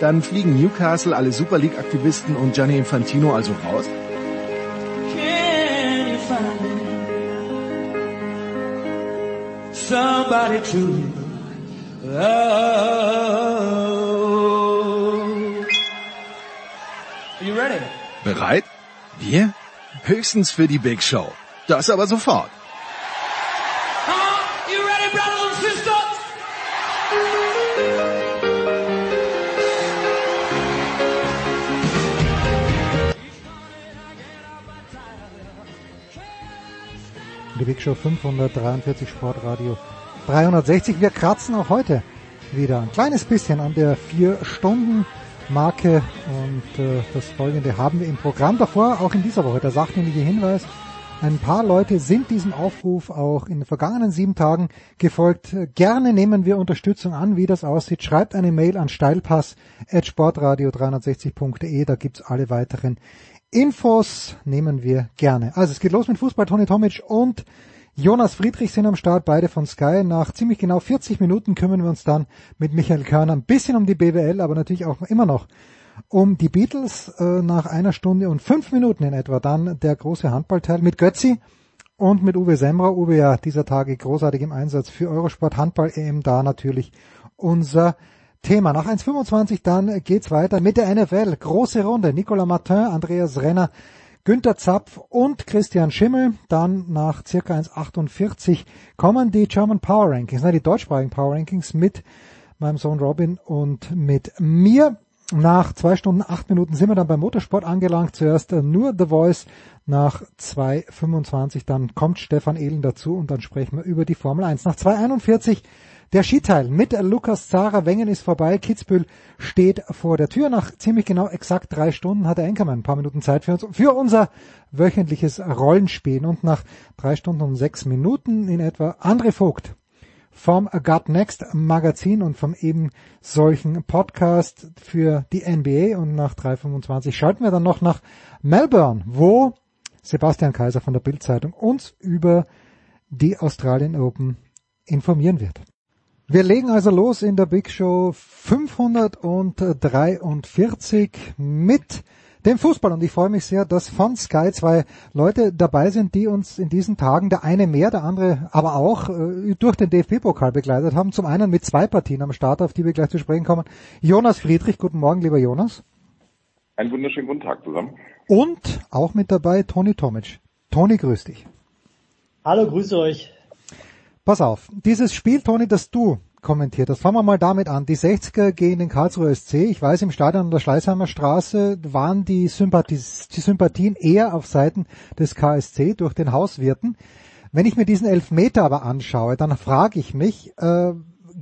Dann fliegen Newcastle, alle Super League-Aktivisten und Gianni Infantino also raus? Somebody to Are you ready? Bereit? Wir? Höchstens für die Big Show. Das aber sofort. Big Show 543 Sportradio 360. Wir kratzen auch heute wieder ein kleines bisschen an der 4-Stunden-Marke und äh, das folgende haben wir im Programm. Davor auch in dieser Woche der sachdienliche Hinweis. Ein paar Leute sind diesem Aufruf auch in den vergangenen sieben Tagen gefolgt. Gerne nehmen wir Unterstützung an, wie das aussieht. Schreibt eine Mail an steilpass.sportradio360.de, da gibt's alle weiteren Infos nehmen wir gerne. Also es geht los mit Fußball. Toni Tomic und Jonas Friedrich sind am Start, beide von Sky. Nach ziemlich genau 40 Minuten kümmern wir uns dann mit Michael Körner ein bisschen um die BWL, aber natürlich auch immer noch um die Beatles. Äh, nach einer Stunde und fünf Minuten in etwa dann der große Handballteil mit Götzi und mit Uwe Semra. Uwe ja dieser Tage großartig im Einsatz für Eurosport Handball EM da natürlich unser Thema. Nach 1,25 dann geht's weiter mit der NFL. Große Runde. Nicolas Martin, Andreas Renner, Günter Zapf und Christian Schimmel. Dann nach circa 1,48 kommen die German Power Rankings, nein, die deutschsprachigen Power Rankings mit meinem Sohn Robin und mit mir. Nach zwei Stunden, acht Minuten sind wir dann beim Motorsport angelangt. Zuerst nur The Voice. Nach 2,25 dann kommt Stefan Ehlen dazu und dann sprechen wir über die Formel 1. Nach 2,41 der Skiteil mit Lukas Zara Wengen ist vorbei. Kitzbühel steht vor der Tür. Nach ziemlich genau exakt drei Stunden hat der Enkermann ein paar Minuten Zeit für uns, für unser wöchentliches Rollenspiel. Und nach drei Stunden und sechs Minuten in etwa André Vogt vom Gut Next Magazin und vom eben solchen Podcast für die NBA. Und nach 3.25 schalten wir dann noch nach Melbourne, wo Sebastian Kaiser von der Bildzeitung uns über die Australian Open informieren wird. Wir legen also los in der Big Show 543 mit dem Fußball und ich freue mich sehr, dass von Sky zwei Leute dabei sind, die uns in diesen Tagen, der eine mehr, der andere aber auch äh, durch den DFB-Pokal begleitet haben. Zum einen mit zwei Partien am Start, auf die wir gleich zu sprechen kommen. Jonas Friedrich, guten Morgen, lieber Jonas. Einen wunderschönen guten Tag zusammen. Und auch mit dabei Toni Tomic. Toni, grüß dich. Hallo, grüße euch. Pass auf, dieses Spiel, Toni, das du kommentiert hast, fangen wir mal damit an. Die 60er gegen den Karlsruher SC. Ich weiß, im Stadion an der Schleißheimer Straße waren die, Sympathie, die Sympathien eher auf Seiten des KSC durch den Hauswirten. Wenn ich mir diesen Elfmeter aber anschaue, dann frage ich mich, äh,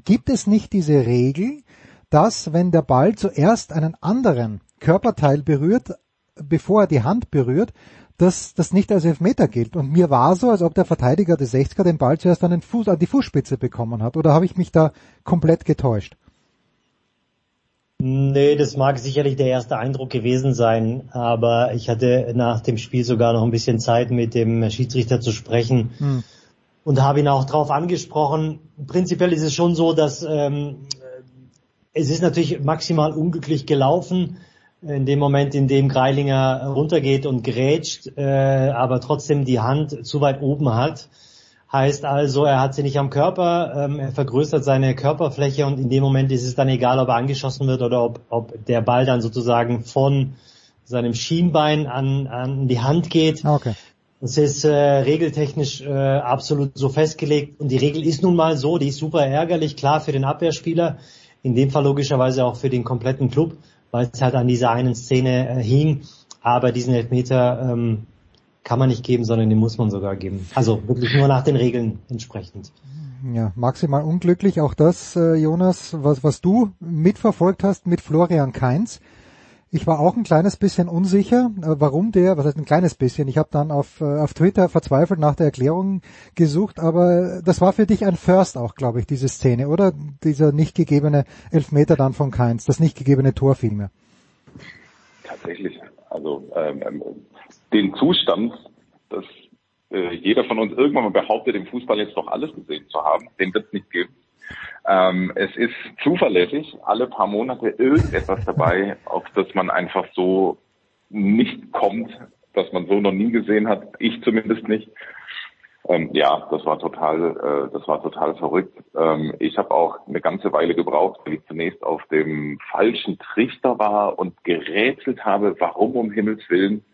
gibt es nicht diese Regel, dass wenn der Ball zuerst einen anderen Körperteil berührt, bevor er die Hand berührt, dass das nicht als Elfmeter gilt. Und mir war so, als ob der Verteidiger des 60er den Ball zuerst an, den Fuß, an die Fußspitze bekommen hat. Oder habe ich mich da komplett getäuscht? Nee, das mag sicherlich der erste Eindruck gewesen sein, aber ich hatte nach dem Spiel sogar noch ein bisschen Zeit mit dem Schiedsrichter zu sprechen hm. und habe ihn auch darauf angesprochen. Prinzipiell ist es schon so, dass ähm, es ist natürlich maximal unglücklich gelaufen in dem Moment, in dem Greilinger runtergeht und grätscht, äh, aber trotzdem die Hand zu weit oben hat. Heißt also, er hat sie nicht am Körper, ähm, er vergrößert seine Körperfläche und in dem Moment ist es dann egal, ob er angeschossen wird oder ob, ob der Ball dann sozusagen von seinem Schienbein an, an die Hand geht. Ah, okay. Das ist äh, regeltechnisch äh, absolut so festgelegt und die Regel ist nun mal so, die ist super ärgerlich, klar für den Abwehrspieler, in dem Fall logischerweise auch für den kompletten Club, weil es halt an dieser einen Szene äh, hing, aber diesen Elfmeter ähm, kann man nicht geben, sondern den muss man sogar geben. Also wirklich nur nach den Regeln entsprechend. Ja, maximal unglücklich auch das, äh, Jonas, was, was du mitverfolgt hast mit Florian Kainz. Ich war auch ein kleines bisschen unsicher, äh, warum der, was heißt ein kleines bisschen, ich habe dann auf, äh, auf Twitter verzweifelt nach der Erklärung gesucht, aber das war für dich ein First auch, glaube ich, diese Szene, oder? Dieser nicht gegebene Elfmeter dann von Keins, das nicht gegebene Tor vielmehr. Tatsächlich. Also ähm, ähm, den Zustand, dass äh, jeder von uns irgendwann mal behauptet, im Fußball jetzt doch alles gesehen zu haben, den wird es nicht geben. Ähm, es ist zuverlässig, alle paar Monate irgendetwas dabei, auf das man einfach so nicht kommt, dass man so noch nie gesehen hat. Ich zumindest nicht. Ähm, ja, das war total, äh, das war total verrückt. Ähm, ich habe auch eine ganze Weile gebraucht, weil ich zunächst auf dem falschen Trichter war und gerätselt habe, warum um Himmels Willen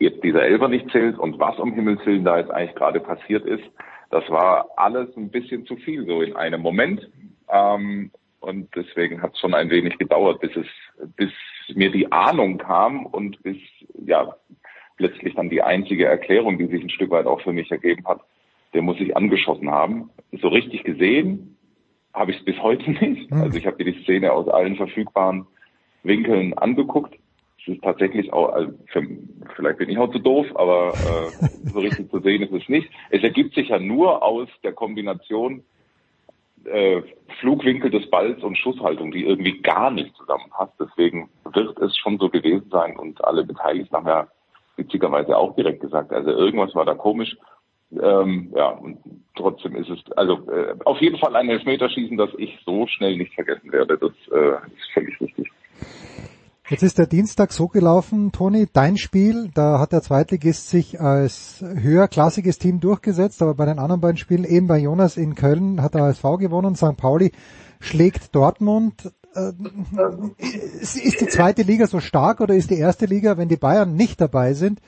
jetzt dieser Elber nicht zählt und was um Himmels Willen da jetzt eigentlich gerade passiert ist. Das war alles ein bisschen zu viel so in einem Moment. Ähm, und deswegen hat es schon ein wenig gedauert, bis es, bis mir die Ahnung kam und bis ja letztlich dann die einzige Erklärung, die sich ein Stück weit auch für mich ergeben hat, der muss sich angeschossen haben. So richtig gesehen habe ich es bis heute nicht. Hm. Also ich habe mir die Szene aus allen verfügbaren Winkeln angeguckt. Ist tatsächlich auch, also vielleicht bin ich auch zu doof, aber äh, so richtig zu sehen ist es nicht. Es ergibt sich ja nur aus der Kombination äh, Flugwinkel des Balls und Schusshaltung, die irgendwie gar nicht zusammenpasst. Deswegen wird es schon so gewesen sein und alle Beteiligten haben ja witzigerweise auch direkt gesagt. Also irgendwas war da komisch. Ähm, ja, und trotzdem ist es, also äh, auf jeden Fall ein Elfmeterschießen, das ich so schnell nicht vergessen werde. Das äh, ist völlig richtig. Jetzt ist der Dienstag so gelaufen, Toni, dein Spiel, da hat der Zweitligist sich als höherklassiges Team durchgesetzt, aber bei den anderen beiden Spielen, eben bei Jonas in Köln, hat der HSV gewonnen, St. Pauli schlägt Dortmund. Äh, ist die zweite Liga so stark oder ist die erste Liga, wenn die Bayern nicht dabei sind?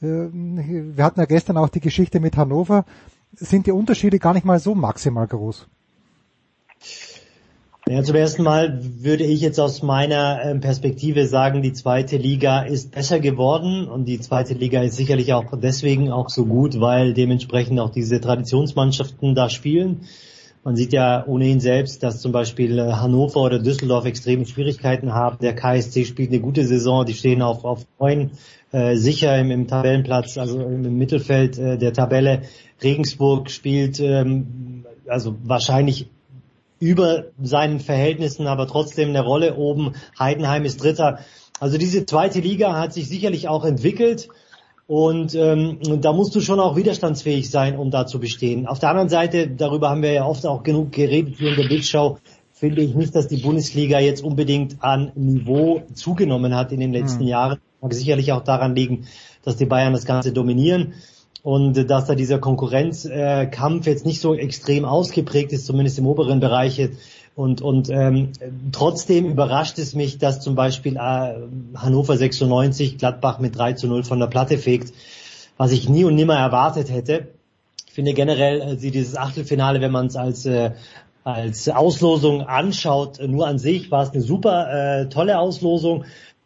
Äh, wir hatten ja gestern auch die Geschichte mit Hannover. Sind die Unterschiede gar nicht mal so maximal groß? Ja, zum ersten Mal würde ich jetzt aus meiner ähm, Perspektive sagen, die zweite Liga ist besser geworden und die zweite Liga ist sicherlich auch deswegen auch so gut, weil dementsprechend auch diese Traditionsmannschaften da spielen. Man sieht ja ohnehin selbst, dass zum Beispiel äh, Hannover oder Düsseldorf extreme Schwierigkeiten haben. Der KSC spielt eine gute Saison, die stehen auf, auf neun äh, sicher im, im Tabellenplatz, also im Mittelfeld äh, der Tabelle. Regensburg spielt ähm, also wahrscheinlich über seinen Verhältnissen, aber trotzdem eine Rolle oben. Heidenheim ist Dritter. Also diese zweite Liga hat sich sicherlich auch entwickelt. Und ähm, da musst du schon auch widerstandsfähig sein, um da zu bestehen. Auf der anderen Seite, darüber haben wir ja oft auch genug geredet hier in der Show, finde ich nicht, dass die Bundesliga jetzt unbedingt an Niveau zugenommen hat in den letzten mhm. Jahren. Mag sicherlich auch daran liegen, dass die Bayern das Ganze dominieren und dass da dieser Konkurrenzkampf jetzt nicht so extrem ausgeprägt ist, zumindest im oberen Bereich. Und, und ähm, trotzdem überrascht es mich, dass zum Beispiel äh, Hannover 96 Gladbach mit 3 zu 0 von der Platte fegt, was ich nie und nimmer erwartet hätte. Ich finde generell äh, dieses Achtelfinale, wenn man es als äh, als Auslosung anschaut, nur an sich war es eine super äh, tolle Auslosung,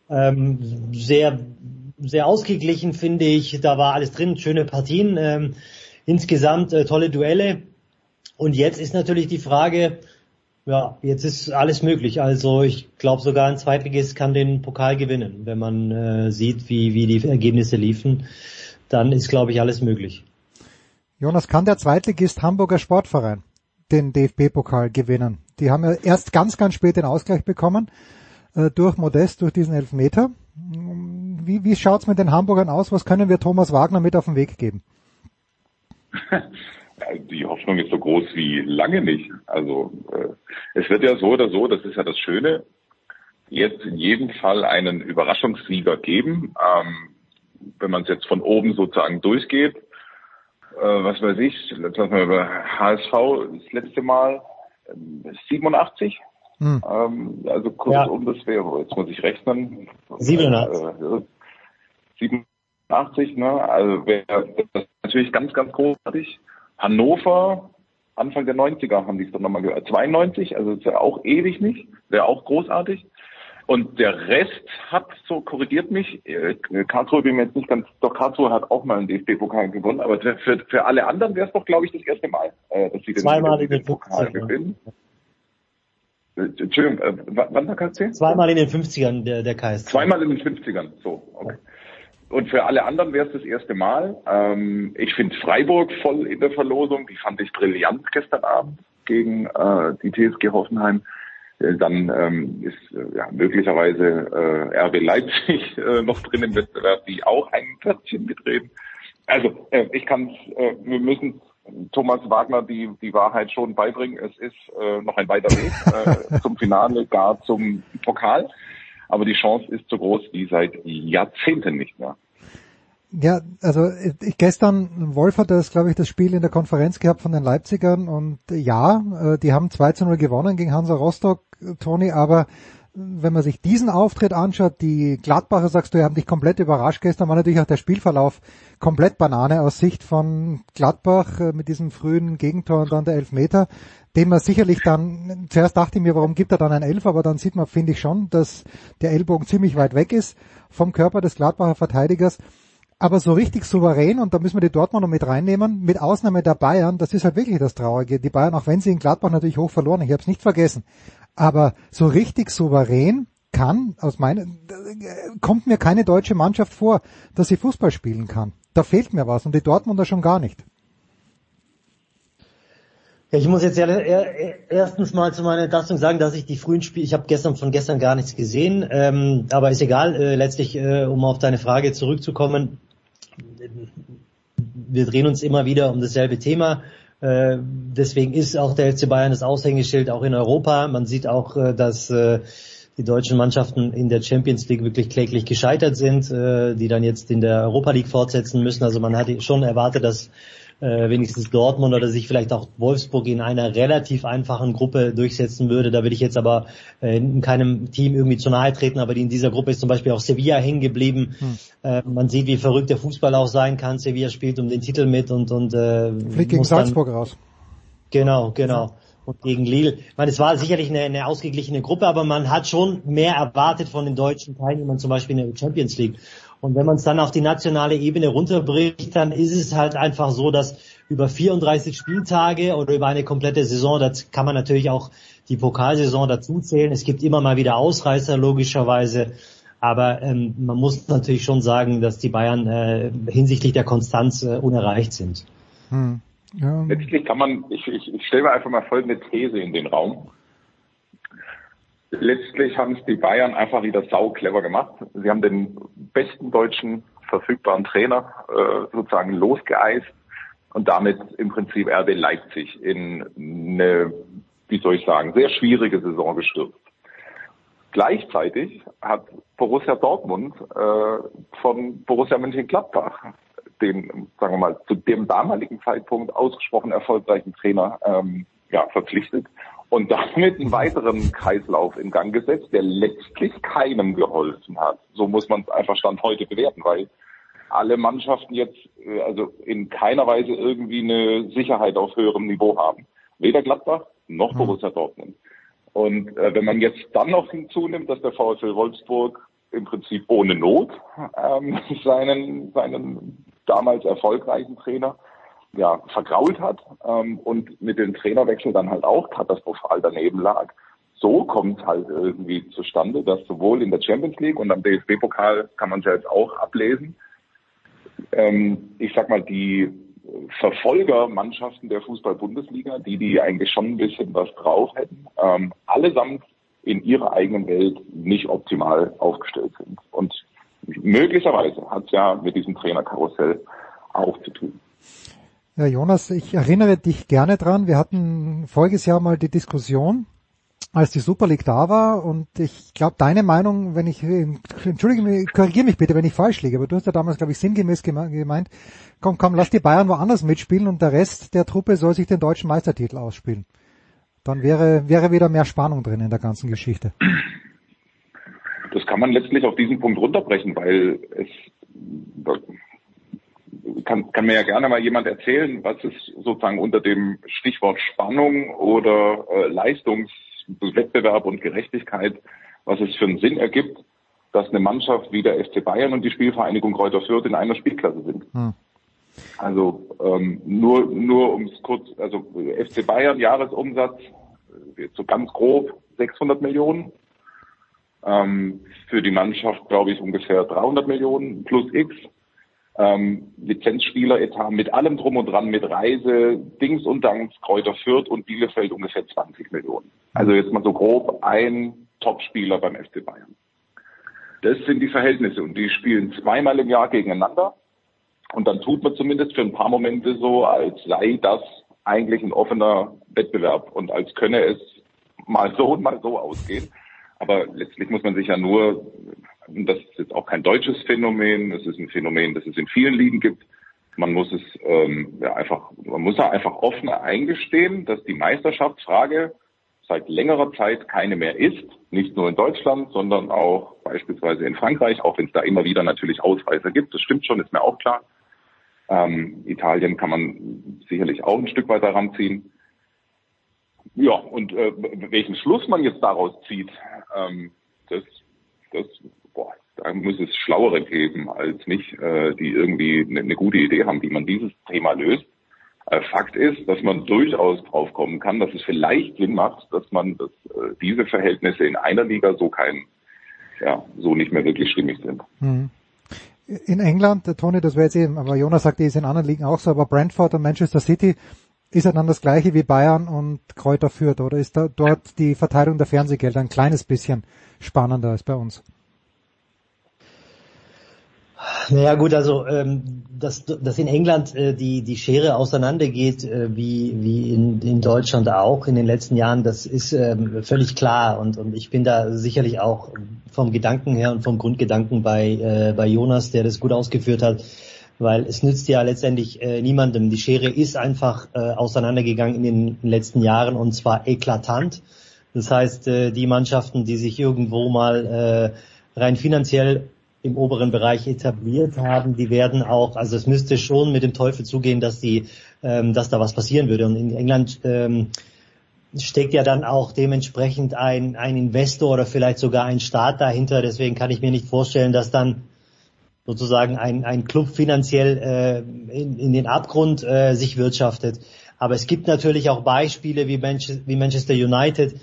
ähm, sehr sehr ausgeglichen, finde ich. Da war alles drin, schöne Partien, ähm, insgesamt äh, tolle Duelle. Und jetzt ist natürlich die Frage, ja, jetzt ist alles möglich. Also ich glaube sogar ein Zweitligist kann den Pokal gewinnen. Wenn man äh, sieht, wie, wie die Ergebnisse liefen, dann ist, glaube ich, alles möglich. Jonas, kann der Zweitligist Hamburger Sportverein den DFB-Pokal gewinnen? Die haben ja erst ganz, ganz spät den Ausgleich bekommen äh, durch Modest, durch diesen Elfmeter wie, wie schaut's mit den Hamburgern aus? Was können wir Thomas Wagner mit auf den Weg geben? Die Hoffnung ist so groß wie lange nicht. Also äh, es wird ja so oder so, das ist ja das Schöne, jetzt in jedem Fall einen Überraschungssieger geben. Ähm, wenn man es jetzt von oben sozusagen durchgeht, äh, was weiß ich, lass mal über HSV das letzte Mal 87, Hm. Ähm, also kurzum, ja. das wäre, jetzt muss ich rechnen. 87. Äh, 87, ne? Also wäre das natürlich ganz, ganz großartig. Hannover, Anfang der 90er haben die es dann nochmal gehört. 92, also ist ja auch ewig nicht, wäre auch großartig. Und der Rest hat, so korrigiert mich, äh, Karlsruhe bin mir jetzt nicht ganz, doch Karlsruhe hat auch mal einen DFB-Pokal gewonnen, aber für, für alle anderen wäre es doch, glaube ich, das erste Mal, äh, dass sie den, den Pokal gewinnen. Entschuldigung, äh, wann war KC? Zweimal in den 50ern der, der KSC. Zweimal in den 50ern, so, okay. Und für alle anderen wäre es das erste Mal. Ähm, ich finde Freiburg voll in der Verlosung. Die fand ich brillant gestern Abend gegen äh, die TSG Hoffenheim. Äh, dann ähm, ist äh, ja, möglicherweise äh, RB Leipzig äh, noch drin im Wettbewerb, die auch ein Plätzchen mitreden. Also äh, ich kann äh, wir müssen Thomas Wagner die, die Wahrheit schon beibringen. Es ist äh, noch ein weiter Weg äh, zum Finale, gar zum Pokal aber die Chance ist so groß wie seit Jahrzehnten nicht mehr. Ja, also ich, gestern, Wolf hat das, glaube ich, das Spiel in der Konferenz gehabt von den Leipzigern und ja, äh, die haben 2 zu 0 gewonnen gegen Hansa Rostock, Toni, aber wenn man sich diesen Auftritt anschaut, die Gladbacher, sagst du, haben dich komplett überrascht. Gestern war natürlich auch der Spielverlauf komplett Banane aus Sicht von Gladbach äh, mit diesem frühen Gegentor und dann der Elfmeter den man sicherlich dann, zuerst dachte ich mir, warum gibt er dann ein Elf, aber dann sieht man, finde ich schon, dass der Ellbogen ziemlich weit weg ist vom Körper des Gladbacher Verteidigers. Aber so richtig souverän, und da müssen wir die Dortmund noch mit reinnehmen, mit Ausnahme der Bayern, das ist halt wirklich das Traurige. Die Bayern, auch wenn sie in Gladbach natürlich hoch verloren, ich habe es nicht vergessen, aber so richtig souverän kann, aus meiner, kommt mir keine deutsche Mannschaft vor, dass sie Fußball spielen kann. Da fehlt mir was und die Dortmunder schon gar nicht. Ja, ich muss jetzt erstens mal zu meiner Entlastung sagen, dass ich die frühen Spiele, ich habe gestern von gestern gar nichts gesehen, ähm, aber ist egal. Äh, letztlich, äh, um auf deine Frage zurückzukommen, wir drehen uns immer wieder um dasselbe Thema. Äh, deswegen ist auch der FC Bayern das Aushängeschild auch in Europa. Man sieht auch, äh, dass äh, die deutschen Mannschaften in der Champions League wirklich kläglich gescheitert sind, die dann jetzt in der Europa League fortsetzen müssen. Also man hat schon erwartet, dass äh, wenigstens Dortmund oder sich vielleicht auch Wolfsburg in einer relativ einfachen Gruppe durchsetzen würde. Da will ich jetzt aber äh, in keinem Team irgendwie zu nahe treten, aber in dieser Gruppe ist zum Beispiel auch Sevilla hängen geblieben. Hm. Äh, man sieht, wie verrückt der Fußball auch sein kann. Sevilla spielt um den Titel mit und und äh, fliegt gegen Salzburg raus. Genau, genau. Und gegen Lille. Ich meine, es war sicherlich eine, eine ausgeglichene Gruppe, aber man hat schon mehr erwartet von den deutschen Teilnehmern, zum Beispiel in der Champions League. Und wenn man es dann auf die nationale Ebene runterbricht, dann ist es halt einfach so, dass über 34 Spieltage oder über eine komplette Saison, das kann man natürlich auch die Pokalsaison dazu zählen. Es gibt immer mal wieder Ausreißer, logischerweise. Aber ähm, man muss natürlich schon sagen, dass die Bayern äh, hinsichtlich der Konstanz äh, unerreicht sind. Hm. Ja. Letztlich kann man, ich, ich, ich stelle mir einfach mal folgende These in den Raum letztlich haben es die Bayern einfach wieder sau clever gemacht. Sie haben den besten deutschen verfügbaren Trainer äh, sozusagen losgeeist und damit im Prinzip RB Leipzig in eine, wie soll ich sagen, sehr schwierige Saison gestürzt. Gleichzeitig hat Borussia Dortmund äh, von Borussia Mönchengladbach den, sagen wir mal, zu dem damaligen Zeitpunkt ausgesprochen erfolgreichen Trainer ähm, ja, verpflichtet und damit einen weiteren Kreislauf in Gang gesetzt, der letztlich keinem geholfen hat. So muss man es einfach Stand heute bewerten, weil alle Mannschaften jetzt äh, also in keiner Weise irgendwie eine Sicherheit auf höherem Niveau haben. Weder Gladbach noch hm. Borussia Dortmund. Und äh, wenn man jetzt dann noch hinzunimmt, dass der VfL Wolfsburg im Prinzip ohne Not ähm, seinen, seinen damals erfolgreichen Trainer ja, vergrault hat ähm, und mit dem Trainerwechsel dann halt auch katastrophal daneben lag. So kommt halt irgendwie zustande, dass sowohl in der Champions League und am DFB-Pokal kann man es ja jetzt auch ablesen, ähm, ich sag mal, die Verfolgermannschaften der Fußball-Bundesliga, die, die eigentlich schon ein bisschen was drauf hätten, ähm, allesamt in ihrer eigenen Welt nicht optimal aufgestellt sind. Und möglicherweise hat es ja mit diesem Trainerkarussell auch zu tun. Ja, Jonas, ich erinnere dich gerne dran. Wir hatten voriges Jahr mal die Diskussion, als die Super League da war und ich glaube, deine Meinung, wenn ich, entschuldige mich, korrigiere mich bitte, wenn ich falsch liege, aber du hast ja damals, glaube ich, sinngemäß gemeint, komm, komm, lass die Bayern woanders mitspielen und der Rest der Truppe soll sich den deutschen Meistertitel ausspielen. Dann wäre, wäre wieder mehr Spannung drin in der ganzen Geschichte. Das kann man letztlich auf diesen Punkt runterbrechen, weil es kann, kann mir ja gerne mal jemand erzählen, was es sozusagen unter dem Stichwort Spannung oder äh, Leistungswettbewerb und Gerechtigkeit, was es für einen Sinn ergibt, dass eine Mannschaft wie der FC Bayern und die Spielvereinigung Kräuter Fürth in einer Spielklasse sind. Hm. Also ähm, nur nur ums kurz, also FC Bayern Jahresumsatz äh, so ganz grob 600 Millionen. Ähm, für die Mannschaft glaube ich ungefähr 300 Millionen plus X. Ähm, Lizenzspieleretat mit allem drum und dran, mit Reise, Dings und Danks, Kräuter Fürth und Bielefeld ungefähr 20 Millionen. Also jetzt mal so grob ein Topspieler beim FC Bayern. Das sind die Verhältnisse und die spielen zweimal im Jahr gegeneinander. Und dann tut man zumindest für ein paar Momente so, als sei das eigentlich ein offener Wettbewerb und als könne es mal so und mal so ausgehen. Aber letztlich muss man sich ja nur, das ist jetzt auch kein deutsches Phänomen, es ist ein Phänomen, das es in vielen Ligen gibt. Man muss es ähm, ja einfach, man muss ja einfach offen eingestehen, dass die Meisterschaftsfrage seit längerer Zeit keine mehr ist, nicht nur in Deutschland, sondern auch beispielsweise in Frankreich, auch wenn es da immer wieder natürlich Ausreißer gibt. Das stimmt schon, ist mir auch klar. Ähm, Italien kann man sicherlich auch ein Stück weit daran ziehen. Ja, und äh, welchen Schluss man jetzt daraus zieht, ähm, das, das, boah, da muss es Schlauere geben als mich, äh, die irgendwie eine, eine gute Idee haben, wie man dieses Thema löst. Äh, Fakt ist, dass man durchaus drauf kommen kann, dass es vielleicht Sinn macht, dass man dass, äh, diese Verhältnisse in einer Liga so kein, ja, so nicht mehr wirklich stimmig sind. Mhm in England, der Tony, das wäre jetzt eben, aber Jonas sagt, die ist in anderen Ligen auch so, aber Brentford und Manchester City ist ja dann das gleiche wie Bayern und Kräuter führt, oder ist da dort die Verteilung der Fernsehgelder ein kleines bisschen spannender als bei uns? Naja gut, also ähm, dass, dass in England äh, die, die Schere auseinandergeht, äh, wie, wie in, in Deutschland auch in den letzten Jahren, das ist ähm, völlig klar und, und ich bin da sicherlich auch vom Gedanken her und vom Grundgedanken bei, äh, bei Jonas, der das gut ausgeführt hat, weil es nützt ja letztendlich äh, niemandem. Die Schere ist einfach äh, auseinandergegangen in den letzten Jahren und zwar eklatant. Das heißt, äh, die Mannschaften, die sich irgendwo mal äh, rein finanziell im oberen Bereich etabliert haben, die werden auch, also es müsste schon mit dem Teufel zugehen, dass die, ähm, dass da was passieren würde. Und in England ähm, steckt ja dann auch dementsprechend ein, ein Investor oder vielleicht sogar ein Staat dahinter. Deswegen kann ich mir nicht vorstellen, dass dann sozusagen ein, ein Club finanziell äh, in, in den Abgrund äh, sich wirtschaftet. Aber es gibt natürlich auch Beispiele wie, Manchester, wie Manchester United,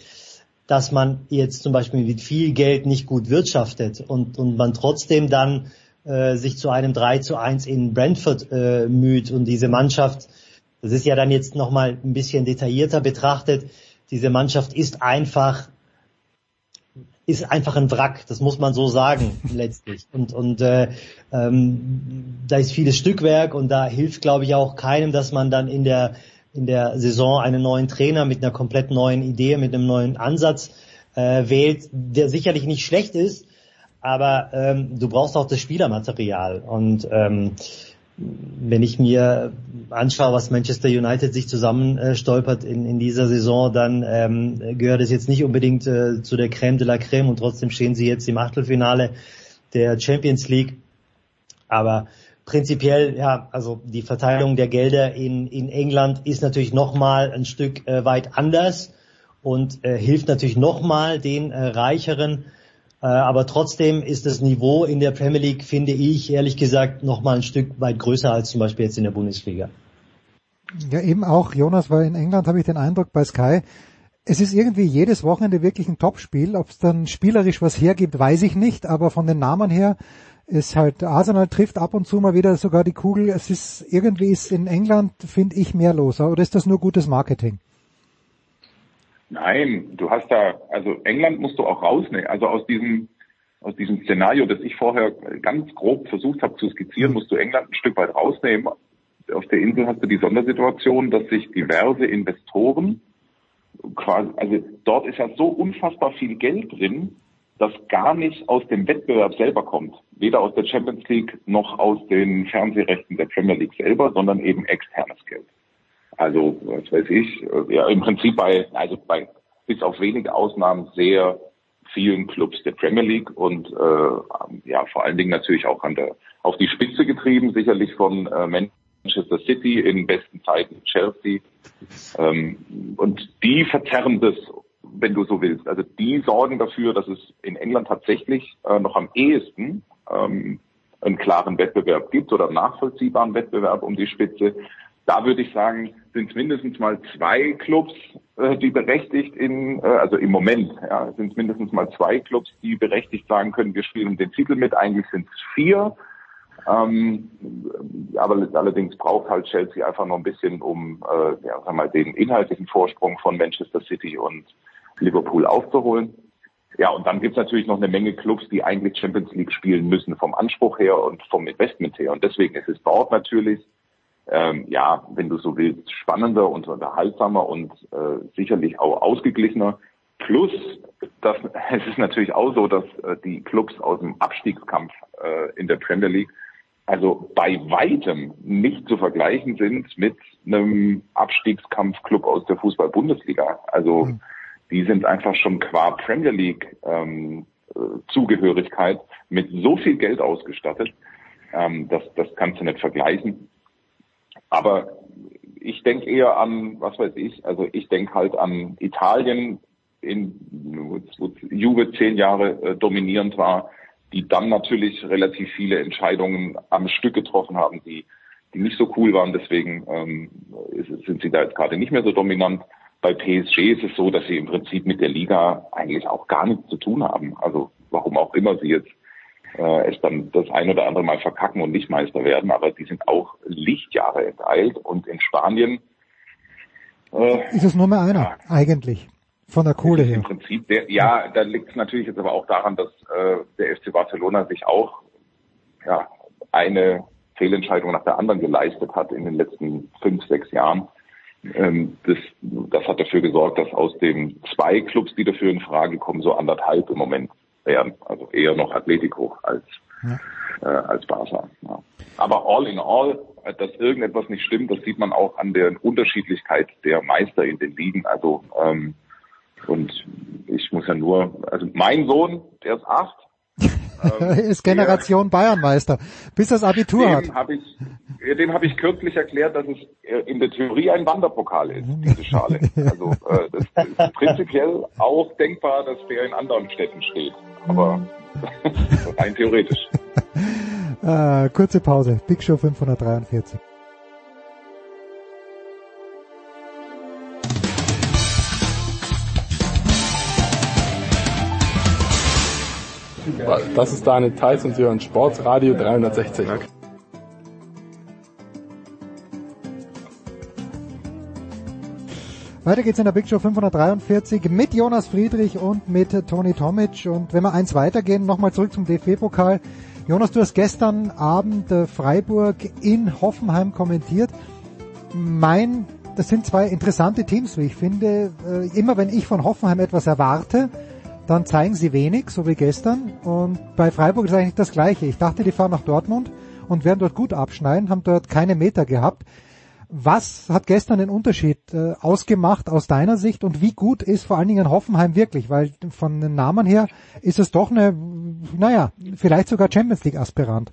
dass man jetzt zum Beispiel mit viel Geld nicht gut wirtschaftet und, und man trotzdem dann äh, sich zu einem 3 zu 1 in Brentford äh, müht und diese Mannschaft, das ist ja dann jetzt nochmal ein bisschen detaillierter betrachtet, diese Mannschaft ist einfach ist einfach ein Wrack, das muss man so sagen letztlich. Und, und äh, ähm, da ist vieles Stückwerk und da hilft, glaube ich, auch keinem, dass man dann in der in der Saison einen neuen Trainer mit einer komplett neuen Idee, mit einem neuen Ansatz äh, wählt, der sicherlich nicht schlecht ist, aber ähm, du brauchst auch das Spielermaterial. Und ähm, wenn ich mir anschaue, was Manchester United sich zusammenstolpert äh, in, in dieser Saison, dann ähm, gehört es jetzt nicht unbedingt äh, zu der Crème de la Crème und trotzdem stehen sie jetzt im Achtelfinale der Champions League. Aber prinzipiell, ja, also die Verteilung der Gelder in, in England ist natürlich nochmal ein Stück äh, weit anders und äh, hilft natürlich nochmal den äh, Reicheren. Äh, aber trotzdem ist das Niveau in der Premier League, finde ich, ehrlich gesagt, nochmal ein Stück weit größer als zum Beispiel jetzt in der Bundesliga. Ja, eben auch, Jonas, weil in England habe ich den Eindruck bei Sky, es ist irgendwie jedes Wochenende wirklich ein Topspiel. Ob es dann spielerisch was hergibt, weiß ich nicht, aber von den Namen her ist halt, Arsenal trifft ab und zu mal wieder sogar die Kugel. Es ist, irgendwie ist in England, finde ich, mehr los. Oder ist das nur gutes Marketing? Nein, du hast da, also England musst du auch rausnehmen. Also aus diesem, aus diesem Szenario, das ich vorher ganz grob versucht habe zu skizzieren, musst du England ein Stück weit rausnehmen. Auf der Insel hast du die Sondersituation, dass sich diverse Investoren quasi, also dort ist ja so unfassbar viel Geld drin, das gar nicht aus dem Wettbewerb selber kommt. Weder aus der Champions League noch aus den Fernsehrechten der Premier League selber, sondern eben externes Geld. Also, was weiß ich, ja, im Prinzip bei, also bei, bis auf wenige Ausnahmen sehr vielen Clubs der Premier League und äh, ja, vor allen Dingen natürlich auch an der, auf die Spitze getrieben, sicherlich von äh, Manchester City in besten Zeiten Chelsea. Ähm, und die verzerren das, wenn du so willst. Also die sorgen dafür, dass es in England tatsächlich äh, noch am ehesten ähm, einen klaren Wettbewerb gibt oder nachvollziehbaren Wettbewerb um die Spitze. Da würde ich sagen, sind es mindestens mal zwei Clubs, äh, die berechtigt in, äh, also im Moment, ja, sind es mindestens mal zwei Clubs, die berechtigt sagen können, wir spielen den Titel mit. Eigentlich sind es vier. Ähm, aber allerdings braucht halt Chelsea einfach noch ein bisschen, um äh, ja, sag mal, den inhaltlichen Vorsprung von Manchester City und Liverpool aufzuholen. Ja, und dann gibt's natürlich noch eine Menge Clubs, die eigentlich Champions League spielen müssen, vom Anspruch her und vom Investment her. Und deswegen ist es dort natürlich, ähm, ja, wenn du so willst, spannender und unterhaltsamer und äh, sicherlich auch ausgeglichener. Plus, das, es ist natürlich auch so, dass äh, die Clubs aus dem Abstiegskampf äh, in der Premier League also bei weitem nicht zu vergleichen sind mit einem Abstiegskampfclub aus der Fußball-Bundesliga. Also mhm. Die sind einfach schon qua Premier League ähm, äh, Zugehörigkeit mit so viel Geld ausgestattet, ähm, das, das kannst du nicht vergleichen. Aber ich denke eher an, was weiß ich, also ich denke halt an Italien, in, wo Juve zehn Jahre äh, dominierend war, die dann natürlich relativ viele Entscheidungen am Stück getroffen haben, die, die nicht so cool waren. Deswegen ähm, sind sie da jetzt gerade nicht mehr so dominant. Bei PSG ist es so, dass sie im Prinzip mit der Liga eigentlich auch gar nichts zu tun haben. Also warum auch immer sie jetzt äh, es dann das ein oder andere Mal verkacken und nicht Meister werden, aber die sind auch Lichtjahre enteilt und in Spanien äh, ist es nur mehr einer ja, eigentlich. Von der Kohle her. Im Prinzip, der, ja, da liegt es natürlich jetzt aber auch daran, dass äh, der FC Barcelona sich auch ja, eine Fehlentscheidung nach der anderen geleistet hat in den letzten fünf, sechs Jahren. Ähm, das, das hat dafür gesorgt, dass aus den zwei Clubs, die dafür in Frage kommen, so anderthalb im Moment werden. Also eher noch Atletico als, ja. äh, als Barca. Ja. Aber all in all, dass irgendetwas nicht stimmt, das sieht man auch an der Unterschiedlichkeit der Meister in den Ligen. Also ähm, und ich muss ja nur, also mein Sohn, der ist acht. Ähm, ist Generation Bayernmeister, bis das Abitur dem hat. Hab ich, dem habe ich kürzlich erklärt, dass es in der Theorie ein Wanderpokal ist, diese Schale. Also äh, das ist prinzipiell auch denkbar, dass der in anderen Städten steht. Aber rein theoretisch. äh, kurze Pause. Big Show 543. Das ist Daniel Theiss und Sie hören Sportsradio 360. Weiter geht's in der Big Show 543 mit Jonas Friedrich und mit Toni Tomic. Und wenn wir eins weitergehen, nochmal zurück zum DFB-Pokal. Jonas, du hast gestern Abend äh, Freiburg in Hoffenheim kommentiert. Mein, das sind zwei interessante Teams, wie ich finde. Äh, immer wenn ich von Hoffenheim etwas erwarte, dann zeigen sie wenig, so wie gestern. Und bei Freiburg ist eigentlich das Gleiche. Ich dachte, die fahren nach Dortmund und werden dort gut abschneiden, haben dort keine Meter gehabt. Was hat gestern den Unterschied äh, ausgemacht aus deiner Sicht und wie gut ist vor allen Dingen Hoffenheim wirklich? Weil von den Namen her ist es doch eine, naja, vielleicht sogar Champions League Aspirant.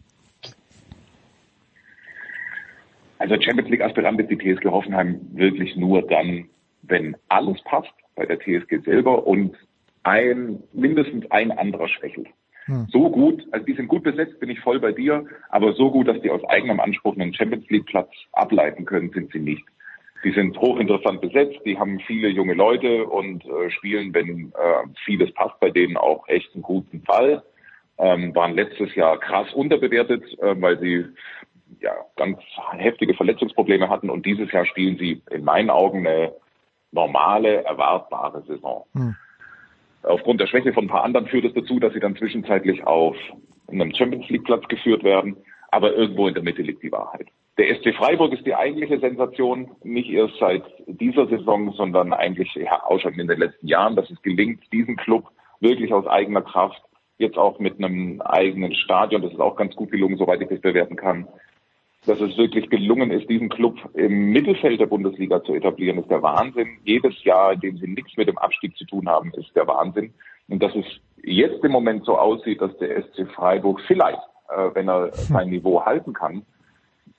Also Champions League Aspirant ist die TSG Hoffenheim wirklich nur dann, wenn alles passt bei der TSG selber und ein, mindestens ein anderer schwächelt. Hm. So gut, also die sind gut besetzt, bin ich voll bei dir, aber so gut, dass die aus eigenem Anspruch einen Champions League Platz ableiten können, sind sie nicht. Die sind hochinteressant besetzt, die haben viele junge Leute und äh, spielen, wenn äh, vieles passt bei denen auch echt einen guten Fall. Ähm, waren letztes Jahr krass unterbewertet, äh, weil sie ja ganz heftige Verletzungsprobleme hatten und dieses Jahr spielen sie in meinen Augen eine normale, erwartbare Saison. Hm. Aufgrund der Schwäche von ein paar anderen führt es dazu, dass sie dann zwischenzeitlich auf einem Champions League Platz geführt werden. Aber irgendwo in der Mitte liegt die Wahrheit. Der SC Freiburg ist die eigentliche Sensation, nicht erst seit dieser Saison, sondern eigentlich ja, auch schon in den letzten Jahren, dass es gelingt, diesen Club wirklich aus eigener Kraft, jetzt auch mit einem eigenen Stadion, das ist auch ganz gut gelungen, soweit ich das bewerten kann, dass es wirklich gelungen ist, diesen Club im Mittelfeld der Bundesliga zu etablieren, ist der Wahnsinn. Jedes Jahr, in dem sie nichts mit dem Abstieg zu tun haben, ist der Wahnsinn. Und dass es jetzt im Moment so aussieht, dass der SC Freiburg vielleicht, äh, wenn er sein Niveau halten kann,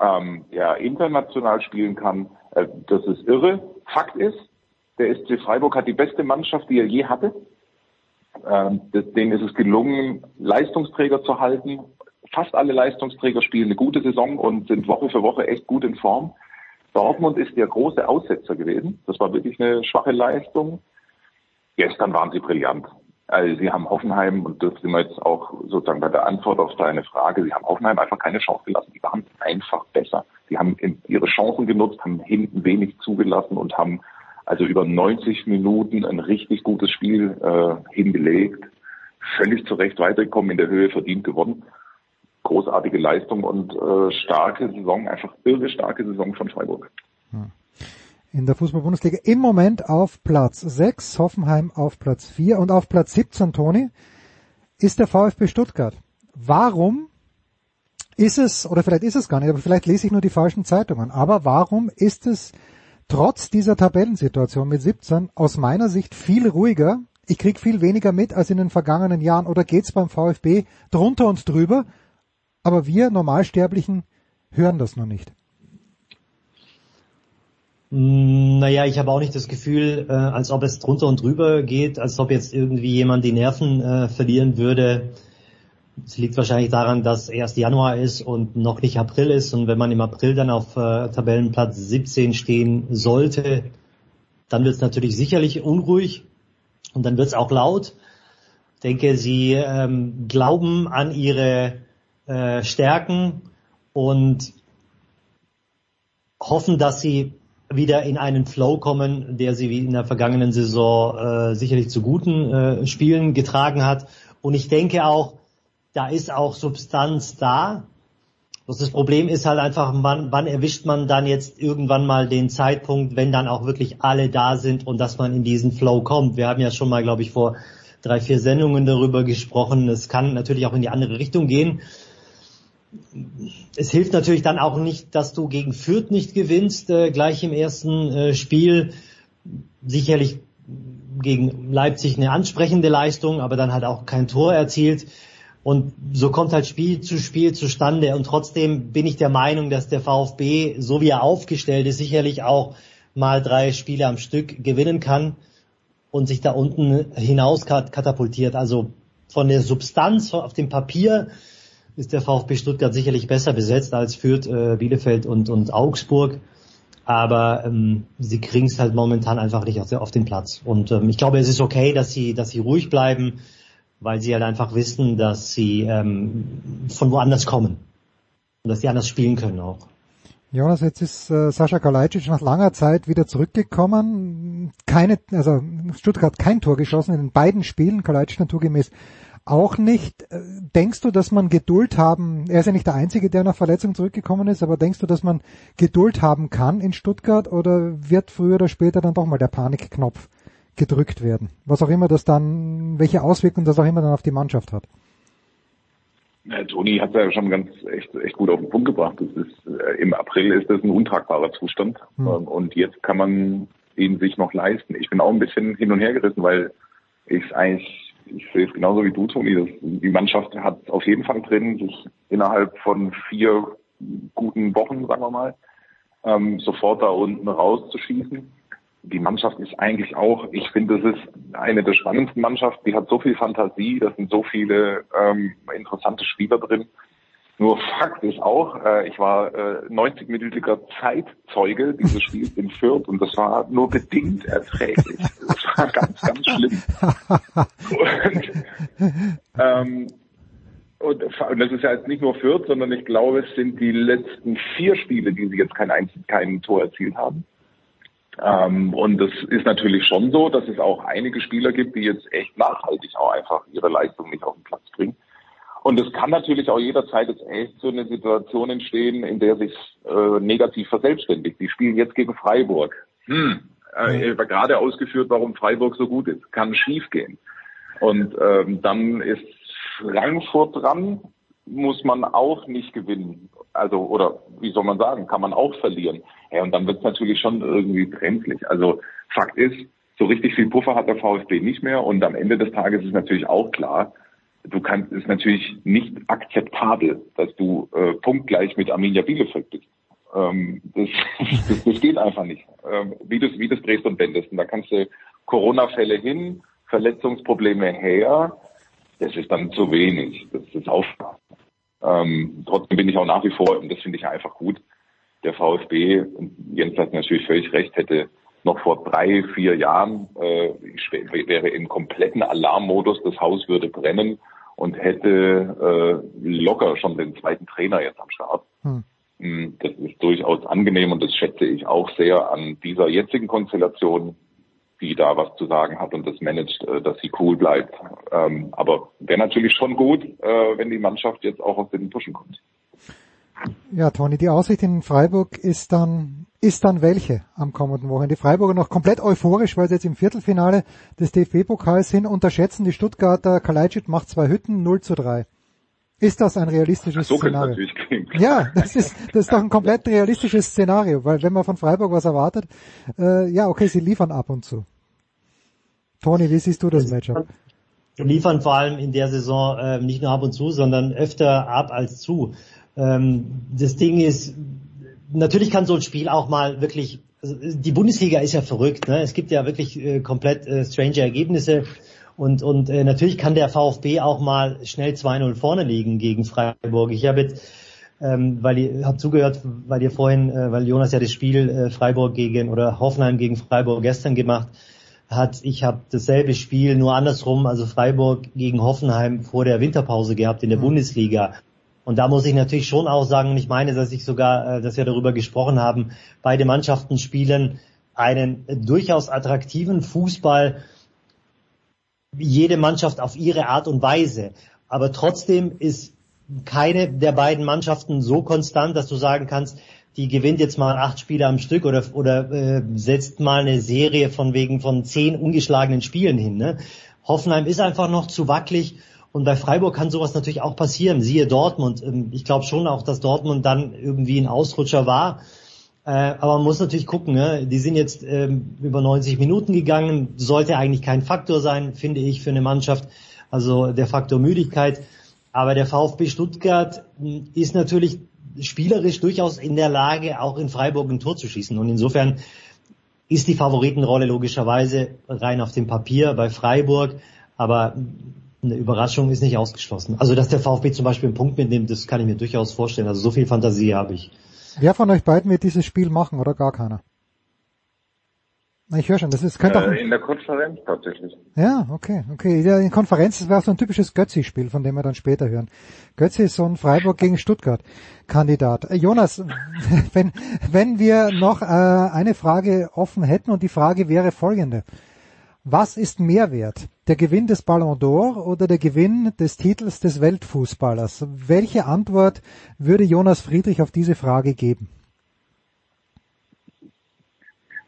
ähm, ja, international spielen kann, äh, das ist irre. Fakt ist, der SC Freiburg hat die beste Mannschaft, die er je hatte. Ähm, denen ist es gelungen, Leistungsträger zu halten fast alle Leistungsträger spielen eine gute Saison und sind Woche für Woche echt gut in Form. Dortmund ist der große Aussetzer gewesen. Das war wirklich eine schwache Leistung. Gestern waren sie brillant. Also sie haben Hoffenheim, und das sind wir jetzt auch sozusagen bei der Antwort auf deine Frage, sie haben Hoffenheim einfach keine Chance gelassen. Die waren einfach besser. Sie haben ihre Chancen genutzt, haben hinten wenig zugelassen und haben also über 90 Minuten ein richtig gutes Spiel äh, hingelegt. Völlig zu Recht weitergekommen, in der Höhe verdient gewonnen großartige Leistung und äh, starke Saison, einfach irre starke Saison von Freiburg. Hm. In der Fußball-Bundesliga im Moment auf Platz 6, Hoffenheim auf Platz 4 und auf Platz 17, Toni, ist der VfB Stuttgart. Warum ist es, oder vielleicht ist es gar nicht, aber vielleicht lese ich nur die falschen Zeitungen, aber warum ist es trotz dieser Tabellensituation mit 17 aus meiner Sicht viel ruhiger, ich krieg viel weniger mit als in den vergangenen Jahren oder geht's beim VfB drunter und drüber aber wir Normalsterblichen hören das noch nicht. Mm, naja, ich habe auch nicht das Gefühl, äh, als ob es drunter und drüber geht, als ob jetzt irgendwie jemand die Nerven äh, verlieren würde. Es liegt wahrscheinlich daran, dass erst Januar ist und noch nicht April ist. Und wenn man im April dann auf äh, Tabellenplatz 17 stehen sollte, dann wird es natürlich sicherlich unruhig und dann wird es auch laut. Ich denke, sie ähm, glauben an ihre äh, stärken und hoffen, dass sie wieder in einen Flow kommen, der sie wie in der vergangenen Saison äh, sicherlich zu guten äh, Spielen getragen hat. Und ich denke auch, da ist auch Substanz da. Das Problem ist halt einfach, wann, wann erwischt man dann jetzt irgendwann mal den Zeitpunkt, wenn dann auch wirklich alle da sind und dass man in diesen Flow kommt. Wir haben ja schon mal, glaube ich, vor drei, vier Sendungen darüber gesprochen. Es kann natürlich auch in die andere Richtung gehen es hilft natürlich dann auch nicht, dass du gegen Fürth nicht gewinnst, äh, gleich im ersten äh, Spiel. Sicherlich gegen Leipzig eine ansprechende Leistung, aber dann halt auch kein Tor erzielt. Und so kommt halt Spiel zu Spiel zustande. Und trotzdem bin ich der Meinung, dass der VfB, so wie er aufgestellt ist, sicherlich auch mal drei Spiele am Stück gewinnen kann und sich da unten hinaus katapultiert. Also von der Substanz auf dem Papier ist der VfB Stuttgart sicherlich besser besetzt als Fürth, äh, Bielefeld und, und Augsburg. Aber ähm, sie kriegen es halt momentan einfach nicht auf, den Platz. Und ähm, ich glaube, es ist okay, dass sie, dass sie ruhig bleiben, weil sie halt einfach wissen, dass sie ähm, von woanders kommen und dass sie anders spielen können auch. Jonas, jetzt ist äh, Sascha Kalajdzic nach langer Zeit wieder zurückgekommen. Keine, also Stuttgart kein Tor geschossen in den beiden Spielen, Kalajdzic naturgemäß auch nicht. Äh, denkst du, dass man Geduld haben, er ist ja nicht der Einzige, der nach Verletzung zurückgekommen ist, aber denkst du, dass man Geduld haben kann in Stuttgart oder wird früher oder später dann doch mal der Panikknopf gedrückt werden? Was auch immer das dann, welche Auswirkungen das auch immer dann auf die Mannschaft hat? Ja, Toni hat ja schon ganz echt, echt gut auf den Punkt gebracht. Das ist, äh, Im April ist das ein untragbarer Zustand hm. ähm, und jetzt kann man ihn sich noch leisten. Ich bin auch ein bisschen hin und her gerissen, weil ich es eigentlich ich sehe es genauso wie du, Toni. Das, die Mannschaft hat auf jeden Fall drin, sich innerhalb von vier guten Wochen, sagen wir mal, ähm, sofort da unten rauszuschießen. Die Mannschaft ist eigentlich auch, ich finde, das ist eine der spannendsten Mannschaften. Die hat so viel Fantasie, da sind so viele ähm, interessante Spieler drin. Nur Fakt ist auch, äh, ich war äh, 90-minütiger Zeitzeuge dieses Spiels in Fürth und das war nur bedingt erträglich. Das war ganz, ganz schlimm. Und, ähm, und, und das ist ja jetzt nicht nur Fürth, sondern ich glaube, es sind die letzten vier Spiele, die sie jetzt kein, einzig, kein Tor erzielt haben. Ähm, und es ist natürlich schon so, dass es auch einige Spieler gibt, die jetzt echt nachhaltig auch einfach ihre Leistung nicht auf den Platz bringen. Und es kann natürlich auch jederzeit jetzt echt so eine Situation entstehen, in der sich äh, negativ verselbstständigt. Die spielen jetzt gegen Freiburg. Hm, äh, mhm. gerade ausgeführt, warum Freiburg so gut ist. Kann schief gehen. Und ähm, dann ist Frankfurt dran. muss man auch nicht gewinnen. Also, oder wie soll man sagen, kann man auch verlieren. Ja, und dann wird es natürlich schon irgendwie brenzlig. Also Fakt ist, so richtig viel Puffer hat der VfB nicht mehr und am Ende des Tages ist natürlich auch klar, du kannst, ist natürlich nicht akzeptabel, dass du äh, punktgleich mit Arminia Bielefeld bist. Ähm, das, das, das geht einfach nicht. Ähm, wie das, wie das drehst und wendest. Und da kannst du Corona-Fälle hin, Verletzungsprobleme her, das ist dann zu wenig. Das ist auch. Ähm, trotzdem bin ich auch nach wie vor, und das finde ich einfach gut, der VfB, Jens hat natürlich völlig recht, hätte noch vor drei, vier Jahren, äh, ich wäre im kompletten Alarmmodus, das Haus würde brennen und hätte äh, locker schon den zweiten Trainer jetzt am Start. Hm. Mm, das ist durchaus angenehm und das schätze ich auch sehr an dieser jetzigen Konstellation, die da was zu sagen hat und das managt, äh, dass sie cool bleibt. Ähm, aber wäre natürlich schon gut, äh, wenn die Mannschaft jetzt auch aus den Puschen kommt. Ja, Toni, die Aussicht in Freiburg ist dann, ist dann welche am kommenden Wochenende? Die Freiburger noch komplett euphorisch, weil sie jetzt im Viertelfinale des DFB-Pokals sind, unterschätzen die Stuttgarter, Kalajdzic macht zwei Hütten, 0 zu 3. Ist das ein realistisches so Szenario? Ja, das ist, das ist doch ein komplett realistisches Szenario, weil wenn man von Freiburg was erwartet, äh, ja, okay, sie liefern ab und zu. Toni, wie siehst du das Matchup? Liefern vor allem in der Saison äh, nicht nur ab und zu, sondern öfter ab als zu. Ähm, das Ding ist, natürlich kann so ein Spiel auch mal wirklich, also die Bundesliga ist ja verrückt, ne? es gibt ja wirklich äh, komplett äh, strange Ergebnisse und, und äh, natürlich kann der VfB auch mal schnell 2-0 vorne liegen gegen Freiburg. Ich habe jetzt ähm, weil ihr habt zugehört, weil ihr vorhin, äh, weil Jonas ja das Spiel äh, Freiburg gegen oder Hoffenheim gegen Freiburg gestern gemacht hat. Ich habe dasselbe Spiel nur andersrum, also Freiburg gegen Hoffenheim vor der Winterpause gehabt in der mhm. Bundesliga. Und da muss ich natürlich schon auch sagen, und ich meine, dass ich sogar, äh, dass wir darüber gesprochen haben, beide Mannschaften spielen einen durchaus attraktiven Fußball, jede Mannschaft auf ihre Art und Weise. Aber trotzdem ist keine der beiden Mannschaften so konstant, dass du sagen kannst, die gewinnt jetzt mal acht Spiele am Stück oder, oder äh, setzt mal eine Serie von wegen von zehn ungeschlagenen Spielen hin. Ne? Hoffenheim ist einfach noch zu wackelig und bei Freiburg kann sowas natürlich auch passieren. Siehe Dortmund. Ähm, ich glaube schon auch, dass Dortmund dann irgendwie ein Ausrutscher war. Äh, aber man muss natürlich gucken, ne? die sind jetzt ähm, über 90 Minuten gegangen, sollte eigentlich kein Faktor sein, finde ich, für eine Mannschaft. Also der Faktor Müdigkeit. Aber der VfB Stuttgart hm, ist natürlich spielerisch durchaus in der Lage, auch in Freiburg ein Tor zu schießen. Und insofern ist die Favoritenrolle logischerweise rein auf dem Papier bei Freiburg. Aber eine Überraschung ist nicht ausgeschlossen. Also dass der VfB zum Beispiel einen Punkt mitnimmt, das kann ich mir durchaus vorstellen. Also so viel Fantasie habe ich. Wer von euch beiden wird dieses Spiel machen oder gar keiner? Ich höre schon, das ist könnte äh, in der Konferenz tatsächlich. Ja, okay, okay. Ja, in Konferenz, das wäre so ein typisches Götzi-Spiel, von dem wir dann später hören. Götzi ist so ein Freiburg gegen Stuttgart Kandidat. Äh, Jonas, wenn wenn wir noch äh, eine Frage offen hätten und die Frage wäre folgende: Was ist mehr wert? Der Gewinn des Ballon d'Or oder der Gewinn des Titels des Weltfußballers? Welche Antwort würde Jonas Friedrich auf diese Frage geben?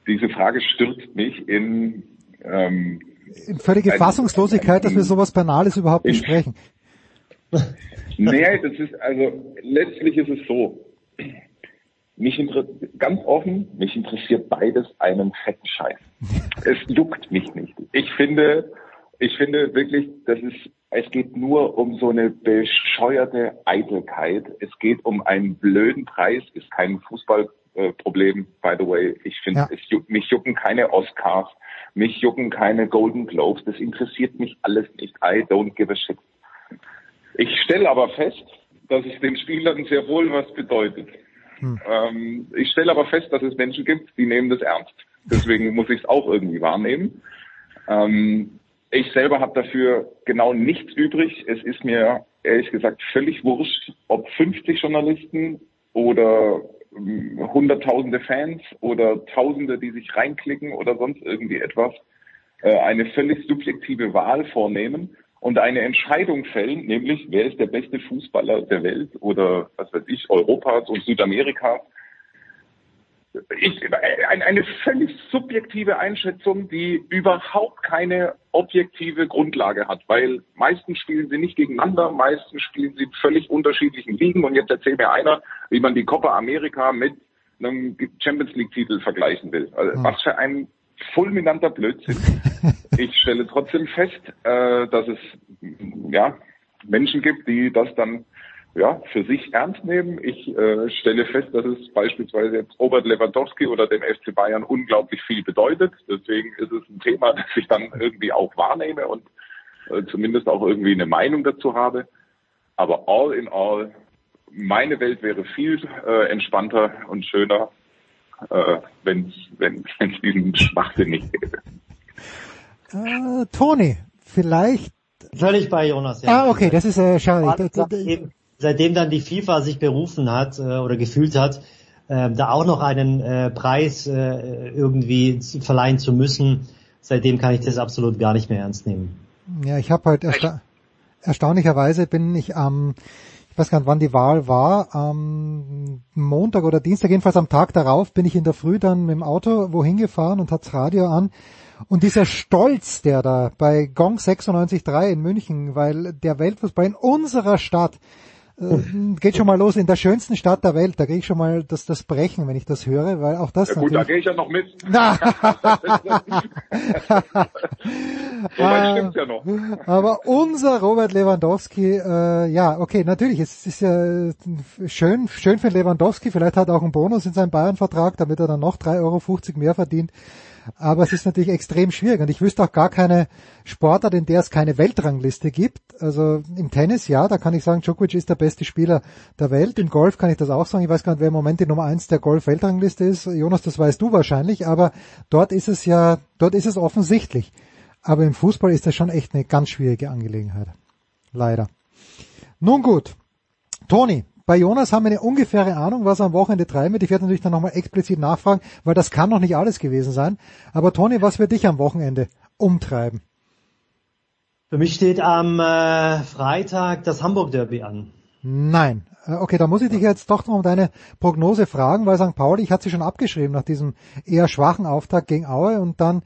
diese Frage stürzt mich in, ähm, in völlige ein, Fassungslosigkeit, ein, dass wir sowas Banales überhaupt besprechen. nee, das ist, also letztlich ist es so. Mich interessiert, ganz offen, mich interessiert beides einen fetten Scheiß. es juckt mich nicht. Ich finde, ich finde wirklich, das ist, es geht nur um so eine bescheuerte Eitelkeit. Es geht um einen blöden Preis, ist kein Fußball äh, by the way. Ich finde, ja. juck, mich jucken keine Oscars, mich jucken keine Golden Globes. Das interessiert mich alles nicht. I don't give a shit. Ich stelle aber fest, dass es den Spielern sehr wohl was bedeutet. Hm. Ähm, ich stelle aber fest, dass es Menschen gibt, die nehmen das ernst. Deswegen muss ich es auch irgendwie wahrnehmen. Ähm, ich selber habe dafür genau nichts übrig. Es ist mir ehrlich gesagt völlig wurscht, ob 50 Journalisten oder Hunderttausende Fans oder Tausende, die sich reinklicken oder sonst irgendwie etwas, äh, eine völlig subjektive Wahl vornehmen und eine Entscheidung fällen, nämlich wer ist der beste Fußballer der Welt oder was weiß ich, Europas und Südamerikas. ich, eine völlig subjektive Einschätzung, die überhaupt keine objektive Grundlage hat, weil meistens spielen sie nicht gegeneinander, meistens spielen sie in völlig unterschiedlichen Ligen und jetzt erzählt mir einer, wie man die Copa America mit einem Champions League Titel vergleichen will. Also, was für ein fulminanter Blödsinn. Ich stelle trotzdem fest, äh, dass es ja Menschen gibt, die das dann ja, für sich ernst nehmen. Ich äh, stelle fest, dass es beispielsweise jetzt Robert Lewandowski oder dem FC Bayern unglaublich viel bedeutet. Deswegen ist es ein Thema, das ich dann irgendwie auch wahrnehme und äh, zumindest auch irgendwie eine Meinung dazu habe. Aber all in all, meine Welt wäre viel äh, entspannter und schöner, äh, wenn es diesen Schwachsinn nicht gäbe. Äh, Toni, vielleicht Völlig bei Jonas. Ja. Ah, okay, das ist äh, schade seitdem dann die FIFA sich berufen hat äh, oder gefühlt hat, äh, da auch noch einen äh, Preis äh, irgendwie verleihen zu müssen, seitdem kann ich das absolut gar nicht mehr ernst nehmen. Ja, ich habe halt ersta erstaunlicherweise bin ich am, ich weiß gar nicht, wann die Wahl war, am Montag oder Dienstag, jedenfalls am Tag darauf, bin ich in der Früh dann mit dem Auto wohin gefahren und hat's Radio an. Und dieser Stolz, der da bei Gong 96.3 in München, weil der Weltfußball in unserer Stadt äh, geht schon mal los in der schönsten Stadt der Welt. Da kriege ich schon mal das, das Brechen, wenn ich das höre, weil auch das. Ja gut, da gehe ich ja noch mit. Na. so weit ja noch. Aber unser Robert Lewandowski, äh, ja, okay, natürlich, es ist ja schön, schön für Lewandowski. Vielleicht hat er auch einen Bonus in seinem Bayern-Vertrag, damit er dann noch 3,50 Euro mehr verdient. Aber es ist natürlich extrem schwierig und ich wüsste auch gar keine Sportart, in der es keine Weltrangliste gibt. Also im Tennis, ja, da kann ich sagen, Djokovic ist der beste Spieler der Welt. Im Golf kann ich das auch sagen. Ich weiß gar nicht, wer im Moment die Nummer eins der Golf-Weltrangliste ist. Jonas, das weißt du wahrscheinlich, aber dort ist es ja, dort ist es offensichtlich. Aber im Fußball ist das schon echt eine ganz schwierige Angelegenheit. Leider. Nun gut. Toni, bei Jonas haben wir eine ungefähre Ahnung, was er am Wochenende treiben wird. Ich werde natürlich dann nochmal explizit nachfragen, weil das kann noch nicht alles gewesen sein. Aber Toni, was wird dich am Wochenende umtreiben? Für mich steht am äh, Freitag das Hamburg Derby an. Nein. Äh, okay, da muss ich dich jetzt doch noch um deine Prognose fragen, weil St. Pauli, ich hatte sie schon abgeschrieben nach diesem eher schwachen Auftakt gegen Aue und dann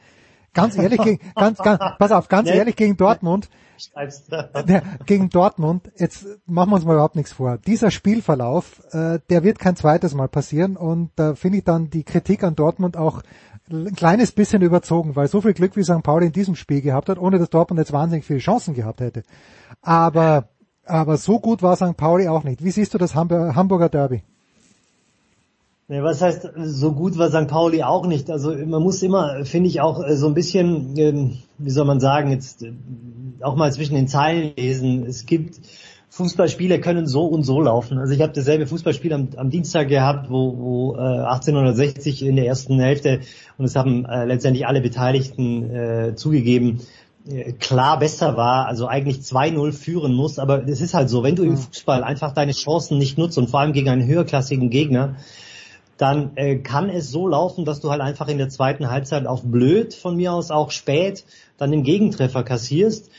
ganz ehrlich, gegen, ganz, ganz, pass auf, ganz ehrlich gegen Dortmund der, gegen Dortmund, jetzt machen wir uns mal überhaupt nichts vor. Dieser Spielverlauf, äh, der wird kein zweites Mal passieren und da finde ich dann die Kritik an Dortmund auch ein kleines bisschen überzogen, weil so viel Glück wie St. Pauli in diesem Spiel gehabt hat, ohne dass Dortmund jetzt wahnsinnig viele Chancen gehabt hätte. Aber, aber so gut war St. Pauli auch nicht. Wie siehst du das Hamburger Derby? Nee, was heißt, so gut war St. Pauli auch nicht. Also man muss immer, finde ich, auch äh, so ein bisschen, ähm, wie soll man sagen, jetzt äh, auch mal zwischen den Zeilen lesen. Es gibt Fußballspiele können so und so laufen. Also ich habe dasselbe Fußballspiel am, am Dienstag gehabt, wo, wo äh, 1860 in der ersten Hälfte und es haben äh, letztendlich alle Beteiligten äh, zugegeben, äh, klar besser war, also eigentlich 2-0 führen muss. Aber es ist halt so, wenn du im Fußball einfach deine Chancen nicht nutzt und vor allem gegen einen höherklassigen Gegner, dann äh, kann es so laufen, dass du halt einfach in der zweiten Halbzeit auf blöd, von mir aus auch spät, dann den Gegentreffer kassierst.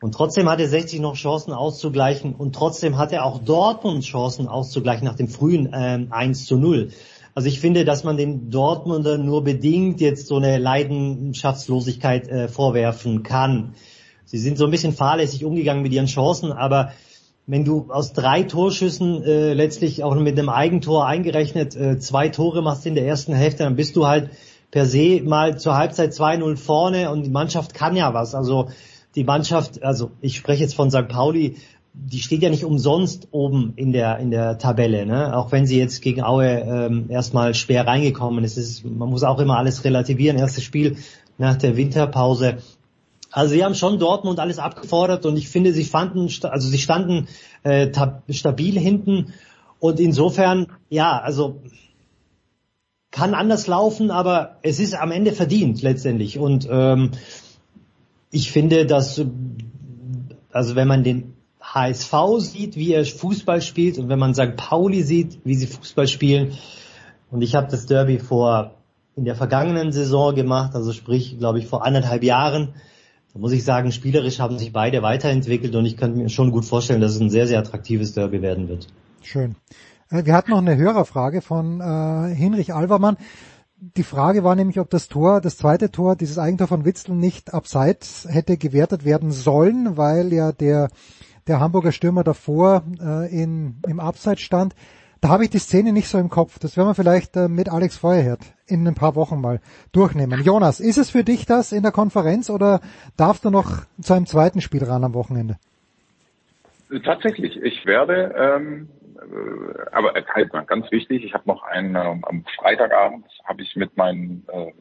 Und trotzdem hat er 60 noch Chancen auszugleichen und trotzdem hat er auch Dortmund Chancen auszugleichen nach dem frühen ähm, 1 zu 0. Also ich finde, dass man den Dortmunder nur bedingt jetzt so eine Leidenschaftslosigkeit äh, vorwerfen kann. Sie sind so ein bisschen fahrlässig umgegangen mit ihren Chancen, aber wenn du aus drei Torschüssen äh, letztlich auch mit einem Eigentor eingerechnet äh, zwei Tore machst in der ersten Hälfte, dann bist du halt per se mal zur Halbzeit 2-0 vorne und die Mannschaft kann ja was. Also die Mannschaft, also ich spreche jetzt von St. Pauli, die steht ja nicht umsonst oben in der in der Tabelle, ne? Auch wenn sie jetzt gegen Aue ähm, erstmal schwer reingekommen ist. ist. Man muss auch immer alles relativieren. Erstes Spiel nach der Winterpause. Also sie haben schon Dortmund alles abgefordert und ich finde, sie fanden, also sie standen äh, stabil hinten. Und insofern, ja, also kann anders laufen, aber es ist am Ende verdient letztendlich. Und ähm, ich finde, dass also wenn man den HSV sieht, wie er Fußball spielt und wenn man St. Pauli sieht, wie sie Fußball spielen. Und ich habe das Derby vor in der vergangenen Saison gemacht, also sprich, glaube ich, vor anderthalb Jahren da muss ich sagen, spielerisch haben sich beide weiterentwickelt und ich könnte mir schon gut vorstellen, dass es ein sehr, sehr attraktives Derby werden wird. Schön. Äh, wir hatten noch eine Hörerfrage von äh, Hinrich Alvermann. Die Frage war nämlich, ob das Tor, das zweite Tor, dieses Eigentor von Witzel nicht abseits hätte gewertet werden sollen, weil ja der, der Hamburger Stürmer davor äh, in, im Abseits stand. Da habe ich die Szene nicht so im Kopf. Das werden wir vielleicht äh, mit Alex Feuerherd in ein paar Wochen mal durchnehmen. Jonas, ist es für dich das in der Konferenz oder darfst du noch zu einem zweiten Spiel ran am Wochenende? Tatsächlich, ich werde, ähm, äh, aber halt ganz wichtig, ich habe noch einen, ähm, am Freitagabend habe ich mit meinen äh,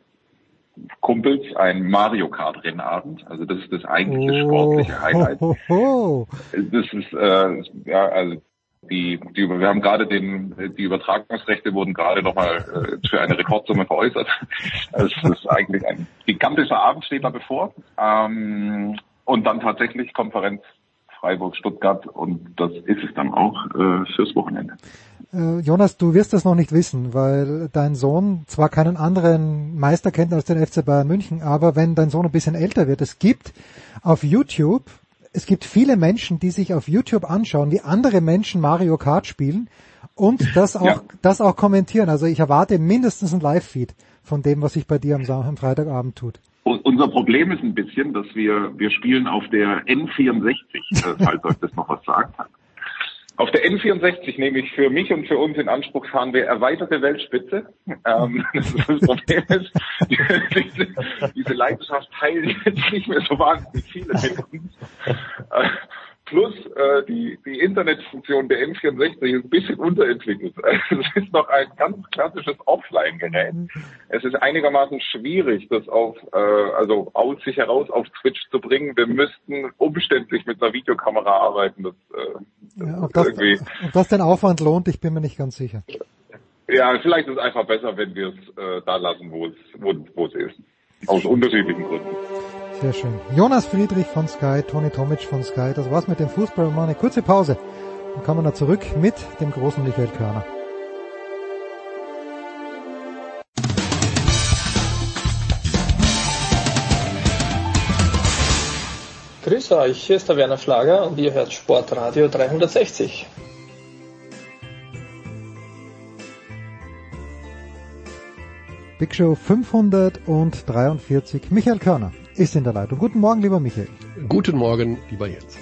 Kumpels ein Mario Kart Rennabend. Also das ist das eigentliche oh, sportliche Highlight. Ho, ho, ho. Das ist äh, ja also die, die wir haben gerade den die Übertragungsrechte wurden gerade nochmal äh, für eine Rekordsumme veräußert. Es ist eigentlich ein gigantischer Abend steht da bevor. Ähm, und dann tatsächlich Konferenz Freiburg, Stuttgart und das ist es dann auch äh, fürs Wochenende. Äh, Jonas, du wirst das noch nicht wissen, weil dein Sohn zwar keinen anderen Meister kennt als den FC Bayern München, aber wenn dein Sohn ein bisschen älter wird, es gibt auf YouTube, es gibt viele Menschen, die sich auf YouTube anschauen, wie andere Menschen Mario Kart spielen und das auch, ja. das auch kommentieren. Also ich erwarte mindestens ein Live-Feed von dem, was sich bei dir am, am Freitagabend tut. Unser Problem ist ein bisschen, dass wir, wir spielen auf der N64, äh, falls euch das noch was sagt. Auf der N64 nehme ich für mich und für uns in Anspruch fahren wir erweiterte Weltspitze. Ähm, das, Problem ist, diese, diese Leidenschaft teilen jetzt nicht mehr so wahnsinnig viele mit uns. Plus äh, die, die Internetfunktion der M64 ist ein bisschen unterentwickelt. Es ist noch ein ganz klassisches Offline-Gerät. Es ist einigermaßen schwierig, das auf, äh, also aus sich heraus auf Twitch zu bringen. Wir müssten umständlich mit einer Videokamera arbeiten. Das, äh, ja, ob, das, ob das den Aufwand lohnt, ich bin mir nicht ganz sicher. Ja, vielleicht ist es einfach besser, wenn wir es äh, da lassen, wo es, wo, wo es ist. Aus unterschiedlichen Gründen. Sehr schön. Jonas Friedrich von Sky, Toni Tomic von Sky. Das war's mit dem Fußball. Wir machen eine kurze Pause. Dann kommen wir zurück mit dem großen Michael Körner. Grüß euch, hier ist der Werner Schlager und ihr hört Sportradio 360. Big Show 543. Michael Körner ist in der Leitung. Guten Morgen, lieber Michael. Guten Morgen, lieber Jens.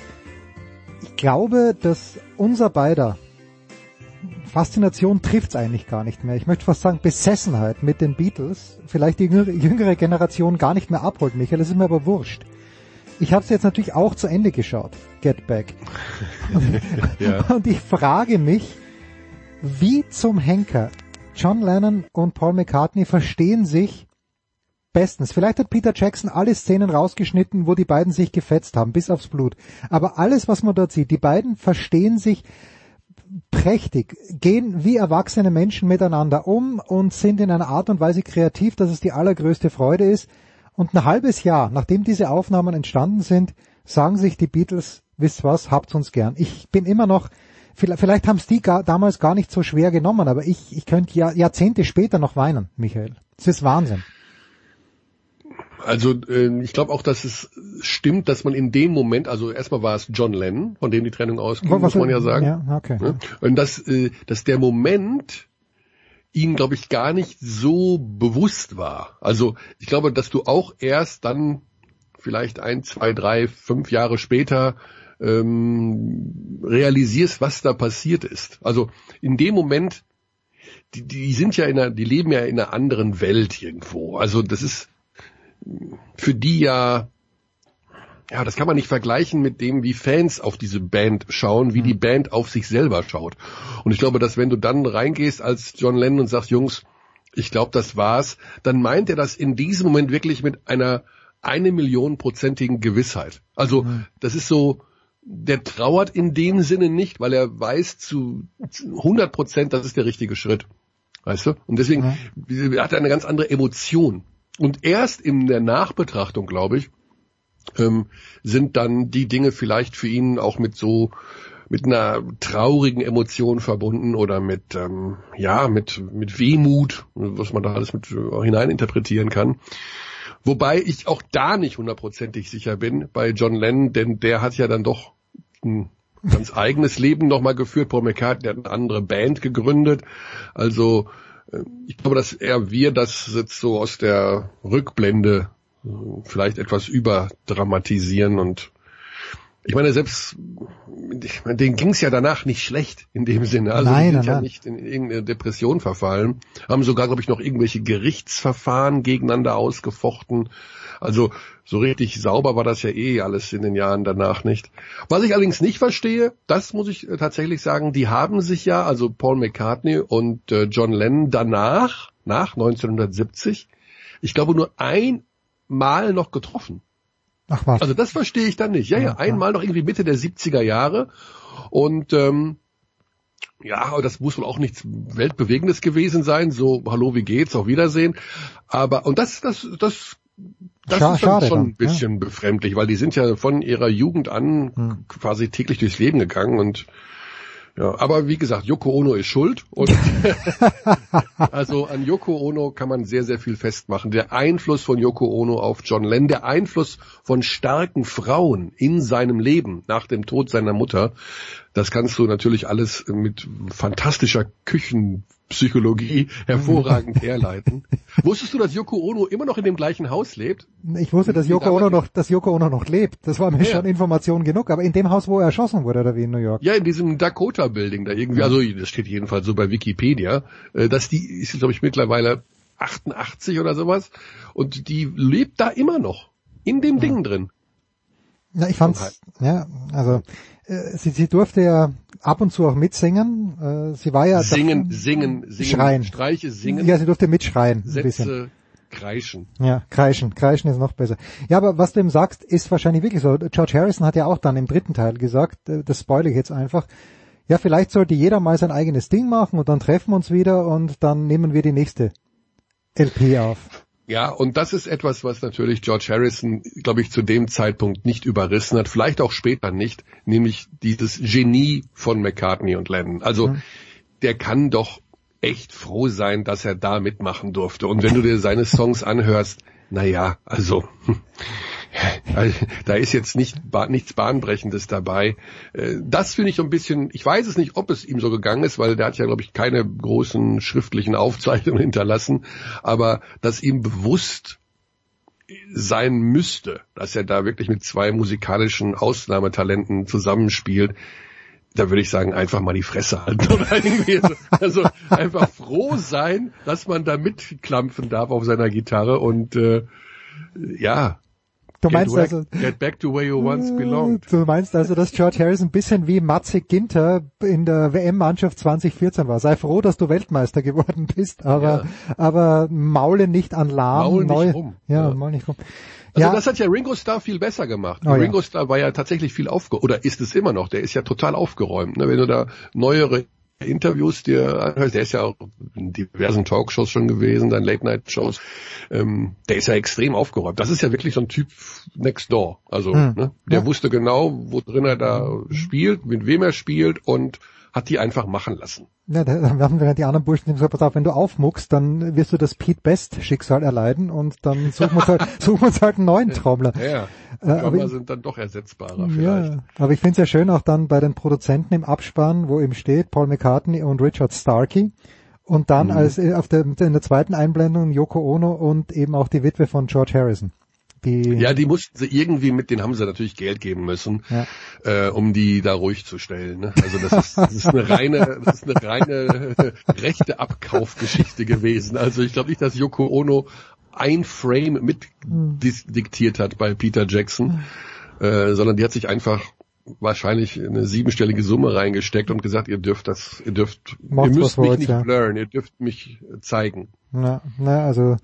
Ich glaube, dass unser beider Faszination trifft's eigentlich gar nicht mehr. Ich möchte fast sagen Besessenheit mit den Beatles. Vielleicht die jüngere Generation gar nicht mehr abholt, Michael. Das ist mir aber wurscht. Ich habe es jetzt natürlich auch zu Ende geschaut. Get Back. ja. Und ich frage mich, wie zum Henker John Lennon und Paul McCartney verstehen sich bestens. Vielleicht hat Peter Jackson alle Szenen rausgeschnitten, wo die beiden sich gefetzt haben, bis aufs Blut. Aber alles, was man dort sieht, die beiden verstehen sich prächtig, gehen wie erwachsene Menschen miteinander um und sind in einer Art und Weise kreativ, dass es die allergrößte Freude ist. Und ein halbes Jahr, nachdem diese Aufnahmen entstanden sind, sagen sich die Beatles, wisst was, habt's uns gern. Ich bin immer noch, vielleicht, haben es die gar, damals gar nicht so schwer genommen, aber ich, ich könnte Jahr, Jahrzehnte später noch weinen, Michael. Das ist Wahnsinn. Also äh, ich glaube auch, dass es stimmt, dass man in dem Moment, also erstmal war es John Lennon, von dem die Trennung ausging, Was muss man ja sagen. Ja, okay. Ja? Und dass, äh, dass der Moment ihnen, glaube ich, gar nicht so bewusst war. Also ich glaube, dass du auch erst dann vielleicht ein, zwei, drei, fünf Jahre später ähm, realisierst, was da passiert ist. Also in dem Moment, die, die sind ja in einer, die leben ja in einer anderen Welt irgendwo. Also das ist für die ja, ja, das kann man nicht vergleichen mit dem, wie Fans auf diese Band schauen, wie die mhm. Band auf sich selber schaut. Und ich glaube, dass wenn du dann reingehst als John Lennon und sagst, Jungs, ich glaube, das war's, dann meint er das in diesem Moment wirklich mit einer eine Million prozentigen Gewissheit. Also mhm. das ist so, der trauert in dem Sinne nicht, weil er weiß zu 100 Prozent, das ist der richtige Schritt. Weißt du? Und deswegen mhm. hat er eine ganz andere Emotion. Und erst in der Nachbetrachtung, glaube ich, ähm, sind dann die Dinge vielleicht für ihn auch mit so mit einer traurigen Emotion verbunden oder mit ähm, ja mit mit Wehmut, was man da alles mit äh, hineininterpretieren kann. Wobei ich auch da nicht hundertprozentig sicher bin bei John Lennon, denn der hat ja dann doch ein ganz eigenes Leben nochmal geführt. Paul McCartney hat eine andere Band gegründet. Also ich glaube, dass eher wir das jetzt so aus der Rückblende äh, vielleicht etwas überdramatisieren und ich meine, selbst ich meine, denen ging es ja danach nicht schlecht in dem Sinne. Also nein, die sind nein, ja nicht in irgendeine Depression verfallen. Haben sogar, glaube ich, noch irgendwelche Gerichtsverfahren gegeneinander ausgefochten. Also so richtig sauber war das ja eh alles in den Jahren danach nicht. Was ich allerdings nicht verstehe, das muss ich äh, tatsächlich sagen, die haben sich ja, also Paul McCartney und äh, John Lennon danach, nach 1970, ich glaube nur einmal noch getroffen. Ach was. Also das verstehe ich dann nicht. Ja, ja, Ja, einmal noch irgendwie Mitte der 70er Jahre. Und ähm, ja, aber das muss wohl auch nichts Weltbewegendes gewesen sein. So, hallo, wie geht's, auf Wiedersehen. Aber, und das, das, das, das Scha- ist dann schade schon ein bisschen befremdlich, weil die sind ja von ihrer Jugend an Hm. quasi täglich durchs Leben gegangen und ja, aber wie gesagt, Yoko Ono ist schuld und also an Yoko Ono kann man sehr, sehr viel festmachen. Der Einfluss von Yoko Ono auf John Lennon, der Einfluss von starken Frauen in seinem Leben nach dem Tod seiner Mutter, das kannst du natürlich alles mit fantastischer Küchenpsychologie hervorragend herleiten. Wusstest du, dass Yoko Ono immer noch in dem gleichen Haus lebt? Ich wusste, dass Yoko Ono noch, dass Yoko Ono noch lebt. Das war mir Ja. schon Information genug. Aber in dem Haus, wo er erschossen wurde, oder wie in New York? Ja, in diesem Dakota Building da irgendwie, also das steht jedenfalls so bei Wikipedia, äh, dass die ist, glaube ich, mittlerweile 88 oder sowas und die lebt da immer noch in dem Ding drin. Ja, ich fand's, ja, also sie, sie durfte ja ab und zu auch mitsingen. Äh, sie war ja Singen, singen, singen, Schreien. Streiche singen, Ja, sie durfte mitschreien ein bisschen. Sätze kreischen. Ja, kreischen. Kreischen ist noch besser. Ja, aber was du ihm sagst, ist wahrscheinlich wirklich so. George Harrison hat ja auch dann im dritten Teil gesagt, äh, das spoile ich jetzt einfach, ja, vielleicht sollte jeder mal sein eigenes Ding machen und dann treffen wir uns wieder und dann nehmen wir die nächste LP auf. Ja, und das ist etwas, was natürlich George Harrison, glaube ich, zu dem Zeitpunkt nicht überrissen hat, vielleicht auch später nicht, nämlich dieses Genie von McCartney und Lennon. Also der kann doch echt froh sein, dass er da mitmachen durfte. Und wenn du dir seine Songs anhörst, na ja, also da ist jetzt nicht, nichts Bahnbrechendes dabei. Äh, Das finde ich so ein bisschen, ich weiß es nicht, ob es ihm so gegangen ist, weil der hat ja, glaube ich, keine großen schriftlichen Aufzeichnungen hinterlassen, aber dass ihm bewusst sein müsste, dass er da wirklich mit zwei musikalischen Ausnahmetalenten zusammenspielt, da würde ich sagen, einfach mal die Fresse halten. Also einfach froh sein, dass man da mitklampfen darf auf seiner Gitarre und äh, ja. Du meinst get, also, get back to where you once belonged. du meinst also, dass George Harrison ein bisschen wie Matze Ginter in der WM-Mannschaft 2014 war. Sei froh, dass du Weltmeister geworden bist, aber, aber maule nicht an lahm. Maul nicht neu, rum. Ja, Ja. maul nicht rum. Also ja, das hat ja Ringo Starr viel besser gemacht. Oh ja. Ringo Starr war ja tatsächlich viel aufgeräumt, oder ist es immer noch, der ist ja total aufgeräumt. Ne? Wenn du da neuere Interviews dir anhörst, der ist ja auch in diversen Talkshows schon gewesen, dann Late-Night-Shows, ähm, der ist ja extrem aufgeräumt. Das ist ja wirklich so ein Typ next door. Also Hm. ne? der Ja. wusste genau, wo drin er da spielt, mit wem er spielt und hat die einfach machen lassen. Ja, da da haben wir die anderen Burschen die gesagt, pass auf, wenn du aufmuckst, dann wirst du das Pete Best Schicksal erleiden und dann suchen wir uns halt, suchen wir uns halt einen neuen Trommler. Ja, Äh, aber Drummer ich- sind dann doch ersetzbarer vielleicht. Ja, aber ich finde es ja schön auch dann bei den Produzenten im Abspann, wo eben steht Paul McCartney und Richard Starkey und dann Mhm. als äh, auf der, in der zweiten Einblendung Yoko Ono und eben auch die Witwe von George Harrison. Die, Ja, die mussten sie irgendwie mit, denen haben sie natürlich Geld geben müssen, Ja. äh, um die da ruhig zu stellen. Ne? Also das ist, das ist eine reine, das ist eine reine rechte Abkaufgeschichte gewesen. Also ich glaube nicht, dass Yoko Ono ein Frame mit dis- diktiert hat bei Peter Jackson, äh, sondern die hat sich einfach wahrscheinlich eine siebenstellige Summe reingesteckt und gesagt, ihr dürft das, ihr dürft, Macht's, ihr müsst mich wollt, nicht ja. blurren, ihr dürft mich zeigen. na, na, also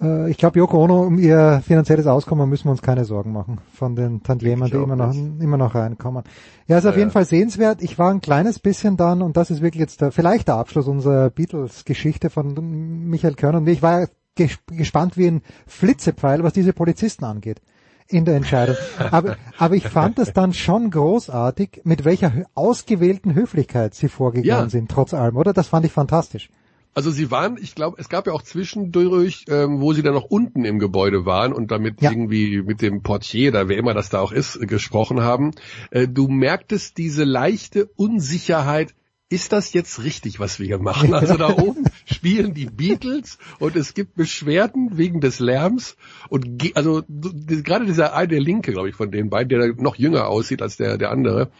äh, ich glaube Yoko Ono um ihr finanzielles Auskommen müssen wir uns keine Sorgen machen von den Tantiemen, die immer noch immer noch reinkommen. Ja, ist auf Ja, jeden. Fall sehenswert. Ich war ein kleines bisschen dann und das ist wirklich jetzt der, vielleicht der Abschluss unserer Beatles-Geschichte von Michael Körner und mir. Ich war ges gespannt wie ein Flitzepfeil, was diese Polizisten angeht in der Entscheidung. Aber, aber ich fand es dann schon großartig, mit welcher ausgewählten Höflichkeit sie vorgegangen Ja. sind, trotz allem, oder? Das fand ich fantastisch. Also sie waren, ich glaube, es gab ja auch zwischendurch, ähm, wo sie dann noch unten im Gebäude waren und damit ja. irgendwie mit dem Portier, da wer immer das da auch ist, gesprochen haben. Äh, du merktest diese leichte Unsicherheit ist das jetzt richtig, was wir hier machen? Also da oben spielen die Beatles und es gibt Beschwerden wegen des Lärms und also gerade dieser eine, Linke, glaube ich, von den beiden, der noch jünger aussieht als der der andere,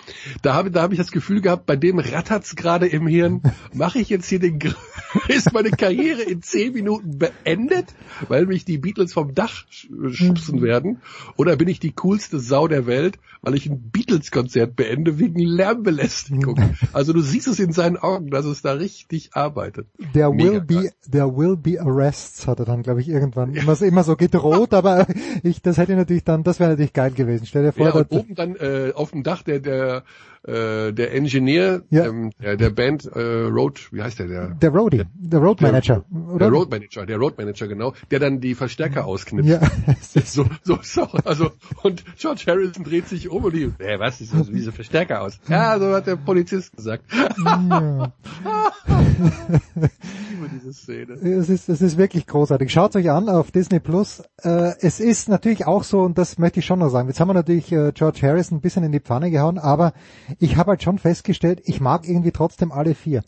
da habe da habe ich das Gefühl gehabt, bei dem rattert's gerade im Hirn. Mache ich jetzt hier den ist meine Karriere in zehn Minuten beendet, weil mich die Beatles vom Dach schubsen werden, oder bin ich die coolste Sau der Welt, weil ich ein Beatles-Konzert beende wegen Lärmbelästigung? Also du siehst es es in seinen Augen, dass es da richtig arbeitet. Der will be, der will be arrests hat er dann, glaube ich, irgendwann ja. immer, immer so gedroht, aber ich, das hätte natürlich dann, das wäre natürlich geil gewesen. Stell dir vor, ja, und oben dann äh, auf dem Dach der der äh, der Engineer ja. ähm, der, der Band äh, Road, wie heißt der? Der, der Roadie, der, der Road Manager, der, oder? Der Road Manager, der Road Manager, genau, der dann die Verstärker ausknipst. Ja. so, so, so, also, und George Harrison dreht sich um und die, äh, was ist das, wie so Verstärker aus? Ja, so hat der Polizist gesagt. Ja. diese Szene. Es ist, es ist wirklich großartig. Schaut euch an auf Disney Plus. Äh, es ist natürlich auch so, und das möchte ich schon noch sagen, jetzt haben wir natürlich äh, George Harrison ein bisschen in die Pfanne gehauen, aber ich habe halt schon festgestellt, ich mag irgendwie trotzdem alle vier.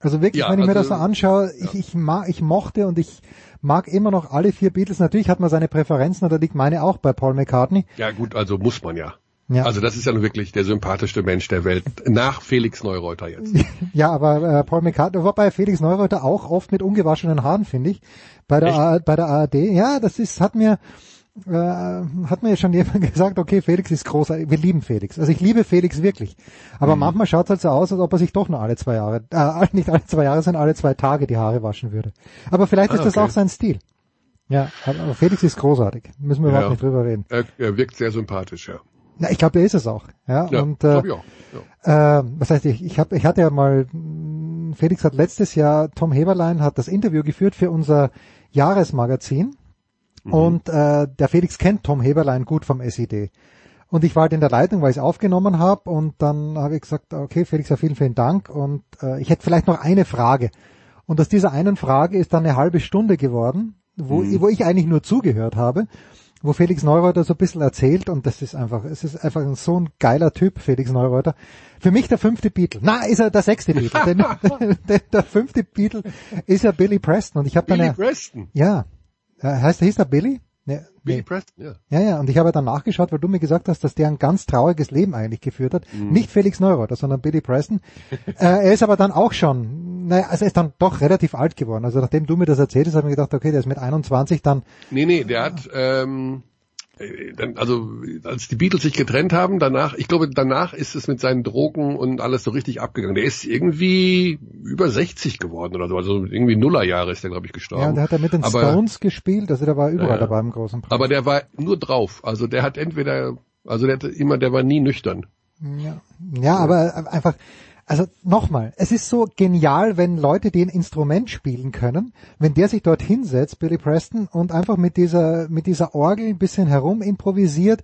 Also wirklich, ja, wenn ich also, mir das so anschaue, ja. ich, ich, mag, ich mochte und ich mag immer noch alle vier Beatles. Natürlich hat man seine Präferenzen, und da liegt meine auch bei Paul McCartney. Ja gut, also muss man ja. Ja. Also das ist ja nun wirklich der sympathischste Mensch der Welt, nach Felix Neureuter jetzt. Ja, aber äh, Paul McCartney, wobei Felix Neureuter auch oft mit ungewaschenen Haaren, finde ich, bei der, bei der ARD. Ja, das ist, hat mir, äh, hat mir ja schon jemand gesagt, okay, Felix ist großartig, wir lieben Felix. Also ich liebe Felix wirklich. Aber mhm. manchmal schaut es halt so aus, als ob er sich doch nur alle zwei Jahre, äh, nicht alle zwei Jahre, sondern alle zwei Tage die Haare waschen würde. Aber vielleicht ah, ist das okay. auch sein Stil. Ja, aber Felix ist großartig. Müssen wir ja, überhaupt nicht drüber reden. Er, er wirkt sehr sympathisch, ja. Na, ich glaube, der ist es auch. Ja, ja und äh, ich auch. Ja. Äh, was heißt ich? Ich habe, ich hatte ja mal, Felix hat letztes Jahr, Tom Heberlein hat das Interview geführt für unser Jahresmagazin mhm. und äh, der Felix kennt Tom Heberlein gut vom SED. Und ich war halt in der Leitung, weil ich es aufgenommen habe und dann habe ich gesagt, okay, Felix, ja, vielen, vielen Dank und äh, ich hätte vielleicht noch eine Frage. Und aus dieser einen Frage ist dann eine halbe Stunde geworden, wo, mhm. wo ich eigentlich nur zugehört habe wo Felix Neureuter so ein bisschen erzählt und das ist einfach, es ist einfach so ein geiler Typ, Felix Neureuter. Für mich der fünfte Beatle. Na, ist er der sechste Beatle. denn, der, der, fünfte Beatle ist ja Billy Preston und ich habe dann Billy Preston. Ja, heißt, hieß der Billy? Nee, Billy nee. Preston, ja. Ja, ja, und ich habe dann nachgeschaut, weil du mir gesagt hast, dass der ein ganz trauriges Leben eigentlich geführt hat. Mhm. Nicht Felix Neureuter, sondern Billy Preston. äh, er ist aber dann auch schon, naja, also er ist dann doch relativ alt geworden. Also nachdem du mir das erzählt hast, habe ich gedacht, okay, der ist mit 21 dann. Nee, nee, der hat, ähm, äh, also als die Beatles sich getrennt haben, danach, ich glaube, danach ist es mit seinen Drogen und alles so richtig abgegangen. Der ist irgendwie über 60 geworden oder so, also irgendwie Nullerjahre ist der, glaube ich, gestorben. Ja, und der hat er mit den aber, Stones gespielt, also der war überall ja, dabei im großen Preis. Aber der war nur drauf, also der hat entweder, also der hat immer, der war nie nüchtern. Ja, ja, aber einfach, also nochmal, es ist so genial, wenn Leute, die ein Instrument spielen können, wenn der sich dort hinsetzt, Billy Preston, und einfach mit dieser, mit dieser Orgel ein bisschen herum improvisiert.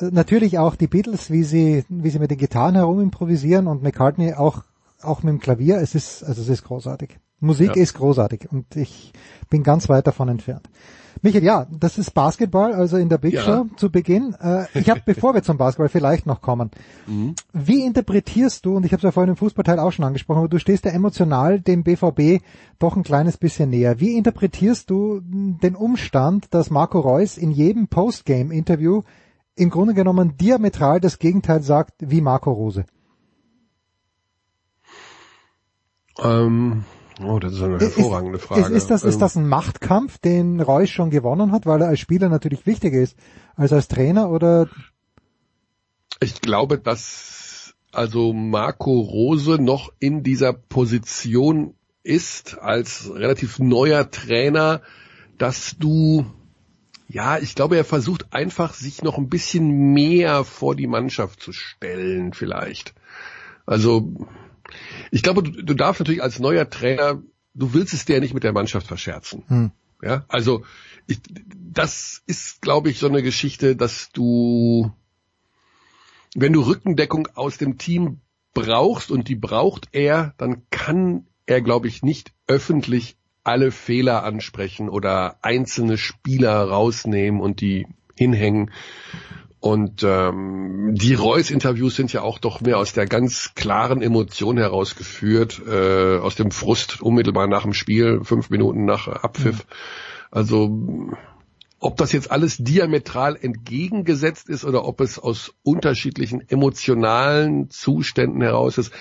Äh, natürlich auch die Beatles, wie sie, wie sie mit den Gitarren herum improvisieren und McCartney auch, auch mit dem Klavier. Es ist, also es ist großartig. Musik ja. ist großartig und ich bin ganz weit davon entfernt. Michael, ja, das ist Basketball, also in der Big ja. Show zu Beginn. Äh, ich habe, bevor wir zum Basketball vielleicht noch kommen, mhm. wie interpretierst du, und ich habe es ja vorhin im Fußballteil auch schon angesprochen, aber du stehst ja emotional dem BVB doch ein kleines bisschen näher. Wie interpretierst du den Umstand, dass Marco Reus in jedem Postgame-Interview im Grunde genommen diametral das Gegenteil sagt wie Marco Rose? Ähm Oh, das ist eine hervorragende Frage. Ist, ist, das, ist das ein Machtkampf, den Reus schon gewonnen hat, weil er als Spieler natürlich wichtiger ist als als Trainer oder? Ich glaube, dass also Marco Rose noch in dieser Position ist als relativ neuer Trainer, dass du ja, ich glaube, er versucht einfach, sich noch ein bisschen mehr vor die Mannschaft zu stellen, vielleicht. Also, ich glaube, du, du darfst natürlich als neuer Trainer, du willst es dir ja nicht mit der Mannschaft verscherzen. Hm. Ja, also ich, das ist, glaube ich, so eine Geschichte, dass du, wenn du Rückendeckung aus dem Team brauchst und die braucht er, dann kann er, glaube ich, nicht öffentlich alle Fehler ansprechen oder einzelne Spieler rausnehmen und die hinhängen. Und ähm, die Reus-Interviews sind ja auch doch mehr aus der ganz klaren Emotion herausgeführt, äh, aus dem Frust unmittelbar nach dem Spiel, fünf Minuten nach Abpfiff. Mhm. Also ob das jetzt alles diametral entgegengesetzt ist oder ob es aus unterschiedlichen emotionalen Zuständen heraus ist,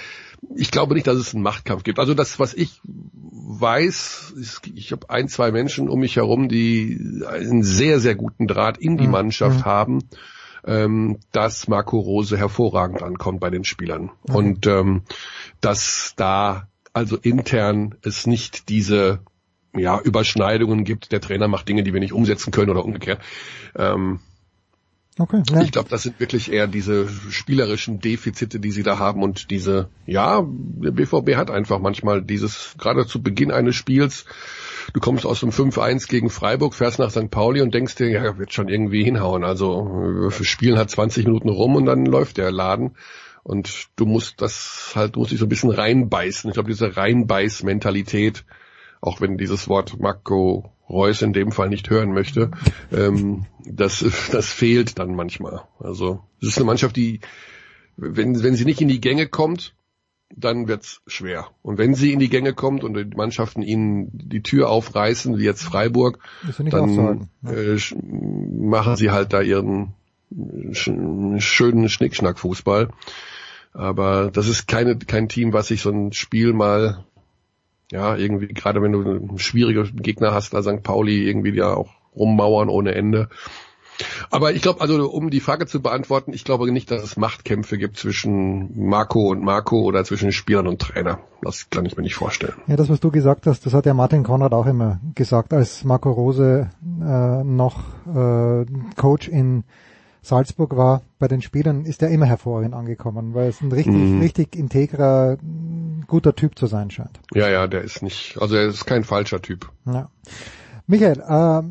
ich glaube nicht, dass es einen Machtkampf gibt. Also das, was ich weiß, ist, ich habe ein, zwei Menschen um mich herum, die einen sehr, sehr guten Draht in die mhm. Mannschaft mhm. haben, ähm, dass Marco Rose hervorragend ankommt bei den Spielern. Mhm. Und ähm, dass da also intern es nicht diese ja, Überschneidungen gibt. Der Trainer macht Dinge, die wir nicht umsetzen können oder umgekehrt. Ähm, Okay, ja. Ich glaube, das sind wirklich eher diese spielerischen Defizite, die sie da haben und diese, ja, der BVB hat einfach manchmal dieses, gerade zu Beginn eines Spiels, du kommst aus dem 5-1 gegen Freiburg, fährst nach St. Pauli und denkst dir, ja, wird schon irgendwie hinhauen. Also für Spielen hat 20 Minuten rum und dann läuft der Laden. Und du musst das halt, du musst dich so ein bisschen reinbeißen. Ich glaube, diese Reinbeiß-Mentalität, auch wenn dieses Wort Marco Reus in dem Fall nicht hören möchte, ähm, das, das fehlt dann manchmal. Also es ist eine Mannschaft, die, wenn, wenn sie nicht in die Gänge kommt, dann wird's schwer. Und wenn sie in die Gänge kommt und die Mannschaften ihnen die Tür aufreißen, wie jetzt Freiburg, dann äh, machen sie halt da ihren schönen Schnickschnack-Fußball. Aber das ist keine, kein Team, was sich so ein Spiel mal ja, irgendwie, gerade wenn du schwierige Gegner hast, da St. Pauli irgendwie ja auch rummauern ohne Ende. Aber ich glaube, also um die Frage zu beantworten, ich glaube nicht, dass es Machtkämpfe gibt zwischen Marco und Marco oder zwischen Spielern und Trainer. Das kann ich mir nicht vorstellen. Ja, das, was du gesagt hast, das hat ja Martin Konrad auch immer gesagt, als Marco Rose äh, noch äh, Coach in Salzburg war, bei den Spielern ist er immer hervorragend angekommen, weil es ein richtig, mhm. richtig integrer, guter Typ zu sein scheint. Ja, ja, der ist nicht, also er ist kein falscher Typ. Ja. Michael, äh,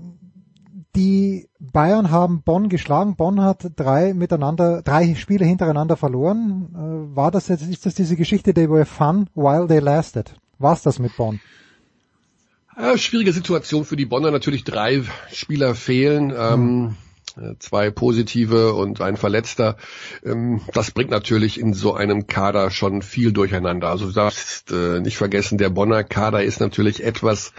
die Bayern haben Bonn geschlagen. Bonn hat drei miteinander, drei Spiele hintereinander verloren. Äh, war das jetzt, ist das diese Geschichte, they were fun while they lasted? War's das mit Bonn? Ja, schwierige Situation für die Bonner. Natürlich drei Spieler fehlen. Ähm, mhm. Äh, zwei positive und ein Verletzter. Ähm, das bringt natürlich in so einem Kader schon viel durcheinander. Also du darfst äh, nicht vergessen, der Bonner Kader ist natürlich etwas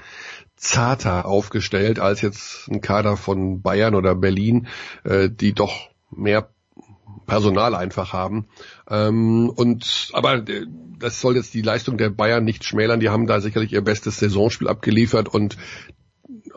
zarter aufgestellt als jetzt ein Kader von Bayern oder Berlin, äh, die doch mehr Personal einfach haben. Ähm, und aber das soll jetzt die Leistung der Bayern nicht schmälern. Die haben da sicherlich ihr bestes Saisonspiel abgeliefert und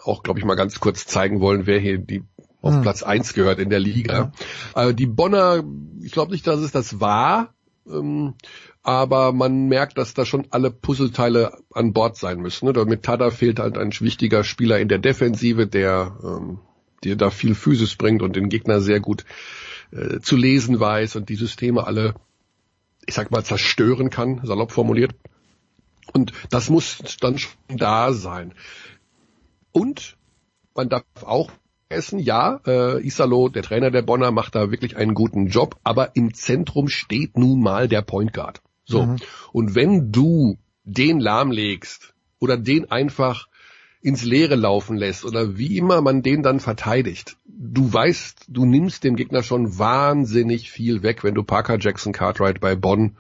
auch, glaube ich, mal ganz kurz zeigen wollen, wer hier die auf hm. Platz eins gehört in der Liga. Ja. Äh, die Bonner, ich glaube nicht, dass es das war, ähm, aber man merkt, dass da schon alle Puzzleteile an Bord sein müssen. Ne? Mit Tada fehlt halt ein wichtiger Spieler in der Defensive, der ähm, dir da viel Physis bringt und den Gegner sehr gut äh, zu lesen weiß und die Systeme alle, ich sag mal, zerstören kann, salopp formuliert. Und das muss dann schon da sein. Und man darf auch Essen, ja, äh, Isalo, der Trainer der Bonner, macht da wirklich einen guten Job, aber im Zentrum steht nun mal der Point Guard. So. Mhm. Und wenn du den lahmlegst oder den einfach ins Leere laufen lässt oder wie immer man den dann verteidigt, du weißt, du nimmst dem Gegner schon wahnsinnig viel weg, wenn du Parker Jackson Cartwright bei Bonn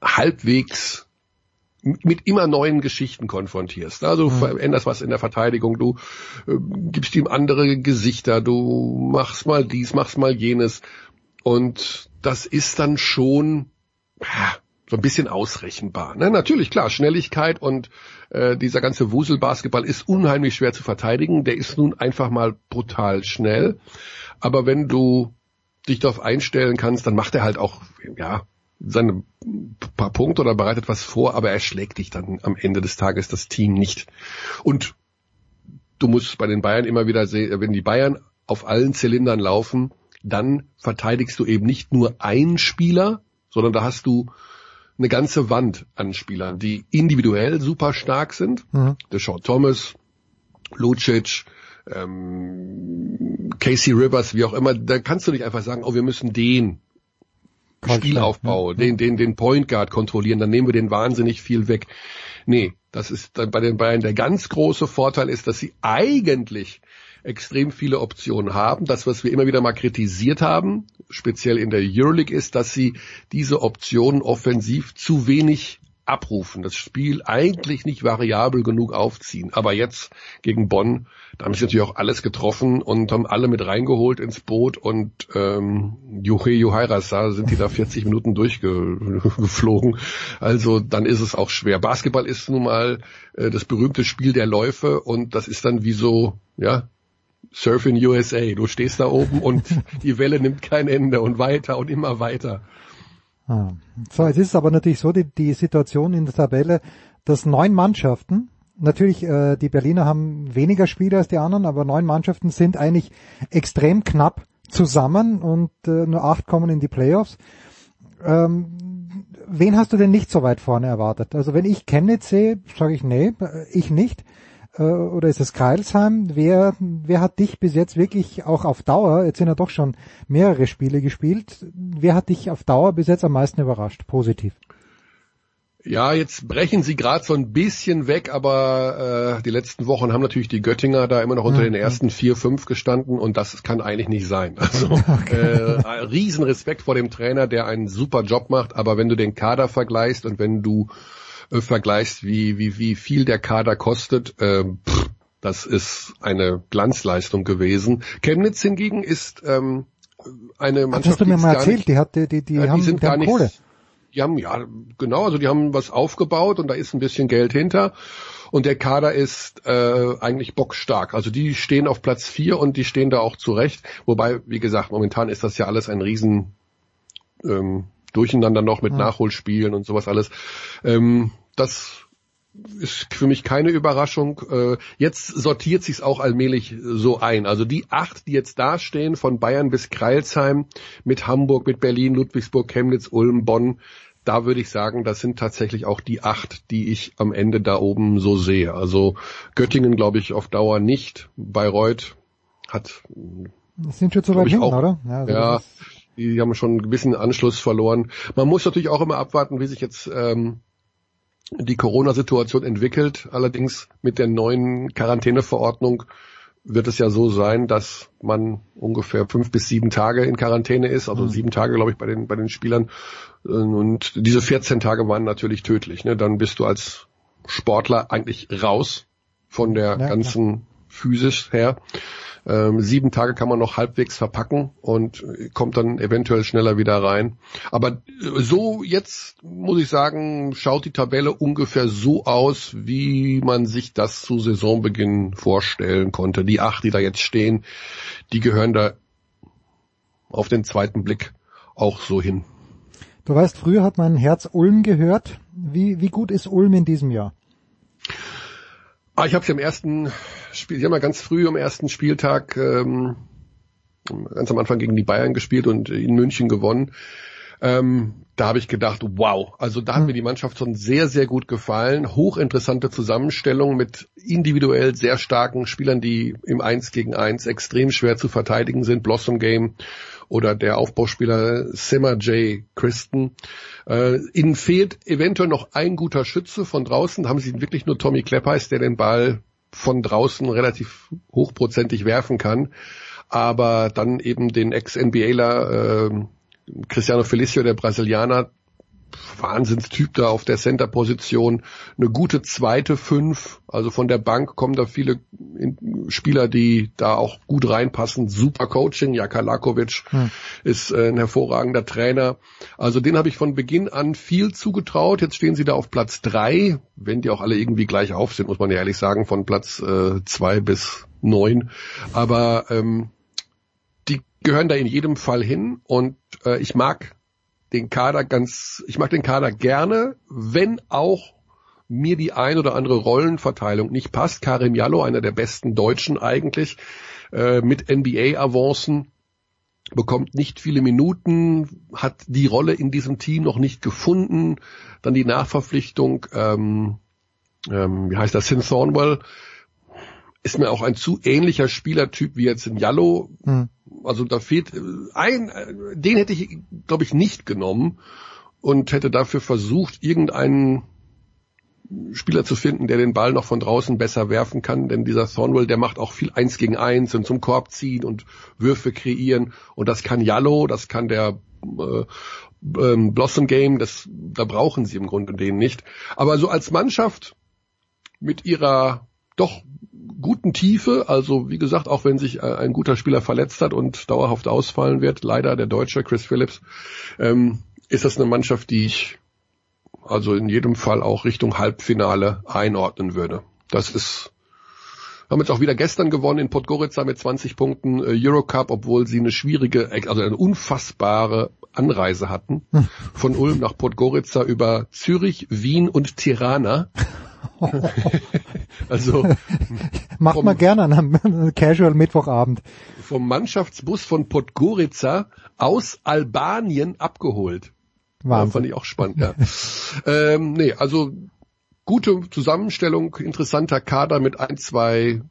halbwegs mit immer neuen Geschichten konfrontierst. Also du mhm. veränderst was in der Verteidigung, du äh, gibst ihm andere Gesichter, du machst mal dies, machst mal jenes. Und das ist dann schon ja, so ein bisschen ausrechenbar. Ne? Natürlich, klar, Schnelligkeit und äh, dieser ganze Wuselbasketball ist unheimlich schwer zu verteidigen. Der ist nun einfach mal brutal schnell. Aber wenn du dich darauf einstellen kannst, dann macht er halt auch, ja, seine paar Punkte oder bereitet was vor, aber er schlägt dich dann am Ende des Tages das Team nicht. Und du musst bei den Bayern immer wieder sehen, wenn die Bayern auf allen Zylindern laufen, dann verteidigst du eben nicht nur einen Spieler, sondern da hast du eine ganze Wand an Spielern, die individuell super stark sind. Mhm. Deshaun Thomas, Lucic, ähm, Casey Rivers, wie auch immer. Da kannst du nicht einfach sagen, oh, wir müssen den Spielaufbau, ja. den, den, den Point Guard kontrollieren, dann nehmen wir den wahnsinnig viel weg. Nee, Das ist bei den Bayern der ganz große Vorteil ist, dass sie eigentlich extrem viele Optionen haben. Das, was wir immer wieder mal kritisiert haben, speziell in der Euroleague, ist, dass sie diese Optionen offensiv zu wenig abrufen, das Spiel eigentlich nicht variabel genug aufziehen. Aber jetzt gegen Bonn, da haben sie natürlich auch alles getroffen und haben alle mit reingeholt ins Boot und ähm, Juhe Juhairas, da sind die da 40 Minuten durchgeflogen. Also dann ist es auch schwer. Basketball ist nun mal äh, das berühmte Spiel der Läufe und das ist dann wie so, ja, Surf in USA. Du stehst da oben und die Welle nimmt kein Ende und weiter und immer weiter. Ah. So, jetzt ist es aber natürlich so, die, die Situation in der Tabelle, dass neun Mannschaften, natürlich äh, die Berliner haben weniger Spiele als die anderen, aber neun Mannschaften sind eigentlich extrem knapp zusammen und äh, nur acht kommen in die Playoffs. Ähm, wen hast du denn nicht so weit vorne erwartet? Also wenn ich Chemnitz sehe, sage ich nee, ich nicht äh, oder ist es Kreilsheim? Wer, wer hat dich bis jetzt wirklich auch auf Dauer, jetzt sind ja doch schon mehrere Spiele gespielt, wer hat dich auf Dauer bis jetzt am meisten überrascht, positiv? Ja, jetzt brechen sie gerade so ein bisschen weg, aber äh, die letzten Wochen haben natürlich die Göttinger da immer noch unter ja, den ersten vier, fünf gestanden und das kann eigentlich nicht sein. Also okay. äh, Riesenrespekt vor dem Trainer, der einen super Job macht, aber wenn du den Kader vergleichst und wenn du äh, vergleichst, wie, wie, wie viel der Kader kostet, äh, pff, das ist eine Glanzleistung gewesen. Chemnitz hingegen ist ähm, eine Mannschaft, Ach, hast du mir mal erzählt, nicht, die hat, die, die, die, haben, die sind die gar nicht, Kohle. Die haben, ja, genau, also die haben was aufgebaut und da ist ein bisschen Geld hinter. Und der Kader ist äh, eigentlich bockstark. Also die stehen auf Platz vier und die stehen da auch zurecht. Wobei, wie gesagt, momentan ist das ja alles ein riesen ähm, Durcheinander noch mit ja. Nachholspielen und sowas alles. Ähm, das ist für mich keine Überraschung. Äh, jetzt sortiert sich's auch allmählich so ein. Also die acht, die jetzt dastehen, von Bayern bis Kreilsheim, mit Hamburg, mit Berlin, Ludwigsburg, Chemnitz, Ulm, Bonn, da würde ich sagen, das sind tatsächlich auch die acht, die ich am Ende da oben so sehe. Also Göttingen glaube ich auf Dauer nicht. Bayreuth hat das sind schon zu weit hinten, oder? Ja, also ja die haben schon einen gewissen Anschluss verloren. Man muss natürlich auch immer abwarten, wie sich jetzt ähm, die Corona-Situation entwickelt. Allerdings mit der neuen Quarantäneverordnung wird es ja so sein, dass man ungefähr fünf bis sieben Tage in Quarantäne ist, also mhm. sieben Tage, glaube ich, bei den, bei den Spielern. Und diese 14 Tage waren natürlich tödlich. Ne? Dann bist du als Sportler eigentlich raus von der ja, ganzen ja. Physis her. Ähm, sieben Tage kann man noch halbwegs verpacken und kommt dann eventuell schneller wieder rein. Aber so jetzt muss ich sagen, schaut die Tabelle ungefähr so aus, wie man sich das zu Saisonbeginn vorstellen konnte. Die acht, die da jetzt stehen, die gehören da auf den zweiten Blick auch so hin. Du weißt, früher hat man Herz Ulm gehört. Wie, wie gut ist Ulm in diesem Jahr? Ah, ich habe sie am ersten Spiel, sie haben ja ganz früh am ersten Spieltag ähm, ganz am Anfang gegen die Bayern gespielt und in München gewonnen. Ähm, da habe ich gedacht, wow, also da hat mir die Mannschaft schon sehr, sehr gut gefallen. Hochinteressante Zusammenstellung mit individuell sehr starken Spielern, die im Eins gegen Eins extrem schwer zu verteidigen sind. Blossom Game oder der Aufbauspieler Simmer J. Christen. Äh, ihnen fehlt eventuell noch ein guter Schütze von draußen. Haben sie wirklich nur Tommy Kleppeis, der den Ball von draußen relativ hochprozentig werfen kann. Aber dann eben den Ex-NBAler äh, Cristiano Felicio, der Brasilianer, Wahnsinnstyp da auf der Center-Position, eine gute zweite Fünf, also von der Bank kommen da viele Spieler, die da auch gut reinpassen. Super Coaching, Jaka Lakovic hm. ist äh, ein hervorragender Trainer. Also den habe ich von Beginn an viel zugetraut. Jetzt stehen sie da auf Platz drei, wenn die auch alle irgendwie gleich auf sind, muss man ja ehrlich sagen, von Platz äh, zwei bis neun. Aber ähm, die gehören da in jedem Fall hin und äh, ich mag den Kader ganz, ich mag den Kader gerne, wenn auch mir die ein oder andere Rollenverteilung nicht passt. Karim Jallo, einer der besten Deutschen eigentlich, äh, mit NBA-Avancen, bekommt nicht viele Minuten, hat die Rolle in diesem Team noch nicht gefunden. Dann die Nachverpflichtung, ähm, ähm, wie heißt das, Sin Thornwell, ist mir auch ein zu ähnlicher Spielertyp wie jetzt in Jallo. Hm. Also da fehlt äh, ein, äh, den hätte ich, glaube ich, nicht genommen und hätte dafür versucht, irgendeinen Spieler zu finden, der den Ball noch von draußen besser werfen kann, denn dieser Thornwell, der macht auch viel eins gegen eins und zum Korb ziehen und Würfe kreieren und das kann Jallo, das kann der äh, ähm, Blossom Game, das, da brauchen sie im Grunde den nicht. Aber so als Mannschaft mit ihrer doch guten Tiefe, also wie gesagt, auch wenn sich äh, ein guter Spieler verletzt hat und dauerhaft ausfallen wird, leider der Deutsche Chris Phillips, ähm, ist das eine Mannschaft, die ich also in jedem Fall auch Richtung Halbfinale einordnen würde. Das ist haben jetzt auch wieder gestern gewonnen in Podgorica mit 20 Punkten äh, Eurocup, obwohl sie eine schwierige, also eine unfassbare Anreise hatten. Hm. Von Ulm nach Podgorica über Zürich, Wien und Tirana. also macht vom, man gerne an einem Casual Mittwochabend. Vom Mannschaftsbus von Podgorica aus Albanien abgeholt. Wahnsinn. Ja, fand ich auch spannend, ja. ähm, nee, also gute Zusammenstellung, interessanter Kader mit ein, zwei,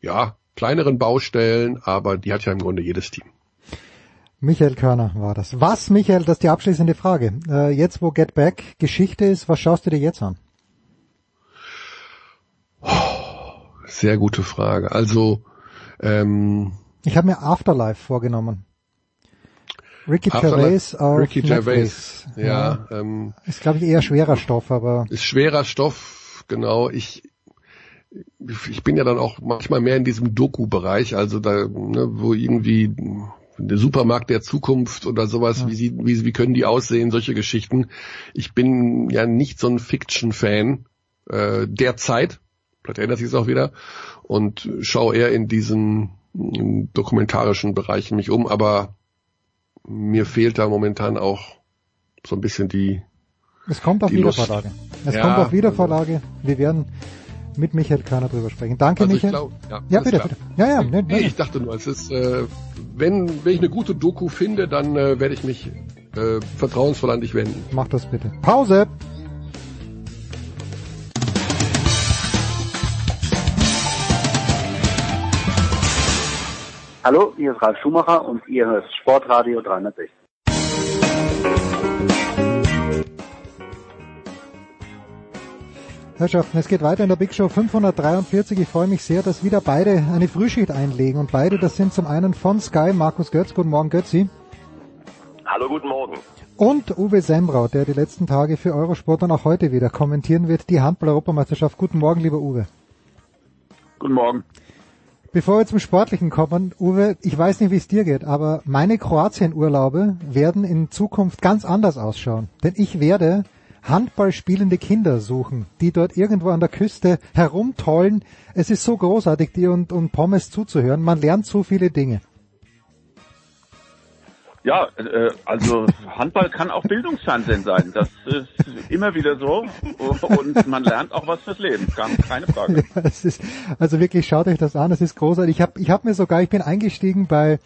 ja, kleineren Baustellen, aber die hat ja im Grunde jedes Team. Michael Körner war das. Was, Michael, das ist die abschließende Frage. Äh, jetzt, wo Get Back Geschichte ist, was schaust du dir jetzt an? Sehr gute Frage. Also ähm, ich habe mir Afterlife vorgenommen. Ricky Gervais auf Ricky Gervais, ja. ja ähm, ist glaube ich eher schwerer Stoff, aber ist schwerer Stoff, genau. Ich ich bin ja dann auch manchmal mehr in diesem Doku-Bereich, also da, ne, wo irgendwie der Supermarkt der Zukunft oder sowas, ja. wie, sie, wie, wie können die aussehen, solche Geschichten. Ich bin ja nicht so ein Fiction-Fan äh, der Zeit, vielleicht ändert sich es auch wieder, und schaue eher in diesen dokumentarischen Bereichen mich um, aber mir fehlt da momentan auch so ein bisschen die. Es kommt auf Wiedervorlage. Es ja, kommt auf Wiedervorlage. Wir werden mit Michael Körner drüber sprechen. Danke, also Michael. Glaub, ja, ja bitte, bitte. Ja, ja. Ne, nee, ich dachte nur, es ist, äh, wenn, wenn ich eine gute Doku finde, dann äh, werde ich mich äh, vertrauensvoll an dich wenden. Mach das bitte. Pause. Hallo, hier ist Ralf Schumacher und ihr hört Sportradio 360. Herrschaften, es geht weiter in der Big Show 543. Ich freue mich sehr, dass wieder beide eine Frühschicht einlegen. Und beide, das sind zum einen von Sky, Markus Götz. Guten Morgen, Götzi. Hallo, guten Morgen. Und Uwe Sembrau, der die letzten Tage für Eurosport und auch heute wieder kommentieren wird, die Handball-Europameisterschaft. Guten Morgen, lieber Uwe. Guten Morgen. Bevor wir zum Sportlichen kommen, Uwe, ich weiß nicht, wie es dir geht, aber meine Kroatien-Urlaube werden in Zukunft ganz anders ausschauen. Denn ich werde Handball spielende Kinder suchen, die dort irgendwo an der Küste herumtollen. Es ist so großartig, dir und, und Pommes zuzuhören. Man lernt so viele Dinge. Ja, äh, also Handball kann auch Bildungsfernsehen sein. Das ist immer wieder so. Und man lernt auch was fürs Leben. Keine Frage. Ja, ist, also wirklich, schaut euch das an. Es ist großartig. Ich habe ich hab mir sogar, ich bin eingestiegen bei,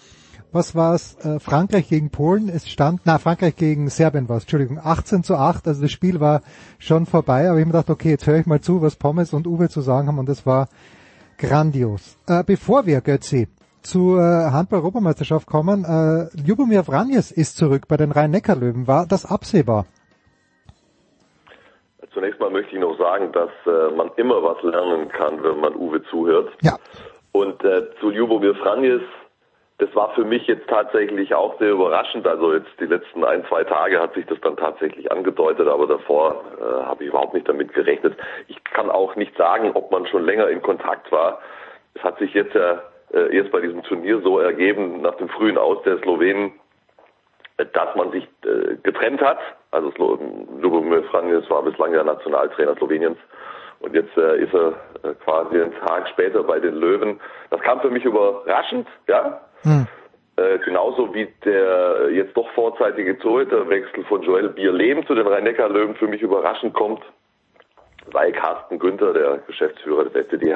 was war's, äh, Frankreich gegen Polen. Es stand, na, Frankreich gegen Serbien war Entschuldigung, 18 zu 8. Also das Spiel war schon vorbei. Aber ich mir gedacht, okay, jetzt höre ich mal zu, was Pommes und Uwe zu sagen haben. Und das war grandios. Äh, bevor wir, Götzi, zur Handball-Europameisterschaft kommen. Äh, Ljubomir Vranjes ist zurück bei den Rhein-Neckar-Löwen. War das absehbar? Zunächst mal möchte ich noch sagen, dass äh, man immer was lernen kann, wenn man Uwe zuhört. Ja. Und äh, zu Ljubomir Vranjes, das war für mich jetzt tatsächlich auch sehr überraschend. Also jetzt die letzten ein, zwei Tage hat sich das dann tatsächlich angedeutet, aber davor äh, habe ich überhaupt nicht damit gerechnet. Ich kann auch nicht sagen, ob man schon länger in Kontakt war. Es hat sich jetzt ja äh, jetzt bei diesem Turnier so ergeben, nach dem frühen Aus der Slowenen, dass man sich äh, getrennt hat. Also Lubomir Franjes war bislang der Nationaltrainer Sloweniens und jetzt äh, ist er äh, quasi einen Tag später bei den Löwen. Das kam für mich überraschend, ja. Hm. Äh, genauso wie der jetzt doch vorzeitige Torhüterwechsel von Joel Bierlehm zu den Rhein-Neckar-Löwen für mich überraschend kommt, weil Carsten Günther, der Geschäftsführer des FCD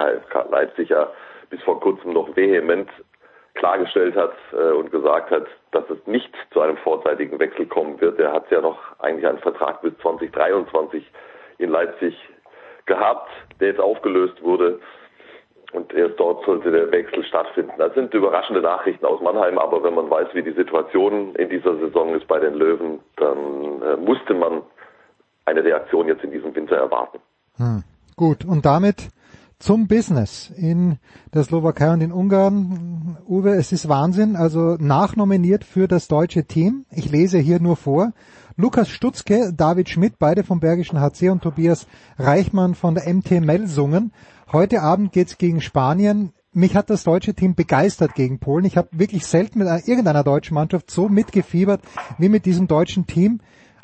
Leipzig, ja bis vor kurzem noch vehement klargestellt hat äh, und gesagt hat, dass es nicht zu einem vorzeitigen Wechsel kommen wird. Er hat ja noch eigentlich einen Vertrag bis 2023 in Leipzig gehabt, der jetzt aufgelöst wurde. Und erst dort sollte der Wechsel stattfinden. Das sind überraschende Nachrichten aus Mannheim, aber wenn man weiß, wie die Situation in dieser Saison ist bei den Löwen, dann äh, musste man eine Reaktion jetzt in diesem Winter erwarten. Hm. Gut, und damit zum Business in der Slowakei und in Ungarn. Uwe, es ist Wahnsinn, also nachnominiert für das deutsche Team. Ich lese hier nur vor. Lukas Stutzke, David Schmidt, beide vom Bergischen HC und Tobias Reichmann von der MT Melsungen. Heute Abend geht's gegen Spanien. Mich hat das deutsche Team begeistert gegen Polen. Ich habe wirklich selten mit irgendeiner deutschen Mannschaft so mitgefiebert wie mit diesem deutschen Team.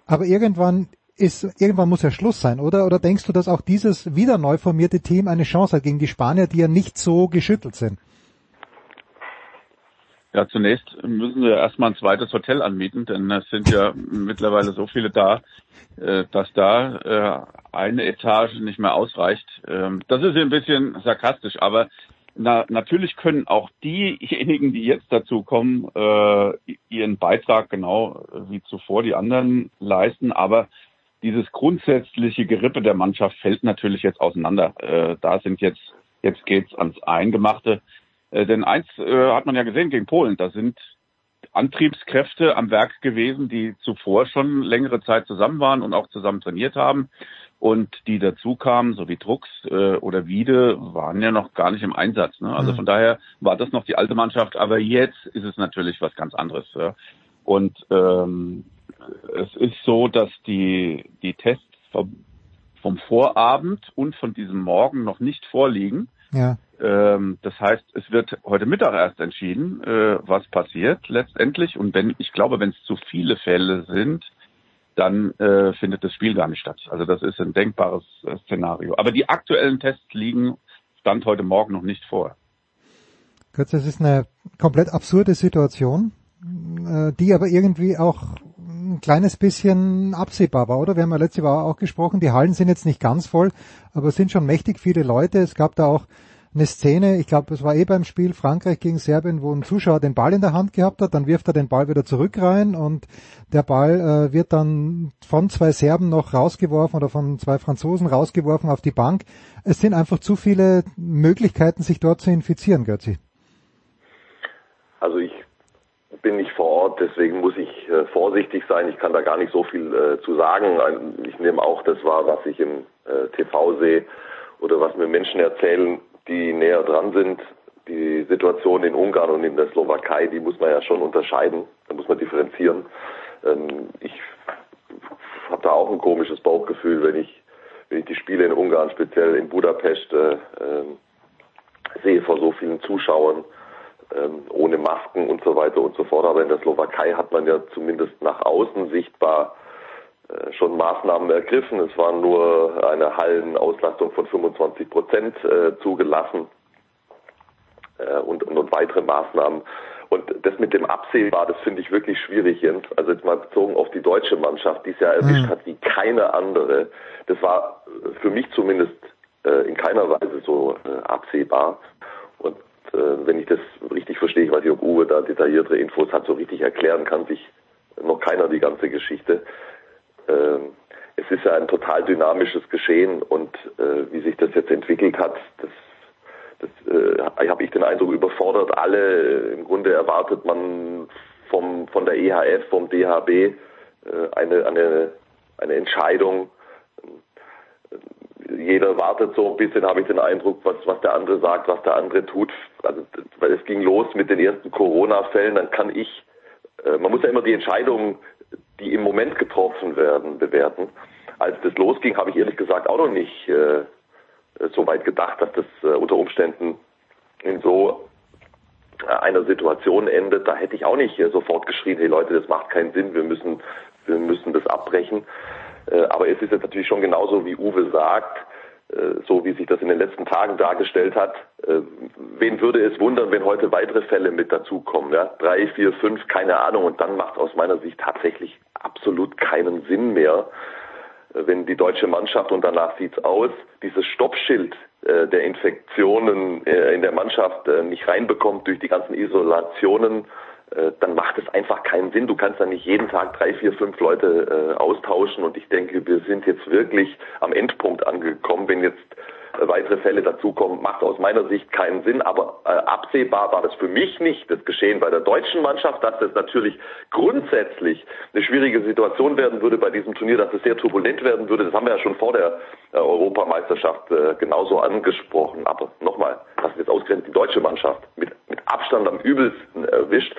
Aber irgendwann ist, irgendwann muss ja Schluss sein, oder? Oder denkst du, dass auch dieses wieder neu formierte Team eine Chance hat gegen die Spanier, die ja nicht so geschüttelt sind? Ja, zunächst müssen wir erstmal ein zweites Hotel anmieten, denn es sind ja mittlerweile so viele da, äh, dass da äh, eine Etage nicht mehr ausreicht. Ähm, das ist ein bisschen sarkastisch, aber na, natürlich können auch diejenigen, die jetzt dazu kommen, äh, ihren Beitrag genau wie zuvor die anderen leisten, aber dieses grundsätzliche Gerippe der Mannschaft fällt natürlich jetzt auseinander. da sind jetzt, jetzt geht's ans Eingemachte. Äh, denn eins äh, hat man ja gesehen gegen Polen, da sind Antriebskräfte am Werk gewesen, die zuvor schon längere Zeit zusammen waren und auch zusammen trainiert haben. Und die dazu kamen, so wie Drucks äh, oder Wiede, waren ja noch gar nicht im Einsatz. Ne? Also mhm. von daher war das noch die alte Mannschaft, aber jetzt ist es natürlich was ganz anderes. Ja? Und ähm, es ist so, dass die, die Tests vom, vom Vorabend und von diesem Morgen noch nicht vorliegen. Ja. Ähm, das heißt, es wird heute Mittag erst entschieden, äh, was passiert letztendlich. Und wenn, ich glaube, wenn es zu viele Fälle sind, dann äh, findet das Spiel gar nicht statt. Also das ist ein denkbares äh, Szenario. Aber die aktuellen Tests liegen Stand heute Morgen noch nicht vor. Kurz, das ist eine komplett absurde Situation, äh, die aber irgendwie auch ein kleines bisschen absehbar war, oder? Wir haben ja letzte Woche auch gesprochen, die Hallen sind jetzt nicht ganz voll, aber es sind schon mächtig viele Leute. Es gab da auch eine Szene, ich glaube, es war eh beim Spiel Frankreich gegen Serbien, wo ein Zuschauer den Ball in der Hand gehabt hat, dann wirft er den Ball wieder zurück rein und der Ball äh, wird dann von zwei Serben noch rausgeworfen oder von zwei Franzosen rausgeworfen auf die Bank. Es sind einfach zu viele Möglichkeiten, sich dort zu infizieren, Götzi. Also ich bin nicht vor Ort, deswegen muss ich äh, vorsichtig sein. Ich kann da gar nicht so viel äh, zu sagen. Ich nehme auch das wahr, was ich im äh, TV sehe oder was mir Menschen erzählen, die näher dran sind. Die Situation in Ungarn und in der Slowakei, die muss man ja schon unterscheiden. Da muss man differenzieren. Ähm, ich habe da auch ein komisches Bauchgefühl, wenn ich, wenn ich die Spiele in Ungarn, speziell in Budapest, äh, äh, sehe vor so vielen Zuschauern, ohne Masken und so weiter und so fort. Aber in der Slowakei hat man ja zumindest nach außen sichtbar äh, schon Maßnahmen ergriffen. Es war nur eine Hallenauslastung von 25 Prozent äh, zugelassen äh, und, und, und, weitere Maßnahmen. Und das mit dem Absehbar, das finde ich wirklich schwierig, Jens. Also jetzt mal bezogen auf die deutsche Mannschaft, die es ja erwischt mhm. hat wie keine andere. Das war für mich zumindest in keiner Weise so absehbar. Äh, wenn ich das richtig verstehe, ich weiß nicht, ob Uwe da detailliertere Infos hat, so richtig erklären kann sich noch keiner die ganze Geschichte äh, es ist ja ein total dynamisches Geschehen und äh, wie sich das jetzt entwickelt hat, das, das äh, habe ich den Eindruck überfordert alle. Im Grunde erwartet man vom von der EHF, vom DHB äh, eine eine eine Entscheidung. Jeder wartet so ein bisschen, habe ich den Eindruck, was was der andere sagt, was der andere tut. Also weil es ging los mit den ersten Corona-Fällen, dann kann ich äh, man muss ja immer die Entscheidung die im Moment getroffen werden, bewerten. Als das losging, habe ich ehrlich gesagt auch noch nicht äh, so weit gedacht, dass das äh, unter Umständen in so äh, einer Situation endet. Da hätte ich auch nicht äh, sofort geschrien, hey Leute, das macht keinen Sinn, wir müssen, wir müssen das abbrechen. Äh, aber es ist jetzt natürlich schon genauso, wie Uwe sagt, äh, so wie sich das in den letzten Tagen dargestellt hat. Äh, wen würde es wundern, wenn heute weitere Fälle mit dazukommen? Ja? Drei, vier, fünf, keine Ahnung. Und dann macht aus meiner Sicht tatsächlich absolut keinen Sinn mehr, wenn die deutsche Mannschaft, und danach sieht's aus, dieses Stoppschild der Infektionen in der Mannschaft nicht reinbekommt durch die ganzen Isolationen dann macht es einfach keinen Sinn. Du kannst da nicht jeden Tag drei, vier, fünf Leute äh, austauschen und ich denke, wir sind jetzt wirklich am Endpunkt angekommen, wenn jetzt äh, weitere Fälle dazukommen, macht aus meiner Sicht keinen Sinn. Aber äh, absehbar war das für mich nicht das Geschehen bei der deutschen Mannschaft, dass das natürlich grundsätzlich eine schwierige Situation werden würde bei diesem Turnier, dass es sehr turbulent werden würde. Das haben wir ja schon vor der äh, Europameisterschaft äh, genauso angesprochen. Aber nochmal, dass es jetzt ausgerechnet die deutsche Mannschaft mit, mit Abstand am übelsten erwischt,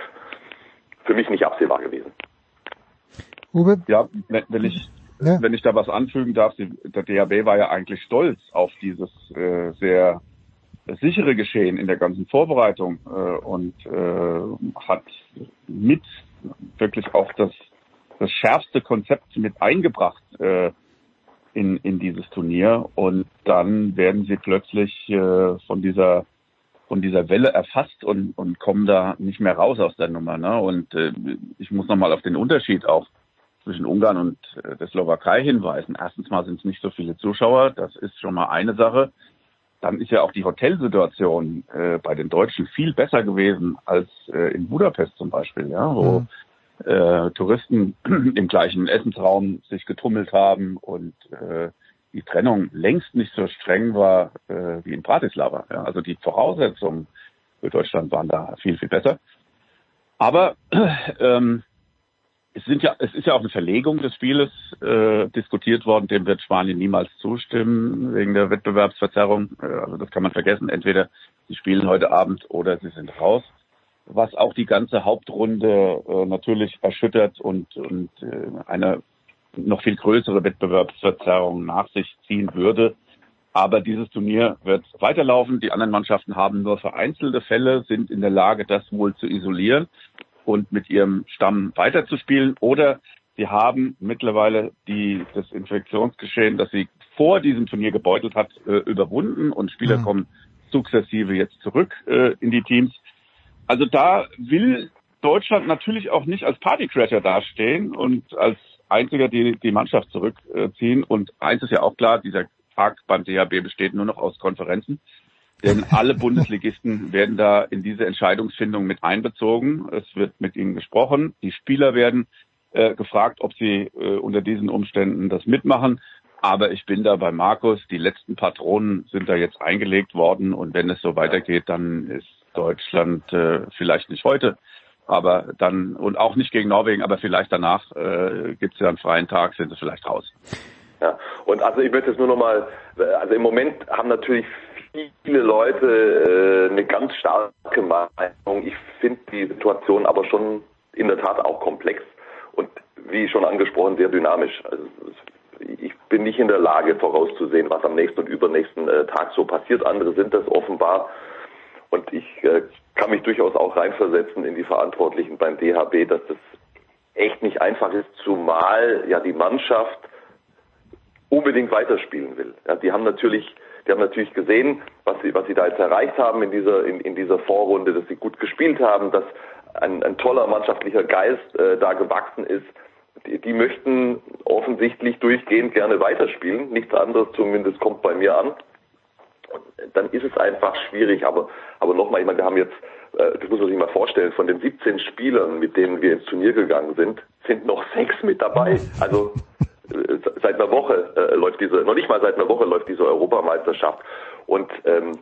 für mich nicht absehbar gewesen. Uwe? Ja, wenn ich ja. wenn ich da was anfügen darf, der DHB war ja eigentlich stolz auf dieses äh, sehr sichere Geschehen in der ganzen Vorbereitung äh, und äh, hat mit wirklich auch das, das schärfste Konzept mit eingebracht äh, in, in dieses Turnier und dann werden sie plötzlich äh, von dieser von dieser Welle erfasst und, und kommen da nicht mehr raus aus der Nummer. Ne? Und äh, ich muss nochmal auf den Unterschied auch zwischen Ungarn und äh, der Slowakei hinweisen. Erstens mal sind es nicht so viele Zuschauer, das ist schon mal eine Sache. Dann ist ja auch die Hotelsituation äh, bei den Deutschen viel besser gewesen als äh, in Budapest zum Beispiel, ja, wo mhm. äh, Touristen im gleichen Essensraum sich getummelt haben und äh, die Trennung längst nicht so streng war äh, wie in Bratislava. Ja. Also die Voraussetzungen für Deutschland waren da viel, viel besser. Aber ähm, es sind ja, es ist ja auch eine Verlegung des Spieles äh, diskutiert worden, dem wird Spanien niemals zustimmen wegen der Wettbewerbsverzerrung. Äh, also das kann man vergessen. Entweder sie spielen heute Abend oder sie sind raus. Was auch die ganze Hauptrunde äh, natürlich erschüttert und, und äh, eine noch viel größere Wettbewerbsverzerrung nach sich ziehen würde. Aber dieses Turnier wird weiterlaufen. Die anderen Mannschaften haben nur vereinzelte Fälle, sind in der Lage, das wohl zu isolieren und mit ihrem Stamm weiterzuspielen oder sie haben mittlerweile die, das Infektionsgeschehen, das sie vor diesem Turnier gebeutelt hat, äh, überwunden und Spieler mhm. kommen sukzessive jetzt zurück äh, in die Teams. Also da will Deutschland natürlich auch nicht als Partycrasher dastehen und als einziger die, die Mannschaft zurückziehen. Und eins ist ja auch klar, dieser Tag beim DHB besteht nur noch aus Konferenzen. Denn alle Bundesligisten werden da in diese Entscheidungsfindung mit einbezogen. Es wird mit ihnen gesprochen. Die Spieler werden äh, gefragt, ob sie äh, unter diesen Umständen das mitmachen. Aber ich bin da bei Markus. Die letzten Patronen sind da jetzt eingelegt worden. Und wenn es so weitergeht, dann ist Deutschland äh, vielleicht nicht heute, aber dann und auch nicht gegen Norwegen, aber vielleicht danach äh, gibt es ja einen freien Tag, sind sie vielleicht raus. Ja, und also ich möchte jetzt nur noch mal, also im Moment haben natürlich viele Leute äh, eine ganz starke Meinung. Ich finde die Situation aber schon in der Tat auch komplex und wie schon angesprochen sehr dynamisch. Also ich bin nicht in der Lage vorauszusehen, was am nächsten und übernächsten äh, Tag so passiert. Andere sind das offenbar und ich äh, kann mich durchaus auch reinversetzen in die Verantwortlichen beim DHB, dass das echt nicht einfach ist, zumal ja die Mannschaft unbedingt weiterspielen will. Ja, die haben natürlich die haben natürlich gesehen, was sie, was sie da jetzt erreicht haben in dieser, in, in dieser Vorrunde, dass sie gut gespielt haben, dass ein, ein toller mannschaftlicher Geist äh, da gewachsen ist. Die, die möchten offensichtlich durchgehend gerne weiterspielen. Nichts anderes zumindest kommt bei mir an. Und dann ist es einfach schwierig. Aber, aber nochmal, ich meine, wir haben jetzt, äh, das muss man sich mal vorstellen, von den 17 Spielern, mit denen wir ins Turnier gegangen sind, sind noch sechs mit dabei. Also seit einer Woche äh, läuft diese, noch nicht mal seit einer Woche läuft diese Europameisterschaft. Und ähm,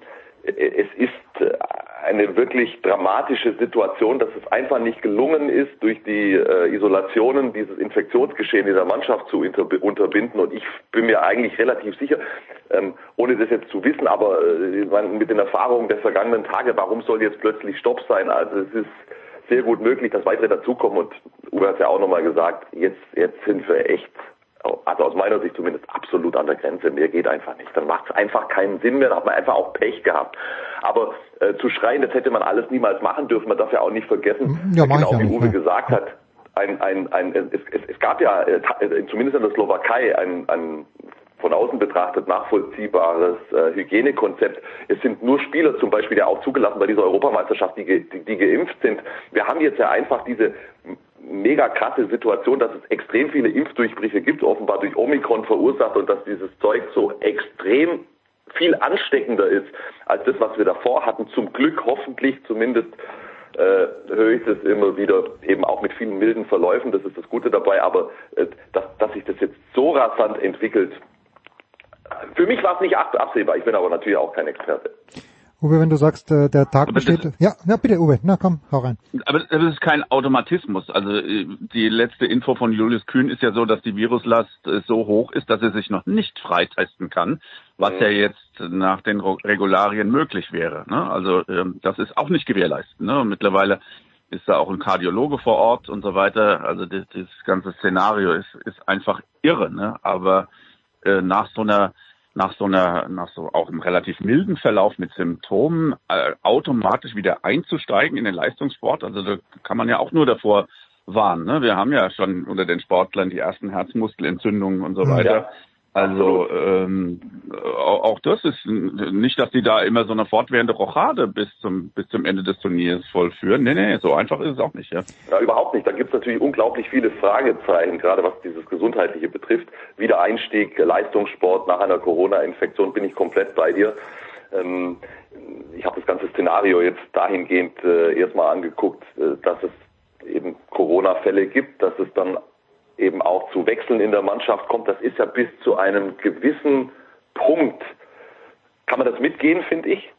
es ist äh, eine wirklich dramatische Situation, dass es einfach nicht gelungen ist, durch die äh, Isolationen dieses Infektionsgeschehen in der Mannschaft zu unterbinden. Und ich bin mir eigentlich relativ sicher, ähm, ohne das jetzt zu wissen, aber äh, mit den Erfahrungen der vergangenen Tage, warum soll jetzt plötzlich Stopp sein? Also es ist sehr gut möglich, dass weitere dazukommen. Und Uwe hat ja auch nochmal gesagt, jetzt, jetzt sind wir echt also aus meiner Sicht zumindest absolut an der Grenze. Mehr geht einfach nicht. Dann macht es einfach keinen Sinn mehr. Dann hat man einfach auch Pech gehabt. Aber äh, zu schreien, das hätte man alles niemals machen dürfen. Man darf ja auch nicht vergessen, ja, genau wie Uwe gesagt hat. Ein, ein, ein, es, es, es gab ja äh, zumindest in der Slowakei ein, ein von außen betrachtet nachvollziehbares äh, Hygienekonzept. Es sind nur Spieler zum Beispiel ja auch zugelassen bei dieser Europameisterschaft, die, die, die geimpft sind. Wir haben jetzt ja einfach diese mega krasse Situation, dass es extrem viele Impfdurchbrüche gibt, offenbar durch Omikron verursacht und dass dieses Zeug so extrem viel ansteckender ist als das, was wir davor hatten. Zum Glück hoffentlich zumindest äh, höre ich das immer wieder, eben auch mit vielen milden Verläufen, das ist das Gute dabei, aber äh, dass, dass sich das jetzt so rasant entwickelt, für mich war es nicht absehbar. Ich bin aber natürlich auch kein Experte. Uwe, wenn du sagst, äh, der Tag aber besteht. Das, ja, ja, bitte, Uwe, na komm, hau rein. Aber das ist kein Automatismus. Also äh, die letzte Info von Julius Kühn ist ja so, dass die Viruslast äh, so hoch ist, dass er sich noch nicht freitesten kann, was mhm. ja jetzt nach den Regularien möglich wäre. Ne? Also ähm, das ist auch nicht gewährleistet. Ne? Mittlerweile ist da auch ein Kardiologe vor Ort und so weiter. Also das, das ganze Szenario ist, ist einfach irre. Ne? Aber äh, nach so einer nach so einer, nach so auch einem relativ milden Verlauf mit Symptomen äh, automatisch wieder einzusteigen in den Leistungssport. Also da kann man ja auch nur davor warnen. Ne? Wir haben ja schon unter den Sportlern die ersten Herzmuskelentzündungen und so weiter. Ja. Also ähm, auch das ist nicht, dass die da immer so eine fortwährende Rochade bis zum bis zum Ende des Turniers vollführen. Nee, nee, so einfach ist es auch nicht, ja. Ja, überhaupt nicht. Da gibt es natürlich unglaublich viele Fragezeichen, gerade was dieses Gesundheitliche betrifft. Wiedereinstieg, Leistungssport nach einer Corona-Infektion bin ich komplett bei dir. Ähm, ich habe das ganze Szenario jetzt dahingehend äh, erstmal angeguckt, äh, dass es eben Corona-Fälle gibt, dass es dann eben auch zu Wechseln in der Mannschaft kommt, das ist ja bis zu einem gewissen Punkt, kann man das mitgehen, finde ich.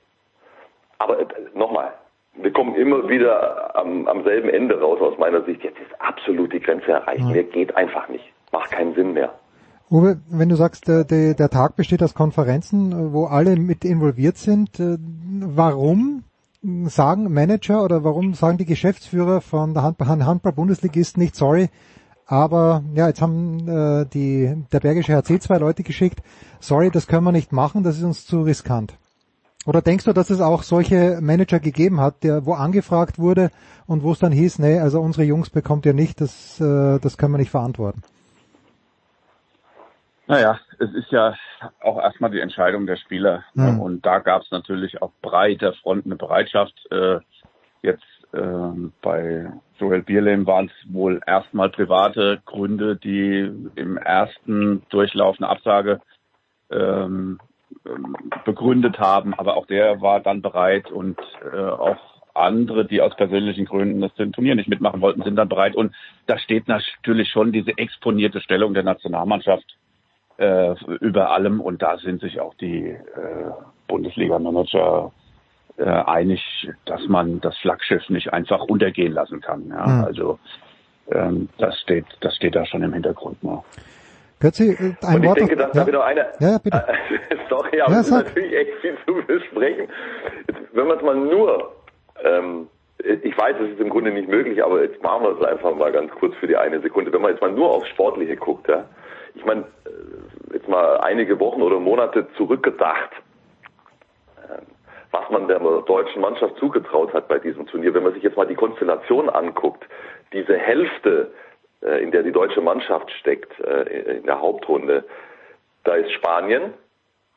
Aber äh, nochmal, wir kommen immer wieder am, am, selben Ende raus aus meiner Sicht. Jetzt ist absolut die Grenze erreicht. Ja. Mehr geht einfach nicht. Macht keinen Sinn mehr. Uwe, wenn du sagst, der, der, Tag besteht aus Konferenzen, wo alle mit involviert sind, äh, warum sagen Manager oder warum sagen die Geschäftsführer von der Handball-Bundesligisten nicht, sorry, aber ja, jetzt haben äh, die, der Bergische HC zwei Leute geschickt. Sorry, das können wir nicht machen, das ist uns zu riskant. Oder denkst du, dass es auch solche Manager gegeben hat, der wo angefragt wurde und wo es dann hieß, nee, also unsere Jungs bekommt ihr nicht, das, äh, das können wir nicht verantworten? Naja, es ist ja auch erstmal die Entscheidung der Spieler. Hm. Und da gab es natürlich auf breiter Front eine Bereitschaft, äh, jetzt ähm, bei Joel Bierlehm waren es wohl erstmal private Gründe, die im ersten Durchlauf eine Absage ähm, begründet haben, aber auch der war dann bereit und äh, auch andere, die aus persönlichen Gründen das Turnier nicht mitmachen wollten, sind dann bereit. Und da steht natürlich schon diese exponierte Stellung der Nationalmannschaft äh, über allem und da sind sich auch die äh, Bundesliga-Manager äh, einig, dass man das Flaggschiff nicht einfach untergehen lassen kann. Ja? Mhm. Also ähm, das steht, das steht da schon im Hintergrund. Ne? Götzi, äh, ein Und ich Wort denke, dass ja. da wieder eine. Ja, bitte. sorry, aber ja, es ist natürlich echt viel zu besprechen. Jetzt, wenn man es mal nur, ähm, ich weiß, es ist im Grunde nicht möglich, aber jetzt machen wir es einfach mal ganz kurz für die eine Sekunde. Wenn man jetzt mal nur aufs Sportliche guckt, ja, ich meine, äh, jetzt mal einige Wochen oder Monate zurückgedacht, was man der deutschen Mannschaft zugetraut hat bei diesem Turnier. Wenn man sich jetzt mal die Konstellation anguckt, diese Hälfte, äh, in der die deutsche Mannschaft steckt, äh, in der Hauptrunde, da ist Spanien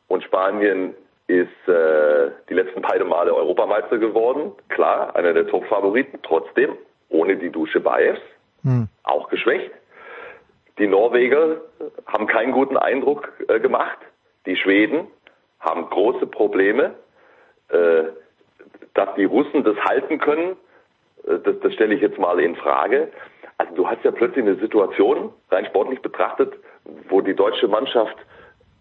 und Spanien ist äh, die letzten beiden Male Europameister geworden. Klar, einer der Top-Favoriten, trotzdem ohne die Dusche Baevs, hm. auch geschwächt. Die Norweger haben keinen guten Eindruck äh, gemacht. Die Schweden haben große Probleme. Äh, dass die Russen das halten können, äh, das, das stelle ich jetzt mal in Frage. Also du hast ja plötzlich eine Situation, rein sportlich betrachtet, wo die deutsche Mannschaft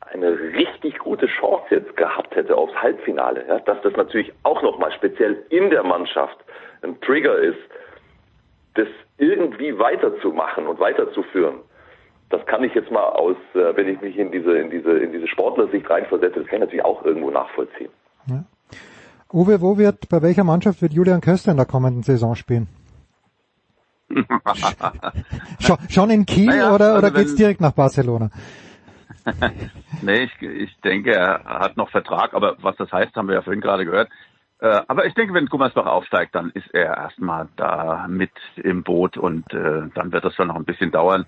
eine richtig gute Chance jetzt gehabt hätte aufs Halbfinale. Ja, dass das natürlich auch nochmal speziell in der Mannschaft ein Trigger ist, das irgendwie weiterzumachen und weiterzuführen. Das kann ich jetzt mal aus, äh, wenn ich mich in diese, in diese, in diese Sportlersicht reinversetze, das kann ich natürlich auch irgendwo nachvollziehen. Ja. Uwe, wo wird, bei welcher Mannschaft wird Julian Köster in der kommenden Saison spielen? schon, schon in Kiel naja, oder, also oder geht's direkt nach Barcelona? nee, ich, ich denke, er hat noch Vertrag, aber was das heißt, haben wir ja vorhin gerade gehört. Äh, aber ich denke, wenn Gummersbach aufsteigt, dann ist er erstmal da mit im Boot und äh, dann wird das schon noch ein bisschen dauern.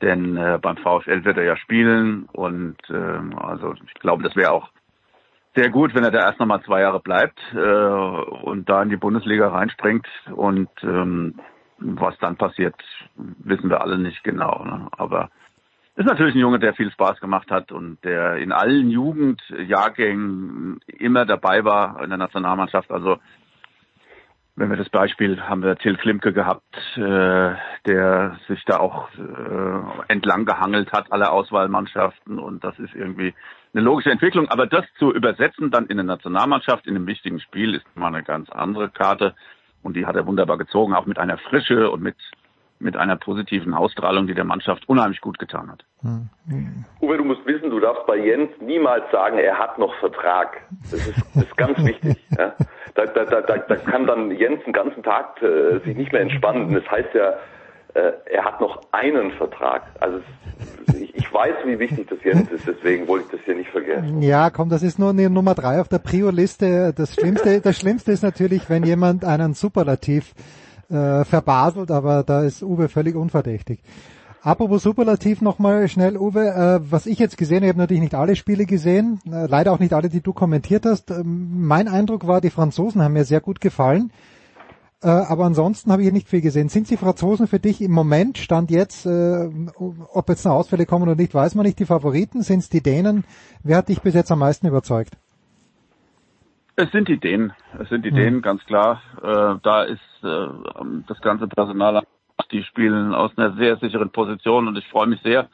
Denn äh, beim VfL wird er ja spielen und äh, also ich glaube, das wäre auch sehr gut, wenn er da erst nochmal zwei Jahre bleibt äh, und da in die Bundesliga reinspringt. Und ähm, was dann passiert, wissen wir alle nicht genau. Ne? Aber ist natürlich ein Junge, der viel Spaß gemacht hat und der in allen Jugendjahrgängen immer dabei war in der Nationalmannschaft. Also wenn wir das Beispiel haben wir Till Klimke gehabt, äh, der sich da auch äh, entlang gehangelt hat, alle Auswahlmannschaften und das ist irgendwie eine logische Entwicklung. Aber das zu übersetzen dann in eine Nationalmannschaft in einem wichtigen Spiel ist mal eine ganz andere Karte und die hat er wunderbar gezogen, auch mit einer Frische und mit mit einer positiven Ausstrahlung, die der Mannschaft unheimlich gut getan hat. Hm. Uwe, du musst wissen, du darfst bei Jens niemals sagen, er hat noch Vertrag. Das ist, das ist ganz wichtig. Ja? Da, da, da, da kann dann Jens den ganzen Tag äh, sich nicht mehr entspannen. Das heißt ja, äh, er hat noch einen Vertrag. Also ich, ich weiß, wie wichtig das Jens ist, deswegen wollte ich das hier nicht vergessen. Ja, komm, das ist nur eine Nummer drei auf der Prio-Liste. Das Schlimmste, das Schlimmste ist natürlich, wenn jemand einen Superlativ äh, verbaselt, aber da ist Uwe völlig unverdächtig. Apropos Superlativ nochmal schnell, Uwe, äh, was ich jetzt gesehen habe, ich habe natürlich nicht alle Spiele gesehen, äh, leider auch nicht alle, die du kommentiert hast. Ähm, mein Eindruck war, die Franzosen haben mir sehr gut gefallen, äh, aber ansonsten habe ich nicht viel gesehen. Sind die Franzosen für dich im Moment, Stand jetzt, äh, ob jetzt noch Ausfälle kommen oder nicht, weiß man nicht, die Favoriten? Sind es die Dänen? Wer hat dich bis jetzt am meisten überzeugt? Es sind die Dänen. Es sind die mhm. Ganz klar. Äh, da ist äh, das ganze Personal, die spielen aus einer sehr sicheren Position und ich freue mich sehr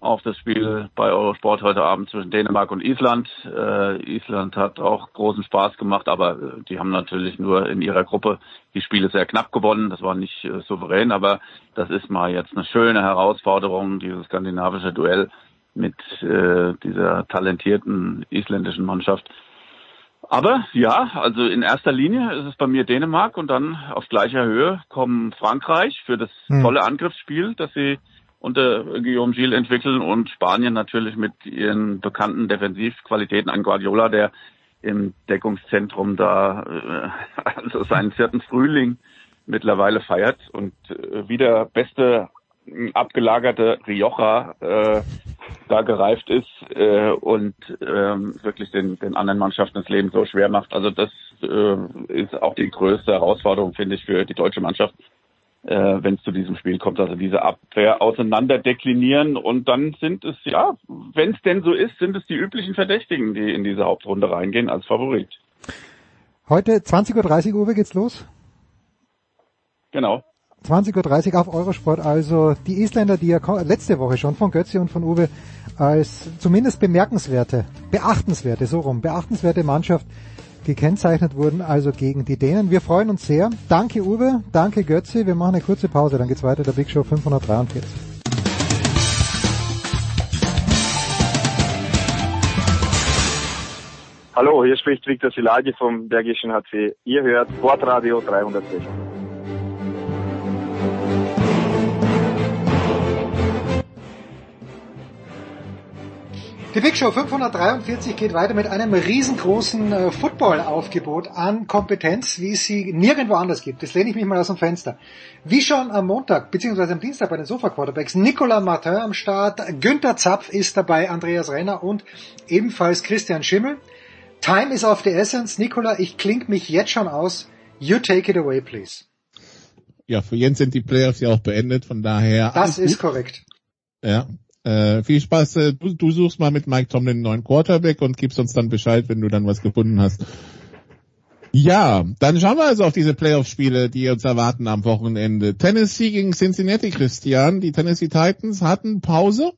auf das Spiel bei Eurosport heute Abend zwischen Dänemark und Island. Äh, Island hat auch großen Spaß gemacht, aber äh, die haben natürlich nur in ihrer Gruppe die Spiele sehr knapp gewonnen. Das war nicht äh, souverän, aber das ist mal jetzt eine schöne Herausforderung, dieses skandinavische Duell mit äh, dieser talentierten isländischen Mannschaft. Aber ja, also in erster Linie ist es bei mir Dänemark und dann auf gleicher Höhe kommen Frankreich für das hm. tolle Angriffsspiel, das sie unter Guillaume Gilles entwickeln und Spanien natürlich mit ihren bekannten Defensivqualitäten an Guardiola, der im Deckungszentrum da äh, also seinen vierten Frühling mittlerweile feiert und äh, wieder beste abgelagerte Rioja äh, da gereift ist äh, und ähm, wirklich den, den anderen Mannschaften das Leben so schwer macht. Also das äh, ist auch die größte Herausforderung, finde ich, für die deutsche Mannschaft, äh, wenn es zu diesem Spiel kommt. Also diese Abwehr auseinander deklinieren und dann sind es, ja, wenn es denn so ist, sind es die üblichen Verdächtigen, die in diese Hauptrunde reingehen als Favorit. Heute 20.30 Uhr geht's los? Genau. 20.30 Uhr auf Eurosport also die Isländer, die ja letzte Woche schon von Götze und von Uwe als zumindest bemerkenswerte, beachtenswerte, so rum, beachtenswerte Mannschaft gekennzeichnet wurden, also gegen die Dänen. Wir freuen uns sehr. Danke Uwe, danke Götze. Wir machen eine kurze Pause, dann geht's weiter, der Big Show 543. Hallo, hier spricht Viktor Silagi vom Bergischen HC. Ihr hört Sportradio 360. Die Big Show 543 geht weiter mit einem riesengroßen äh, Football-Aufgebot an Kompetenz, wie es sie nirgendwo anders gibt. Das lehne ich mich mal aus dem Fenster. Wie schon am Montag, beziehungsweise am Dienstag bei den Sofa-Quarterbacks, Nicolas Martin am Start, Günther Zapf ist dabei, Andreas Renner und ebenfalls Christian Schimmel. Time is of the essence. Nicola, ich kling mich jetzt schon aus. You take it away, please. Ja, für Jens sind die Playoffs ja auch beendet, von daher. Das ist gut. korrekt. Ja, äh, viel Spaß. Äh, du, du suchst mal mit Mike Tomlin einen neuen Quarterback und gibst uns dann Bescheid, wenn du dann was gefunden hast. Ja, dann schauen wir also auf diese Playoff-Spiele, die uns erwarten am Wochenende. Tennessee gegen Cincinnati, Christian. Die Tennessee Titans hatten Pause.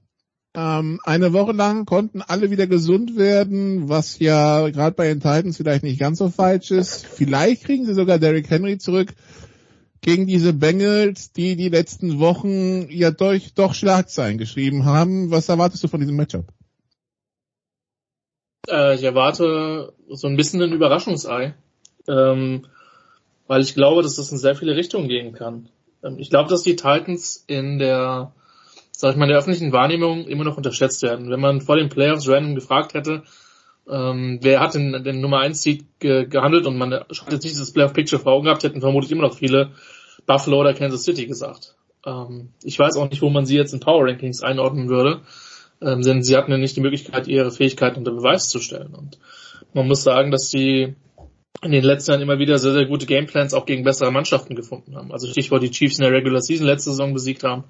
Ähm, eine Woche lang konnten alle wieder gesund werden, was ja gerade bei den Titans vielleicht nicht ganz so falsch ist. Vielleicht kriegen sie sogar Derrick Henry zurück gegen diese Bengals, die die letzten Wochen ja durch, doch Schlagzeilen geschrieben haben. Was erwartest du von diesem Matchup? Äh, ich erwarte so ein bisschen ein Überraschungsei, ähm, weil ich glaube, dass das in sehr viele Richtungen gehen kann. Ähm, ich glaube, dass die Titans in der, sag ich mal, in der öffentlichen Wahrnehmung immer noch unterschätzt werden. Wenn man vor den Playoffs random gefragt hätte, ähm, wer hat den, den Nummer 1 Seed ge gehandelt und man hat jetzt nicht dieses Playoff Picture vor Augen gehabt, hätten vermutlich immer noch viele Buffalo oder Kansas City gesagt. Ähm, ich weiß auch nicht, wo man sie jetzt in Power Rankings einordnen würde, ähm, denn sie hatten ja nicht die Möglichkeit, ihre Fähigkeiten unter Beweis zu stellen. Und man muss sagen, dass die in den letzten Jahren immer wieder sehr, sehr gute Gameplans auch gegen bessere Mannschaften gefunden haben. Also Stichwort die Chiefs in der Regular Season letzte Saison besiegt haben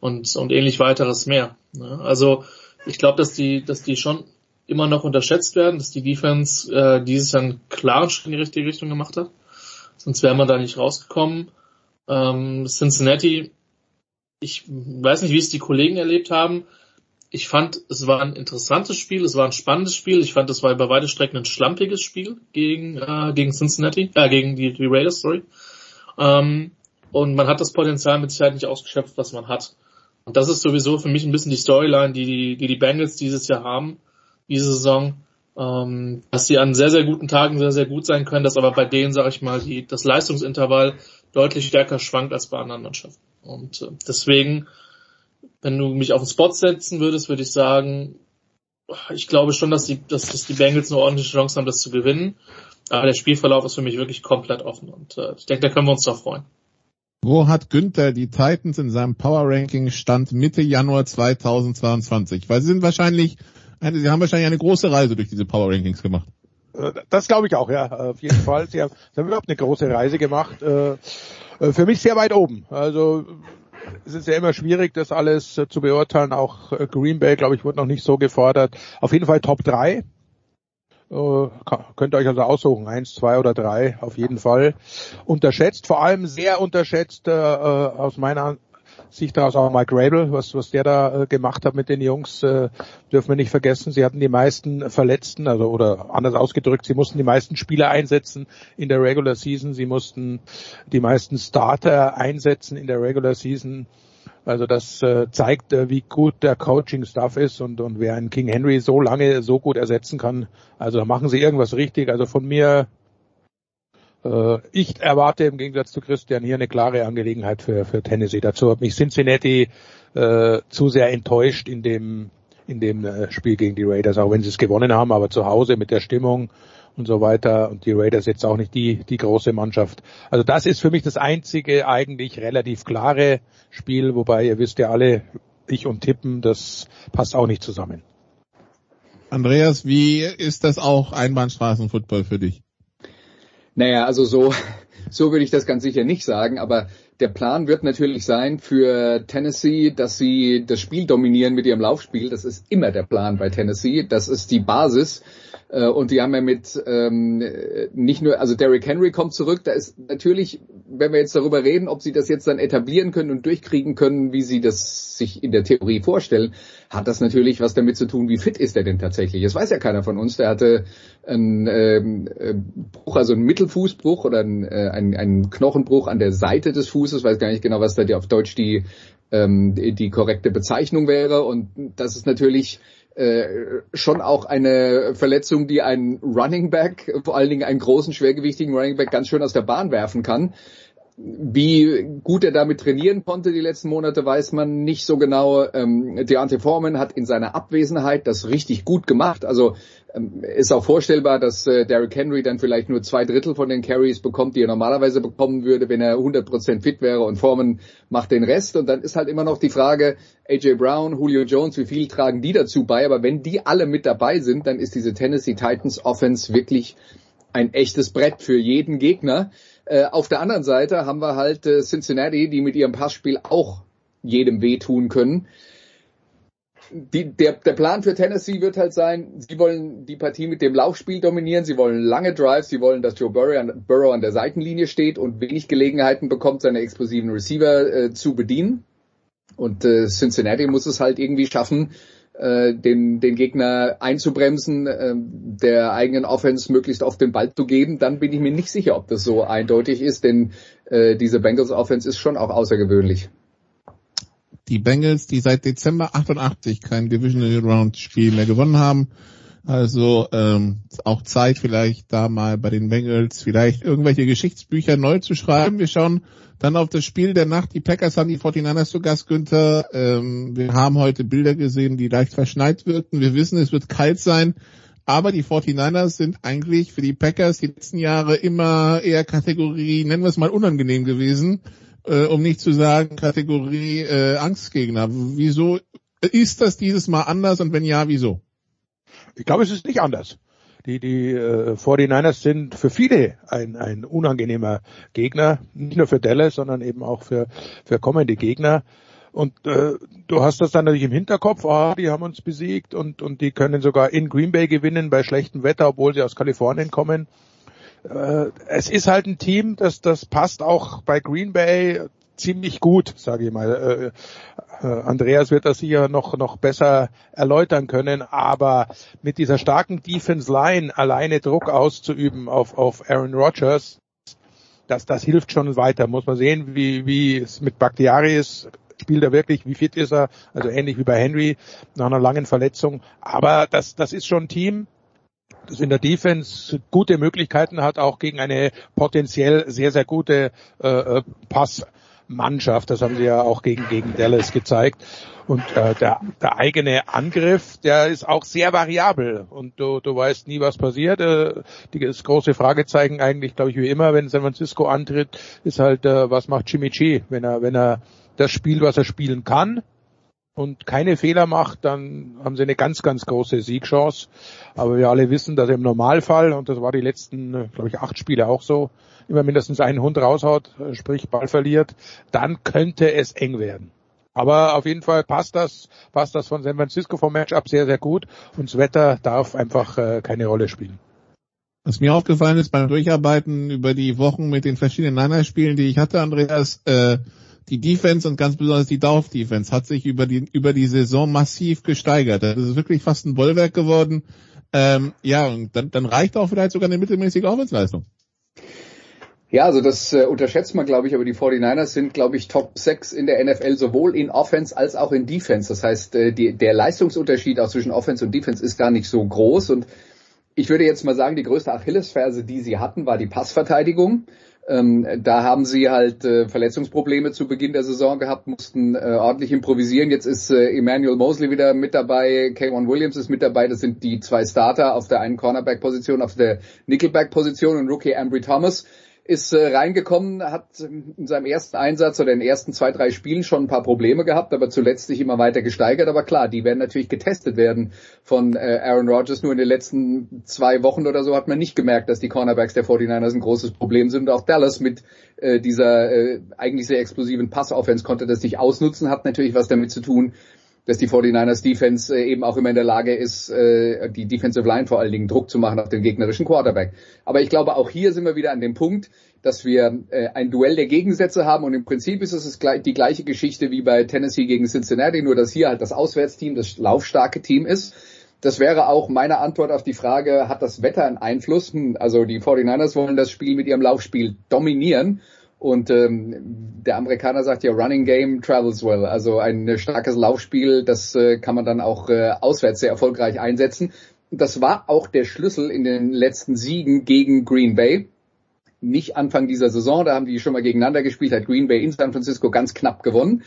und, und ähnlich weiteres mehr. Ne? Also ich glaube, dass die, dass die schon immer noch unterschätzt werden, dass die Defense äh, dieses Jahr einen klaren Schritt in die richtige Richtung gemacht hat. sonst wäre man da nicht rausgekommen. Ähm, Cincinnati, ich weiß nicht, wie es die Kollegen erlebt haben. Ich fand, es war ein interessantes Spiel, es war ein spannendes Spiel. Ich fand, es war über beide Strecken ein schlampiges Spiel gegen, äh, gegen Cincinnati, äh, gegen die, die Raiders, sorry. Ähm, und man hat das Potenzial mit Sicherheit nicht ausgeschöpft, was man hat. Und das ist sowieso für mich ein bisschen die Storyline, die die, die, die Bengals dieses Jahr haben, diese Saison, ähm, dass sie an sehr, sehr guten Tagen sehr, sehr gut sein können, dass aber bei denen, sage ich mal, die, das Leistungsintervall deutlich stärker schwankt als bei anderen Mannschaften. Und äh, deswegen, wenn du mich auf den Spot setzen würdest, würde ich sagen, ich glaube schon, dass die, dass, dass die Bengals eine ordentliche Chance haben, das zu gewinnen. Aber der Spielverlauf ist für mich wirklich komplett offen und äh, ich denke, da können wir uns doch freuen. Wo hat Günther die Titans in seinem Power Ranking Stand Mitte Januar 2022? Weil sie sind wahrscheinlich, sie haben wahrscheinlich eine große Reise durch diese Power Rankings gemacht. Äh, das glaube ich auch, ja, auf jeden Fall. Sie haben, sie haben überhaupt eine große Reise gemacht. Äh, äh, für mich sehr weit oben. Also es ist ja immer schwierig, das alles zu beurteilen. Auch Green Bay, glaube ich, wurde noch nicht so gefordert. Auf jeden Fall Top 3. Äh, könnt ihr euch also aussuchen, eins, zwei oder drei, auf jeden Fall. Unterschätzt, vor allem sehr unterschätzt aus meiner Sicht daraus auch Mike Rabel, was, was der da äh, gemacht hat mit den Jungs, äh, dürfen wir nicht vergessen. Sie hatten die meisten Verletzten, also oder anders ausgedrückt, sie mussten die meisten Spieler einsetzen in der Regular Season, sie mussten die meisten Starter einsetzen in der Regular Season. Also das äh, zeigt, äh, wie gut der Coaching-Staff ist und, und wer einen King Henry so lange so gut ersetzen kann. Also da machen sie irgendwas richtig. Also von mir, ich erwarte im Gegensatz zu Christian hier eine klare Angelegenheit für, für Tennessee. Dazu hat mich Cincinnati äh, zu sehr enttäuscht in dem in dem äh, Spiel gegen die Raiders, auch wenn sie es gewonnen haben, aber zu Hause mit der Stimmung und so weiter. Und die Raiders jetzt auch nicht die, die große Mannschaft. Also das ist für mich das einzige eigentlich relativ klare Spiel, wobei ihr wisst ja alle, ich und Tippen, das passt auch nicht zusammen. Andreas, wie ist das auch Einbahnstraßenfootball für dich? Naja, also so, so würde ich das ganz sicher nicht sagen, aber der Plan wird natürlich sein für Tennessee, dass sie das Spiel dominieren mit ihrem Laufspiel. Das ist immer der Plan bei Tennessee. Das ist die Basis. Äh, und die haben ja mit ähm, nicht nur, also Derrick Henry kommt zurück. Da ist natürlich, wenn wir jetzt darüber reden, ob sie das jetzt dann etablieren können und durchkriegen können, wie sie das sich in der Theorie vorstellen, hat das natürlich was damit zu tun, wie fit ist er denn tatsächlich. Das weiß ja keiner von uns. Der hatte einen ähm, äh, Bruch, also einen Mittelfußbruch oder einen, äh, einen, einen Knochenbruch an der Seite des Fußes. Weiß gar nicht genau, was da die, auf Deutsch die ähm, die, die korrekte Bezeichnung wäre. Und das ist natürlich äh, schon auch eine Verletzung, die einen Running Back, vor allen Dingen einen großen, schwergewichtigen Running Back ganz schön aus der Bahn werfen kann. Wie gut er damit trainieren konnte die letzten Monate, weiß man nicht so genau. Ähm, Deontay Foreman hat in seiner Abwesenheit das richtig gut gemacht. Also ähm, ist auch vorstellbar, dass äh, Derrick Henry dann vielleicht nur zwei Drittel von den Carries bekommt, die er normalerweise bekommen würde, wenn er 100% fit wäre und Foreman macht den Rest. Und dann ist halt immer noch die Frage, AJ Brown, Julio Jones, wie viel tragen die dazu bei? Aber wenn die alle mit dabei sind, dann ist diese Tennessee Titans Offense wirklich ein echtes Brett für jeden Gegner. Äh, auf der anderen Seite haben wir halt äh, Cincinnati, die mit ihrem Passspiel auch jedem wehtun können. Die, der, der Plan für Tennessee wird halt sein, sie wollen die Partie mit dem Laufspiel dominieren, sie wollen lange Drives, sie wollen, dass Joe Burrow an, Burrow an der Seitenlinie steht und wenig Gelegenheiten bekommt, seine explosiven Receiver äh, zu bedienen. Und äh, Cincinnati muss es halt irgendwie schaffen, äh, den, den Gegner einzubremsen, äh, der eigenen Offense möglichst oft den Ball zu geben, dann bin ich mir nicht sicher, ob das so eindeutig ist, denn äh, diese Bengals Offense ist schon auch außergewöhnlich. Die Bengals, die seit Dezember 88 kein Divisional Round Spiel mehr gewonnen haben. Also ähm, auch Zeit vielleicht da mal bei den Bengals vielleicht irgendwelche Geschichtsbücher neu zu schreiben. Wir schauen dann auf das Spiel der Nacht. Die Packers haben die 49ers zu Gast, Günther. Ähm, wir haben heute Bilder gesehen, die leicht verschneit wirkten. Wir wissen, es wird kalt sein. Aber die 49ers sind eigentlich für die Packers die letzten Jahre immer eher Kategorie, nennen wir es mal unangenehm gewesen, äh, um nicht zu sagen Kategorie äh, Angstgegner. Wieso ist das dieses Mal anders und wenn ja, wieso? Ich glaube, es ist nicht anders. Die, die äh, 49ers sind für viele ein, ein unangenehmer Gegner, nicht nur für Dallas, sondern eben auch für, für kommende Gegner. Und äh, du hast das dann natürlich im Hinterkopf, ah, die haben uns besiegt und, und die können sogar in Green Bay gewinnen bei schlechtem Wetter, obwohl sie aus Kalifornien kommen. äh, es ist halt ein Team, das, das passt auch bei Green Bay ziemlich gut, sage ich mal. Äh, äh, Andreas wird das sicher noch, noch besser erläutern können, aber mit dieser starken Defense Line alleine Druck auszuüben auf, auf Aaron Rodgers, das, das hilft schon weiter. Muss man sehen, wie, wie es mit Bakhtiari ist. Spielt er wirklich? Wie fit ist er? Also ähnlich wie bei Henry nach einer langen Verletzung. Aber das, das ist schon ein Team, das in der Defense gute Möglichkeiten hat, auch gegen eine potenziell sehr, sehr gute äh, äh Passmannschaft. Das haben sie ja auch gegen, gegen Dallas gezeigt. Und äh, der, der eigene Angriff, der ist auch sehr variabel und du, du weißt nie, was passiert. Äh, die, das große Fragezeichen eigentlich, glaube ich, wie immer, wenn San Francisco antritt, ist halt, äh, was macht Jimmy G, wenn er, wenn er das spielt, was er spielen kann und keine Fehler macht, dann haben sie eine ganz, ganz große Siegchance. Aber wir alle wissen, dass im Normalfall, und das war die letzten, glaube ich, acht Spiele auch so, immer mindestens einen Hund raushaut, äh, sprich Ball verliert, dann könnte es eng werden. Aber auf jeden Fall passt das, passt das von San Francisco vom Matchup sehr, sehr gut und das Wetter darf einfach äh, keine Rolle spielen. Was mir aufgefallen ist beim Durcharbeiten über die Wochen mit den verschiedenen Niners-Spielen, die ich hatte, Andreas, äh, die Defense und ganz besonders die Dorf-Defense hat sich über die, über die Saison massiv gesteigert. Das ist wirklich fast ein Bollwerk geworden. Ähm, ja, und dann, dann reicht auch vielleicht sogar eine mittelmäßige Aufwärtsleistung. Ja, also das äh, unterschätzt man, glaube ich, aber die 49ers sind, glaube ich, Top 6 in der NFL, sowohl in Offense als auch in Defense. Das heißt, äh, die, der Leistungsunterschied auch zwischen Offense und Defense ist gar nicht so groß. Und ich würde jetzt mal sagen, die größte Achillesferse, die sie hatten, war die Passverteidigung. Ähm, da haben sie halt äh, Verletzungsprobleme zu Beginn der Saison gehabt, mussten äh, ordentlich improvisieren. Jetzt ist äh, Emmanuel Mosley wieder mit dabei, Kayvon Williams ist mit dabei. Das sind die zwei Starter auf der einen Cornerback-Position, auf der Nickelback-Position und Rookie Ambry Thomas ist äh, reingekommen, hat in seinem ersten Einsatz oder in den ersten zwei, drei Spielen schon ein paar Probleme gehabt, aber zuletzt sich immer weiter gesteigert. Aber klar, die werden natürlich getestet werden von äh, Aaron Rodgers. Nur in den letzten zwei Wochen oder so hat man nicht gemerkt, dass die Cornerbacks der 49ers ein großes Problem sind. Und auch Dallas mit äh, dieser äh, eigentlich sehr explosiven Passoffense konnte das nicht ausnutzen, hat natürlich was damit zu tun, dass die 49ers Defense äh, eben auch immer in der Lage ist, äh, die Defensive Line vor allen Dingen Druck zu machen auf den gegnerischen Quarterback. Aber ich glaube, auch hier sind wir wieder an dem Punkt, dass wir äh, ein Duell der Gegensätze haben und im Prinzip ist es die gleiche Geschichte wie bei Tennessee gegen Cincinnati, nur dass hier halt das Auswärtsteam das laufstarke Team ist. Das wäre auch meine Antwort auf die Frage, hat das Wetter einen Einfluss? Hm, also die 49ers wollen das Spiel mit ihrem Laufspiel dominieren und ähm, der Amerikaner sagt ja, Running Game travels well. Also ein starkes Laufspiel, das äh, kann man dann auch äh, auswärts sehr erfolgreich einsetzen. Das war auch der Schlüssel in den letzten Siegen gegen Green Bay. Nicht Anfang dieser Saison, da haben die schon mal gegeneinander gespielt, hat Green Bay in San Francisco ganz knapp gewonnen.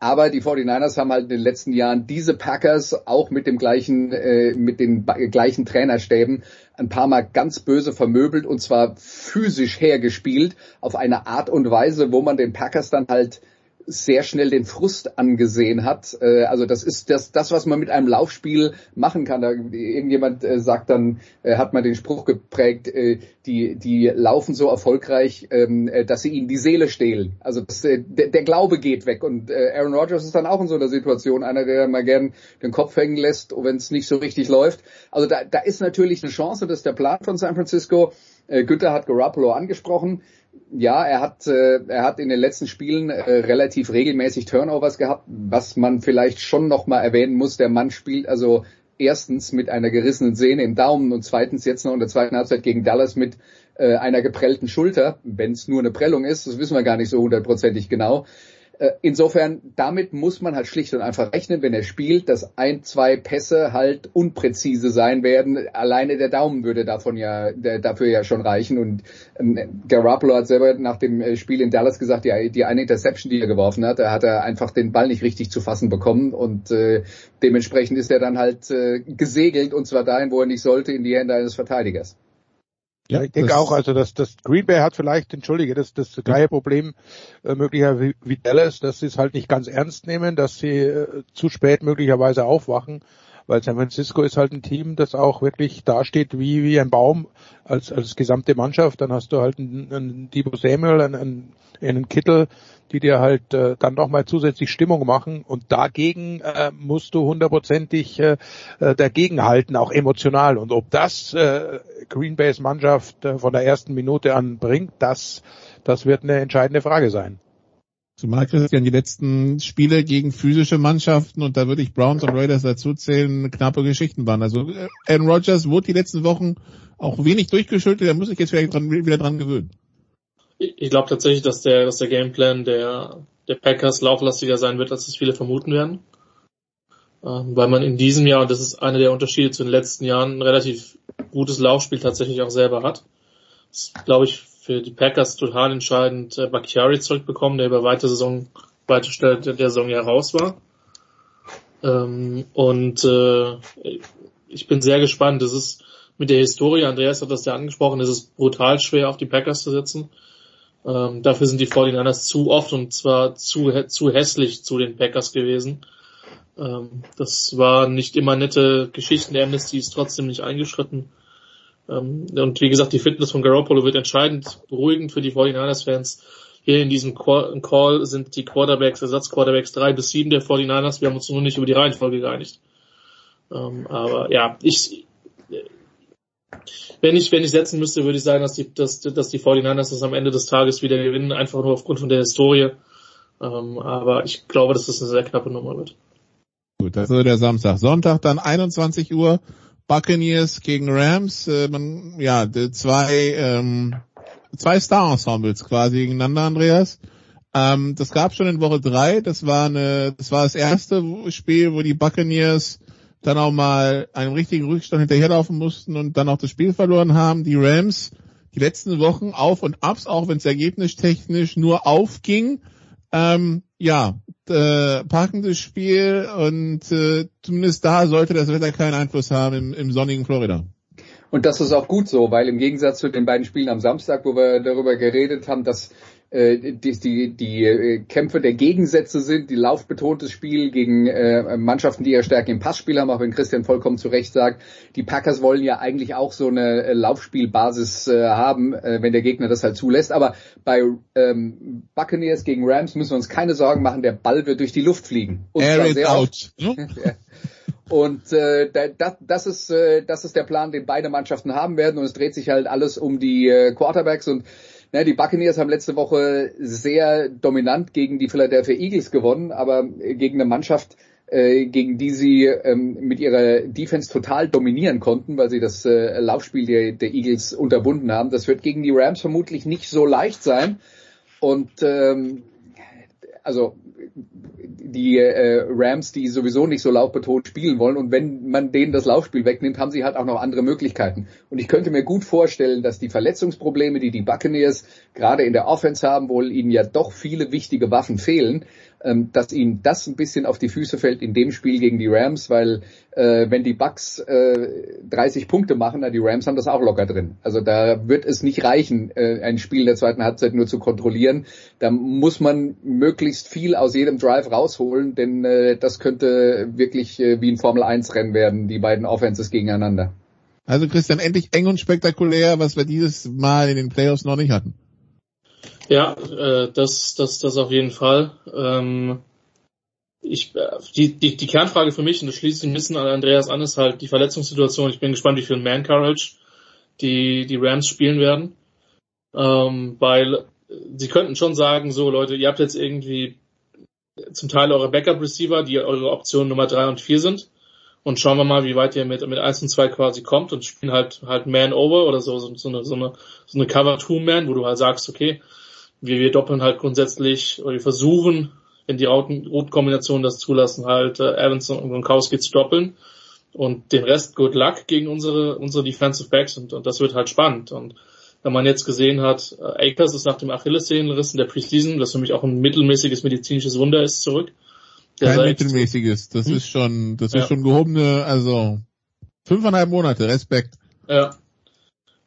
Aber die 49ers haben halt in den letzten Jahren diese Packers auch mit dem gleichen, äh, mit den gleichen Trainerstäben ein paar Mal ganz böse vermöbelt und zwar physisch hergespielt auf eine Art und Weise, wo man den Packers dann halt sehr schnell den Frust angesehen hat. Äh, also das ist das, das, was man mit einem Laufspiel machen kann. Da, irgendjemand äh, sagt dann, äh, hat man den Spruch geprägt, die, die laufen so erfolgreich, ähm, dass sie ihnen die Seele stehlen. Also das, der, der Glaube geht weg. Und Aaron Rodgers ist dann auch in so einer Situation, einer, der mal gern den Kopf hängen lässt, wenn es nicht so richtig läuft. Also da, da ist natürlich eine Chance, das ist der Plan von San Francisco. Günther hat Garoppolo angesprochen ja, er hat, äh, er hat in den letzten Spielen äh, relativ regelmäßig Turnovers gehabt, was man vielleicht schon nochmal erwähnen muss. Der Mann spielt also erstens mit einer gerissenen Sehne im Daumen und zweitens jetzt noch in der zweiten Halbzeit gegen Dallas mit äh, einer geprellten Schulter. Wenn es nur eine Prellung ist, das wissen wir gar nicht so hundertprozentig genau. Äh, insofern, damit muss man halt schlicht und einfach rechnen, wenn er spielt, dass ein, zwei Pässe halt unpräzise sein werden. Alleine der Daumen würde davon ja, der, dafür ja schon reichen. Und ähm, Garoppolo hat selber nach dem äh, Spiel in Dallas gesagt, ja, die eine Interception, die er geworfen hat, da hat er einfach den Ball nicht richtig zu fassen bekommen und äh, dementsprechend ist er dann halt äh, gesegelt und zwar dahin, wo er nicht sollte, in die Hände eines Verteidigers. Ja, ich denke auch, also dass das Green Bay hat vielleicht, entschuldige, das das gleiche Problem äh, möglicherweise wie, wie Dallas, dass sie es halt nicht ganz ernst nehmen, dass sie äh, zu spät möglicherweise aufwachen. weil San Francisco ist halt ein Team, das auch wirklich dasteht wie, wie ein Baum als, als gesamte Mannschaft. Dann hast du halt einen, einen Debo Samuel, einen, einen Kittel, die dir halt äh, dann nochmal zusätzlich Stimmung machen und dagegen äh, musst du hundertprozentig äh, äh, dagegen halten, auch emotional. Und ob das äh, Green Bay's Mannschaft äh, von der ersten Minute an bringt, das, das wird eine entscheidende Frage sein. Zumal Christian die letzten Spiele gegen physische Mannschaften und da würde ich Browns und Raiders dazu zählen, knappe Geschichten waren. Also äh, Aaron Rodgers wurde die letzten Wochen auch wenig durchgeschüttelt, da muss ich jetzt vielleicht dran, wieder dran gewöhnen. Ich glaube tatsächlich, dass der, dass der Gameplan der, der Packers lauflastiger sein wird, als es viele vermuten werden. Ähm, weil man in diesem Jahr, und das ist einer der Unterschiede zu den letzten Jahren, ein relativ gutes Laufspiel tatsächlich auch selber hat. Das glaube ich für die Packers total entscheidend äh, Bakhtiari zurückbekommen, der über weite Saison, weite Stelle der Saison ja raus war. Ähm, und äh, ich bin sehr gespannt. Das ist mit der Historie, Andreas hat das ja angesprochen, es ist brutal schwer auf die Packers zu setzen. Ähm, dafür sind die 49ers zu oft und zwar zu, zu hässlich zu den Packers gewesen. Ähm, das war nicht immer nette Geschichten. Der Amnesty ist trotzdem nicht eingeschritten. Ähm, und wie gesagt, die Fitness von Garoppolo wird entscheidend beruhigend für die 49ers-Fans. Hier in diesem Call sind die Quarterbacks, Ersatzquarterbacks drei bis sieben der 49ers. Wir haben uns nur nicht über die Reihenfolge geeinigt. Ähm, aber ja, ich, wenn ich, wenn ich setzen müsste, würde ich sagen, dass die, dass, dass die 49ers das am Ende des Tages wieder gewinnen, einfach nur aufgrund von der Historie. Ähm, aber ich glaube, dass das eine sehr knappe Nummer wird. Gut, das ist der Samstag. Sonntag dann 21 Uhr Buccaneers gegen Rams, äh, man, ja, zwei, ähm, zwei Star-Ensembles quasi gegeneinander, Andreas. Ähm, das gab schon in Woche drei. Das war eine, das war das erste Spiel, wo die Buccaneers dann auch mal einen richtigen Rückstand hinterherlaufen mussten und dann auch das Spiel verloren haben. Die Rams die letzten Wochen auf und abs, auch wenn es ergebnistechnisch nur aufging. Ähm, ja, äh, parkendes Spiel und äh, zumindest da sollte das Wetter keinen Einfluss haben im, im sonnigen Florida. Und das ist auch gut so, weil im Gegensatz zu den beiden Spielen am Samstag, wo wir darüber geredet haben, dass äh, die, die, die äh, Kämpfe der Gegensätze sind, die laufbetontes Spiel gegen äh, Mannschaften, die ja Stärke im Passspiel haben, auch wenn Christian vollkommen zu Recht sagt, die Packers wollen ja eigentlich auch so eine äh, Laufspielbasis äh, haben, äh, wenn der Gegner das halt zulässt. Aber bei ähm, Buccaneers gegen Rams müssen wir uns keine Sorgen machen, der Ball wird durch die Luft fliegen. Und Air it out. Und äh, das, das, ist, äh, das ist der Plan, den beide Mannschaften haben werden. Und es dreht sich halt alles um die äh, Quarterbacks. Und na, die Buccaneers haben letzte Woche sehr dominant gegen die Philadelphia Eagles gewonnen, aber gegen eine Mannschaft, äh, gegen die sie ähm, mit ihrer Defense total dominieren konnten, weil sie das äh, Laufspiel der, der Eagles unterbunden haben. Das wird gegen die Rams vermutlich nicht so leicht sein. Und ähm, also die äh, Rams, die sowieso nicht so laufbetont spielen wollen. Und wenn man denen das Laufspiel wegnimmt, haben sie halt auch noch andere Möglichkeiten. Und ich könnte mir gut vorstellen, dass die Verletzungsprobleme, die die Buccaneers gerade in der Offense haben, wohl ihnen ja doch viele wichtige Waffen fehlen, ähm, dass ihnen das ein bisschen auf die Füße fällt in dem Spiel gegen die Rams, weil äh, wenn die Bucks äh, 30 Punkte machen, na, die Rams haben das auch locker drin. Also da wird es nicht reichen, äh, ein Spiel der zweiten Halbzeit nur zu kontrollieren. Da muss man möglichst viel aus jedem Drive rausholen, denn äh, das könnte wirklich äh, wie ein Formel 1 Rennen werden, die beiden Offenses gegeneinander. Also Christian, endlich eng und spektakulär, was wir dieses Mal in den Playoffs noch nicht hatten. Ja, äh, das, das, das auf jeden Fall. Ähm, ich, äh, die, die, die Kernfrage für mich, und das schließt ein bisschen an Andreas an, ist halt die Verletzungssituation. Ich bin gespannt, wie viel Man-Courage die, die Rams spielen werden. Ähm, weil sie könnten schon sagen, so Leute, ihr habt jetzt irgendwie zum Teil eure Backup-Receiver, die eure Optionen Nummer drei und vier sind. Und schauen wir mal, wie weit ihr mit, mit eins und zwei quasi kommt und spielen halt, halt Man-Over oder so, so, so eine, so eine, so eine Cover-Two-Man, wo du halt sagst, okay, wir, wir doppeln halt grundsätzlich, oder wir versuchen, wenn die Routenkombinationen das zulassen, halt äh, Evans und Gronkowski zu doppeln. Und den Rest good luck gegen unsere, unsere Defensive Backs und, und das wird halt spannend. Und wenn man jetzt gesehen hat, äh, Akers ist nach dem Achillessehnenriss in der Preseason, das für mich auch ein mittelmäßiges medizinisches Wunder ist, zurück. Der Kein mittelmäßiges, das hm? ist schon, das ja. ist schon gehobene, also fünfeinhalb Monate, Respekt. Ja.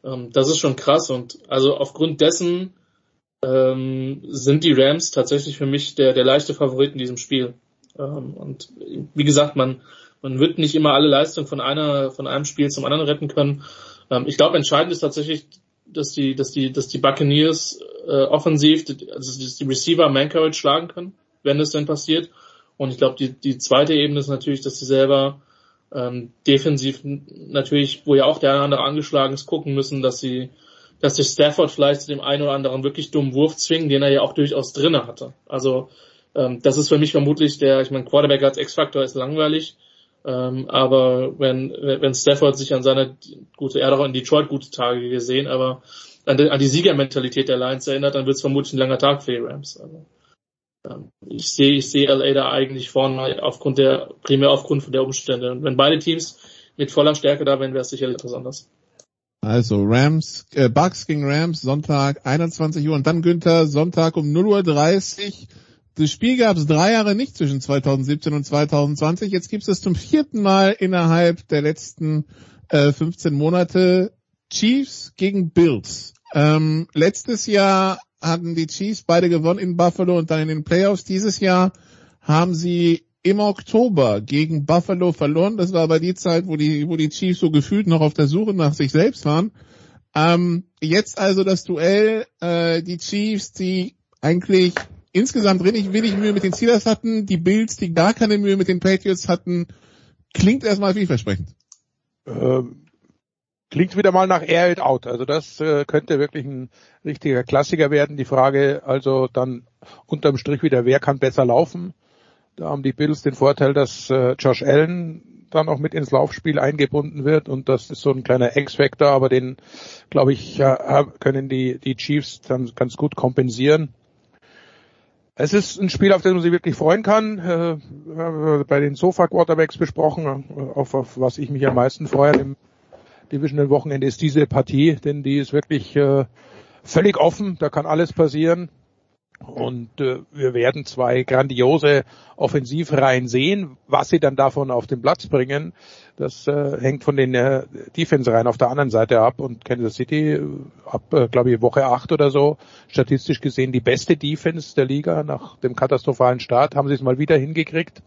Ähm, das ist schon krass und also aufgrund dessen ähm, sind die Rams tatsächlich für mich der, der leichte Favorit in diesem Spiel. Ähm, und wie gesagt, man, man wird nicht immer alle Leistungen von einer, von einem Spiel zum anderen retten können. Ähm, ich glaube, entscheidend ist tatsächlich, dass die, dass die, dass die Buccaneers äh, offensiv, also dass die Receiver Mancourage schlagen können, wenn es denn passiert. Und ich glaube, die, die zweite Ebene ist natürlich, dass sie selber ähm, defensiv natürlich, wo ja auch der andere angeschlagen ist, gucken müssen, dass sie, dass sich Stafford vielleicht zu dem einen oder anderen wirklich dummen Wurf zwingen, den er ja auch durchaus drinne hatte. Also ähm, das ist für mich vermutlich der, ich meine, Quarterback als X-Faktor ist langweilig, ähm, aber wenn, wenn Stafford sich an seine gute, er hat auch in Detroit gute Tage gesehen, aber an die, an die Siegermentalität der Lions erinnert, dann wird es vermutlich ein langer Tag für die Rams. Also, ähm, ich sehe, ich sehe LA da eigentlich vorne aufgrund der, primär aufgrund der Umstände. Und wenn beide Teams mit voller Stärke da wären, wäre es sicherlich etwas anders. Also Rams, äh, Bucks gegen Rams, Sonntag 21 Uhr und dann Günther, Sonntag um 0.30 Uhr das Spiel gab es drei Jahre nicht zwischen 2017 und 2020. Jetzt gibt es zum vierten Mal innerhalb der letzten äh, 15 Monate Chiefs gegen Bills. Ähm, letztes Jahr hatten die Chiefs beide gewonnen in Buffalo und dann in den Playoffs. Dieses Jahr haben sie im Oktober gegen Buffalo verloren. Das war aber die Zeit, wo die, wo die Chiefs so gefühlt noch auf der Suche nach sich selbst waren. Ähm, jetzt also das Duell, äh, die Chiefs, die eigentlich insgesamt wenig, wenig Mühe mit den Steelers hatten, die Bills, die gar keine Mühe mit den Patriots hatten, klingt erstmal vielversprechend. Ähm, klingt wieder mal nach Air It Out. Also das äh, könnte wirklich ein richtiger Klassiker werden. Die Frage also dann unterm Strich wieder, wer kann besser laufen? Da haben die Bills den Vorteil, dass äh, Josh Allen dann auch mit ins Laufspiel eingebunden wird und das ist so ein kleiner X-Factor, aber den, glaube ich, äh, können die, die Chiefs dann ganz gut kompensieren. Es ist ein Spiel, auf das man sich wirklich freuen kann. Äh, bei den Sofa-Quarterbacks besprochen, äh, auf, auf, was ich mich am meisten freue im Divisional-Wochenende ist diese Partie, denn die ist wirklich äh, völlig offen. Da kann alles passieren. Und äh, wir werden zwei grandiose Offensivreihen sehen. Was sie dann davon auf den Platz bringen, das äh, hängt von den äh, Defense-Reihen auf der anderen Seite ab. Und Kansas City äh, ab, äh, glaube ich, Woche acht oder so, statistisch gesehen die beste Defense der Liga nach dem katastrophalen Start, haben sie es mal wieder hingekriegt.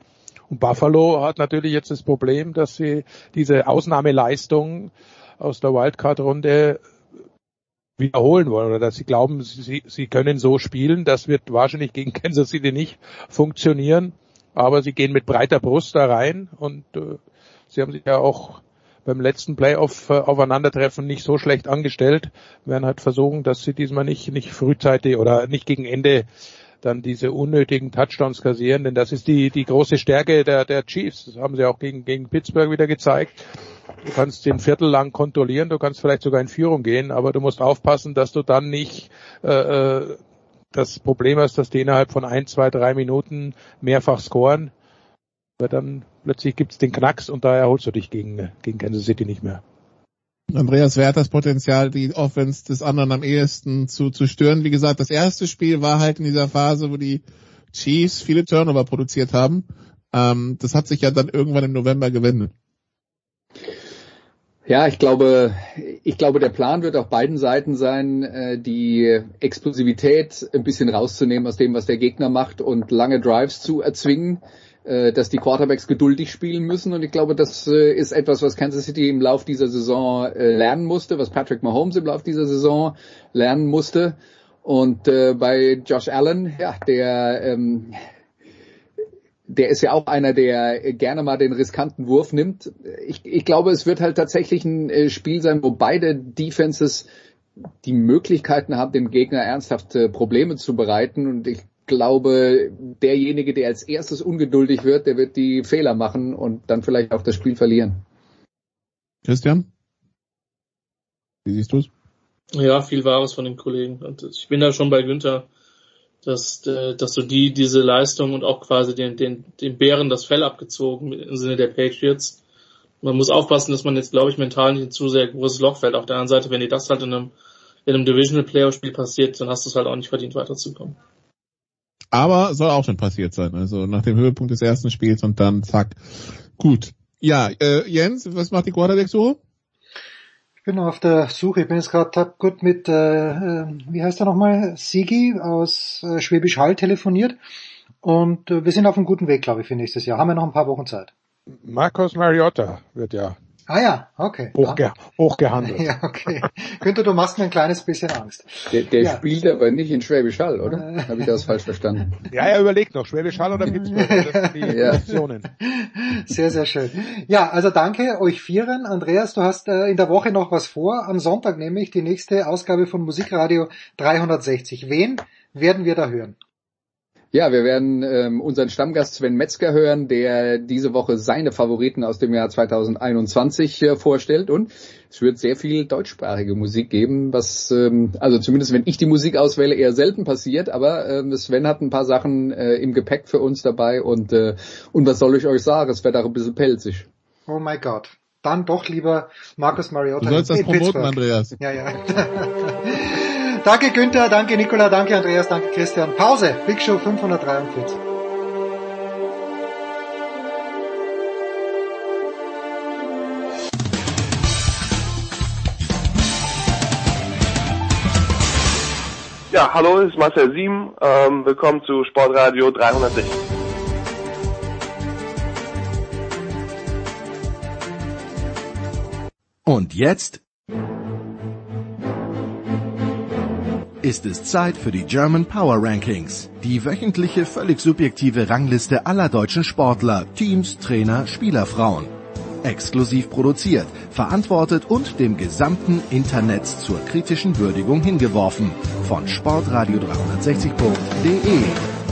Und Buffalo hat natürlich jetzt das Problem, dass sie diese Ausnahmeleistung aus der Wildcard-Runde wiederholen wollen oder dass sie glauben, sie, sie können so spielen. Das wird wahrscheinlich gegen Kansas City nicht funktionieren. Aber sie gehen mit breiter Brust da rein und äh, sie haben sich ja auch beim letzten Playoff äh, aufeinandertreffen nicht so schlecht angestellt. Werden halt versuchen, dass sie diesmal nicht, nicht frühzeitig oder nicht gegen Ende dann diese unnötigen Touchdowns kassieren, denn das ist die, die große Stärke der, der Chiefs. Das haben sie auch gegen, gegen Pittsburgh wieder gezeigt. Du kannst den Viertel lang kontrollieren, du kannst vielleicht sogar in Führung gehen, aber du musst aufpassen, dass du dann nicht äh, äh das Problem hast, dass die innerhalb von ein, zwei, drei Minuten mehrfach scoren. Weil dann plötzlich gibt's den Knacks und da erholst du dich gegen, gegen Kansas City nicht mehr. Andreas, wer hat das Potenzial, die Offense des anderen am ehesten zu, zu stören? Wie gesagt, das erste Spiel war halt in dieser Phase, wo die Chiefs viele Turnover produziert haben. Ähm, das hat sich ja dann irgendwann im November gewendet. Ja, ich glaube, ich glaube, der Plan wird auf beiden Seiten sein, äh, die Explosivität ein bisschen rauszunehmen aus dem, was der Gegner macht und lange Drives zu erzwingen, äh, dass die Quarterbacks geduldig spielen müssen. Und ich glaube, das äh, ist etwas, was Kansas City im Lauf dieser Saison lernen musste, was Patrick Mahomes im Lauf dieser Saison lernen musste. Und bei Josh Allen, ja, der ähm, der ist ja auch einer, der gerne mal den riskanten Wurf nimmt. Ich, ich glaube, es wird halt tatsächlich ein äh, Spiel sein, wo beide Defenses die Möglichkeiten haben, dem Gegner ernsthaft Probleme zu bereiten. Und ich glaube, derjenige, der als erstes ungeduldig wird, der wird die Fehler machen und dann vielleicht auch das Spiel verlieren. Christian? Wie siehst du es? Ja, viel Wahres von den Kollegen. Und ich bin da schon bei Günther dass, äh, dass du die, diese Leistung und auch quasi den, den, den Bären das Fell abgezogen im Sinne der Patriots. Man muss aufpassen, dass man jetzt, glaube ich, mental nicht ein zu sehr großes Loch fällt. Auf der anderen Seite, wenn dir das halt in einem, in einem Divisional Playoff Spiel passiert, dann hast du es halt auch nicht verdient, weiterzukommen. Aber soll auch schon passiert sein. Also nach dem Höhepunkt des ersten Spiels und dann zack. Gut. Ja, äh, Jens, was macht die Quarterback bin auf der Suche, ich bin jetzt gerade gut mit, äh, äh, wie heißt er nochmal, Sigi aus äh, Schwäbisch Hall telefoniert und äh, wir sind auf einem guten Weg, glaube ich, für nächstes Jahr. Haben wir noch ein paar Wochen Zeit. Marcos Mariota wird ja Ah ja, okay. Hochge ja. Hochgehandelt. Ja, okay. Günther, du machst mir ein kleines bisschen Angst. Der, der ja. spielt aber nicht in Schwäbisch Hall, oder? Äh. Habe ich das falsch verstanden? Ja, er überlegt noch, Schwäbisch Hall oder Pittsburgh. Das sind die ja. Optionen. Sehr, sehr schön. Ja, also danke euch Vieren. Andreas, du hast äh, in der Woche noch was vor. Am Sonntag nämlich die nächste Ausgabe von Musikradio 360. Wen werden wir da hören? Ja, wir werden ähm, unseren Stammgast Sven Metzger hören, der diese Woche seine Favoriten aus dem Jahr 2021 äh, vorstellt und es wird sehr viel deutschsprachige Musik geben, was ähm, also zumindest wenn ich die Musik auswähle eher selten passiert, aber ähm, Sven hat ein paar Sachen äh, im Gepäck für uns dabei und äh, und was soll ich euch sagen, es wird auch ein bisschen pelzig. Oh mein Gott. Dann doch lieber Markus Mariota. Du sollst das promoten, Pittsburgh. Andreas. Ja, ja. Danke Günther, danke Nicola, danke Andreas, danke Christian. Pause, Big Show 543. Ja, hallo, ist Marcel Sieben. Ähm, willkommen zu Sportradio 360. Und jetzt ist es Zeit für die German Power Rankings, die wöchentliche völlig subjektive Rangliste aller deutschen Sportler, Teams, Trainer, Spielerfrauen. Exklusiv produziert, verantwortet und dem gesamten Internet zur kritischen Würdigung hingeworfen von sportradio360.de.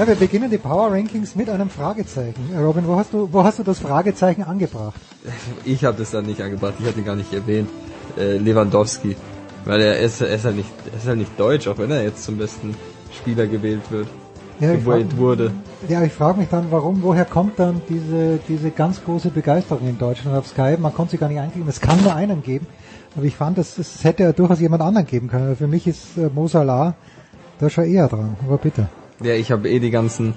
Ja, wir beginnen die Power Rankings mit einem Fragezeichen. Robin, wo hast du, wo hast du das Fragezeichen angebracht? Ich habe das dann nicht angebracht, ich hatte ihn gar nicht erwähnt. Äh, Lewandowski. Weil er ist, er ist halt nicht, er ist halt nicht deutsch, auch wenn er jetzt zum besten Spieler gewählt wird. Ja, gewählt wurde. Ja, ich frage mich dann, warum, woher kommt dann diese, diese ganz große Begeisterung in Deutschland auf Skype? Man konnte sie gar nicht eingeben, es kann nur einen geben. Aber ich fand, es, hätte ja durchaus jemand anderen geben können. Für mich ist äh, Mo Salah da schon eher dran. Aber bitte. Ja, ich habe eh die ganzen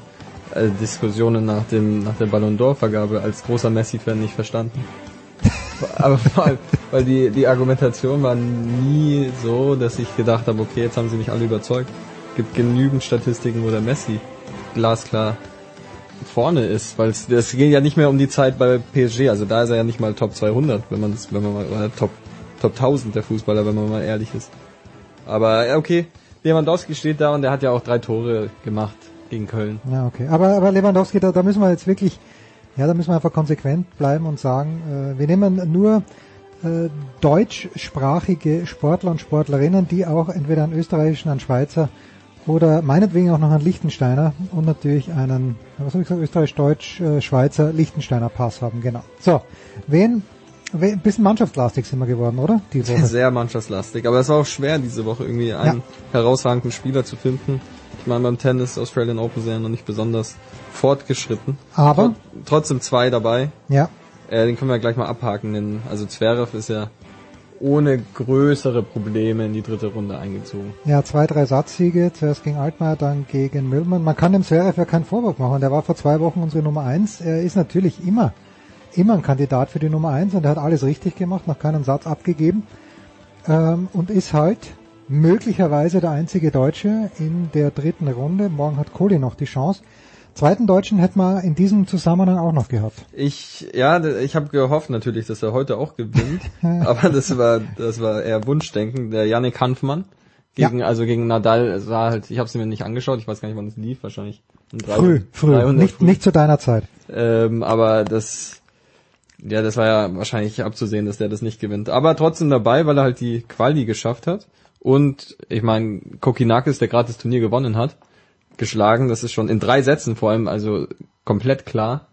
äh, Diskussionen nach dem nach der Ballon d'Or Vergabe als großer Messi Fan nicht verstanden. Aber weil, weil die die Argumentation war nie so, dass ich gedacht habe, okay, jetzt haben sie mich alle überzeugt. Gibt genügend Statistiken, wo der Messi glasklar vorne ist, weil es es geht ja nicht mehr um die Zeit bei PSG, also da ist er ja nicht mal Top 200, wenn man wenn man mal oder Top Top 1000 der Fußballer, wenn man mal ehrlich ist. Aber okay, Lewandowski steht da und der hat ja auch drei Tore gemacht gegen Köln. Ja, okay. Aber, aber Lewandowski, da, da müssen wir jetzt wirklich, ja, da müssen wir einfach konsequent bleiben und sagen, äh, wir nehmen nur äh, deutschsprachige Sportler und Sportlerinnen, die auch entweder einen österreichischen, einen Schweizer oder meinetwegen auch noch einen Lichtensteiner und natürlich einen, was habe ich gesagt, österreichisch-deutsch, äh, haben, genau. So, wen ein bisschen mannschaftslastig sind wir geworden, oder? Die Woche. Sehr mannschaftslastig, aber es war auch schwer diese Woche irgendwie einen ja. herausragenden Spieler zu finden. Ich meine, beim Tennis Australian Open sind ja noch nicht besonders fortgeschritten. Aber? trotzdem zwei dabei. Ja. Äh, den können wir gleich mal abhaken, denn also Zverev ist ja ohne größere Probleme in die dritte Runde eingezogen. Ja, zwei, drei Satzsiege, zuerst gegen Altmaier, dann gegen Müllmann. Man kann dem Zverev ja keinen Vorwurf machen. Der war vor zwei Wochen unsere Nummer eins. Er ist natürlich immer immer ein Kandidat für die Nummer eins und er hat alles richtig gemacht, noch keinen Satz abgegeben ähm, und ist halt möglicherweise der einzige Deutsche in der dritten Runde. Morgen hat Kohli noch die Chance. Zweiten Deutschen hätten wir in diesem Zusammenhang auch noch gehabt. Ich ja, ich habe gehofft natürlich, dass er heute auch gewinnt, aber das war das war eher Wunschdenken. Der Yannick Hanfmann gegen ja. also gegen Nadal es war halt, ich habe es mir nicht angeschaut, ich weiß gar nicht, wann es lief, wahrscheinlich früh, früh, nicht früh. nicht zu deiner Zeit. Ähm, aber das ja, das war ja wahrscheinlich abzusehen, dass der das nicht gewinnt. Aber trotzdem dabei, weil er halt die Quali geschafft hat. Und ich meine, Kokinakis, der gerade das Turnier gewonnen hat, geschlagen, das ist schon in drei Sätzen vor allem, also komplett klar.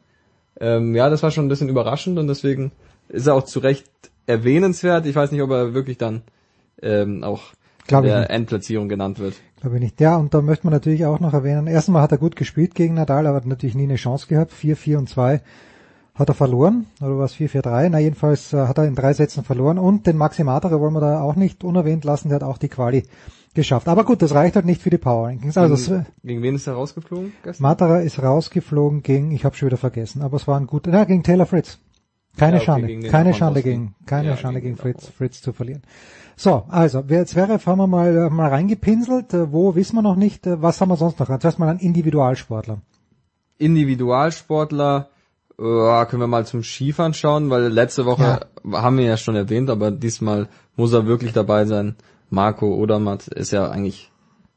Ähm, ja, das war schon ein bisschen überraschend und deswegen ist er auch zu Recht erwähnenswert. Ich weiß nicht, ob er wirklich dann ähm, auch Glaube der Endplatzierung genannt wird. Glaube ich nicht. Ja, und da möchte man natürlich auch noch erwähnen, erstmal hat er gut gespielt gegen Nadal, aber hat natürlich nie eine Chance gehabt. 4, 4 und 2 hat er verloren, oder was 4-4-3, na jedenfalls äh, hat er in drei Sätzen verloren und den Maxi Matera wollen wir da auch nicht unerwähnt lassen, der hat auch die Quali geschafft. Aber gut, das reicht halt nicht für die Power Rankings. Also gegen, gegen wen ist er rausgeflogen gestern? Matera ist rausgeflogen gegen, ich habe schon wieder vergessen, aber es war ein guter, ja, gegen Taylor Fritz. Keine ja, okay, Schande, keine Schande gegen, keine ja, Schande gegen, gegen Fritz, Fritz zu verlieren. So, also, jetzt wäre, haben wir mal, äh, mal reingepinselt, äh, wo wissen wir noch nicht, was haben wir sonst noch? Zuerst mal an Individualsportler. Individualsportler, äh, können wir mal zum Skifahren schauen, weil letzte Woche ja. haben wir ja schon erwähnt, aber diesmal muss er wirklich dabei sein. Marco Odermatt ist ja eigentlich,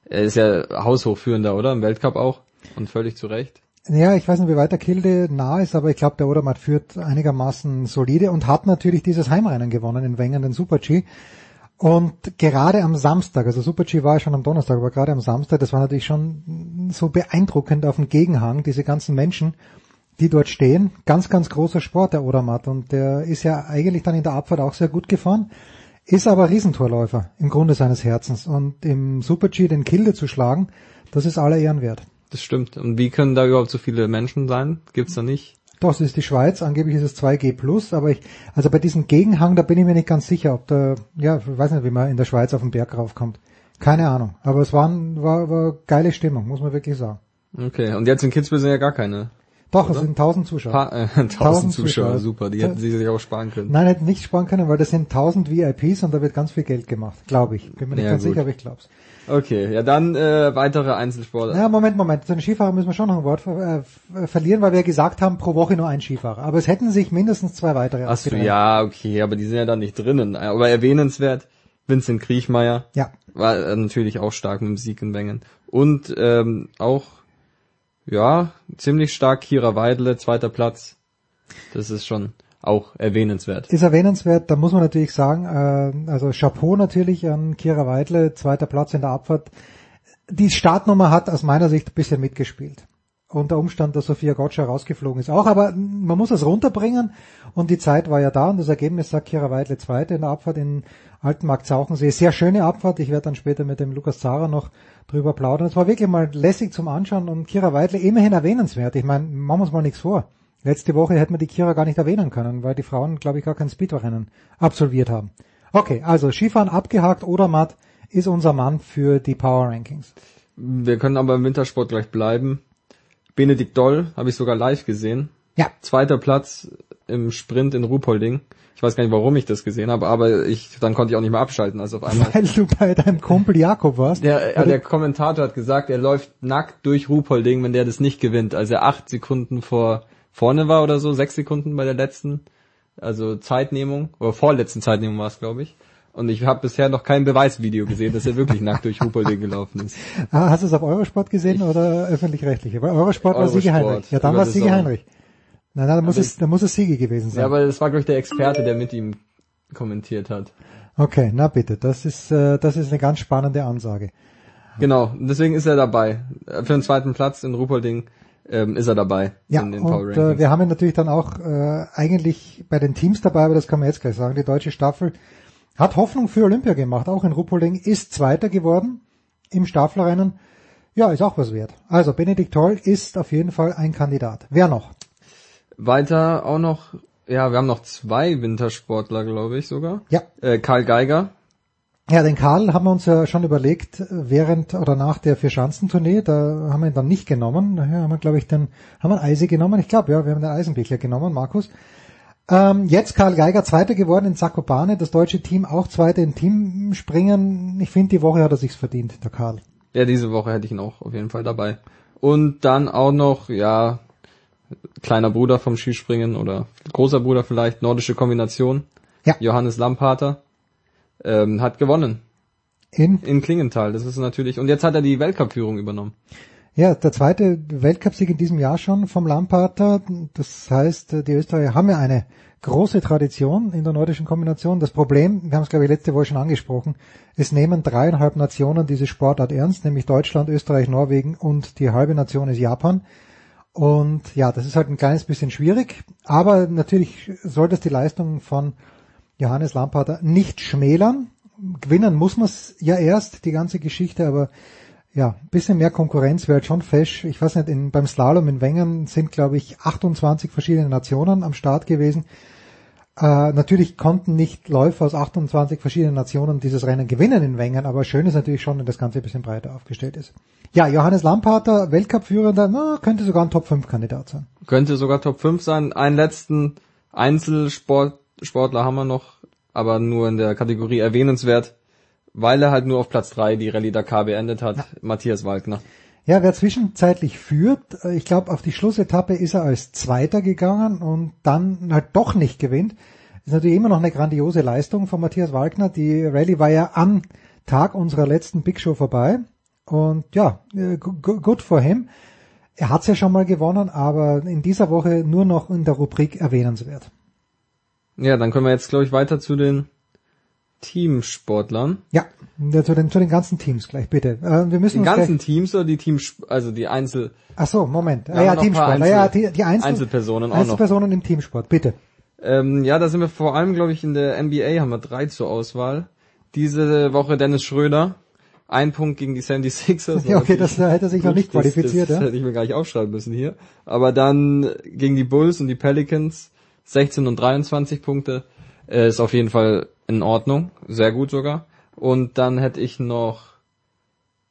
er ist ja Haushochführender, oder? Im Weltcup auch. Und völlig zu Recht. Ja, ich weiß nicht, wie weit der Kilde nah ist, aber ich glaube, der Odermatt führt einigermaßen solide und hat natürlich dieses Heimrennen gewonnen in Wengen, den Super-G. Und gerade am Samstag, also Super-G war ja schon am Donnerstag, aber gerade am Samstag, das war natürlich schon so beeindruckend auf dem Gegenhang, diese ganzen Menschen, die dort stehen. Ganz, ganz großer Sport, der Odermatt. Und der ist ja eigentlich dann in der Abfahrt auch sehr gut gefahren, ist aber Riesentorläufer im Grunde seines Herzens. Und im Super-G den Kilde zu schlagen, das ist aller Ehren wert. Das stimmt. Und wie können da überhaupt so viele Menschen sein? Gibt's da nicht? Doch, es ist die Schweiz, angeblich ist es 2G plus, aber ich, also bei diesem Gegenhang, da bin ich mir nicht ganz sicher, ob da, ja, ich weiß nicht, wie man in der Schweiz auf den Berg raufkommt. Keine Ahnung. Aber es war, war, war geile Stimmung, muss man wirklich sagen. Okay, und jetzt in Kitzbühel sind ja gar keine. Doch, oder? es sind 1000 Zuschauer. Pa äh, 1000, 1000 Zuschauer, Zuschauer, super, die hätten sie sich auch sparen können. Nein, hätten nicht sparen können, weil das sind 1000 VIPs und da wird ganz viel Geld gemacht, glaube ich. Bin mir nicht ja, ganz gut. sicher, aber ich glaub's. Okay, ja dann äh, weitere Einzelsportler. Ja, Moment, Moment. Zu den Skifahrern müssen wir schon noch ein Wort ver äh, verlieren, weil wir gesagt haben, pro Woche nur ein Skifahrer. Aber es hätten sich mindestens zwei weitere Ach so, ja, okay, aber die sind ja dann nicht drinnen. Aber erwähnenswert, Vincent Kriechmeier. Ja. War äh, natürlich auch stark mit dem Sieg in Wengen. Und ähm, auch, ja, ziemlich stark Kira Weidle, zweiter Platz. Das ist schon auch erwähnenswert. Ist erwähnenswert, da muss man natürlich sagen, äh, also Chapeau natürlich an Kira Weidle, zweiter Platz in der Abfahrt. Die Startnummer hat aus meiner Sicht ein bisschen mitgespielt. Und der Umstand, dass Sophia Gotcha rausgeflogen ist auch, aber man muss es runterbringen und die Zeit war ja da und das Ergebnis sagt Kira Weidle zweite in der Abfahrt in Altenmarkt-Zauchensee. Sehr schöne Abfahrt, ich werde dann später mit dem Lukas Zara noch drüber plaudern. Es war wirklich mal lässig zum Anschauen und Kira Weidle immerhin erwähnenswert. Ich meine, machen wir uns mal nichts vor. Letzte Woche hätten wir die Kira gar nicht erwähnen können, weil die Frauen, glaube ich, gar kein Speedway-Rennen absolviert haben. Okay, also Skifahren abgehakt oder Matt ist unser Mann für die Power Rankings. Wir können aber im Wintersport gleich bleiben. Benedikt Doll habe ich sogar live gesehen. Ja. Zweiter Platz im Sprint in Ruhpolding. Ich weiß gar nicht, warum ich das gesehen habe, aber ich, dann konnte ich auch nicht mehr abschalten, also auf einmal. Weil du bei deinem Kumpel Jakob warst? Der, ja, der Kommentator hat gesagt, er läuft nackt durch Ruhpolding, wenn der das nicht gewinnt. Also er acht Sekunden vor vorne war oder so, sechs Sekunden bei der letzten, also Zeitnehmung, oder vorletzten Zeitnehmung war es, glaube ich. Und ich habe bisher noch kein Beweisvideo gesehen, dass er wirklich nackt durch Hupolding gelaufen ist. Ah, hast du es auf Eurosport gesehen ich oder öffentlich-rechtliche? Weil Eurosport, Eurosport war Siege Heinrich. Ja, dann war es Siege Heinrich. Nein, nein, da muss, es, da muss es Siege gewesen sein. Ja, aber das war, glaube ich, der Experte, der mit ihm kommentiert hat. Okay, na bitte, das ist, äh, das ist eine ganz spannende Ansage. Genau, deswegen ist er dabei. Für den zweiten Platz in Ruhpolding ähm, ist er dabei ja, in den Power und, Äh, wir haben ihn natürlich dann auch äh, eigentlich bei den Teams dabei, aber das kann man jetzt gleich sagen. Die deutsche Staffel hat Hoffnung für Olympia gemacht, auch in Ruppolding, ist Zweiter geworden im Staffelrennen. Ja, ist auch was wert. Also Benedikt Toll ist auf jeden Fall ein Kandidat. Wer noch? Weiter auch noch, ja, wir haben noch zwei Wintersportler, glaube ich sogar. Ja. Äh, Karl Geiger ja, den Karl haben wir uns ja schon überlegt, während oder nach der Vierschanzentournee, da haben wir ihn dann nicht genommen. Daher haben wir, glaube ich, den, haben wir einen Eise genommen? Ich glaube, ja, wir haben den Eisenbichler genommen, Markus. Ähm, jetzt Karl Geiger Zweiter geworden in Zakopane, das deutsche Team auch Zweiter im Teamspringen. Ich finde, die Woche hat er sich's verdient, der Karl. Ja, diese Woche hätte ich ihn auch auf jeden Fall dabei. Und dann auch noch, ja, kleiner Bruder vom Skispringen oder großer Bruder vielleicht, nordische Kombination. Ja. Johannes Lampater ähm, hat gewonnen. In? In Klingenthal. Das ist natürlich, und jetzt hat er die Weltcup-Führung übernommen. Ja, der zweite Weltcupsieg in diesem Jahr schon vom Lamparter. Das heißt, die Österreicher haben ja eine große Tradition in der nordischen Kombination. Das Problem, wir haben es glaube ich letzte Woche schon angesprochen, es nehmen dreieinhalb Nationen diese Sportart ernst, nämlich Deutschland, Österreich, Norwegen und die halbe Nation ist Japan. Und ja, das ist halt ein kleines bisschen schwierig, aber natürlich soll das die Leistung von Johannes Lampater nicht schmälern. Gewinnen muss man es ja erst, die ganze Geschichte, aber ja, bisschen mehr Konkurrenz wäre halt schon fesch. Ich weiß nicht, in, beim Slalom in Wengen sind, glaube ich, 28 verschiedene Nationen am Start gewesen. Äh, natürlich konnten nicht Läufer aus 28 verschiedenen Nationen dieses Rennen gewinnen in Wengen, aber schön ist natürlich schon, wenn das Ganze ein bisschen breiter aufgestellt ist. Ja, Johannes Lampater, Weltcup-Führender, könnte sogar ein Top-5-Kandidat sein. Könnte sogar Top 5 sein. Einen letzten Einzelsportler haben wir noch, aber nur in der Kategorie erwähnenswert, weil er halt nur auf Platz drei die Rallye Dakar beendet hat, ja. Matthias Wagner. Ja, wer zwischenzeitlich führt, äh, ich glaube, auf die Schlussetappe ist er als Zweiter gegangen und dann halt doch nicht gewinnt. Ist natürlich immer noch eine grandiose Leistung von Matthias Wagner. Die Rallye war ja am Tag unserer letzten Big Show vorbei. Und ja, äh, gut for him. Er hat's ja schon mal gewonnen, aber in dieser Woche nur noch in der Rubrik erwähnenswert. Ja, dann können wir jetzt, glaube ich, weiter zu den Teamsportlern. Ja, zu den, zu den ganzen Teams gleich, bitte. Äh, wir müssen die ganzen Teams oder die Teams, also die Einzel... Ach so, Moment. Ah, ja, Teamsport. Einzel, ja, die, die Einzel Einzelpersonen auch Einzelpersonen noch. im Teamsport, bitte. Ähm, ja, da sind wir vor allem, glaube ich, in der NBA haben wir drei zur Auswahl. Diese Woche Dennis Schröder. Ein Punkt gegen die 76ers. Ja, okay, das da hätte sich noch nicht qualifiziert, das, das ja. hätte ich mir gar nicht aufschreiben müssen hier. Aber dann gegen die Bulls und die Pelicans 16 und 23 Punkte. Äh, ist auf jeden Fall in Ordnung. Sehr gut sogar. Und dann hätte ich noch,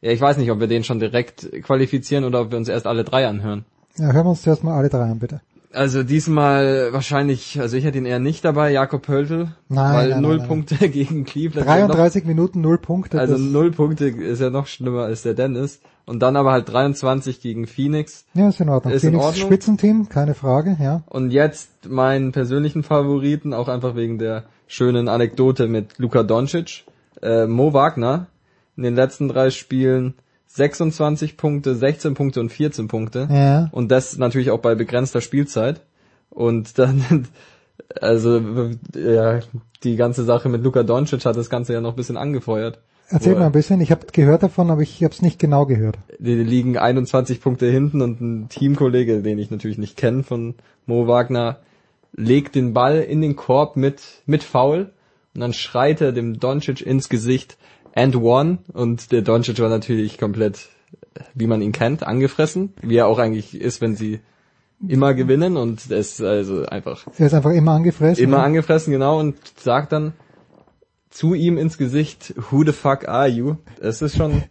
ja, ich weiß nicht, ob wir den schon direkt qualifizieren oder ob wir uns erst alle drei anhören. Ja, hören wir uns zuerst mal alle drei an, bitte. Also diesmal wahrscheinlich, also ich hätte ihn eher nicht dabei, Jakob Pöltl, nein, weil nein, null nein, Punkte gegen Cleveland. 33 noch, Minuten, null Punkte. Also null Punkte ist ja noch schlimmer als der Dennis. Und dann aber halt 23 gegen Phoenix. Ja, ist in Ordnung. Ist Phoenix in Ordnung. Spitzenteam, keine Frage, ja. Und jetzt meinen persönlichen Favoriten, auch einfach wegen der schönen Anekdote mit Luka Doncic. Äh, Mo Wagner in den letzten drei Spielen 26 Punkte, 16 Punkte und 14 Punkte. Ja. Und das natürlich auch bei begrenzter Spielzeit. Und dann, also ja, die ganze Sache mit Luka Doncic hat das Ganze ja noch ein bisschen angefeuert. Erzähl mal ein bisschen, ich habe gehört davon, aber ich habe es nicht genau gehört. Die liegen 21 Punkte hinten und ein Teamkollege, den ich natürlich nicht kenne von Mo Wagner, legt den Ball in den Korb mit, mit Foul und dann schreit er dem Doncic ins Gesicht and one und der Doncic war natürlich komplett, wie man ihn kennt, angefressen, wie er auch eigentlich ist, wenn sie immer gewinnen und er ist also einfach. Er ist einfach immer angefressen. Immer angefressen, genau, und sagt dann, zu ihm ins Gesicht, who the fuck are you? Es ist schon,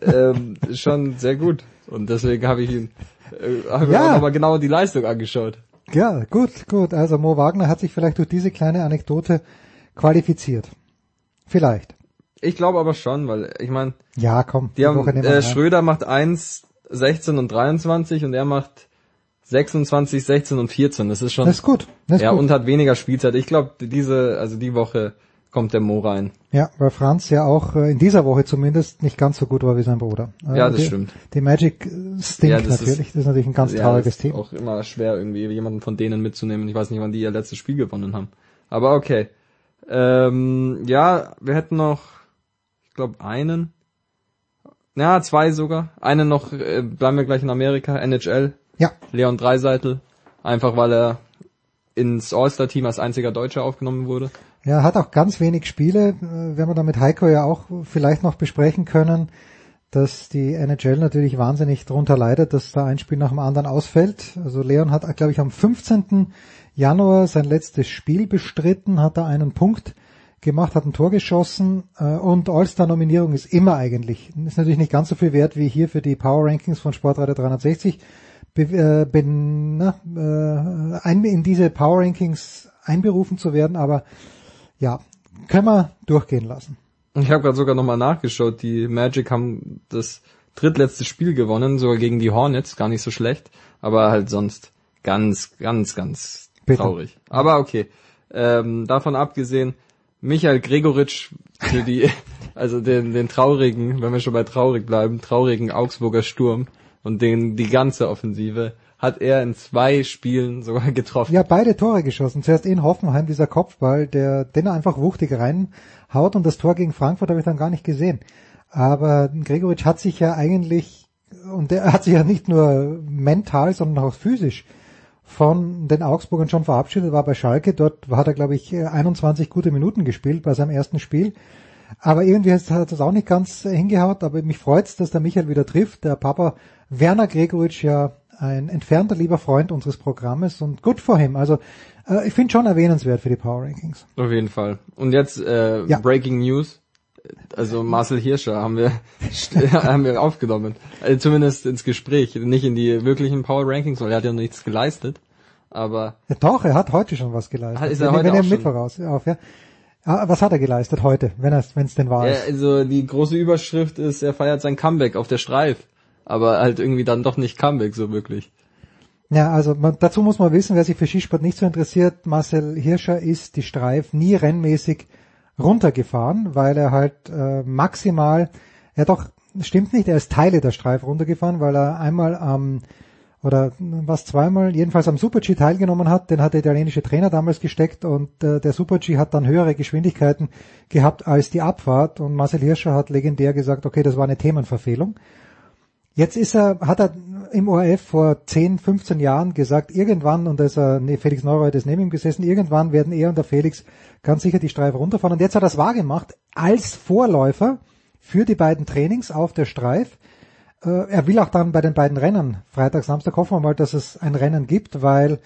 ähm, schon sehr gut. Und deswegen habe ich ihn, äh, habe ja. mir auch nochmal genau die Leistung angeschaut. Ja, gut, gut. Also Mo Wagner hat sich vielleicht durch diese kleine Anekdote qualifiziert. Vielleicht. Ich glaube aber schon, weil ich meine, ja, komm, die, die haben, äh, Schröder macht 1, 16 und 23 und er macht 26, 16 und 14. Das ist schon. Das ist gut. Das ist ja, gut. und hat weniger Spielzeit. Ich glaube, diese, also die Woche kommt der Mo rein. Ja, weil Franz ja auch äh, in dieser Woche zumindest nicht ganz so gut war wie sein Bruder. Äh, ja, das die, stimmt. Die Magic stinkt ja, das natürlich. Ist, das ist natürlich ein ganz ja, trauriges Thema. Ist auch immer schwer irgendwie jemanden von denen mitzunehmen. Ich weiß nicht, wann die ihr letztes Spiel gewonnen haben. Aber okay. Ähm, ja, wir hätten noch, ich glaube, einen. Ja, zwei sogar. Einen noch, äh, bleiben wir gleich in Amerika, NHL. Ja. Leon Dreiseitel. Einfach weil er ins All-Star-Team als einziger Deutscher aufgenommen wurde. Ja, hat auch ganz wenig Spiele. Äh, werden wir da mit Heiko ja auch vielleicht noch besprechen können, dass die NHL natürlich wahnsinnig darunter leidet, dass da ein Spiel nach dem anderen ausfällt. Also Leon hat, glaube ich, am 15. Januar sein letztes Spiel bestritten, hat da einen Punkt gemacht, hat ein Tor geschossen äh, und All-Star-Nominierung ist immer eigentlich, ist natürlich nicht ganz so viel wert wie hier für die Power Rankings von Sportradio 360, be, äh, bin, na, in diese Power Rankings einberufen zu werden, aber ja, können wir durchgehen lassen. Ich habe gerade sogar nochmal nachgeschaut, die Magic haben das drittletzte Spiel gewonnen, sogar gegen die Hornets, gar nicht so schlecht, aber halt sonst ganz, ganz, ganz Bitte. traurig. Aber okay, ähm, davon abgesehen, Michael Gregoritsch für die, also den, den traurigen, wenn wir schon bei traurig bleiben, traurigen Augsburger Sturm und den, die ganze Offensive hat er in zwei Spielen sogar getroffen. Ja, beide Tore geschossen. Zuerst in Hoffenheim dieser Kopfball, der den er einfach wuchtig reinhaut und das Tor gegen Frankfurt habe ich dann gar nicht gesehen. Aber Gregoritsch hat sich ja eigentlich, und er hat sich ja nicht nur mental, sondern auch physisch von den Augsburgern schon verabschiedet, war bei Schalke. Dort hat er, glaube ich, 21 gute Minuten gespielt bei seinem ersten Spiel. Aber irgendwie hat er das auch nicht ganz hingehaut. Aber mich freut's, dass der Michael wieder trifft. Der Papa Werner Gregoritsch ja ein entfernter lieber Freund unseres Programmes und gut for him. Also äh, ich finde schon erwähnenswert für die Power Rankings. Auf jeden Fall. Und jetzt äh, ja. Breaking News. Also Marcel Hirscher haben wir haben wir aufgenommen. Also zumindest ins Gespräch, nicht in die wirklichen Power Rankings, weil er hat ja nichts geleistet. aber... Ja, doch, er hat heute schon was geleistet. Ist er wenn, heute wenn er mit voraus auf, ja. Ah, was hat er geleistet heute, wenn es wenn es denn war? Ja, also die große Überschrift ist, er feiert sein Comeback auf der Streif, aber halt irgendwie dann doch nicht Comeback so wirklich. Ja, also man, dazu muss man wissen, wer sich für Skisport nicht so interessiert, Marcel Hirscher ist die Streif nie rennmäßig runtergefahren, weil er halt äh, maximal, ja doch, stimmt nicht, er ist Teile der Streif runtergefahren, weil er einmal am, oder was zweimal, jedenfalls am Super-G teilgenommen hat, den hat der italienische Trainer damals gesteckt und äh, der Super-G hat dann höhere Geschwindigkeiten gehabt als die Abfahrt und Marcel Hirscher hat legendär gesagt, okay, das war eine Themenverfehlung. Jetzt ist er, hat er im ORF vor 10, 15 Jahren gesagt, irgendwann, und da ist er, nee, Felix Neureuth ist neben ihm gesessen, irgendwann werden er und der Felix ganz sicher die Streif runterfahren. Und jetzt hat er das wahrgemacht als Vorläufer für die beiden Trainings auf der Streif. Äh, er will auch dann bei den beiden Rennen, Freitag, Samstag, hoffen wir mal, dass es ein Rennen gibt, weil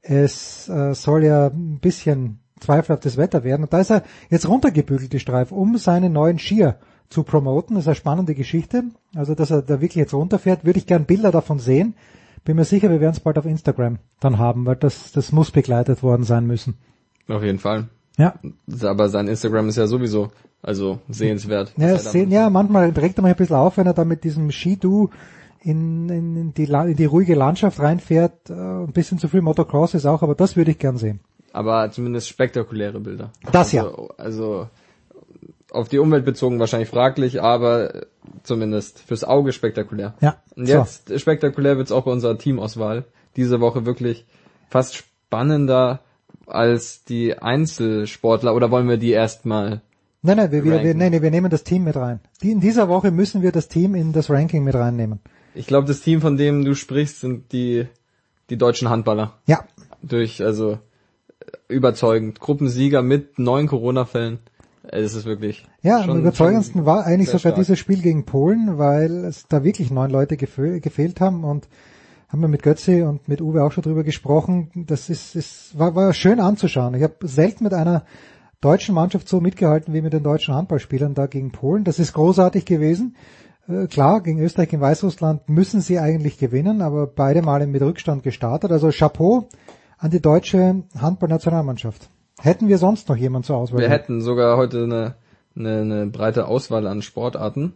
es äh, soll ja ein bisschen zweifelhaftes Wetter werden. Und da ist er jetzt runtergebügelt, die Streif, um seine neuen Skier zu promoten. Das ist eine spannende Geschichte. Also, dass er da wirklich jetzt runterfährt, würde ich gern Bilder davon sehen. Bin mir sicher, wir werden es bald auf Instagram dann haben, weil das, das muss begleitet worden sein müssen. Auf jeden Fall. Ja. Aber sein Instagram ist ja sowieso, also sehenswert. Ja, sehen, ja manchmal regt er mich ein bisschen auf, wenn er da mit diesem Skidu in, in, die, in die ruhige Landschaft reinfährt. Äh, ein bisschen zu viel Motocross ist auch, aber das würde ich gern sehen. Aber zumindest spektakuläre Bilder. Das also, ja. Also auf die Umwelt bezogen wahrscheinlich fraglich, aber zumindest fürs Auge spektakulär. Ja. Und jetzt so. spektakulär wird's auch bei unserer Teamauswahl. Diese Woche wirklich fast spannender als die Einzelsportler oder wollen wir die erstmal? Nein, nein, wir, wir, wir, nein, wir nehmen das Team mit rein. Die, in dieser Woche müssen wir das Team in das Ranking mit reinnehmen. Ich glaube, das Team, von dem du sprichst, sind die, die deutschen Handballer. Ja. Durch, also überzeugend. Gruppensieger mit neun Corona-Fällen. Es ist wirklich. Ja, am überzeugendsten war eigentlich sogar stark. dieses Spiel gegen Polen, weil es da wirklich neun Leute gefehl, gefehlt haben und haben wir mit Götze und mit Uwe auch schon drüber gesprochen. Das ist, ist war, war schön anzuschauen. Ich habe selten mit einer deutschen Mannschaft so mitgehalten wie mit den deutschen Handballspielern da gegen Polen. Das ist großartig gewesen. Äh, klar, gegen Österreich, gegen Weißrussland müssen sie eigentlich gewinnen, aber beide Male mit Rückstand gestartet. Also Chapeau an die deutsche Handballnationalmannschaft. Hätten wir sonst noch jemand zur Auswahl? Wir hätten sogar heute eine, eine, eine breite Auswahl an Sportarten.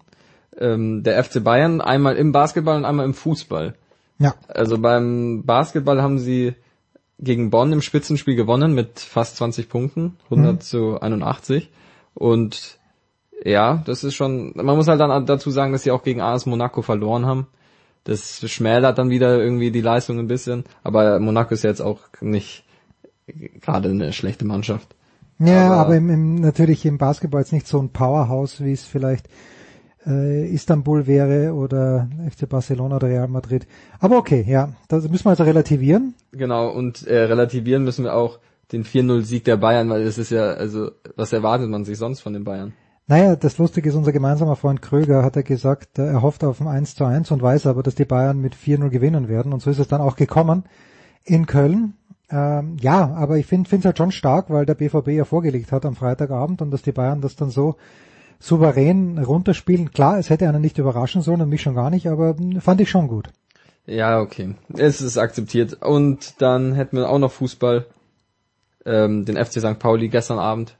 Ähm, der FC Bayern einmal im Basketball und einmal im Fußball. Ja. Also beim Basketball haben sie gegen Bonn im Spitzenspiel gewonnen mit fast 20 Punkten, 100 mhm. zu 81. Und ja, das ist schon, man muss halt dann dazu sagen, dass sie auch gegen AS Monaco verloren haben. Das schmälert dann wieder irgendwie die Leistung ein bisschen. Aber Monaco ist jetzt auch nicht gerade eine schlechte Mannschaft. Ja, aber, aber im, im, natürlich im Basketball ist nicht so ein Powerhouse, wie es vielleicht äh, Istanbul wäre oder FC Barcelona oder Real Madrid. Aber okay, ja, das müssen wir also relativieren. Genau, und äh, relativieren müssen wir auch den 4-0-Sieg der Bayern, weil das ist ja, also, was erwartet man sich sonst von den Bayern? Naja, das Lustige ist, unser gemeinsamer Freund Kröger hat er gesagt, er hofft auf ein 1 zu 1 und weiß aber, dass die Bayern mit 4-0 gewinnen werden. Und so ist es dann auch gekommen in Köln. Ähm, ja, aber ich finde es halt schon stark, weil der BVB ja vorgelegt hat am Freitagabend und dass die Bayern das dann so souverän runterspielen. Klar, es hätte einen nicht überraschen sollen und mich schon gar nicht, aber fand ich schon gut. Ja, okay. Es ist akzeptiert. Und dann hätten wir auch noch Fußball. Ähm, den FC St. Pauli gestern Abend.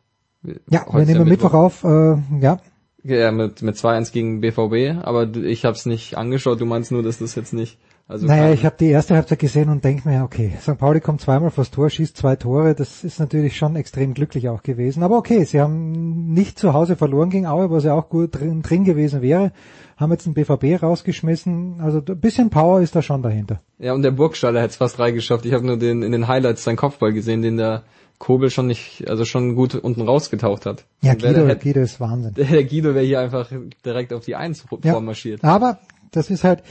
Ja, Heute wir nehmen Mittwoch, Mittwoch auf, äh, ja. Ja, mit, mit 2-1 gegen BVB, aber ich habe es nicht angeschaut. Du meinst nur, dass das jetzt nicht also naja, ich habe die erste Halbzeit gesehen und denke mir, okay, St. Pauli kommt zweimal vors Tor, schießt zwei Tore, das ist natürlich schon extrem glücklich auch gewesen. Aber okay, sie haben nicht zu Hause verloren gegen Aue, was ja auch gut drin, drin gewesen wäre, haben jetzt den BVB rausgeschmissen, also ein bisschen Power ist da schon dahinter. Ja, und der Burgstaller hat es fast reingeschafft. Ich habe nur den in den Highlights seinen Kopfball gesehen, den der Kobel schon nicht, also schon gut unten rausgetaucht hat. Ja, Guido, der, Guido ist Wahnsinn. Der, der Guido wäre hier einfach direkt auf die Eins ja, vormarschiert. Aber das ist halt,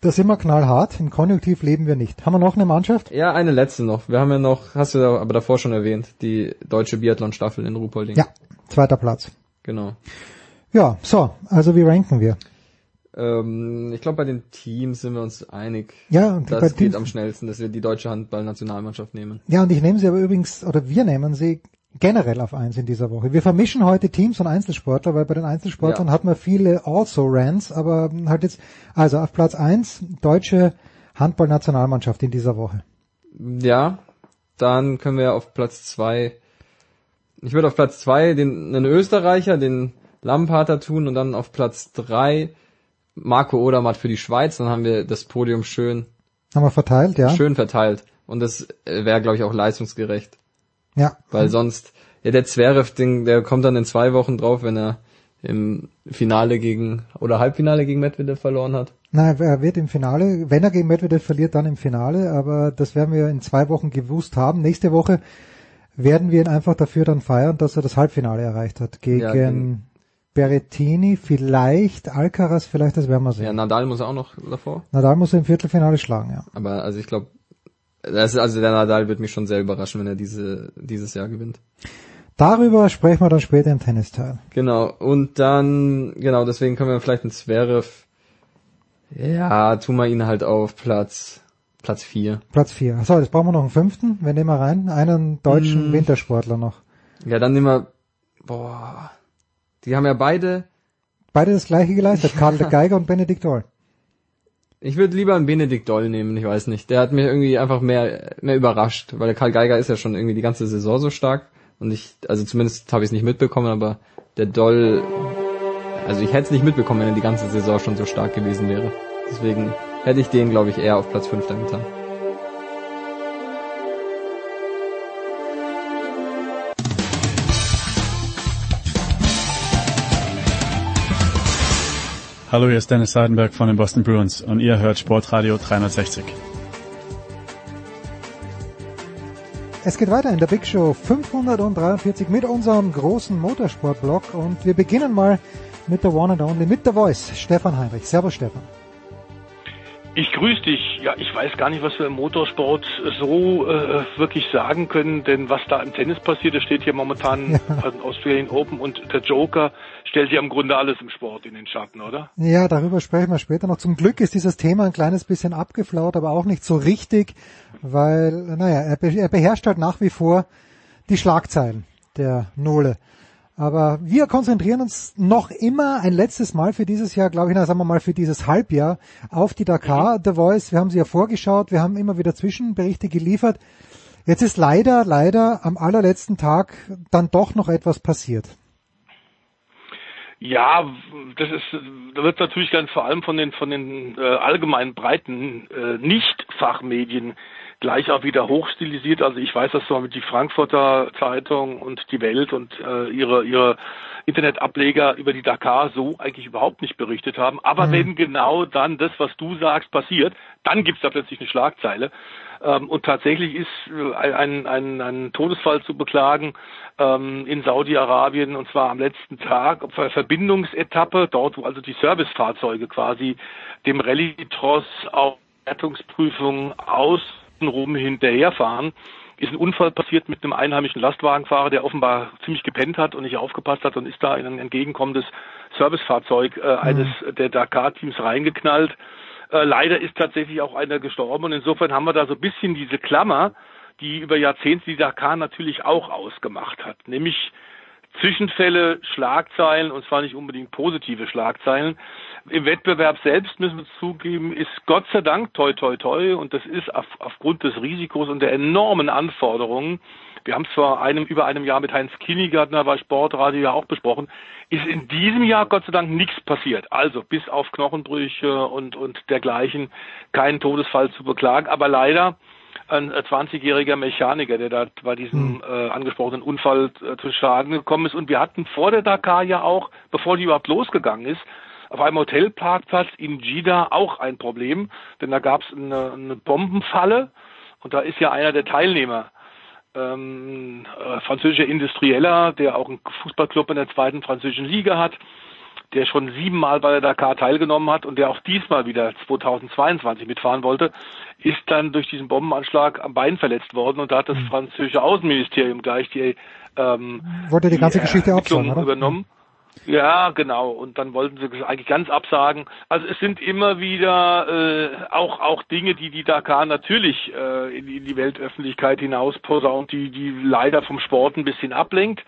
da sind wir knallhart. Im Konjunktiv leben wir nicht. Haben wir noch eine Mannschaft? Ja, eine letzte noch. Wir haben ja noch, hast du aber davor schon erwähnt, die deutsche Biathlon-Staffel in Ruhpolding. Ja, zweiter Platz. Genau. Ja, so, also wie ranken wir? Ähm, ich glaube, bei den Teams sind wir uns einig. Ja, und das geht Teams am schnellsten, dass wir die deutsche Handballnationalmannschaft nehmen. Ja, und ich nehme sie aber übrigens, oder wir nehmen sie generell auf eins in dieser Woche. Wir vermischen heute Teams und Einzelsportler, weil bei den Einzelsportlern ja. hat man viele Also-Rans, aber halt jetzt, also auf Platz eins deutsche Handballnationalmannschaft in dieser Woche. Ja, dann können wir auf Platz zwei. Ich würde auf Platz zwei den einen Österreicher, den Lamparter tun und dann auf Platz drei Marco Odermatt für die Schweiz. Dann haben wir das Podium schön. Haben wir verteilt, ja. Schön verteilt. Und das äh, wäre, glaube ich, auch leistungsgerecht. Ja. Weil sonst, ja, der Zverev-Ding, der kommt dann in zwei Wochen drauf, wenn er im Finale gegen, oder Halbfinale gegen Medvedev verloren hat. Nein, er wird im Finale, wenn er gegen Medvedev verliert, dann im Finale, aber das werden wir in zwei Wochen gewusst haben. Nächste Woche werden wir ihn einfach dafür dann feiern, dass er das Halbfinale erreicht hat. Gegen ja, gegen Berrettini, vielleicht Alcaraz, vielleicht, das werden wir sehen. Ja, Nadal muss auch noch davor. Nadal muss im Viertelfinale schlagen, ja. Aber also ich glaube, also der Nadal wird mich schon sehr überraschen, wenn er diese, dieses Jahr gewinnt. Darüber sprechen wir dann später im Tennisteil. Genau, und dann, genau, deswegen können wir vielleicht einen Zverev, ja, tun wir ihn halt auf Platz, Platz vier. Platz vier. Achso, jetzt brauchen wir noch einen fünften. Wir nehmen mal rein. Einen deutschen hm. Wintersportler noch. Ja, dann nehmen wir, boah, die haben ja beide, beide das gleiche geleistet. Karl de Geiger und Benedikt Doll. Ich würde lieber einen Benedikt Doll nehmen, ich weiß nicht. Der hat mir irgendwie einfach mehr, mehr überrascht, weil der Karl Geiger ist ja schon irgendwie die ganze Saison so stark. Und ich, also zumindest habe ich es nicht mitbekommen, aber der Doll, also ich hätte es nicht mitbekommen, wenn er die ganze Saison schon so stark gewesen wäre. Deswegen hätte ich den, glaube ich, eher auf Platz 5 dann getan. Hallo, hier ist Dennis Seidenberg von den Boston Bruins und ihr hört Sportradio 360. Es geht weiter in der Big Show 543 mit unserem großen Motorsport-Blog und wir beginnen mal mit der One and Only, mit der Voice, Stefan Heinrich. Servus Stefan. Ich grüße dich. Ja, ich weiß gar nicht, was wir im Motorsport so äh, wirklich sagen können, denn was da im Tennis passiert, das steht hier momentan ja. an Australian Open und der Joker stellt ja im Grunde alles im Sport in den Schatten, oder? Ja, darüber sprechen wir später noch. Zum Glück ist dieses Thema ein kleines bisschen abgeflaut, aber auch nicht so richtig, weil, naja, er, er beherrscht halt nach wie vor die Schlagzeilen der Nole. Aber wir konzentrieren uns noch immer ein letztes Mal für dieses Jahr, glaube ich, na, sagen wir mal für dieses Halbjahr auf die Dakar, mhm. The Voice. Wir haben sie ja vorgeschaut, wir haben immer wieder Zwischenberichte geliefert. Jetzt ist leider, leider am allerletzten Tag dann doch noch etwas passiert. Ja, das ist, da wird natürlich ganz vor allem von den von den äh, allgemein breiten äh, Nicht-Fachmedien gleich auch wieder hochstilisiert. Also ich weiß, dass zum Beispiel die Frankfurter Zeitung und die Welt und äh, ihre ihre Internetableger über die Dakar so eigentlich überhaupt nicht berichtet haben. Aber mhm. wenn genau dann das, was du sagst, passiert, dann gibt's da plötzlich eine Schlagzeile. Ähm, und tatsächlich ist äh, ein, ein, ein Todesfall zu beklagen ähm, in Saudi-Arabien und zwar am letzten Tag auf der Verbindungsetappe, dort wo also die Servicefahrzeuge quasi dem Rallye-Tross auf Rettungsprüfung aus rum hinterherfahren, ist ein Unfall passiert mit einem einheimischen Lastwagenfahrer, der offenbar ziemlich gepennt hat und nicht aufgepasst hat und ist da in ein entgegenkommendes Servicefahrzeug äh, eines mhm. der Dakar-Teams reingeknallt. Äh, leider ist tatsächlich auch einer gestorben und insofern haben wir da so ein bisschen diese Klammer, die über Jahrzehnte die Dakar natürlich auch ausgemacht hat, nämlich Zwischenfälle, Schlagzeilen und zwar nicht unbedingt positive Schlagzeilen. Im Wettbewerb selbst müssen wir zugeben, ist Gott sei Dank toi toi toi und das ist auf, aufgrund des Risikos und der enormen Anforderungen. Wir haben es vor einem, über einem Jahr mit Heinz Kinnigartner bei Sportradio ja auch besprochen, ist in diesem Jahr Gott sei Dank nichts passiert. Also bis auf Knochenbrüche und, und dergleichen kein Todesfall zu beklagen. Aber leider ein 20-jähriger Mechaniker, der da bei diesem hm. äh, angesprochenen Unfall äh, zu Schaden gekommen ist. Und wir hatten vor der Dakar ja auch, bevor die überhaupt losgegangen ist, auf einem Hotelparkplatz in Jeddah auch ein Problem, denn da gab es eine, eine Bombenfalle und da ist ja einer der Teilnehmer ähm, äh, französischer Industrieller, der auch einen Fußballclub in der zweiten französischen Liga hat, der schon siebenmal bei der Dakar teilgenommen hat und der auch diesmal wieder 2022 mitfahren wollte, ist dann durch diesen Bombenanschlag am Bein verletzt worden und da hat das mhm. französische Außenministerium gleich die ähm, Wollte die ganze die Geschichte absagen, oder? übernommen. Ja, genau. Und dann wollten sie eigentlich ganz absagen. Also es sind immer wieder äh, auch auch Dinge, die die Dakar natürlich äh, in, in die Weltöffentlichkeit hinaus posaunt, die die leider vom Sport ein bisschen ablenkt.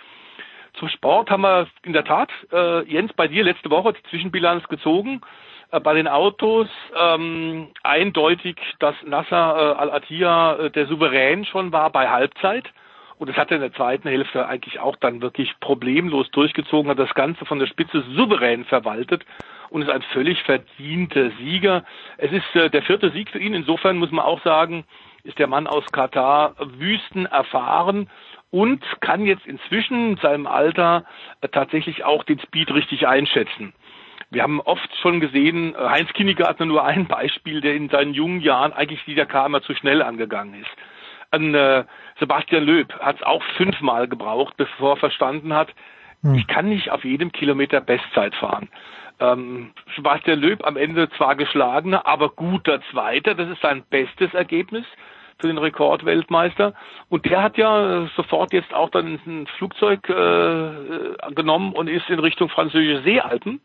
Zum Sport haben wir in der Tat, äh, Jens, bei dir letzte Woche die Zwischenbilanz gezogen. Äh, bei den Autos ähm, eindeutig, dass Nasser äh, Al-Attiyah äh, der Souverän schon war bei Halbzeit. Und das hat er in der zweiten Hälfte eigentlich auch dann wirklich problemlos durchgezogen, hat das Ganze von der Spitze souverän verwaltet und ist ein völlig verdienter Sieger. Es ist äh, der vierte Sieg für ihn. Insofern muss man auch sagen, ist der Mann aus Katar Wüsten erfahren und kann jetzt inzwischen in seinem Alter äh, tatsächlich auch den Speed richtig einschätzen. Wir haben oft schon gesehen, äh, Heinz Kinnegartner nur ein Beispiel, der in seinen jungen Jahren eigentlich die Dakar immer zu schnell angegangen ist. An äh, Sebastian Löb hat es auch fünfmal gebraucht, bevor er verstanden hat, hm. ich kann nicht auf jedem Kilometer Bestzeit fahren. Ähm, Sebastian Löb am Ende zwar geschlagener, aber guter Zweiter, das ist sein bestes Ergebnis für den Rekordweltmeister. Und der hat ja sofort jetzt auch dann ein Flugzeug äh, genommen und ist in Richtung französische Seealpen,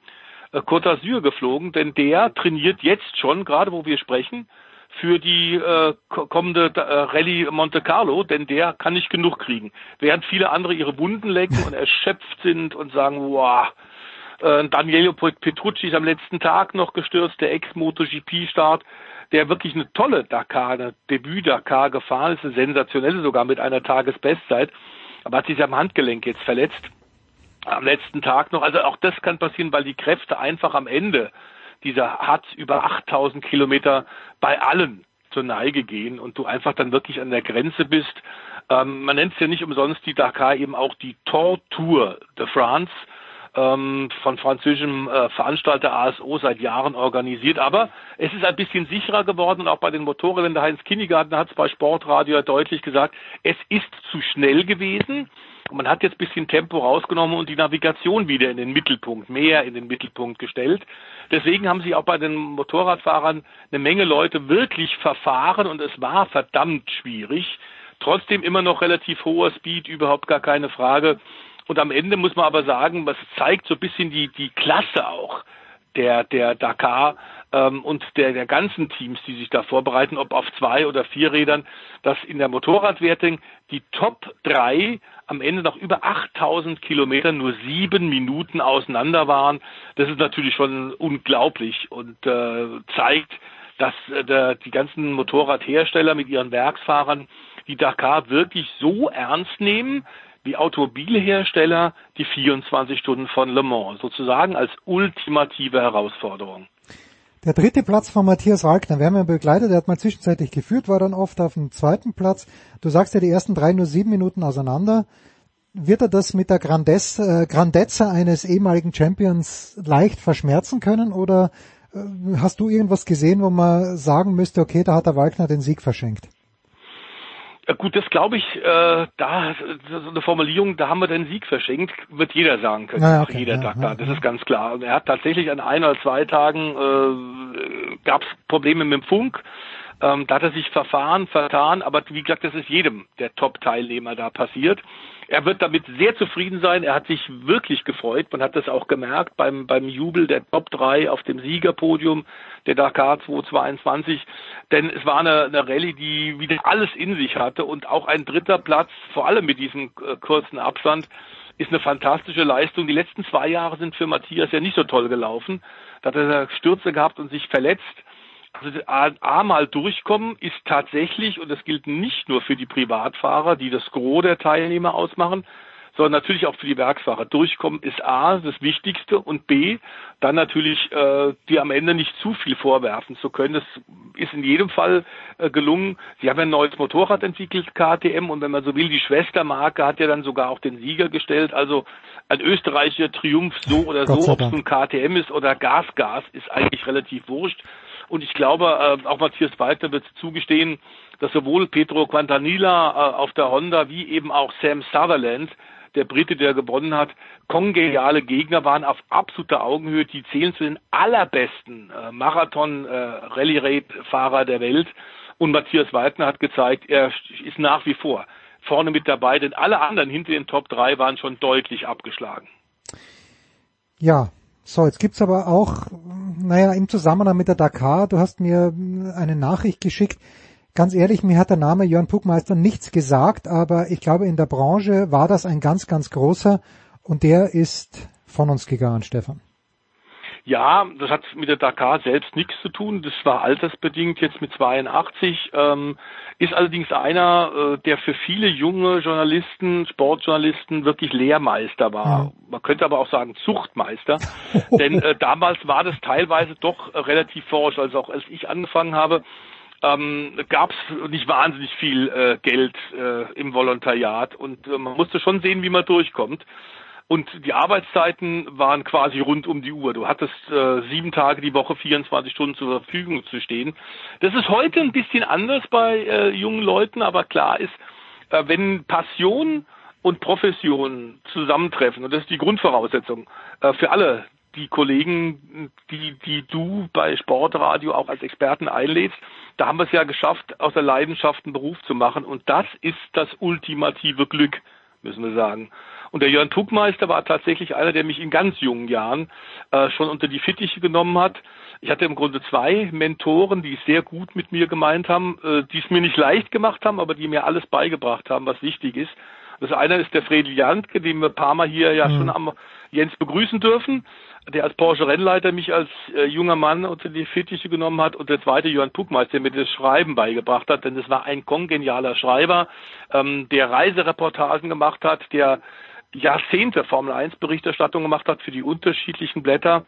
äh, Côte d'Azur geflogen, denn der trainiert jetzt schon, gerade wo wir sprechen, für die äh, kommende äh, Rallye Monte Carlo, denn der kann nicht genug kriegen. Während viele andere ihre Wunden lecken und erschöpft sind und sagen, wow, äh, Daniele Petrucci ist am letzten Tag noch gestürzt, der Ex-MotoGP-Start, der wirklich eine tolle Dakar, eine Debüt-Dakar gefahren ist, eine sensationelle sogar mit einer Tagesbestzeit, aber hat sich am Handgelenk jetzt verletzt. Am letzten Tag noch. Also auch das kann passieren, weil die Kräfte einfach am Ende dieser hat über 8000 Kilometer bei allen zur Neige gehen und du einfach dann wirklich an der Grenze bist. Ähm, man nennt es ja nicht umsonst die Dakar eben auch die Tortour de France ähm, von französischem äh, Veranstalter ASO seit Jahren organisiert. Aber es ist ein bisschen sicherer geworden und auch bei den Motorrädern, der Heinz Kinnigarten hat es bei Sportradio deutlich gesagt, es ist zu schnell gewesen. Man hat jetzt bisschen Tempo rausgenommen und die Navigation wieder in den Mittelpunkt, mehr in den Mittelpunkt gestellt. Deswegen haben sich auch bei den Motorradfahrern eine Menge Leute wirklich verfahren und es war verdammt schwierig. Trotzdem immer noch relativ hoher Speed, überhaupt gar keine Frage. Und am Ende muss man aber sagen, was zeigt so ein bisschen die, die Klasse auch der, der Dakar ähm, und der, der ganzen Teams, die sich da vorbereiten, ob auf zwei oder vier Rädern, dass in der Motorradwertung die Top drei am Ende nach über 8000 Kilometern nur sieben Minuten auseinander waren. Das ist natürlich schon unglaublich und äh, zeigt, dass äh, die ganzen Motorradhersteller mit ihren Werksfahrern die Dakar wirklich so ernst nehmen, wie Automobilhersteller die 24 Stunden von Le Mans, sozusagen als ultimative Herausforderung. Der dritte Platz von Matthias Wagner, wir haben ihn begleitet, er hat mal zwischenzeitlich geführt, war dann oft auf dem zweiten Platz. Du sagst ja die ersten drei nur sieben Minuten auseinander. Wird er das mit der Grandezza, äh, Grandezza eines ehemaligen Champions leicht verschmerzen können oder äh, hast du irgendwas gesehen, wo man sagen müsste, okay, da hat der Wagner den Sieg verschenkt? Ja, gut, das glaube ich, äh, da so eine Formulierung, da haben wir den Sieg verschenkt, wird jeder sagen können, ja, okay, jeder ja, Dakar, ja, das ist ganz klar. Und er hat tatsächlich an ein oder zwei Tagen äh, gab es Probleme mit dem Funk. Ähm, da hat er sich verfahren, vertan, aber wie gesagt, das ist jedem der Top-Teilnehmer da passiert. Er wird damit sehr zufrieden sein. Er hat sich wirklich gefreut. Man hat das auch gemerkt beim, beim Jubel der Top 3 auf dem Siegerpodium der Dakar 2022. Denn es war eine, eine Rallye, die wieder alles in sich hatte und auch ein dritter Platz, vor allem mit diesem äh, kurzen Abstand, ist eine fantastische Leistung. Die letzten zwei Jahre sind für Matthias ja nicht so toll gelaufen. Da hat er Stürze gehabt und sich verletzt. Also A, mal durchkommen ist tatsächlich, und das gilt nicht nur für die Privatfahrer, die das Gros der Teilnehmer ausmachen, sondern natürlich auch für die Werksfahrer. Durchkommen ist A, das Wichtigste und B, dann natürlich äh, die am Ende nicht zu viel vorwerfen zu können. Das ist in jedem Fall äh, gelungen. Sie haben ein neues Motorrad entwickelt, KTM, und wenn man so will, die Schwestermarke hat ja dann sogar auch den Sieger gestellt. Also ein österreichischer Triumph so oder so, ob es nun KTM ist oder Gasgas, -Gas, ist eigentlich relativ wurscht. Und ich glaube, äh, auch Matthias Walter wird zugestehen, dass sowohl Pedro Quantanilla äh, auf der Honda wie eben auch Sam Sutherland, der Brite, der gewonnen hat, kongeniale Gegner waren auf absoluter Augenhöhe. Die zählen zu den allerbesten äh, Marathon-Rallye-Raid-Fahrer der Welt. Und Matthias Waldner hat gezeigt, er ist nach wie vor vorne mit dabei, denn alle anderen hinter den Top 3 waren schon deutlich abgeschlagen. Ja, so, jetzt gibt's aber auch, naja, im Zusammenhang mit der Dakar, du hast mir eine Nachricht geschickt. Ganz ehrlich, mir hat der Name Jörn Puckmeister nichts gesagt, aber ich glaube, in der Branche war das ein ganz, ganz großer und der ist von uns gegangen, Stefan. Ja, das hat mit der Dakar selbst nichts zu tun. Das war altersbedingt jetzt mit 82. Ähm, ist allerdings einer, äh, der für viele junge Journalisten, Sportjournalisten wirklich Lehrmeister war. Man könnte aber auch sagen Zuchtmeister. Denn äh, damals war das teilweise doch relativ forsch. Also auch als ich angefangen habe, ähm, gab es nicht wahnsinnig viel äh, Geld äh, im Volontariat und äh, man musste schon sehen, wie man durchkommt. Und die Arbeitszeiten waren quasi rund um die Uhr. Du hattest äh, sieben Tage die Woche, 24 Stunden zur Verfügung zu stehen. Das ist heute ein bisschen anders bei äh, jungen Leuten, aber klar ist, äh, wenn Passion und Profession zusammentreffen, und das ist die Grundvoraussetzung äh, für alle die Kollegen, die, die du bei Sportradio auch als Experten einlädst, da haben wir es ja geschafft, aus der Leidenschaft einen Beruf zu machen. Und das ist das ultimative Glück, müssen wir sagen. Und der Jörn Tuckmeister war tatsächlich einer, der mich in ganz jungen Jahren äh, schon unter die Fittiche genommen hat. Ich hatte im Grunde zwei Mentoren, die es sehr gut mit mir gemeint haben, äh, die es mir nicht leicht gemacht haben, aber die mir alles beigebracht haben, was wichtig ist. Das eine ist der Fredel Jantke, den wir ein paar Mal hier ja mhm. schon am Jens begrüßen dürfen der als Porsche-Rennleiter mich als äh, junger Mann unter die Fittiche genommen hat und der zweite Jörn Puckmeister, der mir das Schreiben beigebracht hat, denn es war ein kongenialer Schreiber, ähm, der Reisereportagen gemacht hat, der Jahrzehnte Formel 1 Berichterstattung gemacht hat für die unterschiedlichen Blätter,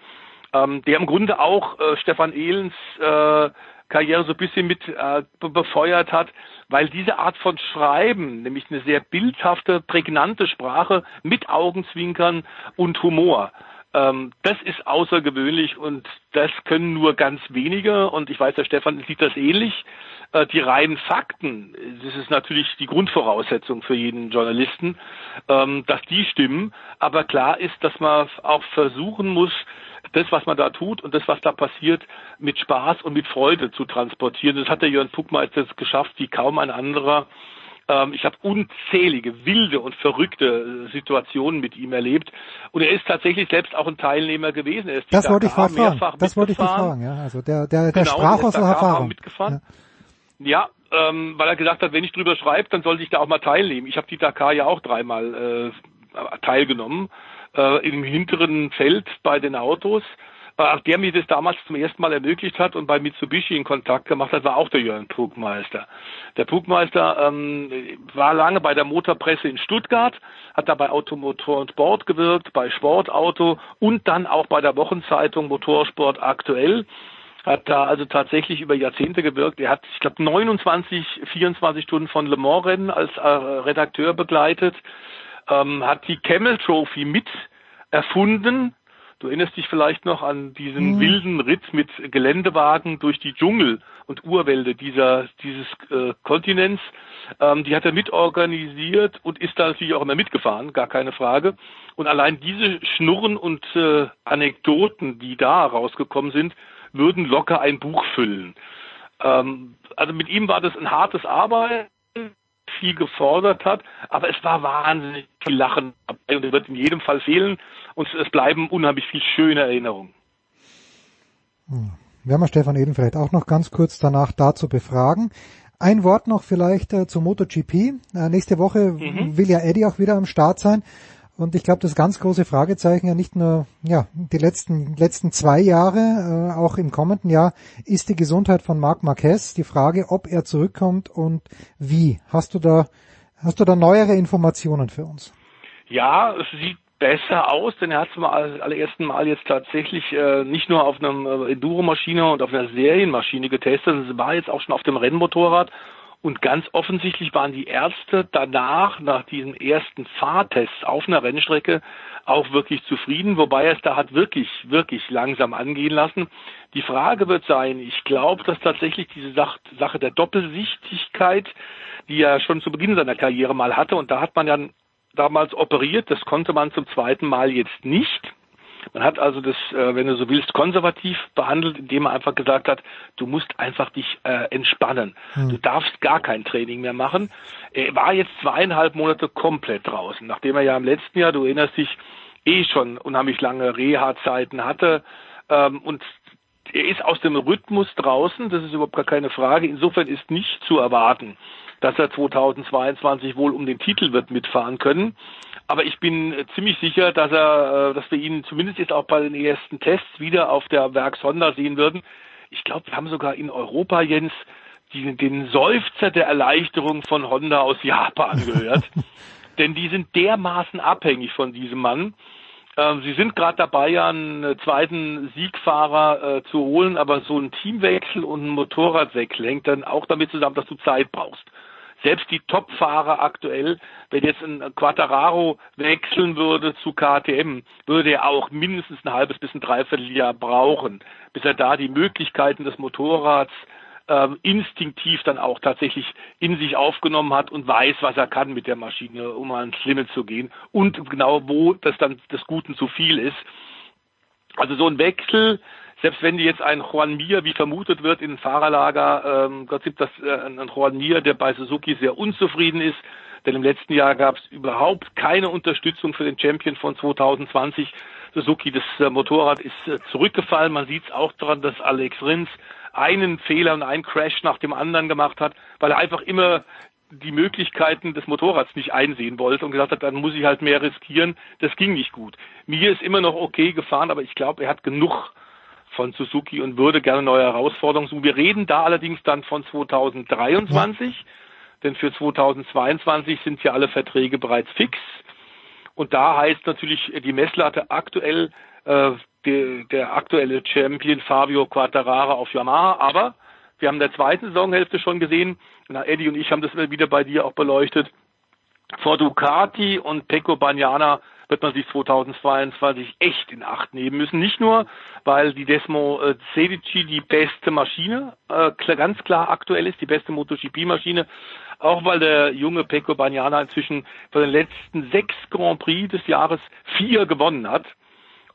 ähm, der im Grunde auch äh, Stefan Ehlens äh, Karriere so ein bisschen mit äh, befeuert hat, weil diese Art von Schreiben, nämlich eine sehr bildhafte, prägnante Sprache mit Augenzwinkern und Humor, ähm, das ist außergewöhnlich und das können nur ganz wenige und ich weiß, der Stefan sieht das ähnlich. Äh, die reinen Fakten, das ist natürlich die Grundvoraussetzung für jeden Journalisten, ähm, dass die stimmen. Aber klar ist, dass man auch versuchen muss, das, was man da tut und das, was da passiert, mit Spaß und mit Freude zu transportieren. Das hat der Jörn Puckmeister geschafft, wie kaum ein anderer. Ähm, ich habe unzählige wilde und verrückte äh, Situationen mit ihm erlebt. Und er ist tatsächlich selbst auch ein Teilnehmer gewesen. Er ist das wollte ich fragen. Das wollte ich fragen. Ja, also der, der, der genau, sprach aus Erfahrung. Mitgefahren. Ja, ja ähm, weil er gesagt hat, wenn ich drüber schreibe, dann sollte ich da auch mal teilnehmen. Ich habe die Dakar ja auch dreimal äh, teilgenommen. Äh, Im hinteren Feld bei den Autos der mir das damals zum ersten Mal ermöglicht hat und bei Mitsubishi in Kontakt gemacht hat, war auch der Jörn Pugmeister. Der Pugmeister ähm, war lange bei der Motorpresse in Stuttgart, hat da bei Automotor und Sport gewirkt, bei Sportauto und dann auch bei der Wochenzeitung Motorsport aktuell hat da also tatsächlich über Jahrzehnte gewirkt. Er hat, ich glaube, 29, 24 Stunden von Le Mans Rennen als äh, Redakteur begleitet, ähm, hat die Camel Trophy mit erfunden, Du erinnerst dich vielleicht noch an diesen mhm. wilden Ritt mit Geländewagen durch die Dschungel und Urwälder dieser, dieses äh, Kontinents. Ähm, die hat er mitorganisiert und ist da natürlich auch immer mitgefahren, gar keine Frage. Und allein diese Schnurren und äh, Anekdoten, die da rausgekommen sind, würden locker ein Buch füllen. Ähm, also mit ihm war das ein hartes Arbeit viel gefordert hat, aber es war wahnsinnig viel Lachen dabei und er wird in jedem Fall fehlen und es bleiben unheimlich viel schöne Erinnerungen. Hm. Werden wir Stefan Eden vielleicht auch noch ganz kurz danach dazu befragen. Ein Wort noch vielleicht äh, zu MotoGP. Äh, nächste Woche mhm. will ja Eddie auch wieder am Start sein. Und ich glaube, das ganz große Fragezeichen ja nicht nur ja die letzten letzten zwei Jahre, äh, auch im kommenden Jahr ist die Gesundheit von Marc Marquez. Die Frage, ob er zurückkommt und wie. Hast du da hast du da neuere Informationen für uns? Ja, es sieht besser aus, denn er hat zum allerersten Mal jetzt tatsächlich äh, nicht nur auf einer äh, Enduro-Maschine und auf einer Serienmaschine getestet, es war jetzt auch schon auf dem Rennmotorrad. Und ganz offensichtlich waren die Ärzte danach, nach diesen ersten Fahrtests auf einer Rennstrecke, auch wirklich zufrieden, wobei er es da hat wirklich, wirklich langsam angehen lassen. Die Frage wird sein, ich glaube, dass tatsächlich diese Sache der Doppelsichtigkeit, die er schon zu Beginn seiner Karriere mal hatte, und da hat man ja damals operiert, das konnte man zum zweiten Mal jetzt nicht. Man hat also das, äh, wenn du so willst, konservativ behandelt, indem man einfach gesagt hat, du musst einfach dich äh, entspannen. Hm. Du darfst gar kein Training mehr machen. Er war jetzt zweieinhalb Monate komplett draußen, nachdem er ja im letzten Jahr, du erinnerst dich, eh schon unheimlich lange Reha-Zeiten hatte. Ähm, und er ist aus dem Rhythmus draußen, das ist überhaupt gar keine Frage. Insofern ist nicht zu erwarten, dass er 2022 wohl um den Titel wird mitfahren können. aber ich bin ziemlich sicher, dass er, äh, dass wir ihn zumindest jetzt auch bei den ersten Tests wieder auf der Werks Honda sehen würden. Ich glaube, wir haben sogar in Europa, Jens, die, den Seufzer der Erleichterung von Honda aus Japan gehört. Denn die sind dermaßen abhängig von diesem Mann. Ähm, sie sind gerade dabei, ja einen zweiten Siegfahrer äh, zu holen, aber so ein Teamwechsel und ein Motorradwechsel hängt dann auch damit zusammen, dass du Zeit brauchst. Selbst die Top-Fahrer aktuell, wenn jetzt ein Quattararo wechseln würde zu KTM, würde er auch mindestens ein halbes bis ein Dreivierteljahr brauchen, bis er da die Möglichkeiten des Motorrads ähm, instinktiv dann auch tatsächlich in sich aufgenommen hat und weiß, was er kann mit der Maschine, um ans Limit zu gehen und genau wo das dann des Guten zu viel ist. Also so ein Wechsel, selbst wenn die jetzt ein Juan Mir, wie vermutet wird, in Fahrerlager, ähm, Gott gibt das äh, ein Juan Mir, der bei Suzuki sehr unzufrieden ist, denn im letzten Jahr gab es überhaupt keine Unterstützung für den Champion von 2020. Suzuki, das äh, Motorrad ist äh, zurückgefallen. Man sieht es auch daran, dass Alex Rins einen Fehler und einen Crash nach dem anderen gemacht hat, weil er einfach immer die Möglichkeiten des Motorrads nicht einsehen wollte und gesagt hat, dann muss ich halt mehr riskieren. Das ging nicht gut. Mir ist immer noch okay gefahren, aber ich glaube, er hat genug von Suzuki und würde gerne neue Herausforderungen suchen. Wir reden da allerdings dann von 2023, ja. denn für 2022 sind ja alle Verträge bereits fix. Und da heißt natürlich die Messlatte aktuell äh, der, der aktuelle Champion Fabio Quattarara auf Yamaha, aber wir haben in der zweiten Saisonhälfte schon gesehen, na, Eddie und ich haben das wieder bei dir auch beleuchtet, vor Ducati und Pecco Bagnana wird man sich 2022 echt in Acht nehmen müssen. Nicht nur, weil die Desmo äh, Cedici die beste Maschine äh, ganz klar aktuell ist, die beste MotoGP-Maschine, auch weil der junge Pecco Bagnana inzwischen von den letzten sechs Grand Prix des Jahres vier gewonnen hat.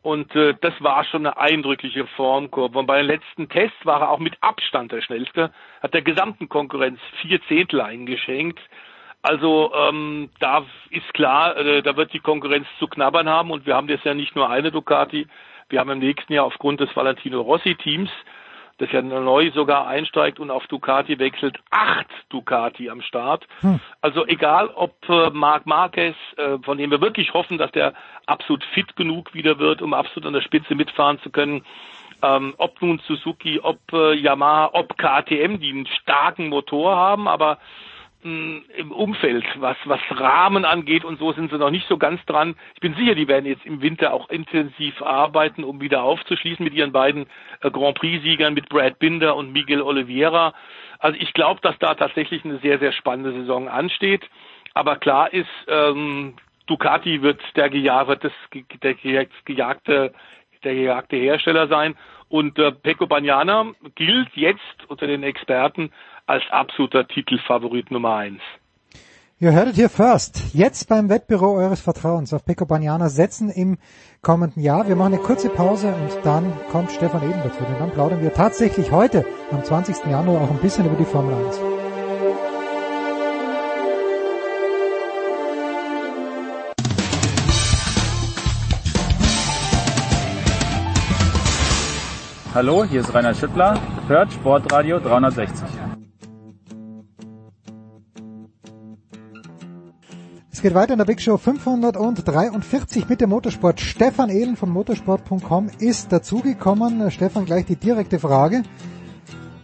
Und äh, das war schon eine eindrückliche Formkurve. Und bei den letzten Tests war er auch mit Abstand der schnellste, hat der gesamten Konkurrenz vier Zehntel eingeschenkt. Also ähm, da ist klar, äh, da wird die Konkurrenz zu knabbern haben. Und wir haben jetzt ja nicht nur eine Ducati, wir haben im nächsten Jahr aufgrund des Valentino Rossi Teams das ja neu sogar einsteigt und auf Ducati wechselt, acht Ducati am Start. Hm. Also egal, ob äh, Marc Marquez, äh, von dem wir wirklich hoffen, dass der absolut fit genug wieder wird, um absolut an der Spitze mitfahren zu können, ähm, ob nun Suzuki, ob äh, Yamaha, ob KTM, die einen starken Motor haben, aber im Umfeld, was, was Rahmen angeht und so sind sie noch nicht so ganz dran. Ich bin sicher, die werden jetzt im Winter auch intensiv arbeiten, um wieder aufzuschließen mit ihren beiden äh, Grand Prix-Siegern, mit Brad Binder und Miguel Oliveira. Also ich glaube, dass da tatsächlich eine sehr, sehr spannende Saison ansteht. Aber klar ist, ähm, Ducati wird der, gejagte, der gejagte Hersteller sein. Und äh, Pecco Bagnana gilt jetzt unter den Experten als absoluter Titelfavorit Nummer eins. Ihr hörtet hier first. Jetzt beim Wettbüro eures Vertrauens auf Pecco Bagnana setzen im kommenden Jahr. Wir machen eine kurze Pause und dann kommt Stefan Eden dazu. Und dann plaudern wir tatsächlich heute am 20. Januar auch ein bisschen über die Formel 1. Hallo, hier ist Rainer Schüttler. Hört Sportradio 360. geht weiter in der Big Show 543 mit dem Motorsport. Stefan Ehlen von motorsport.com ist dazugekommen. Stefan, gleich die direkte Frage.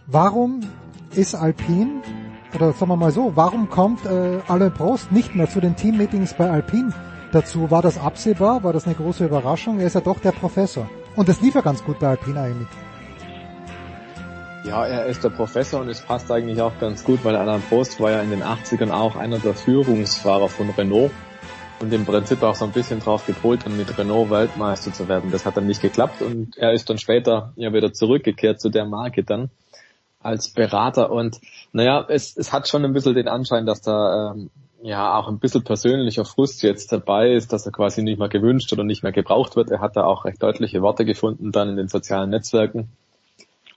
Warum ist Alpine, oder sagen wir mal so, warum kommt äh, Alain Prost nicht mehr zu den Teammeetings bei Alpine dazu? War das absehbar? War das eine große Überraschung? Er ist ja doch der Professor. Und das lief ja ganz gut bei Alpine eigentlich. Ja, er ist der Professor und es passt eigentlich auch ganz gut, weil Alain Prost war ja in den 80ern auch einer der Führungsfahrer von Renault und im Prinzip auch so ein bisschen drauf gepolt, um mit Renault Weltmeister zu werden. Das hat dann nicht geklappt und er ist dann später ja wieder zurückgekehrt zu der Marke dann als Berater und naja, es, es hat schon ein bisschen den Anschein, dass da ähm, ja auch ein bisschen persönlicher Frust jetzt dabei ist, dass er quasi nicht mehr gewünscht oder nicht mehr gebraucht wird. Er hat da auch recht deutliche Worte gefunden dann in den sozialen Netzwerken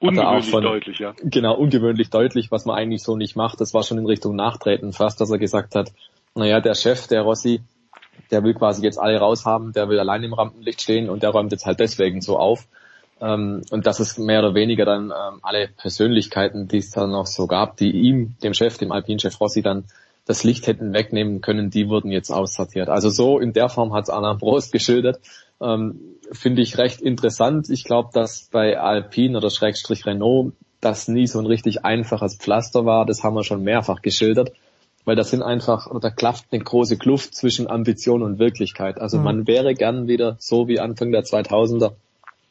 Ungewöhnlich von, deutlich, ja. Genau, ungewöhnlich deutlich, was man eigentlich so nicht macht. Das war schon in Richtung Nachtreten fast, dass er gesagt hat, naja, der Chef, der Rossi, der will quasi jetzt alle raushaben, der will allein im Rampenlicht stehen und der räumt jetzt halt deswegen so auf. Ähm, und das ist mehr oder weniger dann ähm, alle Persönlichkeiten, die es dann noch so gab, die ihm, dem Chef, dem Alpinchef Rossi dann das Licht hätten wegnehmen können, die wurden jetzt aussortiert. Also so in der Form hat es Anna Prost geschildert. Ähm, Finde ich recht interessant. Ich glaube, dass bei Alpine oder Schrägstrich Renault das nie so ein richtig einfaches Pflaster war. Das haben wir schon mehrfach geschildert. Weil das sind einfach, oder da klafft eine große Kluft zwischen Ambition und Wirklichkeit. Also mhm. man wäre gern wieder so wie Anfang der 2000er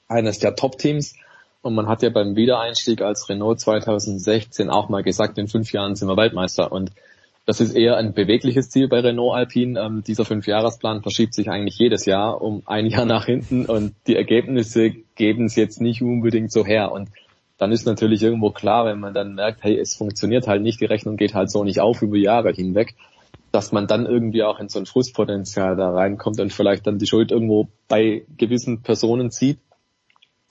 eines der Top-Teams. Und man hat ja beim Wiedereinstieg als Renault 2016 auch mal gesagt, in fünf Jahren sind wir Weltmeister. Und das ist eher ein bewegliches Ziel bei Renault Alpine. Ähm, dieser Fünfjahresplan verschiebt sich eigentlich jedes Jahr um ein Jahr nach hinten und die Ergebnisse geben es jetzt nicht unbedingt so her. Und dann ist natürlich irgendwo klar, wenn man dann merkt, hey, es funktioniert halt nicht, die Rechnung geht halt so nicht auf über Jahre hinweg, dass man dann irgendwie auch in so ein Frustpotenzial da reinkommt und vielleicht dann die Schuld irgendwo bei gewissen Personen zieht.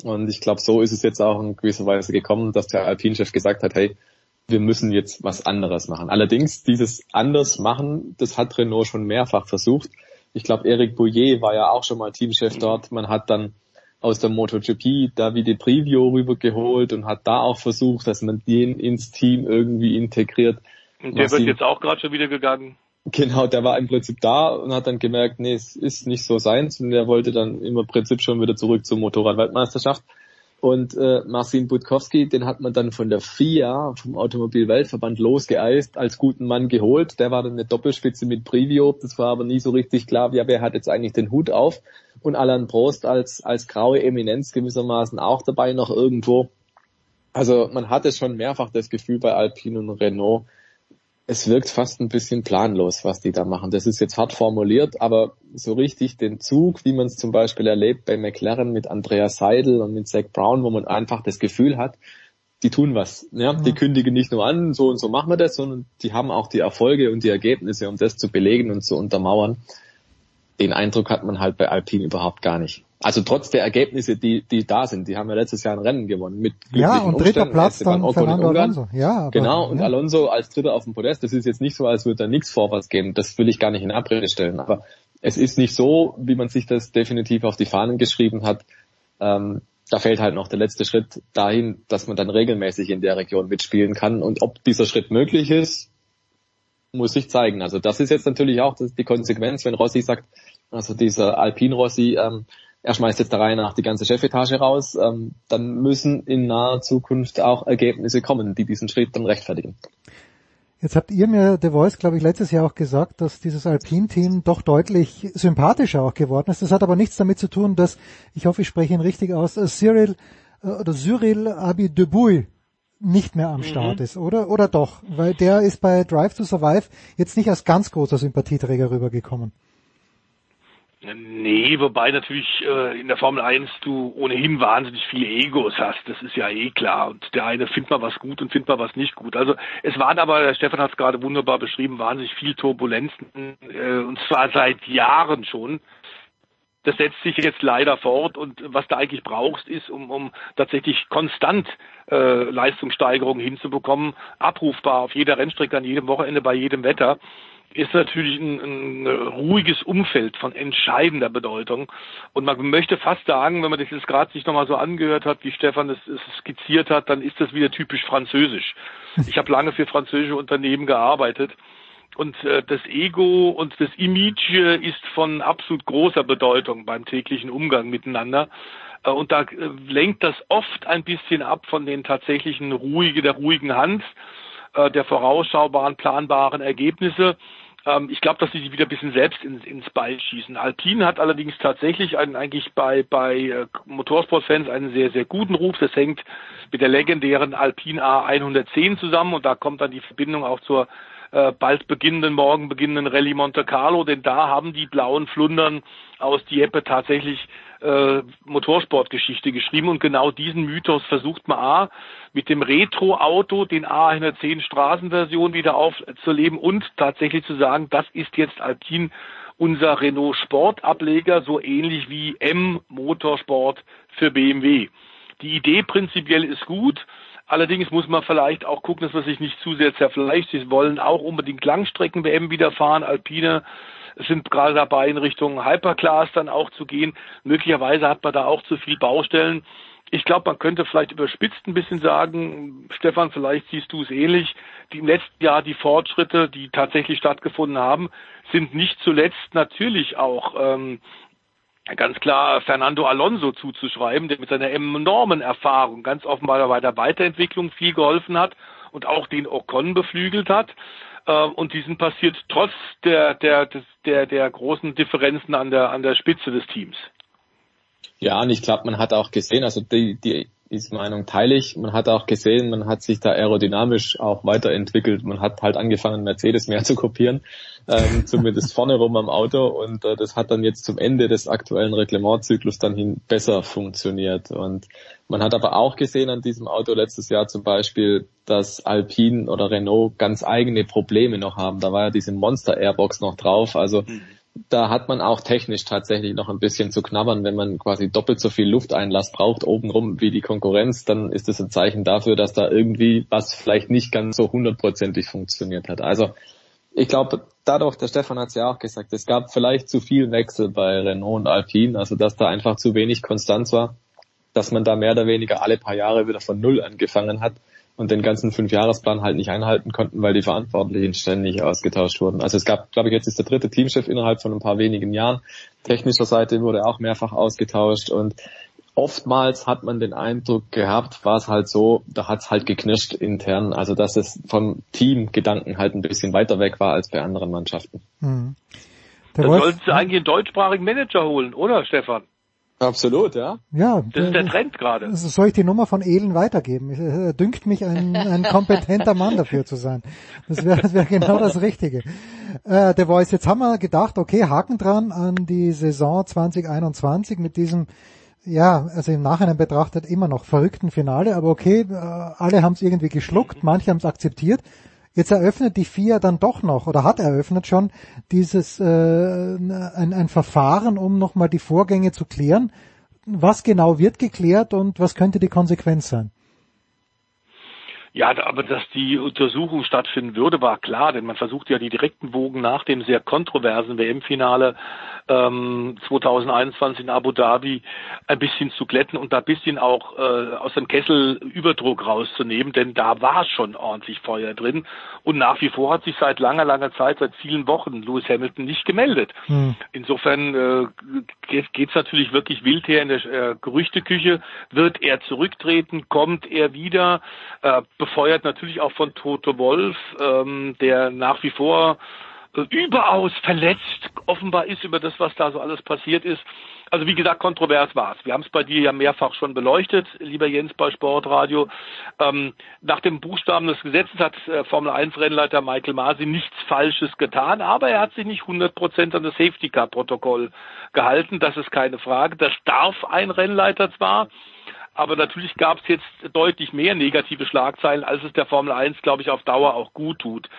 Und ich glaube, so ist es jetzt auch in gewisser Weise gekommen, dass der Alpinchef gesagt hat, hey, wir müssen jetzt was anderes machen. Allerdings dieses anders machen, das hat Renault schon mehrfach versucht. Ich glaube, Eric Bouillet war ja auch schon mal Teamchef dort. Man hat dann aus der MotoGP Davide Privio rübergeholt und hat da auch versucht, dass man den ins Team irgendwie integriert. Und der wird jetzt auch gerade schon wieder gegangen. Genau, der war im Prinzip da und hat dann gemerkt, nee, es ist nicht so seins und er wollte dann im Prinzip schon wieder zurück zur Motorradweltmeisterschaft. Und äh, Marcin Budkowski, den hat man dann von der FIA, vom Automobilweltverband, losgeeist, als guten Mann geholt. Der war dann eine Doppelspitze mit Privio. Das war aber nie so richtig klar, ja, wer hat jetzt eigentlich den Hut auf. Und Alan Prost als, als graue Eminenz gewissermaßen auch dabei noch irgendwo. Also man hatte schon mehrfach das Gefühl bei Alpine und Renault, es wirkt fast ein bisschen planlos, was die da machen. Das ist jetzt hart formuliert, aber so richtig den Zug, wie man es zum Beispiel erlebt bei McLaren mit Andreas Seidel und mit Zach Brown, wo man einfach das Gefühl hat, die tun was. Ja? Die kündigen nicht nur an, so und so machen wir das, sondern die haben auch die Erfolge und die Ergebnisse, um das zu belegen und zu untermauern. Den Eindruck hat man halt bei Alpine überhaupt gar nicht. Also trotz der Ergebnisse, die, die da sind, die haben ja letztes Jahr ein Rennen gewonnen mit Ja, und dritter Platz dann Fernando Alonso. Ja, aber, genau, und ja. Alonso als Dritter auf dem Podest, das ist jetzt nicht so, als würde da nichts vorwärts gehen. Das will ich gar nicht in Abrede stellen. Aber es ist nicht so, wie man sich das definitiv auf die Fahnen geschrieben hat. Ähm, da fehlt halt noch der letzte Schritt dahin, dass man dann regelmäßig in der Region mitspielen kann. Und ob dieser Schritt möglich ist, muss sich zeigen. Also das ist jetzt natürlich auch die Konsequenz, wenn Rossi sagt, also dieser Alpin Rossi, ähm, er schmeißt jetzt der Reihe nach die ganze Chefetage raus, ähm, dann müssen in naher Zukunft auch Ergebnisse kommen, die diesen Schritt dann rechtfertigen. Jetzt habt ihr mir The Voice, glaube ich, letztes Jahr auch gesagt, dass dieses Alpine-Team doch deutlich sympathischer auch geworden ist. Das hat aber nichts damit zu tun, dass, ich hoffe, ich spreche ihn richtig aus, äh, Cyril äh, oder Cyril Abidebouy nicht mehr am mhm. Start ist, oder? Oder doch? Weil der ist bei Drive to Survive jetzt nicht als ganz großer Sympathieträger rübergekommen. Nee, wobei natürlich äh, in der Formel 1 du ohnehin wahnsinnig viele Egos hast, das ist ja eh klar. Und der eine findet mal was gut und findet mal was nicht gut. Also es waren aber, Stefan hat es gerade wunderbar beschrieben, wahnsinnig viel Turbulenzen, äh, und zwar seit Jahren schon. Das setzt sich jetzt leider fort und was du eigentlich brauchst, ist, um, um tatsächlich konstant äh, Leistungssteigerungen hinzubekommen, abrufbar auf jeder Rennstrecke, an jedem Wochenende, bei jedem Wetter ist natürlich ein, ein ruhiges Umfeld von entscheidender Bedeutung. Und man möchte fast sagen, wenn man das jetzt gerade sich nochmal so angehört hat, wie Stefan es, skizziert hat, dann ist das wieder typisch französisch. Ich habe lange für französische Unternehmen gearbeitet. Und äh, das Ego und das Image ist von absolut großer Bedeutung beim täglichen Umgang miteinander. Äh, und da äh, lenkt das oft ein bisschen ab von den tatsächlichen ruhige, der ruhigen Hand, äh, der vorausschaubaren, planbaren Ergebnisse ähm, ich glaube, dass sie sich wieder ein bisschen selbst ins, ins Bein schießen. Alpine hat allerdings tatsächlich einen, eigentlich bei, bei äh, Motorsportfans einen sehr, sehr guten Ruf. Das hängt mit der legendären Alpine A110 zusammen und da kommt dann die Verbindung auch zur äh, bald beginnenden, morgen beginnenden Rallye Monte Carlo, denn da haben die blauen Flundern aus Dieppe tatsächlich äh, Motorsportgeschichte geschrieben und genau diesen Mythos versucht man A mit dem Retro-Auto, den A110 Straßenversion wieder aufzuleben und tatsächlich zu sagen, das ist jetzt Alpine unser Renault Sportableger, so ähnlich wie M Motorsport für BMW. Die Idee prinzipiell ist gut. Allerdings muss man vielleicht auch gucken, dass man sich nicht zu sehr zerfleischt. Sie wollen auch unbedingt Langstrecken-WM wieder fahren. Alpine sind gerade dabei, in Richtung Hyperclass dann auch zu gehen. Möglicherweise hat man da auch zu viel Baustellen. Ich glaube, man könnte vielleicht überspitzt ein bisschen sagen, Stefan, vielleicht siehst du es ähnlich, die im letzten Jahr die Fortschritte, die tatsächlich stattgefunden haben, sind nicht zuletzt natürlich auch ähm, ganz klar Fernando Alonso zuzuschreiben, der mit seiner enormen Erfahrung ganz offenbar bei der Weiterentwicklung viel geholfen hat und auch den Ocon beflügelt hat. Äh, und diesen passiert trotz der, der, der, der großen Differenzen an der, an der Spitze des Teams. Ja, und ich glaube, man hat auch gesehen, also die, die diese Meinung teile ich. Man hat auch gesehen, man hat sich da aerodynamisch auch weiterentwickelt. Man hat halt angefangen, Mercedes mehr zu kopieren, ähm, zumindest vorne rum am Auto. Und äh, das hat dann jetzt zum Ende des aktuellen Reglementzyklus dann hin besser funktioniert. Und man hat aber auch gesehen an diesem Auto letztes Jahr zum Beispiel, dass Alpine oder Renault ganz eigene Probleme noch haben. Da war ja diese Monster Airbox noch drauf. Also mhm da hat man auch technisch tatsächlich noch ein bisschen zu knabbern. Wenn man quasi doppelt so viel Lufteinlass braucht obenrum wie die Konkurrenz, dann ist das ein Zeichen dafür, dass da irgendwie was vielleicht nicht ganz so hundertprozentig funktioniert hat. Also ich glaube, dadurch, der Stefan hat es ja auch gesagt, es gab vielleicht zu viel Wechsel bei Renault und Alpine, also dass da einfach zu wenig Konstanz war, dass man da mehr oder weniger alle paar Jahre wieder von Null angefangen hat und den ganzen Fünfjahresplan halt nicht einhalten konnten, weil die Verantwortlichen ständig ausgetauscht wurden. Also es gab, glaube ich, jetzt ist der dritte Teamchef innerhalb von ein paar wenigen Jahren. Technischer Seite wurde auch mehrfach ausgetauscht und oftmals hat man den Eindruck gehabt, war es halt so, da hat es halt geknirscht intern, also dass es vom Teamgedanken halt ein bisschen weiter weg war als bei anderen Mannschaften. Mhm. Da sollten sie eigentlich einen deutschsprachigen Manager holen, oder Stefan? Absolut, ja. Ja. Das ist der Trend gerade. Soll ich die Nummer von Elen weitergeben? Es dünkt mich, ein, ein kompetenter Mann dafür zu sein. Das wäre das wär genau das Richtige. Äh, der Voice, jetzt haben wir gedacht, okay, Haken dran an die Saison 2021 mit diesem, ja, also im Nachhinein betrachtet immer noch verrückten Finale, aber okay, äh, alle haben es irgendwie geschluckt, manche haben es akzeptiert. Jetzt eröffnet die FIA dann doch noch oder hat eröffnet schon dieses äh, ein, ein Verfahren, um nochmal die Vorgänge zu klären. Was genau wird geklärt und was könnte die Konsequenz sein? Ja, aber dass die Untersuchung stattfinden würde, war klar, denn man versucht ja die direkten Wogen nach dem sehr kontroversen WM-Finale ähm, 2021 in Abu Dhabi ein bisschen zu glätten und da ein bisschen auch äh, aus dem Kessel Überdruck rauszunehmen, denn da war schon ordentlich Feuer drin und nach wie vor hat sich seit langer, langer Zeit, seit vielen Wochen Lewis Hamilton nicht gemeldet. Hm. Insofern äh, geht es natürlich wirklich wild her in der äh, Gerüchteküche. Wird er zurücktreten? Kommt er wieder? Äh, befeuert natürlich auch von Toto Wolf, ähm, der nach wie vor überaus verletzt offenbar ist über das, was da so alles passiert ist. Also wie gesagt, kontrovers war es. Wir haben es bei dir ja mehrfach schon beleuchtet, lieber Jens bei Sportradio. Ähm, nach dem Buchstaben des Gesetzes hat äh, Formel 1 Rennleiter Michael Masi nichts Falsches getan, aber er hat sich nicht 100 Prozent an das Safety Car Protokoll gehalten. Das ist keine Frage. Das darf ein Rennleiter zwar. Aber natürlich gab es jetzt deutlich mehr negative Schlagzeilen, als es der Formel 1, glaube ich, auf Dauer auch gut tut.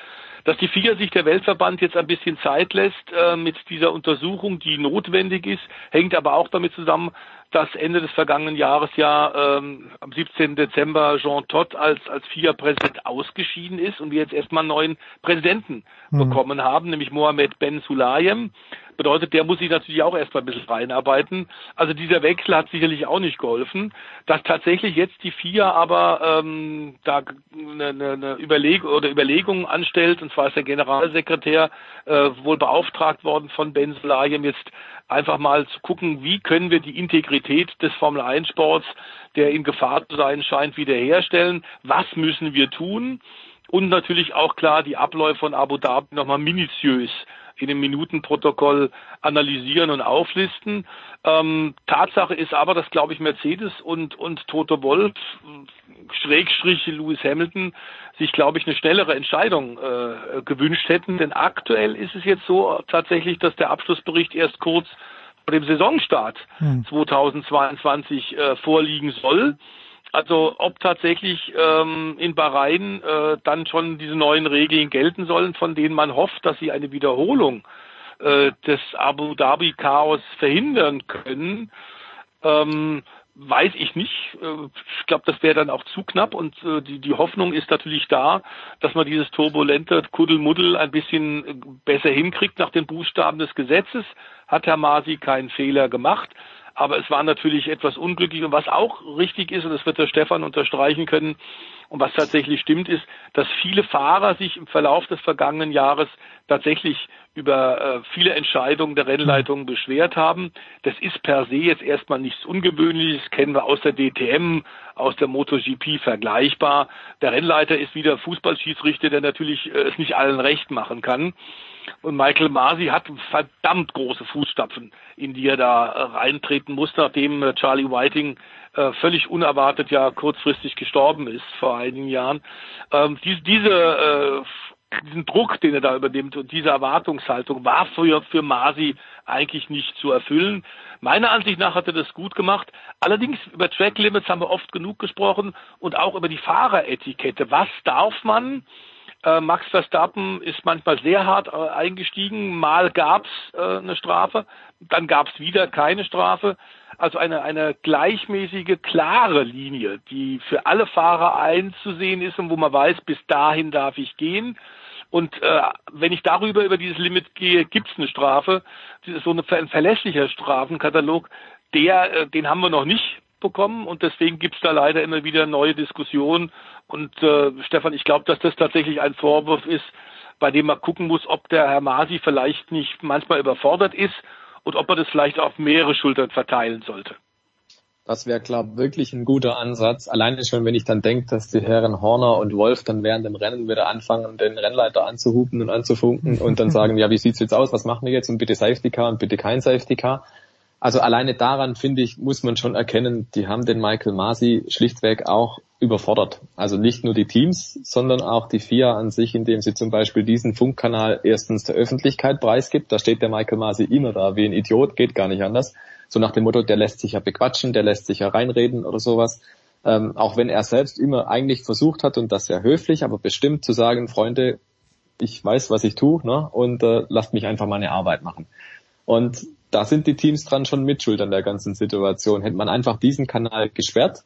Dass die FIA sich der Weltverband jetzt ein bisschen Zeit lässt äh, mit dieser Untersuchung, die notwendig ist, hängt aber auch damit zusammen, dass Ende des vergangenen Jahres ja ähm, am 17. Dezember Jean Todt als, als FIA-Präsident ausgeschieden ist und wir jetzt erstmal einen neuen Präsidenten mhm. bekommen haben, nämlich Mohamed Ben Sulayem. Bedeutet, der muss sich natürlich auch erstmal ein bisschen reinarbeiten. Also dieser Wechsel hat sicherlich auch nicht geholfen. Dass tatsächlich jetzt die FIA aber ähm, da eine, eine Überlegung oder Überlegungen anstellt, und zwar ist der Generalsekretär äh, wohl beauftragt worden von Ben Sulayem jetzt einfach mal zu gucken, wie können wir die Integrität des Formel 1 Sports, der in Gefahr zu sein scheint, wiederherstellen. Was müssen wir tun? Und natürlich auch klar die Abläufe von Abu Dhabi nochmal minutiös in dem Minutenprotokoll analysieren und auflisten. Ähm, Tatsache ist aber, dass, glaube ich, Mercedes und, und Toto Wolf, Schrägstrich Lewis Hamilton, sich, glaube ich, eine schnellere Entscheidung äh, gewünscht hätten. Denn aktuell ist es jetzt so tatsächlich, dass der Abschlussbericht erst kurz vor dem Saisonstart hm. 2022 äh, vorliegen soll. Also ob tatsächlich ähm, in Bahrain äh, dann schon diese neuen Regeln gelten sollen, von denen man hofft, dass sie eine Wiederholung äh, des Abu Dhabi Chaos verhindern können, ähm, weiß ich nicht. Äh, ich glaube, das wäre dann auch zu knapp und äh, die, die Hoffnung ist natürlich da, dass man dieses turbulente Kuddelmuddel ein bisschen äh, besser hinkriegt nach den Buchstaben des Gesetzes. Hat Herr Masi keinen Fehler gemacht. Aber es war natürlich etwas unglücklich. Und was auch richtig ist, und das wird der Stefan unterstreichen können, und was tatsächlich stimmt, ist, dass viele Fahrer sich im Verlauf des vergangenen Jahres tatsächlich über äh, viele Entscheidungen der Rennleitung beschwert haben. Das ist per se jetzt erstmal nichts Ungewöhnliches, kennen wir aus der DTM, aus der MotoGP vergleichbar. Der Rennleiter ist wieder Fußballschiedsrichter, der natürlich äh, es nicht allen recht machen kann. Und Michael Masi hat verdammt große Fußstapfen, in die er da äh, reintreten muss, nachdem äh, Charlie Whiting äh, völlig unerwartet ja kurzfristig gestorben ist vor einigen Jahren. Ähm, diese, diese äh, diesen Druck, den er da übernimmt und diese Erwartungshaltung war für, für Masi eigentlich nicht zu erfüllen. Meiner Ansicht nach hat er das gut gemacht. Allerdings über Track Limits haben wir oft genug gesprochen und auch über die Fahreretikette. Was darf man? Äh, Max Verstappen ist manchmal sehr hart äh, eingestiegen. Mal gab's äh, eine Strafe, dann gab's wieder keine Strafe. Also eine, eine gleichmäßige, klare Linie, die für alle Fahrer einzusehen ist und wo man weiß, bis dahin darf ich gehen. Und äh, wenn ich darüber über dieses Limit gehe, gibt es eine Strafe. Das ist so eine, ein verlässlicher Strafenkatalog. Der, äh, den haben wir noch nicht bekommen und deswegen gibt es da leider immer wieder neue Diskussionen. Und äh, Stefan, ich glaube, dass das tatsächlich ein Vorwurf ist, bei dem man gucken muss, ob der Herr Masi vielleicht nicht manchmal überfordert ist und ob er das vielleicht auf mehrere Schultern verteilen sollte. Das wäre, glaube wirklich ein guter Ansatz. Alleine schon, wenn ich dann denke, dass die Herren Horner und Wolf dann während dem Rennen wieder anfangen, den Rennleiter anzuhupen und anzufunken und dann sagen, ja, wie sieht's jetzt aus? Was machen wir jetzt? Und bitte Safety Car und bitte kein Safety Car. Also alleine daran, finde ich, muss man schon erkennen, die haben den Michael Masi schlichtweg auch überfordert. Also nicht nur die Teams, sondern auch die FIA an sich, indem sie zum Beispiel diesen Funkkanal erstens der Öffentlichkeit preisgibt. Da steht der Michael Masi immer da wie ein Idiot, geht gar nicht anders so nach dem Motto, der lässt sich ja bequatschen, der lässt sich ja reinreden oder sowas. Ähm, auch wenn er selbst immer eigentlich versucht hat und das sehr höflich, aber bestimmt zu sagen, Freunde, ich weiß, was ich tue, ne? Und äh, lasst mich einfach meine Arbeit machen. Und da sind die Teams dran schon mitschuld an der ganzen Situation. Hätte man einfach diesen Kanal gesperrt,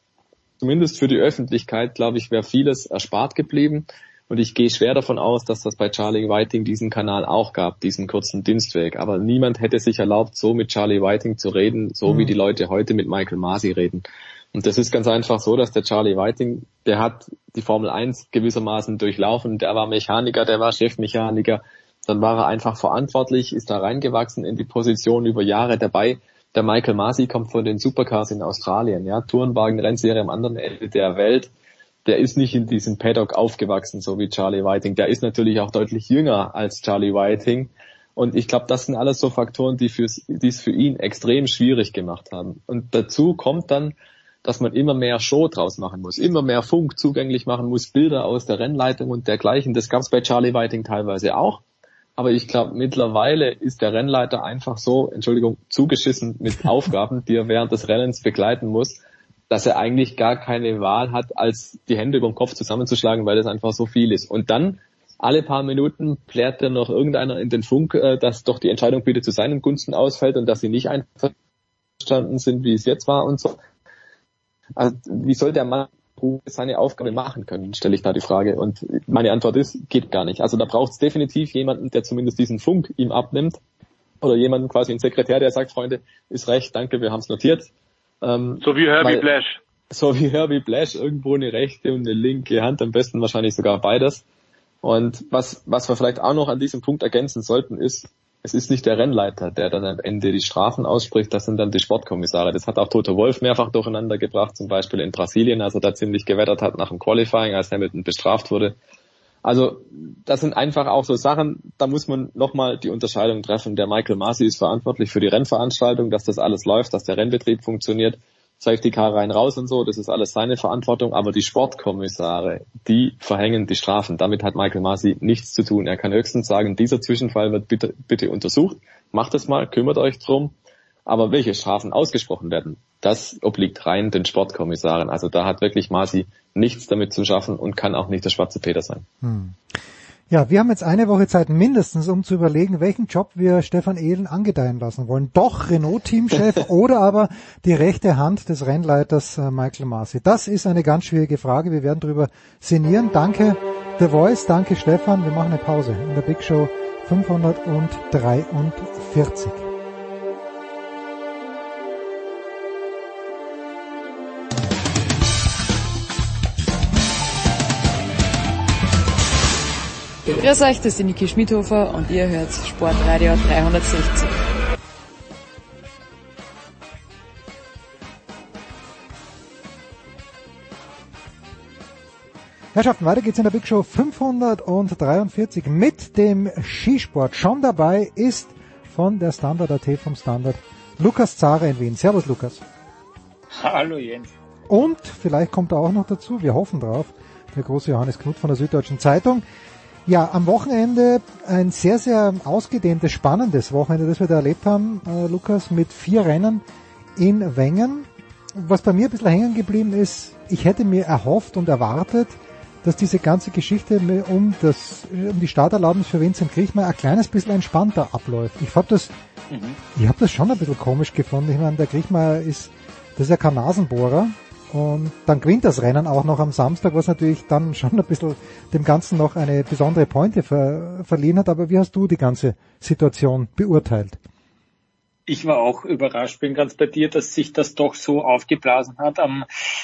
zumindest für die Öffentlichkeit, glaube ich, wäre vieles erspart geblieben. Und ich gehe schwer davon aus, dass das bei Charlie Whiting diesen Kanal auch gab, diesen kurzen Dienstweg. Aber niemand hätte sich erlaubt, so mit Charlie Whiting zu reden, so mhm. wie die Leute heute mit Michael Masi reden. Und das ist ganz einfach so, dass der Charlie Whiting, der hat die Formel 1 gewissermaßen durchlaufen, der war Mechaniker, der war Chefmechaniker, dann war er einfach verantwortlich, ist da reingewachsen in die Position über Jahre dabei. Der Michael Masi kommt von den Supercars in Australien, ja, Tourenwagen, Rennserie am anderen Ende der Welt der ist nicht in diesem Paddock aufgewachsen, so wie Charlie Whiting. Der ist natürlich auch deutlich jünger als Charlie Whiting. Und ich glaube, das sind alles so Faktoren, die es für ihn extrem schwierig gemacht haben. Und dazu kommt dann, dass man immer mehr Show draus machen muss, immer mehr Funk zugänglich machen muss, Bilder aus der Rennleitung und dergleichen. Das gab es bei Charlie Whiting teilweise auch. Aber ich glaube, mittlerweile ist der Rennleiter einfach so, Entschuldigung, zugeschissen mit Aufgaben, die er während des Rennens begleiten muss, dass er eigentlich gar keine Wahl hat, als die Hände über den Kopf zusammenzuschlagen, weil das einfach so viel ist. Und dann alle paar Minuten plärt dann noch irgendeiner in den Funk, äh, dass doch die Entscheidung bitte zu seinen Gunsten ausfällt und dass sie nicht einverstanden sind, wie es jetzt war und so. Also wie soll der Mann seine Aufgabe machen können, stelle ich da die Frage. Und meine Antwort ist, geht gar nicht. Also da braucht es definitiv jemanden, der zumindest diesen Funk ihm abnimmt. Oder jemanden quasi ein Sekretär, der sagt, Freunde, ist recht, danke, wir haben es notiert. Ähm, so wie Herbie weil, Blash. So wie Herbie Blash, irgendwo eine rechte und eine linke Hand, am besten wahrscheinlich sogar beides. Und was, was wir vielleicht auch noch an diesem Punkt ergänzen sollten, ist, es ist nicht der Rennleiter, der dann am Ende die Strafen ausspricht, das sind dann die Sportkommissare. Das hat auch Toto Wolf mehrfach durcheinander gebracht, zum Beispiel in Brasilien, als er da ziemlich gewettert hat nach dem Qualifying, als Hamilton bestraft wurde. Also das sind einfach auch so Sachen, da muss man nochmal die Unterscheidung treffen. Der Michael Masi ist verantwortlich für die Rennveranstaltung, dass das alles läuft, dass der Rennbetrieb funktioniert. Safety Car rein raus und so, das ist alles seine Verantwortung, aber die Sportkommissare, die verhängen die Strafen. Damit hat Michael Masi nichts zu tun. Er kann höchstens sagen, dieser Zwischenfall wird bitte, bitte untersucht. Macht es mal, kümmert euch drum. Aber welche Strafen ausgesprochen werden, das obliegt rein den Sportkommissaren. Also da hat wirklich Masi nichts damit zu schaffen und kann auch nicht der schwarze Peter sein. Hm. Ja, wir haben jetzt eine Woche Zeit mindestens, um zu überlegen, welchen Job wir Stefan Ehlen angedeihen lassen wollen. Doch Renault-Teamchef oder aber die rechte Hand des Rennleiters äh, Michael Masi. Das ist eine ganz schwierige Frage. Wir werden darüber sinnieren. Danke The Voice, danke Stefan. Wir machen eine Pause in der Big Show 543. Grüß euch, das ist die Niki Schmidhofer und ihr hört Sportradio 360. Herrschaften, weiter geht's in der Big Show 543 mit dem Skisport. Schon dabei ist von der Standard AT vom Standard Lukas Zare in Wien. Servus Lukas. Hallo Jens. Und vielleicht kommt er auch noch dazu, wir hoffen drauf, der große Johannes Knut von der Süddeutschen Zeitung. Ja, am Wochenende ein sehr, sehr ausgedehntes, spannendes Wochenende, das wir da erlebt haben, äh, Lukas, mit vier Rennen in Wengen. Was bei mir ein bisschen hängen geblieben ist, ich hätte mir erhofft und erwartet, dass diese ganze Geschichte um das, um die Starterlaubnis für Vincent Kriechmeier ein kleines bisschen entspannter abläuft. Ich hab das, mhm. ich habe das schon ein bisschen komisch gefunden. Ich meine, der Kriechmeier ist, das ist ja kein Nasenbohrer. Und dann gewinnt das Rennen auch noch am Samstag, was natürlich dann schon ein bisschen dem Ganzen noch eine besondere Pointe ver verliehen hat. Aber wie hast du die ganze Situation beurteilt? Ich war auch überrascht, bin ganz bei dir, dass sich das doch so aufgeblasen hat. Am,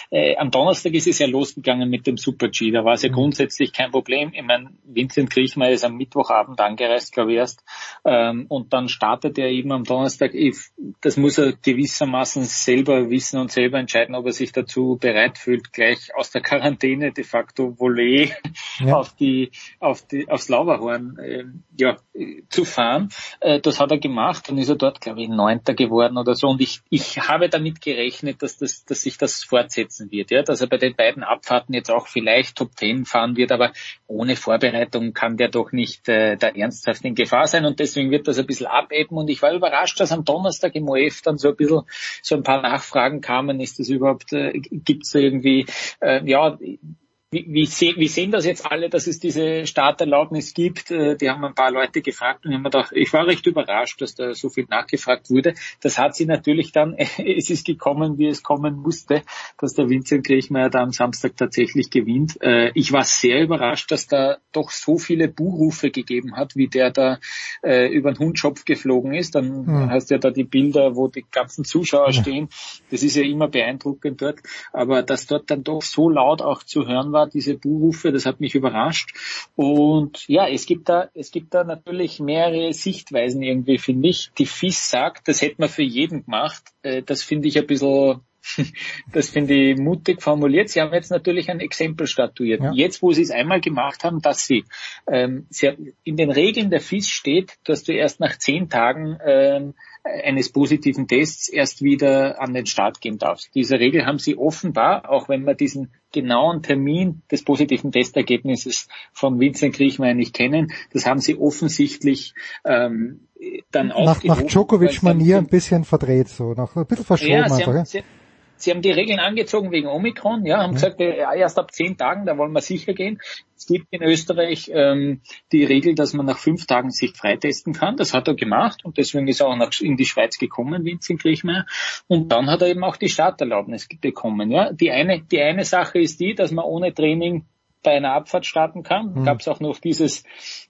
äh, am Donnerstag ist es ja losgegangen mit dem Super G. Da war es ja mhm. grundsätzlich kein Problem. Ich meine, Vincent Kriechmeier ist am Mittwochabend angereist, glaube ich erst. Ähm, und dann startet er eben am Donnerstag. Ich, das muss er gewissermaßen selber wissen und selber entscheiden, ob er sich dazu bereit fühlt, gleich aus der Quarantäne de facto Volley ja. auf die, auf die, aufs Lauberhorn äh, ja, zu fahren. Äh, das hat er gemacht. Dann ist er dort, glaube ich, Neunter geworden oder so. Und ich, ich habe damit gerechnet, dass, das, dass sich das fortsetzen wird, ja, dass er bei den beiden Abfahrten jetzt auch vielleicht Top Ten fahren wird, aber ohne Vorbereitung kann der doch nicht äh, da ernsthaft in Gefahr sein und deswegen wird das ein bisschen abebben und ich war überrascht, dass am Donnerstag im OF dann so ein bisschen so ein paar Nachfragen kamen, ist das überhaupt, äh, gibt es irgendwie, äh, ja, wie, wie, se wie sehen das jetzt alle, dass es diese Starterlaubnis gibt? Äh, die haben ein paar Leute gefragt und ich, gedacht, ich war recht überrascht, dass da so viel nachgefragt wurde. Das hat sie natürlich dann, es ist gekommen, wie es kommen musste, dass der Vincent Kriechmeier da am Samstag tatsächlich gewinnt. Äh, ich war sehr überrascht, dass da doch so viele Buhrufe gegeben hat, wie der da äh, über den Hundschopf geflogen ist. Dann mhm. hast du ja da die Bilder, wo die ganzen Zuschauer ja. stehen. Das ist ja immer beeindruckend dort. Aber dass dort dann doch so laut auch zu hören war, diese Buhrufe, das hat mich überrascht. Und ja, es gibt da, es gibt da natürlich mehrere Sichtweisen irgendwie, finde ich. Die FIS sagt, das hätte man für jeden gemacht. Äh, das finde ich ein bisschen das finde ich mutig formuliert. Sie haben jetzt natürlich ein Exempel statuiert. Ja. Jetzt, wo Sie es einmal gemacht haben, dass Sie, ähm, Sie in den Regeln der FIS steht, dass du erst nach zehn Tagen ähm, eines positiven Tests erst wieder an den Start gehen darfst. Diese Regel haben Sie offenbar, auch wenn man diesen genauen Termin des positiven Testergebnisses von Vincent Griechmeier nicht kennen, das haben Sie offensichtlich ähm, dann auch nach, nach Djokovic-Manier ein bisschen verdreht, so nach ein bisschen verschoben. Ja, Sie, haben, Sie, haben die Regeln angezogen wegen Omikron, ja, haben ja. gesagt, ja, erst ab zehn Tagen, da wollen wir sicher gehen. Es gibt in Österreich ähm, die Regel, dass man nach fünf Tagen sich freitesten kann. Das hat er gemacht und deswegen ist er auch nach, in die Schweiz gekommen, Vincent Griechmeier. Und dann hat er eben auch die Starterlaubnis bekommen. Ja, die eine, die eine Sache ist die, dass man ohne Training bei einer Abfahrt starten kann. Mhm. Gab es auch noch dieses,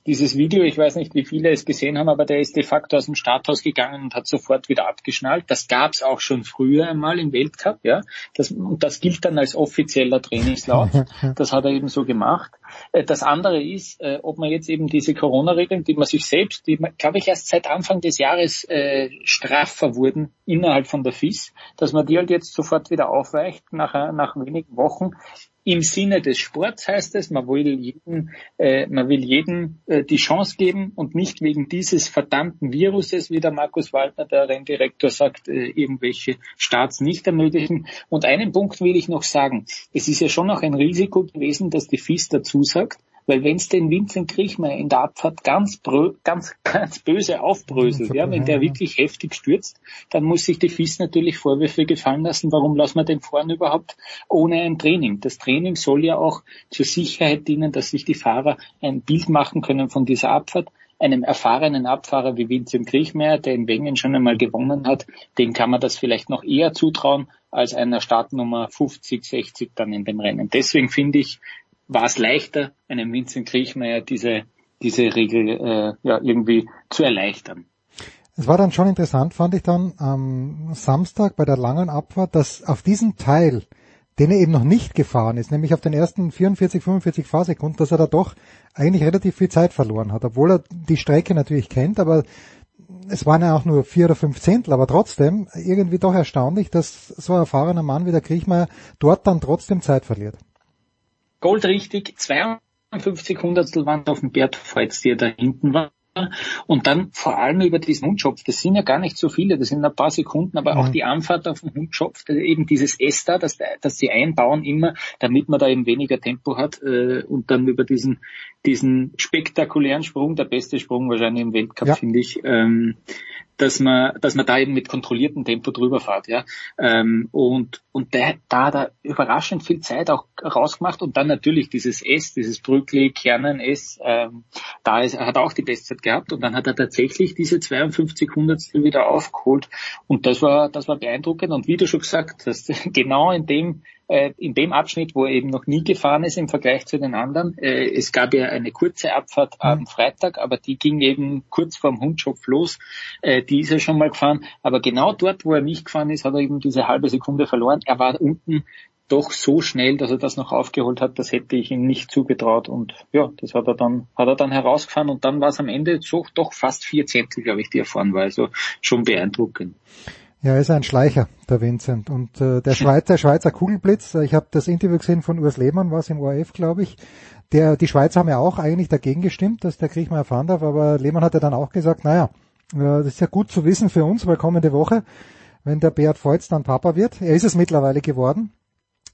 dieses Video, ich weiß nicht, wie viele es gesehen haben, aber der ist de facto aus dem Starthaus gegangen und hat sofort wieder abgeschnallt. Das gab es auch schon früher einmal im Weltcup, ja. Das, und das gilt dann als offizieller Trainingslauf. Das hat er eben so gemacht. Äh, das andere ist, äh, ob man jetzt eben diese Corona-Regeln, die man sich selbst, die man, glaube ich, erst seit Anfang des Jahres äh, straffer wurden innerhalb von der FIS, dass man die halt jetzt sofort wieder aufweicht nach, nach wenigen Wochen im Sinne des Sports heißt es, man will jedem, äh, man will jedem äh, die Chance geben und nicht wegen dieses verdammten Viruses, wie der Markus Waldner, der Renndirektor, sagt, äh, irgendwelche Starts nicht ermöglichen. Und einen Punkt will ich noch sagen. Es ist ja schon noch ein Risiko gewesen, dass die FIS dazu sagt, weil wenn es den Vincent Kriechmeier in der Abfahrt ganz, ganz, ganz böse aufbröselt, ja, wenn der wirklich heftig stürzt, dann muss sich die FIS natürlich Vorwürfe gefallen lassen, warum lassen wir den fahren überhaupt ohne ein Training. Das Training soll ja auch zur Sicherheit dienen, dass sich die Fahrer ein Bild machen können von dieser Abfahrt einem erfahrenen Abfahrer wie Vincent Kriechmeier, der in Wengen schon einmal gewonnen hat, dem kann man das vielleicht noch eher zutrauen als einer Startnummer 50, 60 dann in dem Rennen. Deswegen finde ich, war es leichter, einem Vincent Kriechmeier diese, diese Regel äh, ja, irgendwie zu erleichtern. Es war dann schon interessant, fand ich dann am Samstag bei der langen Abfahrt, dass auf diesen Teil den er eben noch nicht gefahren ist, nämlich auf den ersten 44, 45 Fahrsekunden, dass er da doch eigentlich relativ viel Zeit verloren hat, obwohl er die Strecke natürlich kennt, aber es waren ja auch nur vier oder fünf Zehntel, aber trotzdem irgendwie doch erstaunlich, dass so ein erfahrener Mann wie der Kriechmeier dort dann trotzdem Zeit verliert. Goldrichtig, 52 Hundertstel waren auf dem Bert Feuz, der da hinten war. Und dann vor allem über diesen Hundschopf, das sind ja gar nicht so viele, das sind ein paar Sekunden, aber auch die Anfahrt auf dem Hundschopf, eben dieses S da, das, das sie einbauen immer, damit man da eben weniger Tempo hat äh, und dann über diesen, diesen spektakulären Sprung, der beste Sprung wahrscheinlich im Weltcup, ja. finde ich, ähm, dass man, dass man da eben mit kontrolliertem Tempo drüber fährt, ja. Ähm, und und der, da hat er überraschend viel Zeit auch rausgemacht und dann natürlich dieses S, dieses Brückli Kernen S, ähm, da ist, er hat auch die Bestzeit gehabt und dann hat er tatsächlich diese 52 Hundertstel wieder aufgeholt und das war, das war beeindruckend und wie du schon gesagt hast, genau in dem äh, in dem Abschnitt, wo er eben noch nie gefahren ist im Vergleich zu den anderen. Äh, es gab ja eine kurze Abfahrt am mhm. Freitag, aber die ging eben kurz vorm Hundschopf los. Äh, die ist er schon mal gefahren. Aber genau dort, wo er nicht gefahren ist, hat er eben diese halbe Sekunde verloren. Er war unten doch so schnell, dass er das noch aufgeholt hat, das hätte ich ihm nicht zugetraut. Und ja, das hat er dann, hat er dann herausgefahren und dann war es am Ende so doch fast vier Zehntel, glaube ich, die er fahren war. Also schon beeindruckend. Ja, er ist ein Schleicher, der Vincent. Und äh, der Schweizer, Schweizer Kugelblitz, äh, ich habe das Interview gesehen von Urs Lehmann, was im ORF, glaube ich. Der, die Schweizer haben ja auch eigentlich dagegen gestimmt, dass der Krieg mal erfahren darf, aber Lehmann hat ja dann auch gesagt, naja, äh, das ist ja gut zu wissen für uns, weil kommende Woche, wenn der Beat Feutz dann Papa wird, er ist es mittlerweile geworden,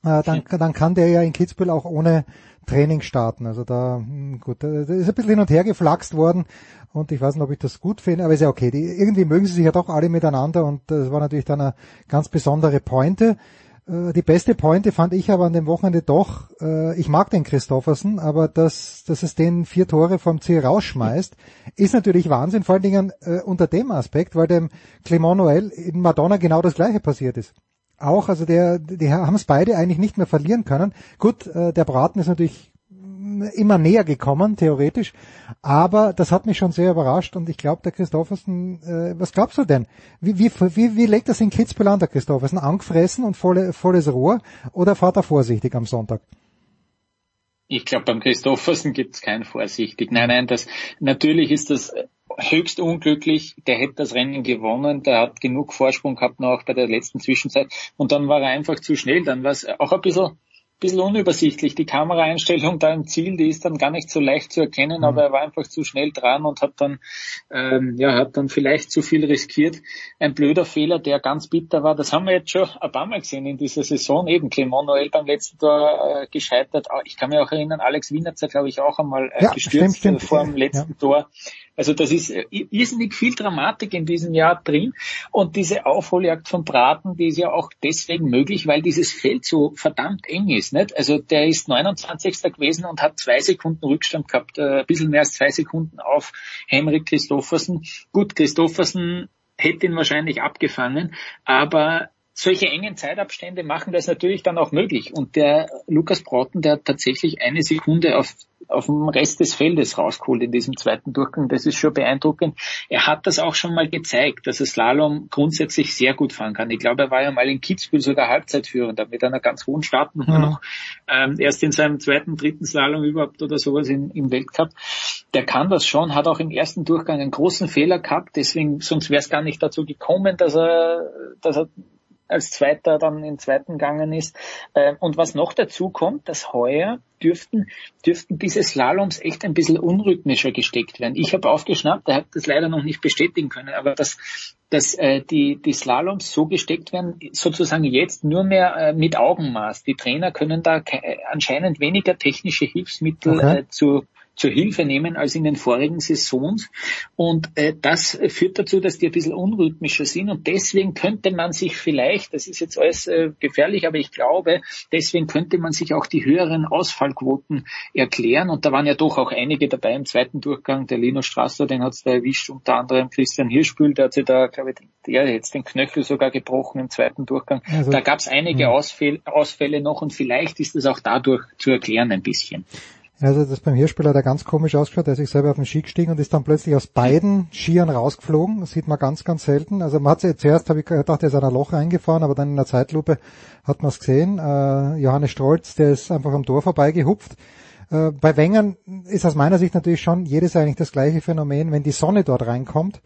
äh, dann, dann kann der ja in Kitzbühel auch ohne Training starten. Also da, hm, gut, da ist ein bisschen hin und her geflaxt worden und ich weiß nicht, ob ich das gut finde, aber ist ja okay. Die, irgendwie mögen sie sich ja doch alle miteinander und das war natürlich dann eine ganz besondere Pointe. Äh, die beste Pointe fand ich aber an dem Wochenende doch, äh, ich mag den Christoffersen, aber dass, dass es den vier Tore vom Ziel rausschmeißt, ist natürlich Wahnsinn, vor allen Dingen äh, unter dem Aspekt, weil dem Clement Noel in Madonna genau das gleiche passiert ist. Auch, also der, die haben es beide eigentlich nicht mehr verlieren können. Gut, der Braten ist natürlich immer näher gekommen, theoretisch. Aber das hat mich schon sehr überrascht und ich glaube, der Christoffersen, äh, was glaubst du denn? Wie, wie, wie, wie legt das in Kitzbühel an, der Christoffersen? Angefressen und volle, volles Rohr oder fahrt er vorsichtig am Sonntag? Ich glaube, beim Christoffersen gibt es kein vorsichtig. Nein, nein, das natürlich ist das höchst unglücklich. Der hätte das Rennen gewonnen. Der hat genug Vorsprung gehabt noch bei der letzten Zwischenzeit. Und dann war er einfach zu schnell. Dann war es auch ein bisschen bisschen unübersichtlich. Die Kameraeinstellung da im Ziel, die ist dann gar nicht so leicht zu erkennen, mhm. aber er war einfach zu schnell dran und hat dann, ähm, ja, hat dann vielleicht zu viel riskiert. Ein blöder Fehler, der ganz bitter war. Das haben wir jetzt schon ein paar Mal gesehen in dieser Saison. Eben Clement Noel beim letzten Tor äh, gescheitert. Ich kann mich auch erinnern, Alex Wiener hat glaube ich, auch einmal äh, ja, gestürzt stimmt, stimmt. vor dem letzten ja. Tor. Also das ist äh, irrsinnig viel Dramatik in diesem Jahr drin. Und diese Aufholjagd von Braten, die ist ja auch deswegen möglich, weil dieses Feld so verdammt eng ist. Nicht? Also der ist 29. gewesen und hat zwei Sekunden Rückstand gehabt, äh, ein bisschen mehr als zwei Sekunden auf Henrik Christoffersen. Gut, Christoffersen hätte ihn wahrscheinlich abgefangen, aber solche engen Zeitabstände machen das natürlich dann auch möglich. Und der Lukas Brauten, der hat tatsächlich eine Sekunde auf auf dem Rest des Feldes rausgeholt in diesem zweiten Durchgang. Das ist schon beeindruckend. Er hat das auch schon mal gezeigt, dass er Slalom grundsätzlich sehr gut fahren kann. Ich glaube, er war ja mal in Kitzbühel sogar Halbzeitführender mit einer ganz hohen Startnummer mhm. noch. Ähm, erst in seinem zweiten, dritten Slalom überhaupt oder sowas in, im Weltcup. Der kann das schon, hat auch im ersten Durchgang einen großen Fehler gehabt, deswegen, sonst wäre es gar nicht dazu gekommen, dass er, dass er als Zweiter dann in zweiten gegangen ist. Ähm, und was noch dazu kommt, dass heuer dürften, dürften diese Slaloms echt ein bisschen unrhythmischer gesteckt werden. Ich habe aufgeschnappt, er hat das leider noch nicht bestätigen können, aber dass, dass äh, die, die Slaloms so gesteckt werden, sozusagen jetzt nur mehr äh, mit Augenmaß. Die Trainer können da anscheinend weniger technische Hilfsmittel okay. äh, zu zur Hilfe nehmen als in den vorigen Saisons. Und äh, das führt dazu, dass die ein bisschen unrhythmischer sind. Und deswegen könnte man sich vielleicht, das ist jetzt alles äh, gefährlich, aber ich glaube, deswegen könnte man sich auch die höheren Ausfallquoten erklären. Und da waren ja doch auch einige dabei im zweiten Durchgang. Der Lino Strasser, den hat es da erwischt, unter anderem Christian Hirschbühl, der hat sich da, glaube ich, der hat jetzt den Knöchel sogar gebrochen im zweiten Durchgang. Also, da gab es einige Ausfälle, Ausfälle noch und vielleicht ist es auch dadurch zu erklären ein bisschen. Also das beim Hirschspieler hat er ganz komisch ausgeschaut, der ist sich selber auf den Ski gestiegen und ist dann plötzlich aus beiden Skiern rausgeflogen. Das sieht man ganz, ganz selten. Also man hat zuerst habe ich gedacht, er ist an ein Loch reingefahren, aber dann in der Zeitlupe hat man es gesehen. Äh, Johannes Strolz, der ist einfach am Tor vorbeigehupft. Äh, bei Wengern ist aus meiner Sicht natürlich schon jedes eigentlich das gleiche Phänomen, wenn die Sonne dort reinkommt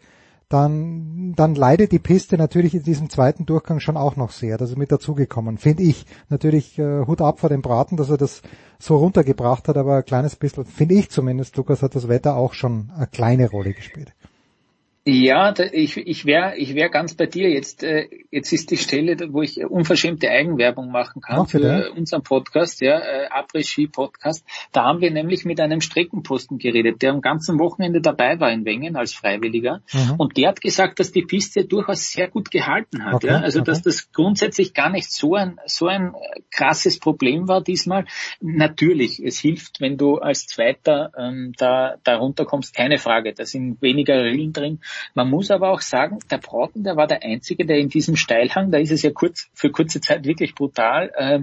dann, dann leidet die Piste natürlich in diesem zweiten Durchgang schon auch noch sehr. Das ist mit dazugekommen, finde ich. Natürlich äh, Hut ab vor dem Braten, dass er das so runtergebracht hat, aber ein kleines bisschen, finde ich zumindest, Lukas, hat das Wetter auch schon eine kleine Rolle gespielt. Ja, da, ich, ich wäre ich wär ganz bei dir. Jetzt, äh, jetzt ist die Stelle, wo ich unverschämte Eigenwerbung machen kann Ach, für unseren Podcast, ja, äh, Après-Ski-Podcast. Da haben wir nämlich mit einem Streckenposten geredet, der am ganzen Wochenende dabei war in Wengen als Freiwilliger. Mhm. Und der hat gesagt, dass die Piste durchaus sehr gut gehalten hat. Okay, ja? Also okay. dass das grundsätzlich gar nicht so ein, so ein krasses Problem war diesmal. Natürlich, es hilft, wenn du als Zweiter ähm, da, da runterkommst, keine Frage. Da sind weniger Rillen drin. Man muss aber auch sagen, der Brauten, der war der Einzige, der in diesem Steilhang, da ist es ja kurz, für kurze Zeit wirklich brutal, äh,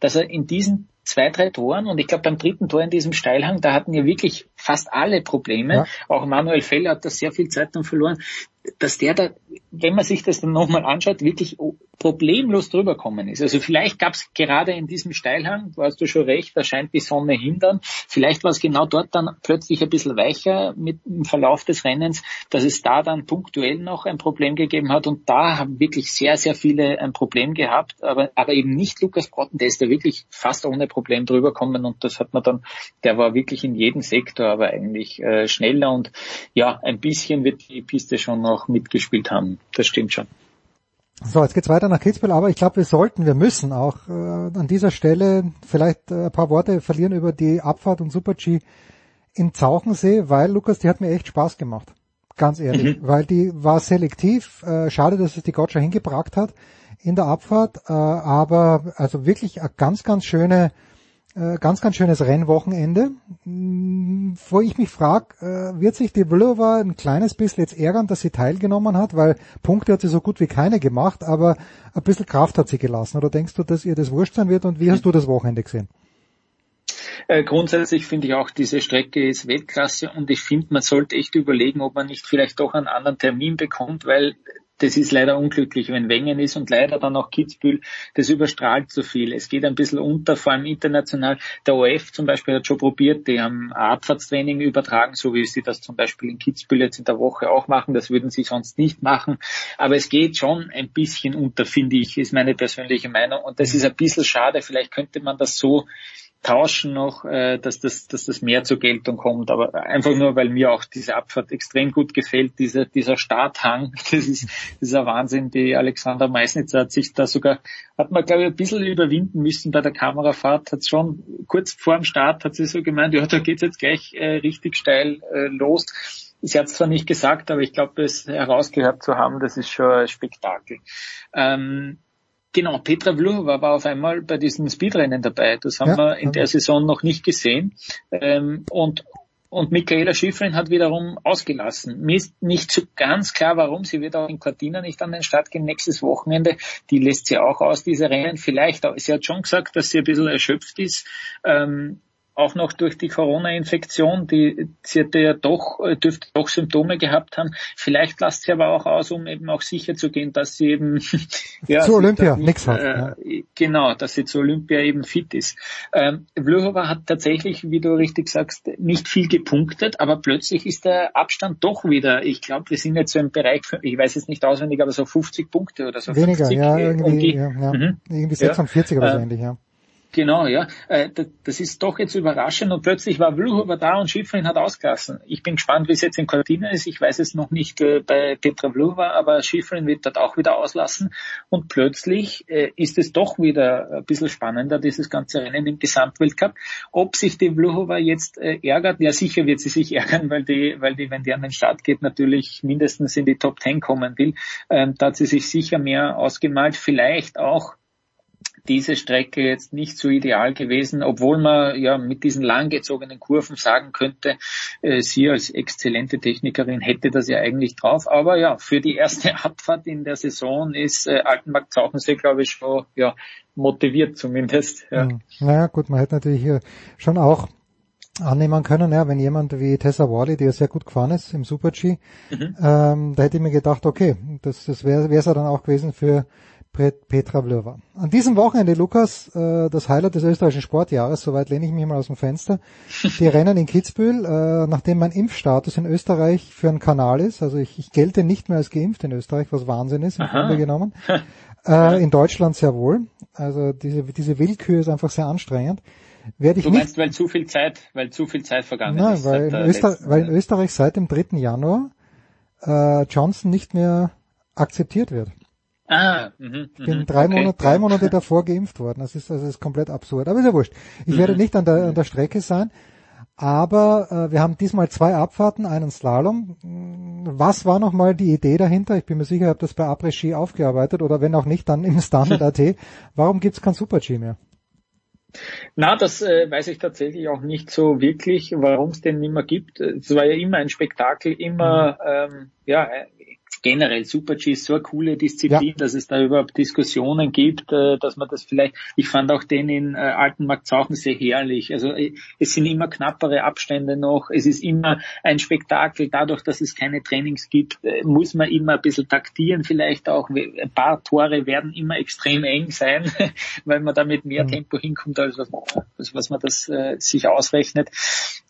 dass er in diesen zwei, drei Toren und ich glaube beim dritten Tor in diesem Steilhang, da hatten ja wirklich fast alle Probleme. Ja. Auch Manuel Feller hat da sehr viel Zeit dann verloren dass der da, wenn man sich das dann nochmal anschaut, wirklich problemlos drüber kommen ist. Also vielleicht gab es gerade in diesem Steilhang, da hast du schon recht, da scheint die Sonne hindern. Vielleicht war es genau dort dann plötzlich ein bisschen weicher mit dem Verlauf des Rennens, dass es da dann punktuell noch ein Problem gegeben hat. Und da haben wirklich sehr, sehr viele ein Problem gehabt, aber, aber eben nicht Lukas Brotten, der ist da wirklich fast ohne Problem drüber kommen und das hat man dann, der war wirklich in jedem Sektor, aber eigentlich äh, schneller und ja, ein bisschen wird die Piste schon noch mitgespielt haben. Das stimmt schon. So, jetzt geht's weiter nach Kitzbühel, aber ich glaube, wir sollten, wir müssen auch äh, an dieser Stelle vielleicht äh, ein paar Worte verlieren über die Abfahrt und Super-G in Zauchensee, weil, Lukas, die hat mir echt Spaß gemacht. Ganz ehrlich, mhm. weil die war selektiv. Äh, schade, dass es die Gotcha hingebracht hat in der Abfahrt, äh, aber also wirklich eine ganz, ganz schöne ganz, ganz schönes Rennwochenende, mm, wo ich mich frage, äh, wird sich die Vlhova ein kleines bisschen jetzt ärgern, dass sie teilgenommen hat, weil Punkte hat sie so gut wie keine gemacht, aber ein bisschen Kraft hat sie gelassen. Oder denkst du, dass ihr das wurscht sein wird und wie hast du das Wochenende gesehen? Äh, grundsätzlich finde ich auch, diese Strecke ist Weltklasse und ich finde, man sollte echt überlegen, ob man nicht vielleicht doch einen anderen Termin bekommt, weil das ist leider unglücklich, wenn Wengen ist und leider dann auch Kitzbühel, das überstrahlt so viel. Es geht ein bisschen unter, vor allem international. Der OF zum Beispiel hat schon probiert, die haben Abfahrtstraining übertragen, so wie sie das zum Beispiel in Kitzbühel jetzt in der Woche auch machen. Das würden sie sonst nicht machen. Aber es geht schon ein bisschen unter, finde ich, ist meine persönliche Meinung. Und das ist ein bisschen schade. Vielleicht könnte man das so tauschen noch, äh, dass das, dass das mehr zur Geltung kommt. Aber einfach nur, weil mir auch diese Abfahrt extrem gut gefällt, dieser, dieser Starthang, das ist, ein Wahnsinn. Die Alexander Meisnitzer hat sich da sogar, hat man glaube ich ein bisschen überwinden müssen bei der Kamerafahrt, hat schon kurz vor dem Start hat sie so gemeint, ja, da geht's jetzt gleich äh, richtig steil äh, los. Sie hat es zwar nicht gesagt, aber ich glaube, es herausgehört zu haben, das ist schon ein Spektakel. Ähm, Genau, Petra Vlhova war auf einmal bei diesem Speedrennen dabei. Das haben ja, wir in der Saison noch nicht gesehen. Ähm, und und Michaela Schifrin hat wiederum ausgelassen. Mir ist nicht so ganz klar, warum. Sie wird auch in Cortina nicht an den Start gehen nächstes Wochenende. Die lässt sie auch aus, diese Rennen. Vielleicht, sie hat schon gesagt, dass sie ein bisschen erschöpft ist. Ähm, auch noch durch die Corona-Infektion, die sie hatte ja doch, äh, dürfte doch Symptome gehabt haben. Vielleicht lasst sie aber auch aus, um eben auch sicher zu gehen, dass sie eben ja, zu Olympia nichts hat. Äh, genau, dass sie zu Olympia eben fit ist. Ähm, Vlhova hat tatsächlich, wie du richtig sagst, nicht viel gepunktet, aber plötzlich ist der Abstand doch wieder, ich glaube, wir sind jetzt so im Bereich, ich weiß es nicht auswendig, aber so 50 Punkte oder so. Weniger, 50, ja, irgendwie, um die, ja, ja. Mhm. irgendwie 46 ja, wahrscheinlich, ja. Genau, ja. Äh, das ist doch jetzt überraschend und plötzlich war Vlhova da und Schifrin hat ausgelassen. Ich bin gespannt, wie es jetzt in Cortina ist. Ich weiß es noch nicht äh, bei Petra Vlhova, aber Schifrin wird dort auch wieder auslassen und plötzlich äh, ist es doch wieder ein bisschen spannender, dieses ganze Rennen im Gesamtweltcup. Ob sich die Vlhova jetzt ärgert, ja sicher wird sie sich ärgern, weil die, weil die, wenn die an den Start geht, natürlich mindestens in die Top Ten kommen will. Ähm, da hat sie sich sicher mehr ausgemalt. Vielleicht auch diese Strecke jetzt nicht so ideal gewesen, obwohl man ja mit diesen langgezogenen Kurven sagen könnte, äh, sie als exzellente Technikerin hätte das ja eigentlich drauf. Aber ja, für die erste Abfahrt in der Saison ist äh, Altenmarkt Zauchensee, glaube ich, schon ja, motiviert zumindest. Ja. Naja gut, man hätte natürlich hier schon auch annehmen können, ja, wenn jemand wie Tessa Worley, die ja sehr gut gefahren ist im Super-G, mhm. ähm, da hätte ich mir gedacht, okay, das, das wäre es ja dann auch gewesen für Petra Vlhova. An diesem Wochenende, Lukas, äh, das Highlight des österreichischen Sportjahres, soweit lehne ich mich mal aus dem Fenster, die Rennen in Kitzbühel, äh, nachdem mein Impfstatus in Österreich für einen Kanal ist, also ich, ich gelte nicht mehr als geimpft in Österreich, was Wahnsinn ist, im Grunde genommen, äh, in Deutschland sehr wohl. Also diese, diese Willkür ist einfach sehr anstrengend. Werde ich du meinst, nicht, weil zu viel Zeit, weil zu viel Zeit vergangen nein, ist? Weil, in Öster weil in Österreich seit dem 3. Januar äh, Johnson nicht mehr akzeptiert wird. Ah, mh, ich bin drei, okay. Monate, drei Monate davor geimpft worden. Das ist, das ist komplett absurd. Aber ist ja wurscht. Ich mhm. werde nicht an der, an der Strecke sein. Aber äh, wir haben diesmal zwei Abfahrten, einen Slalom. Was war nochmal die Idee dahinter? Ich bin mir sicher, ihr habt das bei Après-Ski aufgearbeitet oder wenn auch nicht, dann im Standard.at. Warum gibt's kein Super-G mehr? Na, das äh, weiß ich tatsächlich auch nicht so wirklich, warum es den nicht mehr gibt. Es war ja immer ein Spektakel, immer mhm. ähm, ja generell Super-G ist so eine coole Disziplin, ja. dass es da überhaupt Diskussionen gibt, äh, dass man das vielleicht, ich fand auch den in äh, Altenmarkt-Zauchen sehr herrlich. Also äh, es sind immer knappere Abstände noch, es ist immer ein Spektakel, dadurch, dass es keine Trainings gibt, muss man immer ein bisschen taktieren vielleicht auch. Ein paar Tore werden immer extrem eng sein, weil man da mit mehr mhm. Tempo hinkommt, als was, als was man das äh, sich ausrechnet.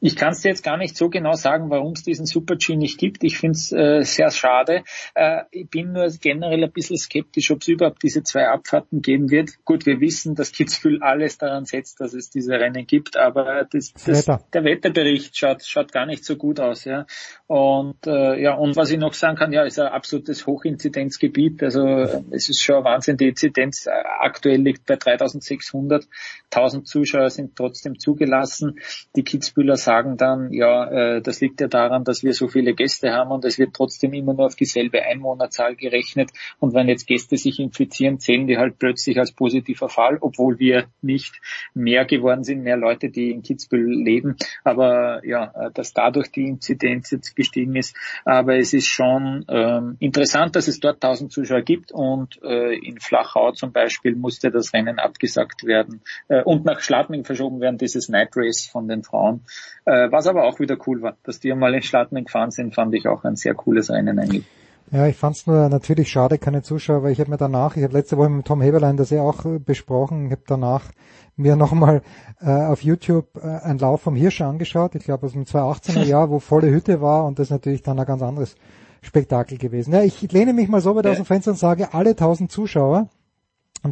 Ich kann es dir jetzt gar nicht so genau sagen, warum es diesen Super-G nicht gibt. Ich finde es äh, sehr schade. Äh, ich bin nur generell ein bisschen skeptisch, ob es überhaupt diese zwei Abfahrten geben wird. Gut, wir wissen, dass Kitzbühel alles daran setzt, dass es diese Rennen gibt, aber das, das, der Wetterbericht schaut, schaut gar nicht so gut aus. Ja. Und äh, ja, und was ich noch sagen kann, ja, ist ein absolutes Hochinzidenzgebiet. Also es ist schon ein Wahnsinn. Die Inzidenz äh, aktuell liegt bei 3600. 1000 Zuschauer sind trotzdem zugelassen. Die Kitzbühler sagen dann, ja, äh, das liegt ja daran, dass wir so viele Gäste haben und es wird trotzdem immer nur auf dieselbe Einwohnerzahl gerechnet. Und wenn jetzt Gäste sich infizieren, zählen die halt plötzlich als positiver Fall, obwohl wir nicht mehr geworden sind, mehr Leute, die in Kitzbühel leben. Aber ja, dass dadurch die Inzidenz jetzt gestiegen ist. Aber es ist schon ähm, interessant, dass es dort 1000 Zuschauer gibt und äh, in Flachau zum Beispiel musste das Rennen abgesagt werden äh, und nach Schladming verschoben werden, dieses Night Race von den Frauen. Äh, was aber auch wieder cool war, dass die einmal in Schladming gefahren sind, fand ich auch ein sehr cooles Rennen eigentlich. Ja, ich fand es nur natürlich schade, keine Zuschauer, weil ich habe mir danach, ich habe letzte Woche mit Tom Heberlein das ja auch äh, besprochen, ich habe danach mir nochmal äh, auf YouTube äh, einen Lauf vom Hirsch angeschaut, ich glaube aus dem 2018er Jahr, wo volle Hütte war und das ist natürlich dann ein ganz anderes Spektakel gewesen. Ja, ich lehne mich mal so weit ja. aus dem Fenster und sage, alle 1000 Zuschauer,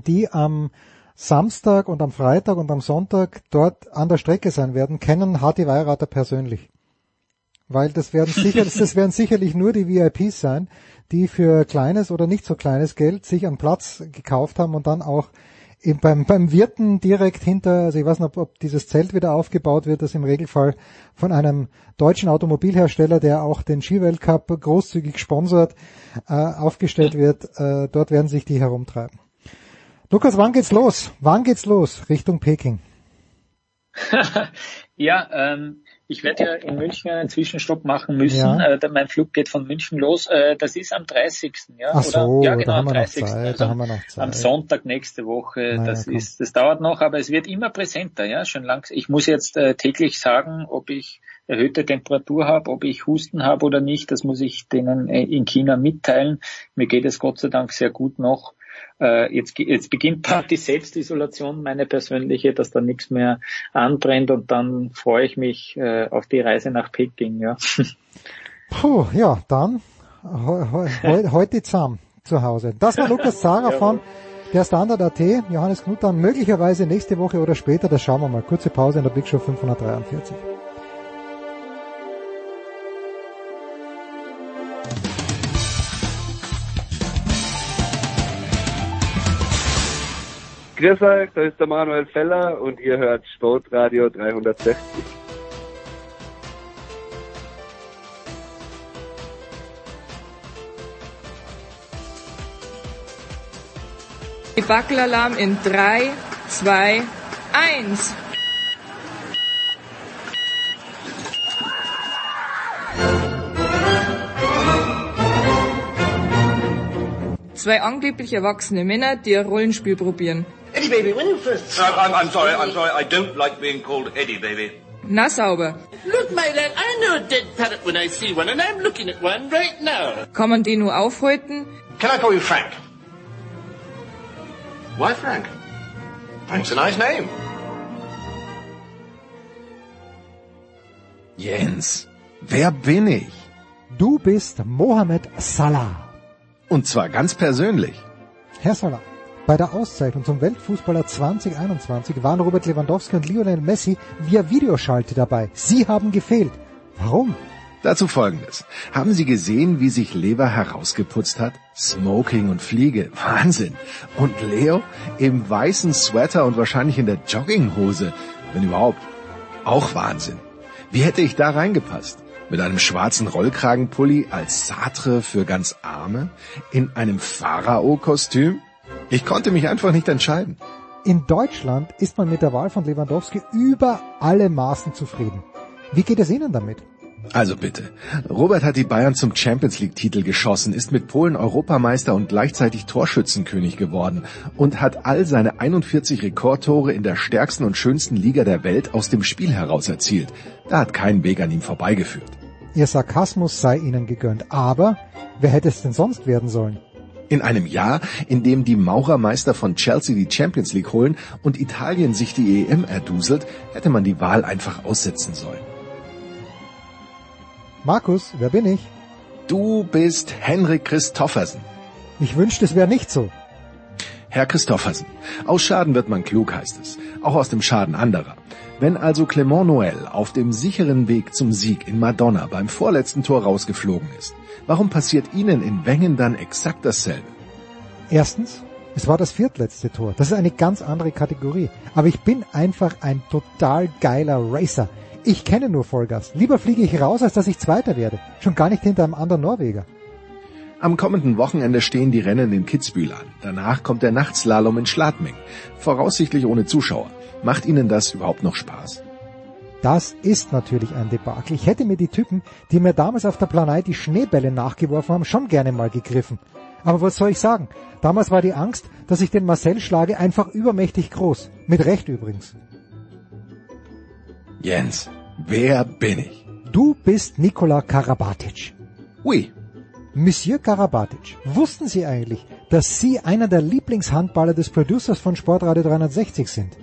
die am Samstag und am Freitag und am Sonntag dort an der Strecke sein werden, kennen Harti Weirater persönlich weil das werden sicher, das werden sicherlich nur die VIPs sein, die für kleines oder nicht so kleines Geld sich einen Platz gekauft haben und dann auch eben beim, beim Wirten direkt hinter, also ich weiß nicht, ob dieses Zelt wieder aufgebaut wird, das im Regelfall von einem deutschen Automobilhersteller, der auch den Skiweltcup großzügig sponsert, äh, aufgestellt wird. Äh, dort werden sich die herumtreiben. Lukas, wann geht's los? Wann geht's los Richtung Peking? ja, ähm, ich werde ja in München einen Zwischenstopp machen müssen. Ja. Äh, mein Flug geht von München los. Äh, das ist am 30. Ja, Ach so, oder? Ja, genau, am 30. Zeit, also am Sonntag nächste Woche. Naja, das komm. ist, das dauert noch, aber es wird immer präsenter, ja, schon lang. Ich muss jetzt äh, täglich sagen, ob ich erhöhte Temperatur habe, ob ich Husten habe oder nicht. Das muss ich denen äh, in China mitteilen. Mir geht es Gott sei Dank sehr gut noch äh, jetzt, jetzt beginnt da die Selbstisolation, meine persönliche, dass da nichts mehr anbrennt und dann freue ich mich äh, auf die Reise nach Peking. Ja. Puh, ja, dann he he heute zusammen zu Hause. Das war Lukas Zara von der Standard.at, Johannes Knut dann möglicherweise nächste Woche oder später, das schauen wir mal. Kurze Pause in der Big Show 543. Grüß euch, da ist der Manuel Feller und ihr hört Sportradio 360. Wackelalarm in 3, 2, 1. Zwei angeblich erwachsene Männer, die ein Rollenspiel probieren. Eddie, baby, when you first... I'm, I'm sorry, I'm sorry. I don't like being called Eddie, baby. Na sauber. Look, my lad, I know a dead parrot when I see one, and I'm looking at one right now. Kann man die nur aufhalten? Can I call you Frank? Why Frank? Frank's a nice name. Jens, wer bin ich? Du bist Mohamed Salah. Und zwar ganz persönlich. Herr Salah, bei der Auszeichnung zum Weltfußballer 2021 waren Robert Lewandowski und Lionel Messi via Videoschalte dabei. Sie haben gefehlt. Warum? Dazu folgendes. Haben Sie gesehen, wie sich Lever herausgeputzt hat? Smoking und Fliege. Wahnsinn. Und Leo im weißen Sweater und wahrscheinlich in der Jogginghose. Wenn überhaupt. Auch Wahnsinn. Wie hätte ich da reingepasst? Mit einem schwarzen Rollkragenpulli als Sartre für ganz Arme? In einem Pharao-Kostüm? Ich konnte mich einfach nicht entscheiden. In Deutschland ist man mit der Wahl von Lewandowski über alle Maßen zufrieden. Wie geht es Ihnen damit? Also bitte. Robert hat die Bayern zum Champions League Titel geschossen, ist mit Polen Europameister und gleichzeitig Torschützenkönig geworden und hat all seine 41 Rekordtore in der stärksten und schönsten Liga der Welt aus dem Spiel heraus erzielt. Da hat kein Weg an ihm vorbeigeführt. Ihr Sarkasmus sei Ihnen gegönnt, aber wer hätte es denn sonst werden sollen? In einem Jahr, in dem die Maurermeister von Chelsea die Champions League holen und Italien sich die EM erduselt, hätte man die Wahl einfach aussetzen sollen. Markus, wer bin ich? Du bist Henrik Christoffersen. Ich wünschte, es wäre nicht so. Herr Christoffersen, aus Schaden wird man klug, heißt es. Auch aus dem Schaden anderer. Wenn also Clement Noël auf dem sicheren Weg zum Sieg in Madonna beim vorletzten Tor rausgeflogen ist, warum passiert Ihnen in Wengen dann exakt dasselbe? Erstens, es war das viertletzte Tor. Das ist eine ganz andere Kategorie. Aber ich bin einfach ein total geiler Racer. Ich kenne nur Vollgas. Lieber fliege ich raus, als dass ich Zweiter werde. Schon gar nicht hinter einem anderen Norweger. Am kommenden Wochenende stehen die Rennen in Kitzbühel an. Danach kommt der Nachtslalom in Schladming. Voraussichtlich ohne Zuschauer. Macht Ihnen das überhaupt noch Spaß? Das ist natürlich ein Debakel. Ich hätte mir die Typen, die mir damals auf der Planei die Schneebälle nachgeworfen haben, schon gerne mal gegriffen. Aber was soll ich sagen? Damals war die Angst, dass ich den Marcel schlage, einfach übermächtig groß. Mit Recht übrigens. Jens, wer bin ich? Du bist Nikola Karabatic. Oui. Monsieur Karabatic, wussten Sie eigentlich, dass Sie einer der Lieblingshandballer des Producers von Sportradio 360 sind?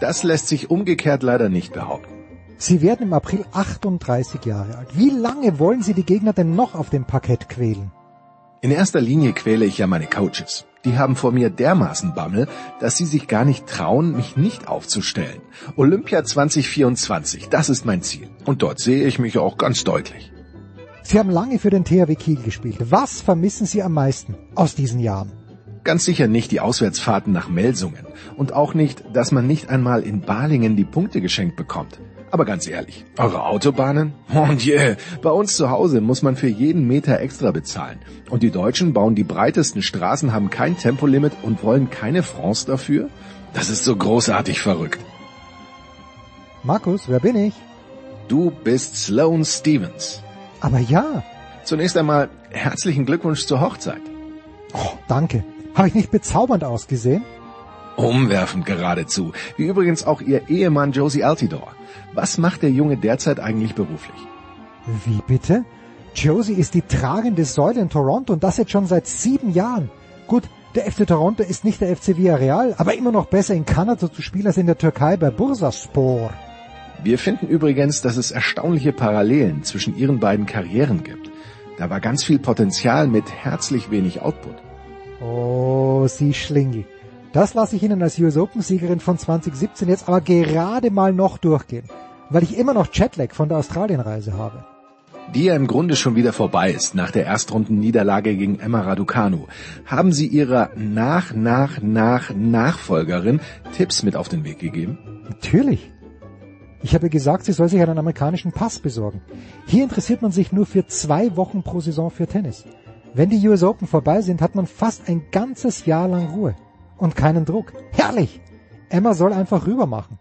Das lässt sich umgekehrt leider nicht behaupten. Sie werden im April 38 Jahre alt. Wie lange wollen Sie die Gegner denn noch auf dem Parkett quälen? In erster Linie quäle ich ja meine Coaches. Die haben vor mir dermaßen Bammel, dass sie sich gar nicht trauen, mich nicht aufzustellen. Olympia 2024, das ist mein Ziel. Und dort sehe ich mich auch ganz deutlich. Sie haben lange für den THW Kiel gespielt. Was vermissen Sie am meisten aus diesen Jahren? Ganz sicher nicht die Auswärtsfahrten nach Melsungen und auch nicht, dass man nicht einmal in Balingen die Punkte geschenkt bekommt. Aber ganz ehrlich, eure Autobahnen? Mon Dieu, bei uns zu Hause muss man für jeden Meter extra bezahlen. Und die Deutschen bauen die breitesten Straßen, haben kein Tempolimit und wollen keine France dafür? Das ist so großartig verrückt. Markus, wer bin ich? Du bist Sloane Stevens. Aber ja. Zunächst einmal herzlichen Glückwunsch zur Hochzeit. Oh, danke. Habe ich nicht bezaubernd ausgesehen? Umwerfend geradezu. Wie übrigens auch ihr Ehemann Josie Altidore. Was macht der Junge derzeit eigentlich beruflich? Wie bitte? Josie ist die tragende Säule in Toronto und das jetzt schon seit sieben Jahren. Gut, der FC Toronto ist nicht der FC Villarreal, aber immer noch besser in Kanada zu spielen als in der Türkei bei Bursaspor. Wir finden übrigens, dass es erstaunliche Parallelen zwischen ihren beiden Karrieren gibt. Da war ganz viel Potenzial mit herzlich wenig Output. Oh, Sie Schlingel. Das lasse ich Ihnen als US Open Siegerin von 2017 jetzt aber gerade mal noch durchgehen, weil ich immer noch Jetlag von der Australienreise habe. Die ja im Grunde schon wieder vorbei ist nach der Erstrundenniederlage gegen Emma Raducanu. Haben Sie Ihrer nach, nach, nach Nachfolgerin Tipps mit auf den Weg gegeben? Natürlich. Ich habe gesagt, sie soll sich einen amerikanischen Pass besorgen. Hier interessiert man sich nur für zwei Wochen pro Saison für Tennis. Wenn die US Open vorbei sind, hat man fast ein ganzes Jahr lang Ruhe und keinen Druck. Herrlich! Emma soll einfach rüber machen.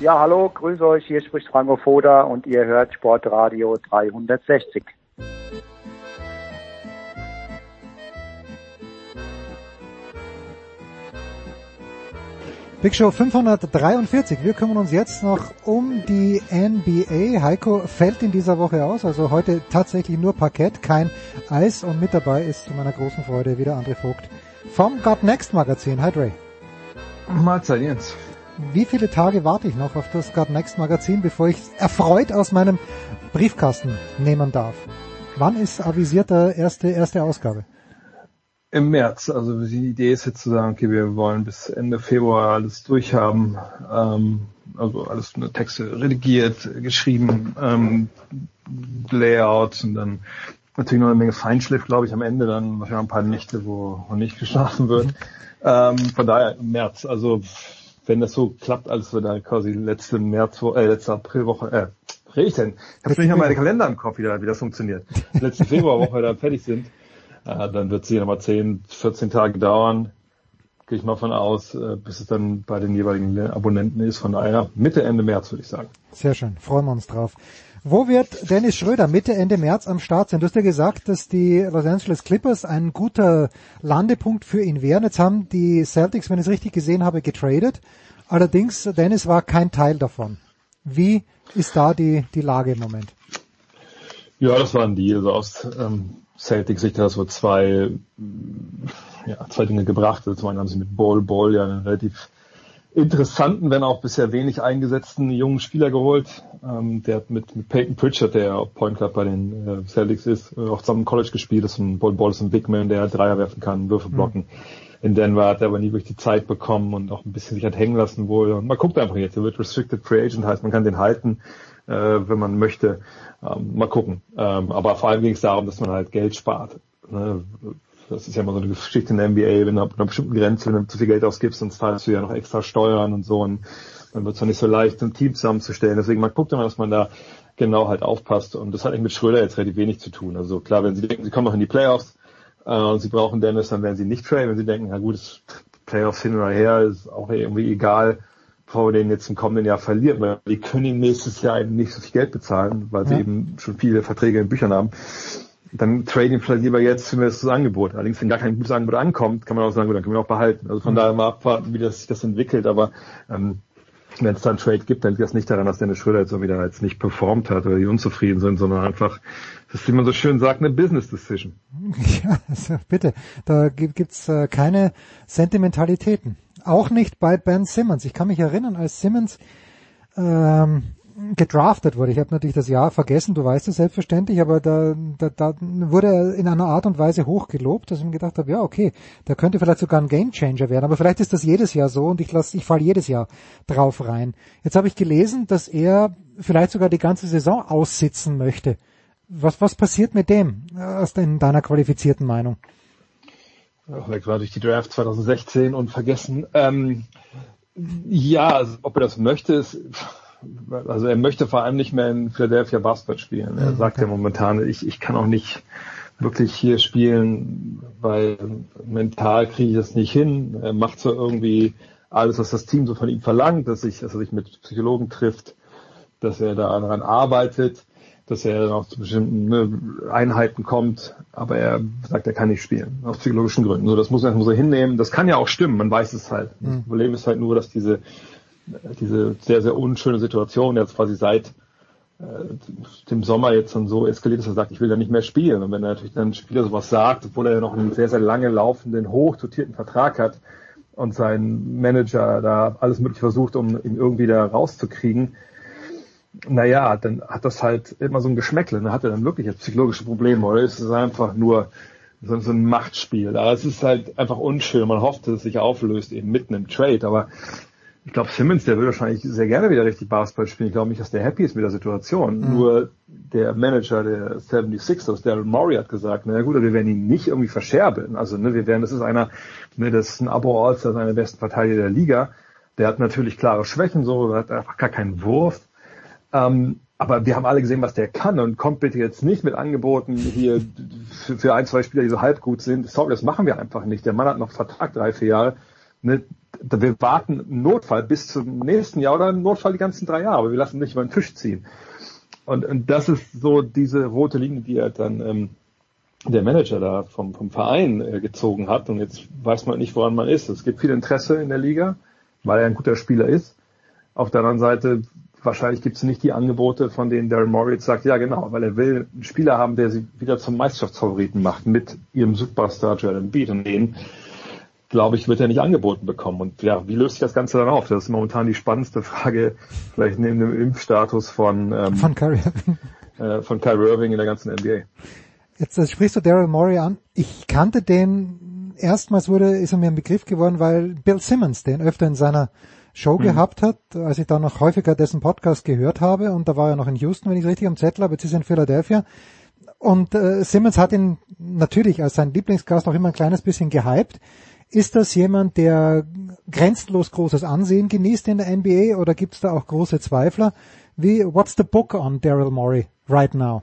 Ja, hallo, grüß euch, hier spricht Franco Foda und ihr hört Sportradio 360. Big Show 543. Wir kümmern uns jetzt noch um die NBA. Heiko fällt in dieser Woche aus, also heute tatsächlich nur Parkett, kein Eis und mit dabei ist zu meiner großen Freude wieder André Vogt vom God Next Magazin. Hi Dre. Mahlzeit Jens. Wie viele Tage warte ich noch auf das God Next Magazin, bevor ich erfreut aus meinem Briefkasten nehmen darf? Wann ist avisierte erste, erste Ausgabe? Im März. Also die Idee ist jetzt zu sagen, okay, wir wollen bis Ende Februar alles durchhaben. Ähm, also alles eine Texte redigiert, geschrieben, ähm, Layouts und dann natürlich noch eine Menge Feinschliff, glaube ich, am Ende dann wahrscheinlich ein paar Nächte, wo, wo nicht geschlafen wird. Ähm, von daher im März. Also wenn das so klappt, alles wird dann quasi letzte März, äh, letzte Aprilwoche, äh, rede ich denn? Ich habe nicht mal meine Kalender im Kopf, wie, da, wie das funktioniert. Letzte Februarwoche da fertig sind äh, dann wird es hier nochmal 10, 14 Tage dauern, gehe ich mal von aus, äh, bis es dann bei den jeweiligen Abonnenten ist. Von daher Mitte, Ende März würde ich sagen. Sehr schön, freuen wir uns drauf. Wo wird Dennis Schröder Mitte, Ende März am Start sein? Du hast ja gesagt, dass die Los Angeles Clippers ein guter Landepunkt für ihn wären. Jetzt haben die Celtics, wenn ich es richtig gesehen habe, getradet. Allerdings, Dennis war kein Teil davon. Wie ist da die, die Lage im Moment? Ja, das war ein Deal. Also aus ähm, Celtic-Sicht hat so zwei, ja, zwei Dinge gebracht. Also zum einen haben sie mit Ball Ball ja einen relativ interessanten, wenn auch bisher wenig eingesetzten jungen Spieler geholt. Ähm, der hat mit, mit Peyton Pritchard, der Point Guard bei den äh, Celtics ist, äh, auch zusammen im College gespielt. Das ist ein Ball Ball ist ein Big Man, der Dreier werfen kann, Würfe blocken. Mhm. In Denver hat er aber nie wirklich die Zeit bekommen und auch ein bisschen sich hat hängen lassen wohl. Und man guckt einfach jetzt, er wird Restricted Free Agent, heißt man kann den halten, äh, wenn man möchte. Ähm, mal gucken. Ähm, aber vor allem ging es darum, dass man halt Geld spart. Ne? Das ist ja immer so eine Geschichte in der NBA, wenn du ab einer bestimmten Grenze, wenn du zu viel Geld ausgibst, dann zahlst du ja noch extra Steuern und so und dann wird es nicht so leicht, ein Team zusammenzustellen. Deswegen man guckt immer, dass man da genau halt aufpasst. Und das hat eigentlich mit Schröder jetzt relativ wenig zu tun. Also klar, wenn sie denken, sie kommen noch in die Playoffs äh, und sie brauchen Dennis, dann werden sie nicht traden. Wenn sie denken, na gut, das Playoffs hin oder her ist auch irgendwie egal, wir den jetzt im kommenden Jahr verlieren, weil die können ihm nächstes Jahr eben nicht so viel Geld bezahlen, weil sie eben schon viele Verträge in Büchern haben. Dann trade ihn vielleicht lieber jetzt für das Angebot. Allerdings, wenn gar kein gutes Angebot ankommt, kann man auch sagen, gut, dann können wir auch behalten. Also von mhm. daher mal abwarten, wie das sich das entwickelt, aber ähm, wenn es dann Trade gibt, dann liegt das nicht daran, dass Dennis Schröder jetzt so wieder jetzt nicht performt hat oder die unzufrieden sind, sondern einfach, das ist, wie man so schön sagt, eine Business Decision. Ja, also bitte, da gibt's äh, keine Sentimentalitäten. Auch nicht bei Ben Simmons. Ich kann mich erinnern, als Simmons ähm, gedraftet wurde. Ich habe natürlich das Jahr vergessen, du weißt es selbstverständlich, aber da, da, da wurde er in einer Art und Weise hochgelobt, dass ich mir gedacht habe, ja okay, der könnte vielleicht sogar ein Gamechanger werden, aber vielleicht ist das jedes Jahr so und ich lass, ich falle jedes Jahr drauf rein. Jetzt habe ich gelesen, dass er vielleicht sogar die ganze Saison aussitzen möchte. Was, was passiert mit dem aus in deiner qualifizierten Meinung? Weg war durch die Draft 2016 und vergessen. Ähm, ja, also, ob er das möchte, ist, also er möchte vor allem nicht mehr in Philadelphia Basketball spielen. Er sagt ja momentan, ich, ich kann auch nicht wirklich hier spielen, weil mental kriege ich das nicht hin. Er macht so irgendwie alles, was das Team so von ihm verlangt, dass, ich, dass er sich mit Psychologen trifft, dass er daran arbeitet dass er dann auch zu bestimmten ne, Einheiten kommt, aber er sagt, er kann nicht spielen, aus psychologischen Gründen. So, das muss, das muss er hinnehmen. Das kann ja auch stimmen, man weiß es halt. Das mhm. Problem ist halt nur, dass diese, diese sehr, sehr unschöne Situation jetzt quasi seit äh, dem Sommer jetzt dann so eskaliert, dass er sagt, ich will da nicht mehr spielen. Und wenn er natürlich dann ein Spieler sowas sagt, obwohl er ja noch einen sehr, sehr lange laufenden, hochdotierten Vertrag hat und sein Manager da alles mögliche versucht, um ihn irgendwie da rauszukriegen, naja, dann hat das halt immer so ein Geschmäckle. Dann hat er dann wirklich jetzt psychologische Probleme oder ist es einfach nur so, so ein Machtspiel. Aber es ist halt einfach unschön. Man hofft, dass es sich auflöst eben mitten im Trade. Aber ich glaube, Simmons, der will wahrscheinlich sehr gerne wieder richtig Basketball spielen. Ich glaube nicht, dass der happy ist mit der Situation. Mhm. Nur der Manager der 76ers, Daryl Morey, hat gesagt, na gut, wir werden ihn nicht irgendwie verscherbeln. Also, ne, wir werden, das ist einer, ne, das ist ein Abo All-Star, einer der besten Verteidiger der Liga. Der hat natürlich klare Schwächen, so, hat einfach gar keinen Wurf. Ähm, aber wir haben alle gesehen, was der kann und kommt bitte jetzt nicht mit Angeboten hier für, für ein, zwei Spieler, die so halb gut sind. Sorry, das machen wir einfach nicht. Der Mann hat noch Vertrag drei, vier Jahre. Ne? wir warten im Notfall bis zum nächsten Jahr oder im Notfall die ganzen drei Jahre, aber wir lassen nicht über den Tisch ziehen. Und, und das ist so diese rote Linie, die er dann ähm, der Manager da vom, vom Verein äh, gezogen hat. Und jetzt weiß man nicht, woran man ist. Es gibt viel Interesse in der Liga, weil er ein guter Spieler ist. Auf der anderen Seite, wahrscheinlich gibt es nicht die Angebote, von denen Darren Moritz sagt, ja genau, weil er will einen Spieler haben, der sie wieder zum Meisterschaftsfavoriten macht mit ihrem Superstar Joel Embiid. Und den, glaube ich, wird er nicht angeboten bekommen. Und ja, wie löst sich das Ganze dann auf? Das ist momentan die spannendste Frage, vielleicht neben dem Impfstatus von, ähm, Von Kyrie. äh, von Kyrie Irving in der ganzen NBA. Jetzt sprichst du Daryl Morey an. Ich kannte den, erstmals wurde, ist er mir ein Begriff geworden, weil Bill Simmons den öfter in seiner Show Mhm. gehabt hat, als ich dann noch häufiger dessen Podcast gehört habe und da war er noch in Houston, wenn ich es richtig am Zettel habe, jetzt ist er in Philadelphia. Und äh, Simmons hat ihn natürlich als sein Lieblingsgast auch immer ein kleines bisschen gehypt. Ist das jemand, der grenzenlos großes Ansehen genießt in der NBA oder gibt es da auch große Zweifler? Wie, what's the book on Daryl Morey right now?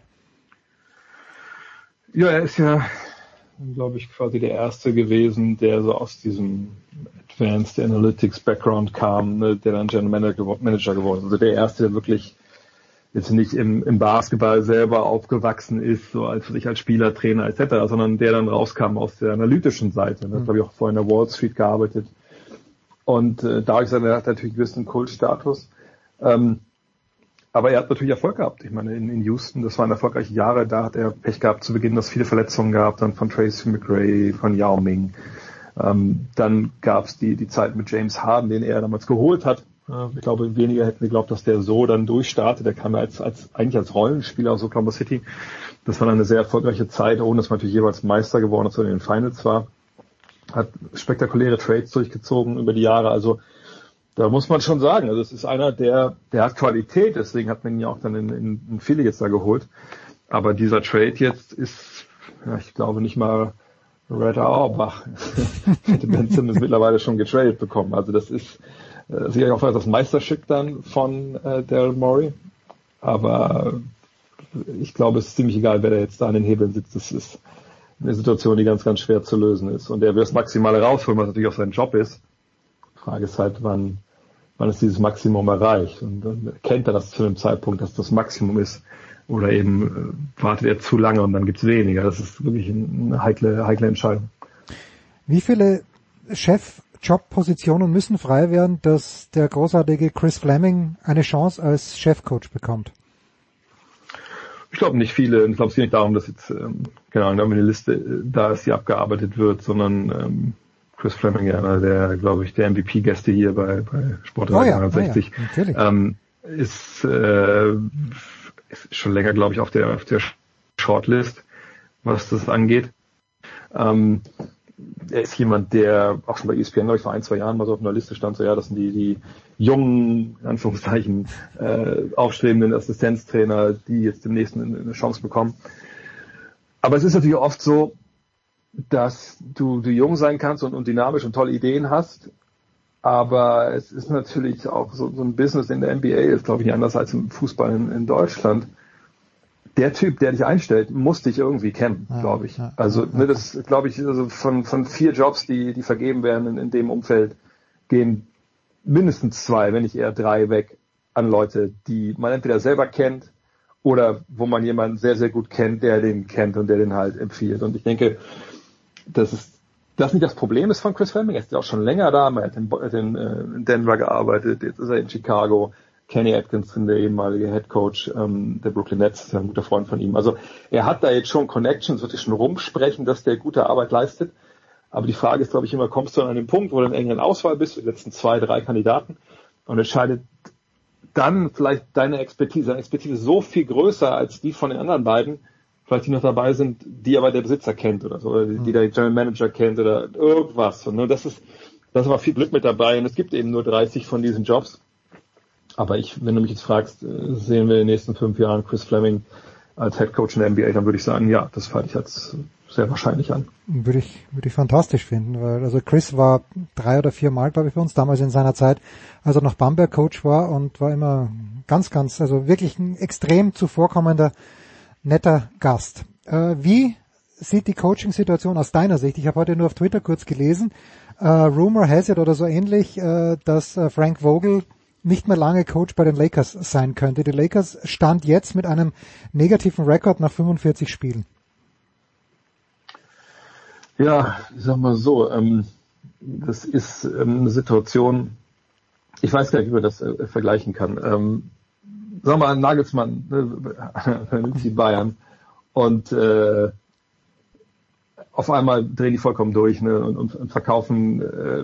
Ja, er ist ja, glaube ich, quasi der Erste gewesen, der so aus diesem Advanced Analytics Background kam, ne, der dann General Manager gewo- Manager geworden ist. Also der Erste, der wirklich jetzt nicht im, im Basketball selber aufgewachsen ist, so als ich als Spieler, Trainer etc., sondern der dann rauskam aus der analytischen Seite. Ne, Mhm. habe ich auch vorhin in der Wall Street gearbeitet. Und äh, dadurch hat er hat natürlich einen gewissen Kultstatus. Ähm, aber er hat natürlich Erfolg gehabt. Ich meine, in, in Houston, das waren erfolgreiche Jahre, da hat er Pech gehabt zu Beginn, dass viele Verletzungen gab, dann von Tracy McGray, von Yao Ming. Ähm, dann gab es die, die Zeit mit James Harden, den er damals geholt hat. Äh, ich glaube, weniger hätten geglaubt, dass der so dann durchstartet. Der kam ja als, als, eigentlich als Rollenspieler aus Oklahoma City. Das war dann eine sehr erfolgreiche Zeit, ohne dass man natürlich jeweils Meister geworden ist oder in den Finals war. Hat spektakuläre Trades durchgezogen über die Jahre. Also da muss man schon sagen, also es ist einer, der, der hat Qualität, deswegen hat man ihn ja auch dann in, in, in Philly jetzt da geholt. Aber dieser Trade jetzt ist, ja, ich glaube nicht mal Red Auerbach hätte Ben Simmons mittlerweile schon getradet bekommen. Also das ist äh, sicherlich auch das Meisterstück dann von äh, Daryl Morey. Aber ich glaube, es ist ziemlich egal, wer da jetzt da an den Hebeln sitzt. Das ist eine Situation, die ganz, ganz schwer zu lösen ist. Und er will das Maximale rausholen, was natürlich auch sein Job ist. Frage ist halt, wann, wann ist dieses Maximum erreicht? Und dann erkennt er das zu einem Zeitpunkt, dass das Maximum ist. Oder eben äh, wartet er zu lange und dann gibt's weniger. Das ist wirklich eine heikle, heikle Entscheidung. Wie viele Chefjobpositionen müssen frei werden, dass der großartige Chris Fleming eine Chance als Chefcoach bekommt? Ich glaube nicht viele. Ich glaube es geht nicht darum, dass jetzt ähm, genau eine Liste äh, da ist, die abgearbeitet wird, sondern ähm, Chris Fleming, einer der, glaube ich, der MVP-Gäste hier bei, bei Sport Oh ja, 360, oh ja, ähm, ist, äh, ist schon länger, glaube ich, auf der auf der Shortlist, was das angeht. Ähm, er ist jemand, der auch schon bei ESPN, glaube ich, vor ein, zwei Jahren mal so auf einer Liste stand, so ja, das sind die, die jungen, in Anführungszeichen, äh, aufstrebenden Assistenztrainer, die jetzt demnächst eine, eine Chance bekommen. Aber es ist natürlich oft so, dass du, du jung sein kannst und, und dynamisch und tolle Ideen hast, aber es ist natürlich auch so, so ein Business in der NBA, ist glaube ich nicht anders als im Fußball in, in Deutschland. Der Typ, der dich einstellt, muss dich irgendwie kennen, Ja, glaube ich. ja, also ja, ne, das glaube ich, also von, von vier Jobs, die, die vergeben werden in, in dem Umfeld, gehen mindestens zwei, wenn nicht eher drei weg an Leute, die man entweder selber kennt oder wo man jemanden sehr, sehr gut kennt, der den kennt und der den halt empfiehlt. Und ich denke, das ist das nicht das Problem ist von Chris Fleming. Er ist ja auch schon länger da, er hat in, äh, in Denver gearbeitet, jetzt ist er in Chicago. Kenny Atkinson, der ehemalige Head Coach ähm, der Brooklyn Nets, ist ein guter Freund von ihm. Also er hat da jetzt schon Connections, wird sich schon rumsprechen, dass der gute Arbeit leistet. Aber die Frage ist, glaube ich, immer, kommst du an den Punkt, wo du in engeren Auswahl bist, die letzten zwei, drei Kandidaten, und entscheidet dann vielleicht deine Expertise, deine Expertise so viel größer als die von den anderen beiden, vielleicht die noch dabei sind, die aber der Besitzer kennt oder so, oder die, die der General Manager kennt oder irgendwas. Und ne, das ist, da ist aber viel Glück mit dabei und es gibt eben nur 30 von diesen Jobs. Aber ich, wenn du mich jetzt fragst, äh, sehen wir in den nächsten fünf Jahren Chris Fleming als Head Coach in der NBA, dann würde ich sagen, ja, das halte ich als sehr wahrscheinlich an. Würde ich, würde ich fantastisch finden, weil also Chris war drei oder vier Mal, glaube ich, bei uns damals in seiner Zeit, als er noch Bamberg Coach war und war immer ganz, ganz, also wirklich ein extrem zuvorkommender, netter Gast. Äh, wie sieht die Coaching-Situation aus deiner Sicht? Ich habe heute nur auf Twitter kurz gelesen, äh, Rumor has it oder so ähnlich, äh, dass äh, Frank Vogel nicht mehr lange Coach bei den Lakers sein könnte. Die Lakers stand jetzt mit einem negativen Rekord nach 45 Spielen. Ja, ich sag mal so, ähm, das ist ähm, eine Situation, ich weiß gar nicht, wie man das äh, vergleichen kann. Ähm, sagen wir mal, Nagelsmann, ne, die Bayern und äh, auf einmal drehen die vollkommen durch ne, und, und, und verkaufen äh,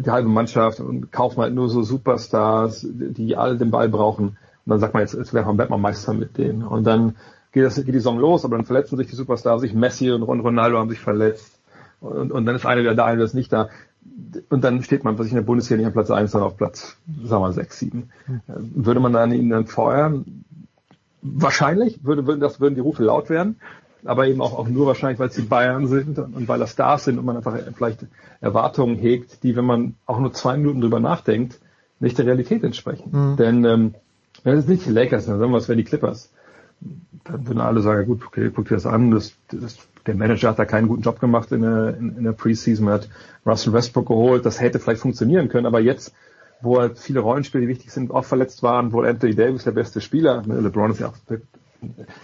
die halbe Mannschaft und kaufen halt nur so Superstars, die alle den Ball brauchen. Und dann sagt man jetzt, jetzt wäre man Meister mit denen. Und dann geht, das, geht die Saison los, aber dann verletzen sich die Superstars, sich Messi und Ronaldo haben sich verletzt. Und, und dann ist einer wieder da, einer ist nicht da. Und dann steht man sich in der Bundesliga nicht an Platz 1, sondern auf Platz, sagen wir mal, 6, 7. Würde man dann ihn dann feuern? Wahrscheinlich würde, würde, das würden die Rufe laut werden aber eben auch, auch nur wahrscheinlich, weil es die Bayern sind und weil das Stars sind und man einfach vielleicht Erwartungen hegt, die, wenn man auch nur zwei Minuten drüber nachdenkt, nicht der Realität entsprechen. Mhm. Denn ähm, wenn es nicht die Lakers sind, wir, es wären die Clippers. Dann würden alle sagen, gut, okay, guck dir das an, das, das, der Manager hat da keinen guten Job gemacht in der, in, in der Preseason, hat Russell Westbrook geholt, das hätte vielleicht funktionieren können, aber jetzt, wo halt viele Rollenspiele, die wichtig sind, auch verletzt waren, wo Anthony Davis der beste Spieler, LeBron ist ja auch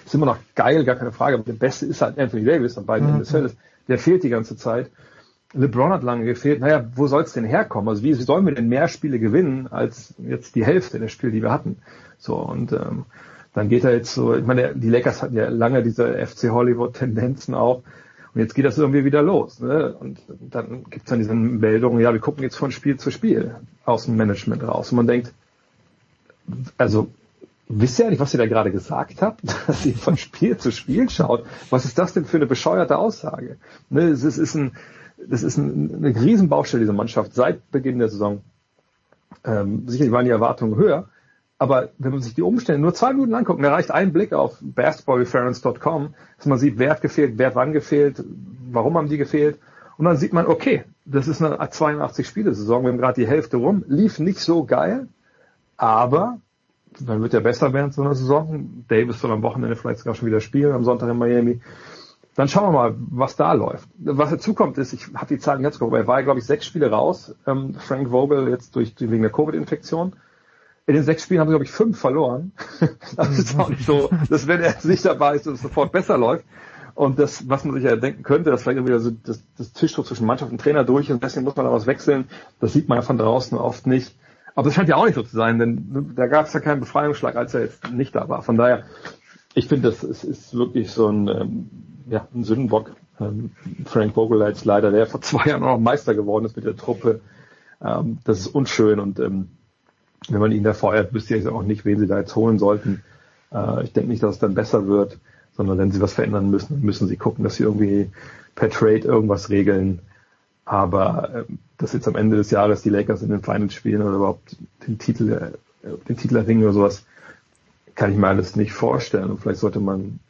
ist immer noch geil, gar keine Frage, aber der Beste ist halt Anthony Davis an beiden mhm. Enden des Feldes. Der fehlt die ganze Zeit. LeBron hat lange gefehlt. Naja, wo soll es denn herkommen? Also wie, wie sollen wir denn mehr Spiele gewinnen als jetzt die Hälfte der Spiele, die wir hatten? So und ähm, dann geht er jetzt so. Ich meine, die Lakers hatten ja lange diese FC Hollywood Tendenzen auch. Und jetzt geht das irgendwie wieder los. Ne? Und dann gibt es dann diese Meldungen, ja, wir gucken jetzt von Spiel zu Spiel aus dem Management raus. Und man denkt, also Wisst ihr eigentlich, was ihr da gerade gesagt habt? Dass ihr von Spiel zu Spiel schaut. Was ist das denn für eine bescheuerte Aussage? Ne, es ist, ist ein, das ist ein, eine Riesenbaustelle dieser Mannschaft seit Beginn der Saison. Ähm, sicherlich waren die Erwartungen höher, aber wenn man sich die Umstände nur zwei Minuten anguckt, da reicht ein Blick auf basketballreference.com, dass man sieht, wer hat gefehlt, wer hat wann gefehlt, warum haben die gefehlt. Und dann sieht man, okay, das ist eine 82-Spiele-Saison, wir haben gerade die Hälfte rum, lief nicht so geil, aber dann wird er besser werden zu einer Saison. Davis soll am Wochenende vielleicht sogar schon wieder spielen, am Sonntag in Miami. Dann schauen wir mal, was da läuft. Was dazu kommt, ist, ich habe die Zahlen jetzt geguckt, er war, glaube ich, sechs Spiele raus, ähm, Frank Vogel jetzt durch wegen der Covid-Infektion. In den sechs Spielen haben sie, glaube ich, fünf verloren. das ist auch nicht so, dass wenn er nicht dabei ist, dass es sofort besser läuft. Und das, was man sich ja denken könnte, dass vielleicht wieder so das, das Tischtuch zwischen Mannschaft und Trainer durch und deswegen muss man da was wechseln. Das sieht man ja von draußen oft nicht. Aber das scheint ja auch nicht so zu sein, denn da gab es ja keinen Befreiungsschlag, als er jetzt nicht da war. Von daher, ich finde, das ist, ist wirklich so ein, ähm, ja, ein Sündenbock. Ähm, Frank Vogel leider, der vor zwei Jahren auch noch Meister geworden ist mit der Truppe. Ähm, das ist unschön und ähm, wenn man ihn da feuert, wüsste ich auch nicht, wen sie da jetzt holen sollten. Äh, ich denke nicht, dass es dann besser wird, sondern wenn sie was verändern müssen, müssen sie gucken, dass sie irgendwie per Trade irgendwas regeln. Aber äh, dass jetzt am Ende des Jahres die Lakers in den Finals spielen oder überhaupt den Titel, äh, den Titel erringen oder sowas, kann ich mir alles nicht vorstellen. Und vielleicht sollte man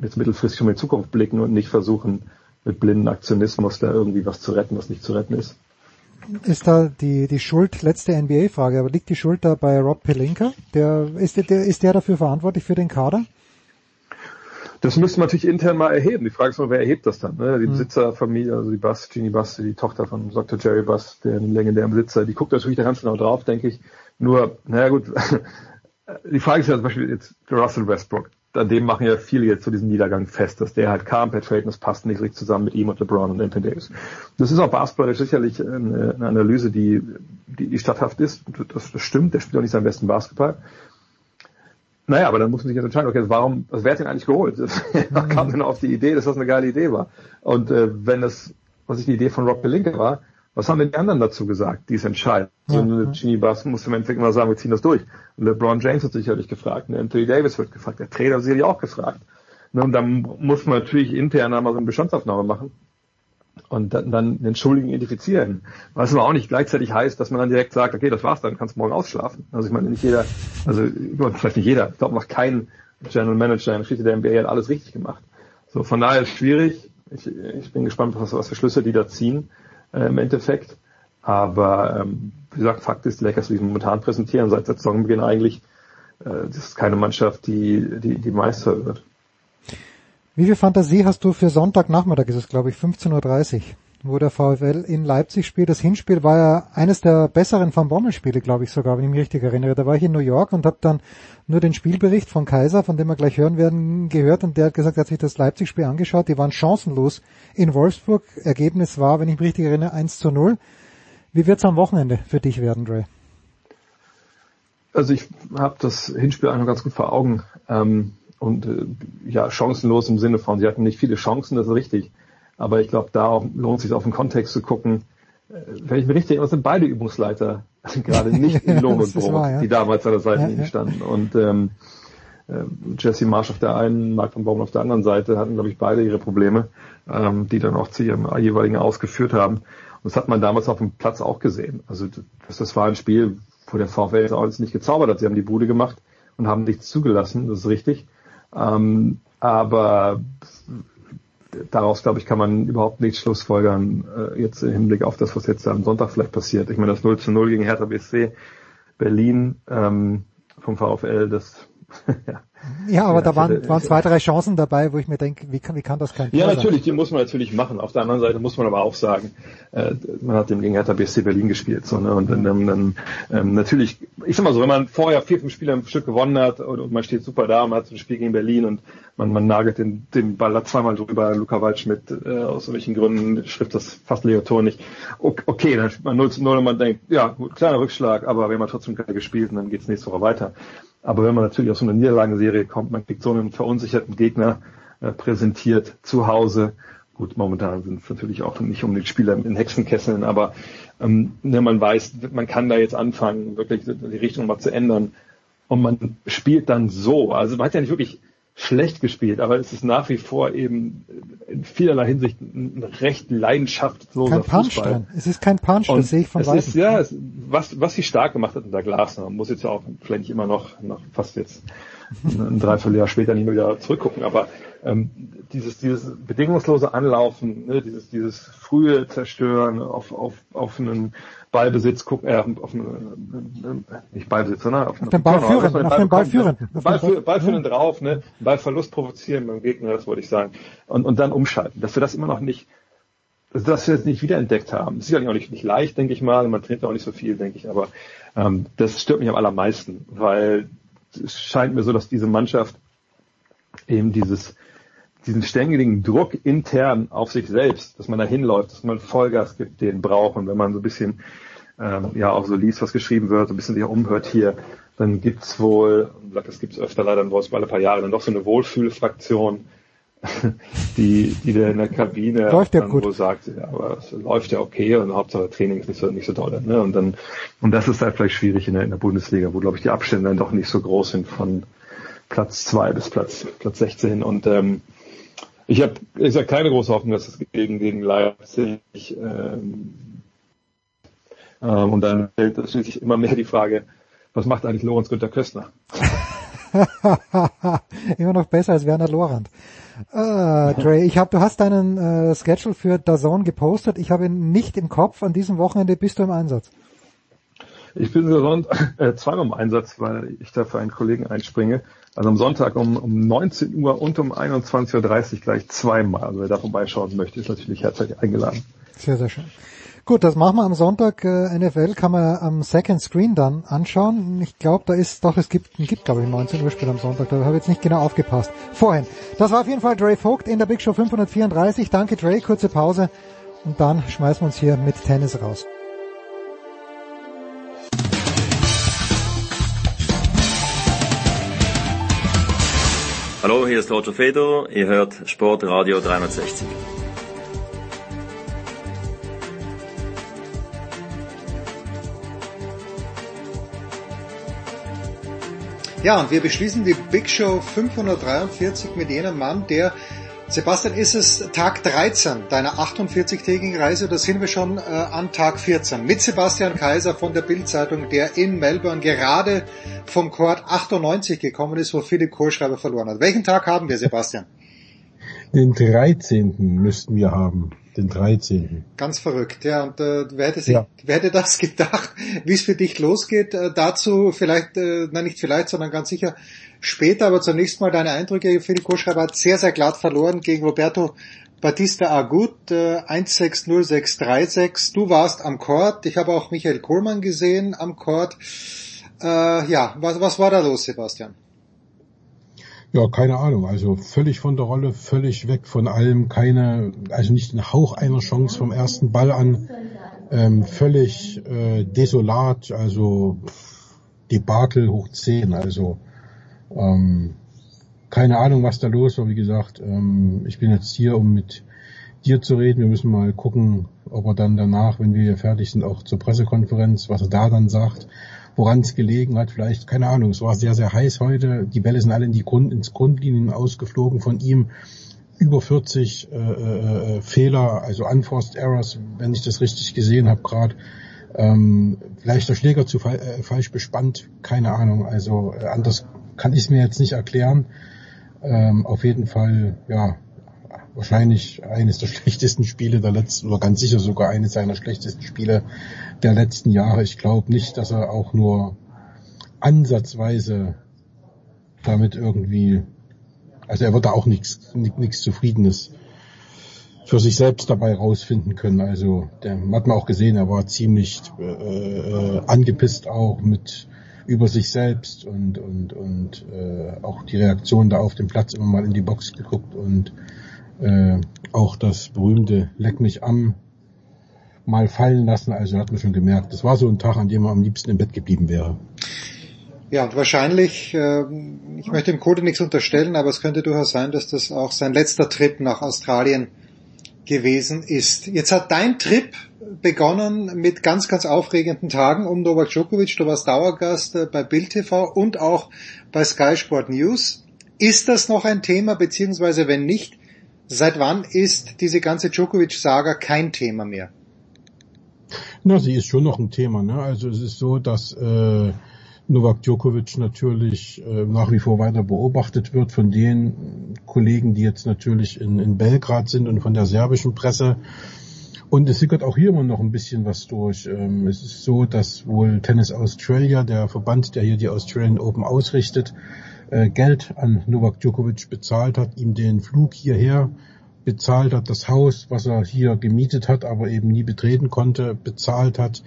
jetzt mittelfristig schon in die Zukunft blicken und nicht versuchen, mit blinden Aktionismus da irgendwie was zu retten, was nicht zu retten ist. Ist da die, die Schuld, letzte NBA-Frage, aber liegt die Schuld da bei Rob Pelinka? Der, ist, der, ist der dafür verantwortlich für den Kader? Das müsste man natürlich intern mal erheben. Die Frage ist nur, wer erhebt das dann? Ne? Die hm. Besitzerfamilie, also die Bass, Genie Bass, die Tochter von Dr. Jerry Bass, der legendären Besitzer, die guckt natürlich da ganz genau drauf, denke ich. Nur, naja gut, die Frage ist ja zum Beispiel jetzt Russell Westbrook. An dem machen ja viele jetzt zu diesem Niedergang fest, dass der halt kam per Trade und das passt nicht richtig zusammen mit ihm und LeBron und Anthony Davis. Das ist auch basketballerisch sicherlich eine, eine Analyse, die, die, die statthaft ist. Das, das stimmt, der spielt auch nicht seinen besten Basketball. Naja, aber dann muss man sich jetzt entscheiden, okay, warum, was wer hat ihn eigentlich geholt? da kam dann auf die Idee, dass das eine geile Idee war. Und äh, wenn das, was ich die Idee von Rob Pelinka war, was haben denn die anderen dazu gesagt, die es entscheiden? Ja. So eine Genie Bass muss im Endeffekt immer sagen, wir ziehen das durch. LeBron James hat sicherlich gefragt, und Anthony Davis wird gefragt, der Trainer hat sicherlich auch gefragt. Und dann muss man natürlich intern einmal so eine Bestandsaufnahme machen und dann, dann den Schuldigen identifizieren. Was aber auch nicht gleichzeitig heißt, dass man dann direkt sagt, okay, das war's dann, kannst morgen ausschlafen. Also ich meine, nicht jeder, also vielleicht nicht jeder, ich glaube noch kein General Manager in der Geschichte der NBA hat alles richtig gemacht. So, von daher ist es schwierig. Ich, ich bin gespannt, was, was für Schlüsse die da ziehen äh, im Endeffekt. Aber ähm, wie gesagt, Fakt ist, die Lakers, wie sie momentan präsentieren, seit Saisonbeginn eigentlich, äh, das ist keine Mannschaft, die, die, die Meister wird. Wie viel Fantasie hast du für Sonntagnachmittag, ist es glaube ich, 15.30 Uhr, wo der VfL in Leipzig spielt. Das Hinspiel war ja eines der besseren Van Bommel-Spiele, glaube ich sogar, wenn ich mich richtig erinnere. Da war ich in New York und habe dann nur den Spielbericht von Kaiser, von dem wir gleich hören werden, gehört und der hat gesagt, er hat sich das Leipzig-Spiel angeschaut. Die waren chancenlos in Wolfsburg. Ergebnis war, wenn ich mich richtig erinnere, 1 zu 0. Wie wird's am Wochenende für dich werden, Dre? Also ich habe das Hinspiel einfach ganz gut vor Augen. Ähm, und äh, ja, chancenlos im Sinne von, sie hatten nicht viele Chancen, das ist richtig. Aber ich glaube, da auch, lohnt sich auf den Kontext zu gucken. Äh, wenn ich mir richtig erinnere, sind beide Übungsleiter gerade nicht in Lohn und Brot, ja. die damals an der Seite ja, standen. Und ähm, äh, Jesse Marsch auf der einen, Mark von Baum auf der anderen Seite hatten, glaube ich, beide ihre Probleme, ähm, die dann auch zu ihrem jeweiligen ausgeführt haben. Und das hat man damals auf dem Platz auch gesehen. Also das, das war ein Spiel, wo der VfL jetzt auch nicht gezaubert hat. Sie haben die Bude gemacht und haben nichts zugelassen, das ist richtig. Ähm, aber daraus, glaube ich, kann man überhaupt nichts schlussfolgern, äh, jetzt im Hinblick auf das, was jetzt am Sonntag vielleicht passiert. Ich meine, das 0 zu 0 gegen Hertha BSC Berlin ähm, vom VfL, das ja, ja, aber ja, da waren, waren zwei, drei Chancen dabei, wo ich mir denke, wie kann, wie kann das kein Ja, natürlich, die muss man natürlich machen. Auf der anderen Seite muss man aber auch sagen, äh, man hat dem gegen Hertha BSC Berlin gespielt, so, ne, und dann, dann, dann ähm, natürlich, ich sag mal so, wenn man vorher vier, fünf Spiele im Stück gewonnen hat und, und man steht super da, man hat so ein Spiel gegen Berlin und man, man nagelt den, den Ball zweimal drüber, Luca Waldschmidt, äh, aus welchen Gründen schrift das fast Leo Tor nicht. Okay, dann spielt man 0 zu 0 und man denkt, ja, gut, kleiner Rückschlag, aber wir haben trotzdem geil gespielt und dann geht's nächste Woche weiter. Aber wenn man natürlich aus so einer Niederlagenserie kommt, man kriegt so einen verunsicherten Gegner äh, präsentiert zu Hause. Gut, momentan sind es natürlich auch nicht um den Spieler in Hexenkesseln, aber ähm, ne, man weiß, man kann da jetzt anfangen, wirklich die Richtung mal zu ändern. Und man spielt dann so. Also man hat ja nicht wirklich schlecht gespielt, aber es ist nach wie vor eben in vielerlei Hinsicht ein recht leidenschaftsloser kein Fußball. Es ist kein Punch, Und das sehe ich von es Ist, ja, es, was, was sie stark gemacht hat unter Glasner, muss jetzt ja auch vielleicht nicht immer noch, noch fast jetzt ein Dreivierteljahr später nicht mehr wieder zurückgucken, aber ähm, dieses, dieses bedingungslose Anlaufen, ne, dieses, dieses frühe Zerstören auf, auf, auf einen Ballbesitz gucken, äh, auf einen, nicht Ballbesitz, sondern auf, auf den Ballführenden, auf den Ballführenden. Ballführenden Ball drauf, ne, Ballverlust provozieren beim Gegner, das wollte ich sagen. Und, und dann umschalten, dass wir das immer noch nicht, dass wir das nicht wiederentdeckt haben. Ist sicherlich auch nicht, nicht leicht, denke ich mal, man trainiert auch nicht so viel, denke ich, aber ähm, das stört mich am allermeisten, weil es scheint mir so, dass diese Mannschaft eben dieses diesen ständigen Druck intern auf sich selbst, dass man da hinläuft, dass man Vollgas gibt, den braucht. Und wenn man so ein bisschen ähm, ja auch so liest, was geschrieben wird, so ein bisschen sich umhört hier, dann gibt's wohl, das gibt's öfter leider in Wolfsburg alle paar Jahre, dann doch so eine Wohlfühlfraktion, die, die der in der Kabine läuft ja gut. sagt, ja, aber es läuft ja okay und Hauptsache Training ist nicht so, nicht so doll. Ne? Und dann, und das ist halt vielleicht schwierig in der, in der Bundesliga, wo glaube ich die Abstände dann doch nicht so groß sind von Platz zwei bis Platz, Platz 16 und ähm, ich habe ich sag keine große Hoffnung, dass es gegen, gegen Leipzig ähm, ähm, und dann stellt sich immer mehr die Frage, was macht eigentlich Lorenz Günther Köstner? immer noch besser als Werner Lorand. Uh, Dre, ich hab, du hast deinen äh, Schedule für Dazone gepostet. Ich habe ihn nicht im Kopf. An diesem Wochenende bist du im Einsatz. Ich bin sonst äh, zweimal im Einsatz, weil ich da für einen Kollegen einspringe. Also am Sonntag um, um 19 Uhr und um 21.30 Uhr gleich zweimal. Also wer da vorbeischauen möchte, ist natürlich herzlich eingeladen. Sehr, sehr schön. Gut, das machen wir am Sonntag. Äh, NFL kann man am Second Screen dann anschauen. Ich glaube, da ist doch, es gibt, gibt glaube ich 19 Uhr Spiel am Sonntag. Da habe ich jetzt nicht genau aufgepasst. Vorhin. Das war auf jeden Fall Dre Vogt in der Big Show 534. Danke Dre, kurze Pause. Und dann schmeißen wir uns hier mit Tennis raus. Hallo, hier ist Roger Feder. Ihr hört Sportradio 360. Ja, und wir beschließen die Big Show 543 mit jenem Mann, der Sebastian, ist es Tag 13 deiner 48-tägigen Reise? Da sind wir schon äh, an Tag 14 mit Sebastian Kaiser von der Bildzeitung, der in Melbourne gerade vom Court 98 gekommen ist, wo Philipp Kohlschreiber verloren hat. Welchen Tag haben wir, Sebastian? Den 13. müssten wir haben. Den 13. Ganz verrückt, ja. Und äh, wer, hätte sich, Ja. wer hätte das gedacht, wie es für dich losgeht? Äh, dazu vielleicht, äh, nein nicht vielleicht, sondern ganz sicher später, aber zunächst mal deine Eindrücke. Felix Kohlschreiber hat sehr, sehr glatt verloren gegen Roberto Batista Agut, äh, 1-6-0-6-3-6. Du warst am Court. Ich habe auch Michael Kohlmann gesehen am Court. Äh, ja, was, was war da los, Sebastian? Ja, keine Ahnung. Also völlig von der Rolle, völlig weg von allem, keine, also nicht ein Hauch einer Chance vom ersten Ball an. Ähm, völlig äh, desolat, also Debakel hoch 10. Also ähm, keine Ahnung, was da los war. Wie gesagt, ähm, ich bin jetzt hier, um mit dir zu reden. Wir müssen mal gucken, ob er dann danach, wenn wir hier fertig sind, auch zur Pressekonferenz, was er da dann sagt, woran es gelegen hat. Vielleicht, keine Ahnung, es war sehr, sehr heiß heute. Die Bälle sind alle in die Grund, ins Grundlinien ausgeflogen von ihm. Über 40 äh, äh, Fehler, also Unforced Errors, wenn ich das richtig gesehen habe gerade. Ähm, vielleicht der Schläger zu fa äh, falsch bespannt, keine Ahnung. Also äh, anders kann ich es mir jetzt nicht erklären. Ähm, auf jeden Fall, ja, wahrscheinlich eines der schlechtesten Spiele der letzten, oder ganz sicher sogar eines seiner schlechtesten Spiele der letzten Jahre. Ich glaube nicht, dass er auch nur ansatzweise damit irgendwie, also er wird da auch nichts nichts Zufriedenes für sich selbst dabei rausfinden können. Also der hat man auch gesehen, er war ziemlich äh, angepisst auch mit über sich selbst und und und äh, auch die Reaktion da auf dem Platz immer mal in die Box geguckt und äh, auch das berühmte Leck mich am mal fallen lassen. Also hat man schon gemerkt, das war so ein Tag, an dem man am liebsten im Bett geblieben wäre. Ja, und wahrscheinlich, äh, ich möchte dem Code nichts unterstellen, aber es könnte durchaus sein, dass das auch sein letzter Trip nach Australien gewesen ist. Jetzt hat dein Trip begonnen mit ganz, ganz aufregenden Tagen um Novak Djokovic. Du warst Dauergast äh, bei Bild TV und auch bei Sky Sport News. Ist das noch ein Thema, beziehungsweise wenn nicht, seit wann ist diese ganze Djokovic-Saga kein Thema mehr? Na, sie ist schon noch ein Thema. Ne? Also es ist so, dass äh, Novak Djokovic natürlich äh, nach wie vor weiter beobachtet wird von den Kollegen, die jetzt natürlich in, in Belgrad sind und von der serbischen Presse. Und es sickert auch hier immer noch ein bisschen was durch. Ähm, es ist so, dass wohl Tennis Australia, der Verband, der hier die Australian Open ausrichtet, äh, Geld an Novak Djokovic bezahlt hat, ihm den Flug hierher bezahlt hat, das Haus, was er hier gemietet hat, aber eben nie betreten konnte, bezahlt hat,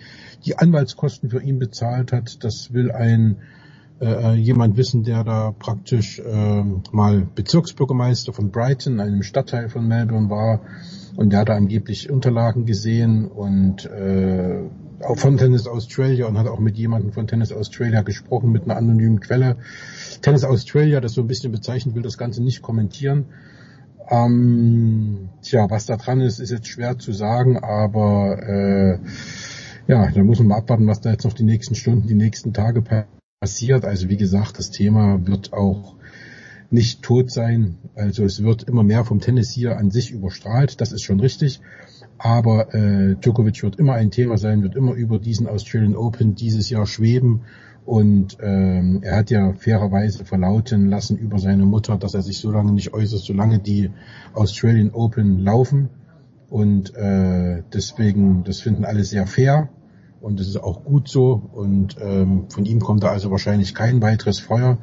die Anwaltskosten für ihn bezahlt hat. Das will ein äh, jemand wissen, der da praktisch äh, mal Bezirksbürgermeister von Brighton, einem Stadtteil von Melbourne war. Und der hat da angeblich Unterlagen gesehen und äh, auch von Tennis Australia und hat auch mit jemandem von Tennis Australia gesprochen, mit einer anonymen Quelle. Tennis Australia, das so ein bisschen bezeichnet, will das Ganze nicht kommentieren. Ähm, tja, was da dran ist, ist jetzt schwer zu sagen, aber äh, ja, da muss man mal abwarten, was da jetzt noch die nächsten Stunden, die nächsten Tage passiert. Also wie gesagt, das Thema wird auch nicht tot sein. Also es wird immer mehr vom Tennis hier an sich überstrahlt, das ist schon richtig. Aber äh, Djokovic wird immer ein Thema sein, wird immer über diesen Australian Open dieses Jahr schweben. Und ähm, er hat ja fairerweise verlauten lassen über seine Mutter, dass er sich so lange nicht äußert, solange die Australian Open laufen. Und äh, deswegen, das finden alle sehr fair und das ist auch gut so. Und ähm, von ihm kommt da also wahrscheinlich kein weiteres Feuer.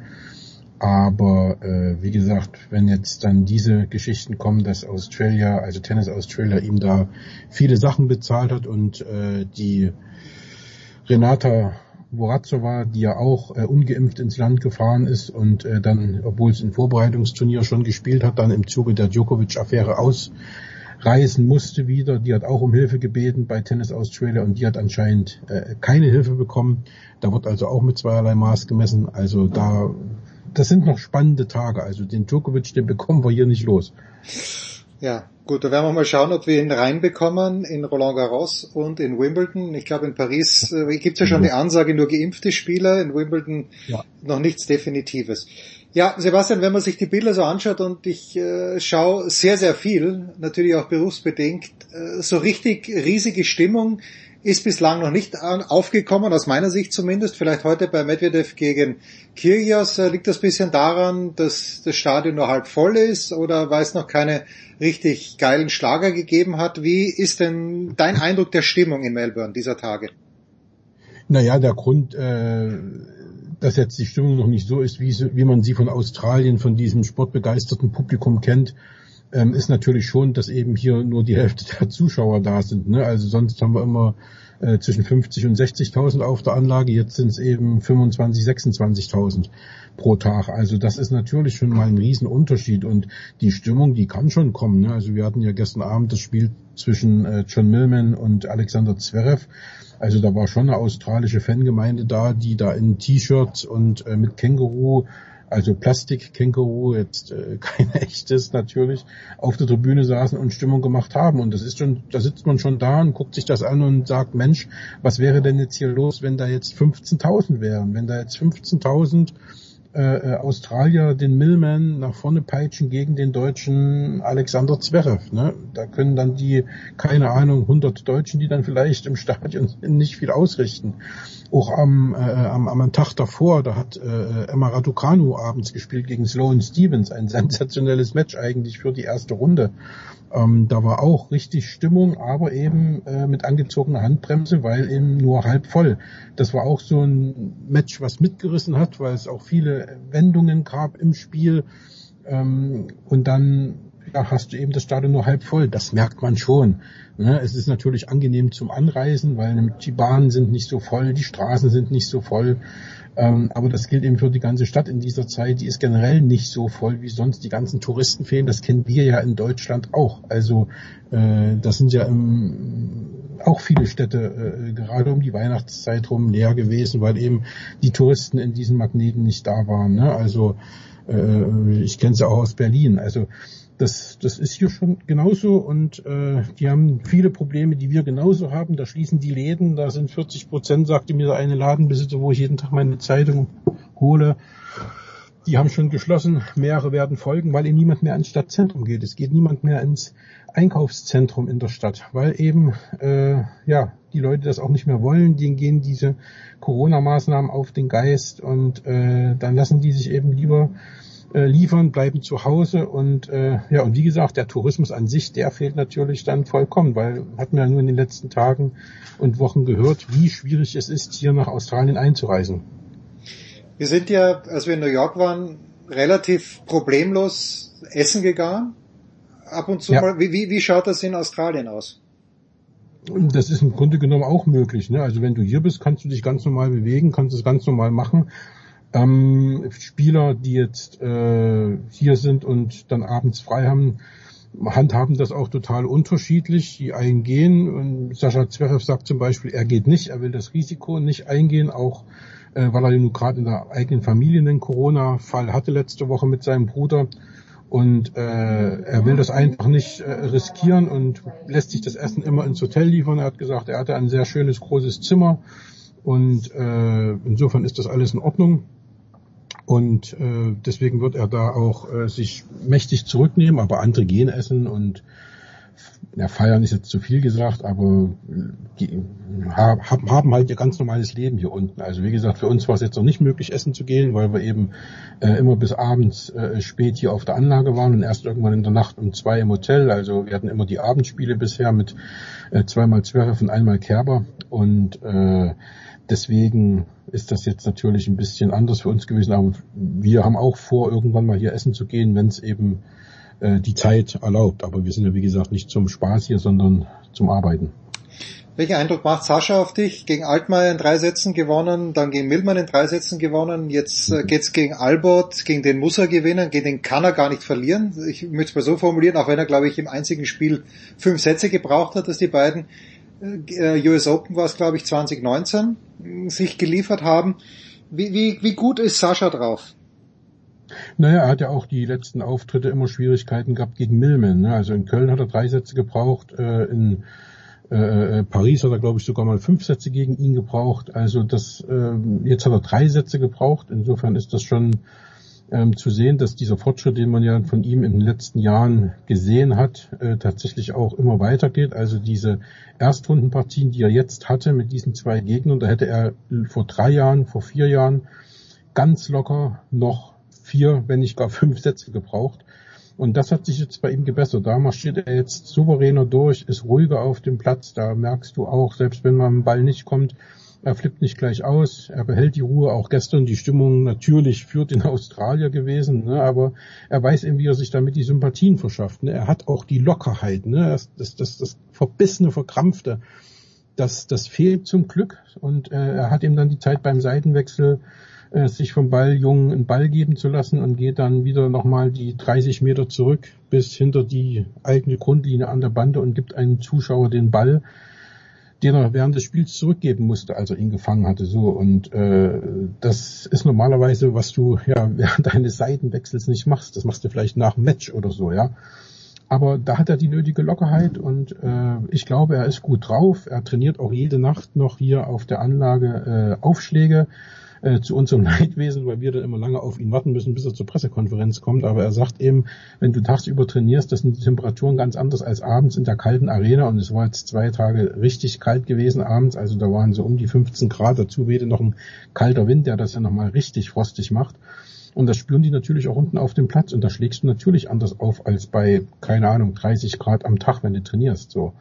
Aber äh, wie gesagt, wenn jetzt dann diese Geschichten kommen, dass Australia, also Tennis Australia ihm da viele Sachen bezahlt hat und äh, die Renata Worazova, die ja auch äh, ungeimpft ins Land gefahren ist und äh, dann, obwohl es ein Vorbereitungsturnier schon gespielt hat, dann im Zuge der Djokovic-Affäre ausreisen musste wieder. Die hat auch um Hilfe gebeten bei Tennis Australia und die hat anscheinend äh, keine Hilfe bekommen. Da wird also auch mit zweierlei Maß gemessen. Also da, das sind noch spannende Tage. Also den Djokovic, den bekommen wir hier nicht los. Ja, gut, da werden wir mal schauen, ob wir ihn reinbekommen in Roland Garros und in Wimbledon. Ich glaube, in Paris äh, gibt es ja schon die Ansage, nur geimpfte Spieler, in Wimbledon ja. noch nichts Definitives. Ja, Sebastian, wenn man sich die Bilder so anschaut und ich äh, schaue sehr, sehr viel, natürlich auch berufsbedingt, äh, so richtig riesige Stimmung ist bislang noch nicht aufgekommen, aus meiner Sicht zumindest. Vielleicht heute bei Medvedev gegen Kyrgios äh, liegt das bisschen daran, dass das Stadion nur halb voll ist oder weil es noch keine richtig geilen Schlager gegeben hat. Wie ist denn dein Eindruck der Stimmung in Melbourne dieser Tage? Naja, der Grund, äh, dass jetzt die Stimmung noch nicht so ist, wie, sie, wie man sie von Australien, von diesem sportbegeisterten Publikum kennt, ähm, ist natürlich schon, dass eben hier nur die Hälfte der Zuschauer da sind. Ne? Also sonst haben wir immer äh, zwischen 50 und 60.000 auf der Anlage, jetzt sind es eben 25, 26.000 pro Tag. Also das ist natürlich schon mal ein Riesenunterschied und die Stimmung, die kann schon kommen. Ne? Also wir hatten ja gestern Abend das Spiel zwischen äh, John Millman und Alexander Zverev. Also da war schon eine australische Fangemeinde da, die da in T-Shirts und äh, mit Känguru also Plastikkänguru, jetzt äh, kein echtes natürlich, auf der Tribüne saßen und Stimmung gemacht haben. Und das ist schon, da sitzt man schon da und guckt sich das an und sagt, Mensch, was wäre denn jetzt hier los, wenn da jetzt 15.000 wären? Wenn da jetzt 15.000 äh, äh, Australier den Millman nach vorne peitschen gegen den deutschen Alexander Zverev. Ne? Da können dann die, keine Ahnung, 100 Deutschen, die dann vielleicht im Stadion nicht viel ausrichten. Auch am, äh, am, am Tag davor, da hat äh, Emma Raducanu abends gespielt gegen Sloan Stevens, ein sensationelles Match eigentlich für die erste Runde. Ähm, da war auch richtig Stimmung, aber eben äh, mit angezogener Handbremse, weil eben nur halb voll. Das war auch so ein Match, was mitgerissen hat, weil es auch viele Wendungen gab im Spiel. Ähm, und dann ja, hast du eben das Stadion nur halb voll. Das merkt man schon. Ne? Es ist natürlich angenehm zum Anreisen, weil die Bahnen sind nicht so voll, die Straßen sind nicht so voll. Ähm, aber das gilt eben für die ganze Stadt in dieser Zeit. Die ist generell nicht so voll wie sonst. Die ganzen Touristen fehlen. Das kennen wir ja in Deutschland auch. Also äh, das sind ja im, auch viele Städte äh, gerade um die Weihnachtszeit rum leer gewesen, weil eben die Touristen in diesen Magneten nicht da waren. Ne? Also äh, ich kenne es ja auch aus Berlin. Also das, das ist hier schon genauso und äh, die haben viele Probleme, die wir genauso haben. Da schließen die Läden, da sind 40 Prozent, sagte mir der eine Ladenbesitzer, wo ich jeden Tag meine Zeitung hole. Die haben schon geschlossen, mehrere werden folgen, weil eben niemand mehr ins Stadtzentrum geht. Es geht niemand mehr ins Einkaufszentrum in der Stadt, weil eben äh, ja die Leute das auch nicht mehr wollen. Denen gehen diese Corona-Maßnahmen auf den Geist und äh, dann lassen die sich eben lieber äh, liefern, bleiben zu Hause und äh, ja und wie gesagt, der Tourismus an sich, der fehlt natürlich dann vollkommen, weil hatten wir ja nur in den letzten Tagen und Wochen gehört, wie schwierig es ist, hier nach Australien einzureisen. Wir sind ja, als wir in New York waren, relativ problemlos essen gegangen. Ab und zu ja. mal. Wie, wie, wie schaut das in Australien aus? Das ist im Grunde genommen auch möglich. Ne? Also wenn du hier bist, kannst du dich ganz normal bewegen, kannst es ganz normal machen. Ähm, Spieler, die jetzt äh, hier sind und dann abends frei haben, handhaben das auch total unterschiedlich. Die eingehen und Sascha Zverev sagt zum Beispiel, er geht nicht, er will das Risiko nicht eingehen, auch äh, weil er nun gerade in der eigenen Familie einen Corona-Fall hatte letzte Woche mit seinem Bruder. Und äh, er will das einfach nicht äh, riskieren und lässt sich das Essen immer ins Hotel liefern. Er hat gesagt, er hatte ein sehr schönes großes Zimmer und äh, insofern ist das alles in Ordnung. Und äh, deswegen wird er da auch äh, sich mächtig zurücknehmen, aber andere gehen essen und ja, feiern ist jetzt zu viel gesagt, aber die, haben halt ihr ganz normales Leben hier unten. Also wie gesagt, für uns war es jetzt noch nicht möglich, essen zu gehen, weil wir eben äh, immer bis abends äh, spät hier auf der Anlage waren und erst irgendwann in der Nacht um zwei im Hotel. Also wir hatten immer die Abendspiele bisher mit äh, zweimal Zwerf und einmal Kerber und äh, deswegen ist das jetzt natürlich ein bisschen anders für uns gewesen, aber wir haben auch vor, irgendwann mal hier essen zu gehen, wenn es eben äh, die Zeit erlaubt. Aber wir sind ja wie gesagt nicht zum Spaß hier, sondern zum Arbeiten. Welchen Eindruck macht Sascha auf dich? Gegen Altmaier in drei Sätzen gewonnen, dann gegen Milman in drei Sätzen gewonnen, jetzt äh, geht's gegen Albert, gegen den muss er gewinnen, gegen den kann er gar nicht verlieren. Ich möchte es mal so formulieren, auch wenn er, glaube ich, im einzigen Spiel fünf Sätze gebraucht hat, dass die beiden US Open war es, glaube ich, 2019, sich geliefert haben. Wie, wie, wie gut ist Sascha drauf? Naja, er hat ja auch die letzten Auftritte immer Schwierigkeiten gehabt gegen Millman. Ne? Also in Köln hat er drei Sätze gebraucht, äh, in äh, äh, Paris hat er, glaube ich, sogar mal fünf Sätze gegen ihn gebraucht. Also das, äh, jetzt hat er drei Sätze gebraucht. Insofern ist das schon ähm, zu sehen, dass dieser Fortschritt, den man ja von ihm in den letzten Jahren gesehen hat, äh, tatsächlich auch immer weitergeht. Also diese Erstrundenpartien, die er jetzt hatte mit diesen zwei Gegnern, da hätte er vor drei Jahren, vor vier Jahren ganz locker noch vier, wenn nicht gar fünf Sätze gebraucht. Und das hat sich jetzt bei ihm gebessert. Da marschiert er jetzt souveräner durch, ist ruhiger auf dem Platz. Da merkst du auch, selbst wenn man am Ball nicht kommt, er flippt nicht gleich aus, er behält die Ruhe. Auch gestern die Stimmung natürlich führt den Australier gewesen, ne? aber er weiß eben, wie er sich damit die Sympathien verschafft. Ne? Er hat auch die Lockerheit, ne? das, das, das, das verbissene, verkrampfte. Das, das fehlt zum Glück und äh, er hat ihm dann die Zeit beim Seitenwechsel äh, sich vom Balljungen einen Ball geben zu lassen und geht dann wieder nochmal die 30 Meter zurück bis hinter die eigene Grundlinie an der Bande und gibt einem Zuschauer den Ball den er während des Spiels zurückgeben musste, als er ihn gefangen hatte. So und äh, das ist normalerweise, was du ja während deines Seitenwechsels nicht machst. Das machst du vielleicht nach dem Match oder so, ja. Aber da hat er die nötige Lockerheit und äh, ich glaube, er ist gut drauf. Er trainiert auch jede Nacht noch hier auf der Anlage äh, Aufschläge äh, zu unserem Leidwesen, weil wir dann immer lange auf ihn warten müssen, bis er zur Pressekonferenz kommt. Aber er sagt eben, wenn du tagsüber trainierst, das sind die Temperaturen ganz anders als abends in der kalten Arena. Und es war jetzt zwei Tage richtig kalt gewesen abends. Also da waren so um die 15 Grad. Dazu wehte noch ein kalter Wind, der das ja nochmal richtig frostig macht. Und das spüren die natürlich auch unten auf dem Platz. Und da schlägst du natürlich anders auf als bei, keine Ahnung, 30 Grad am Tag, wenn du trainierst. So.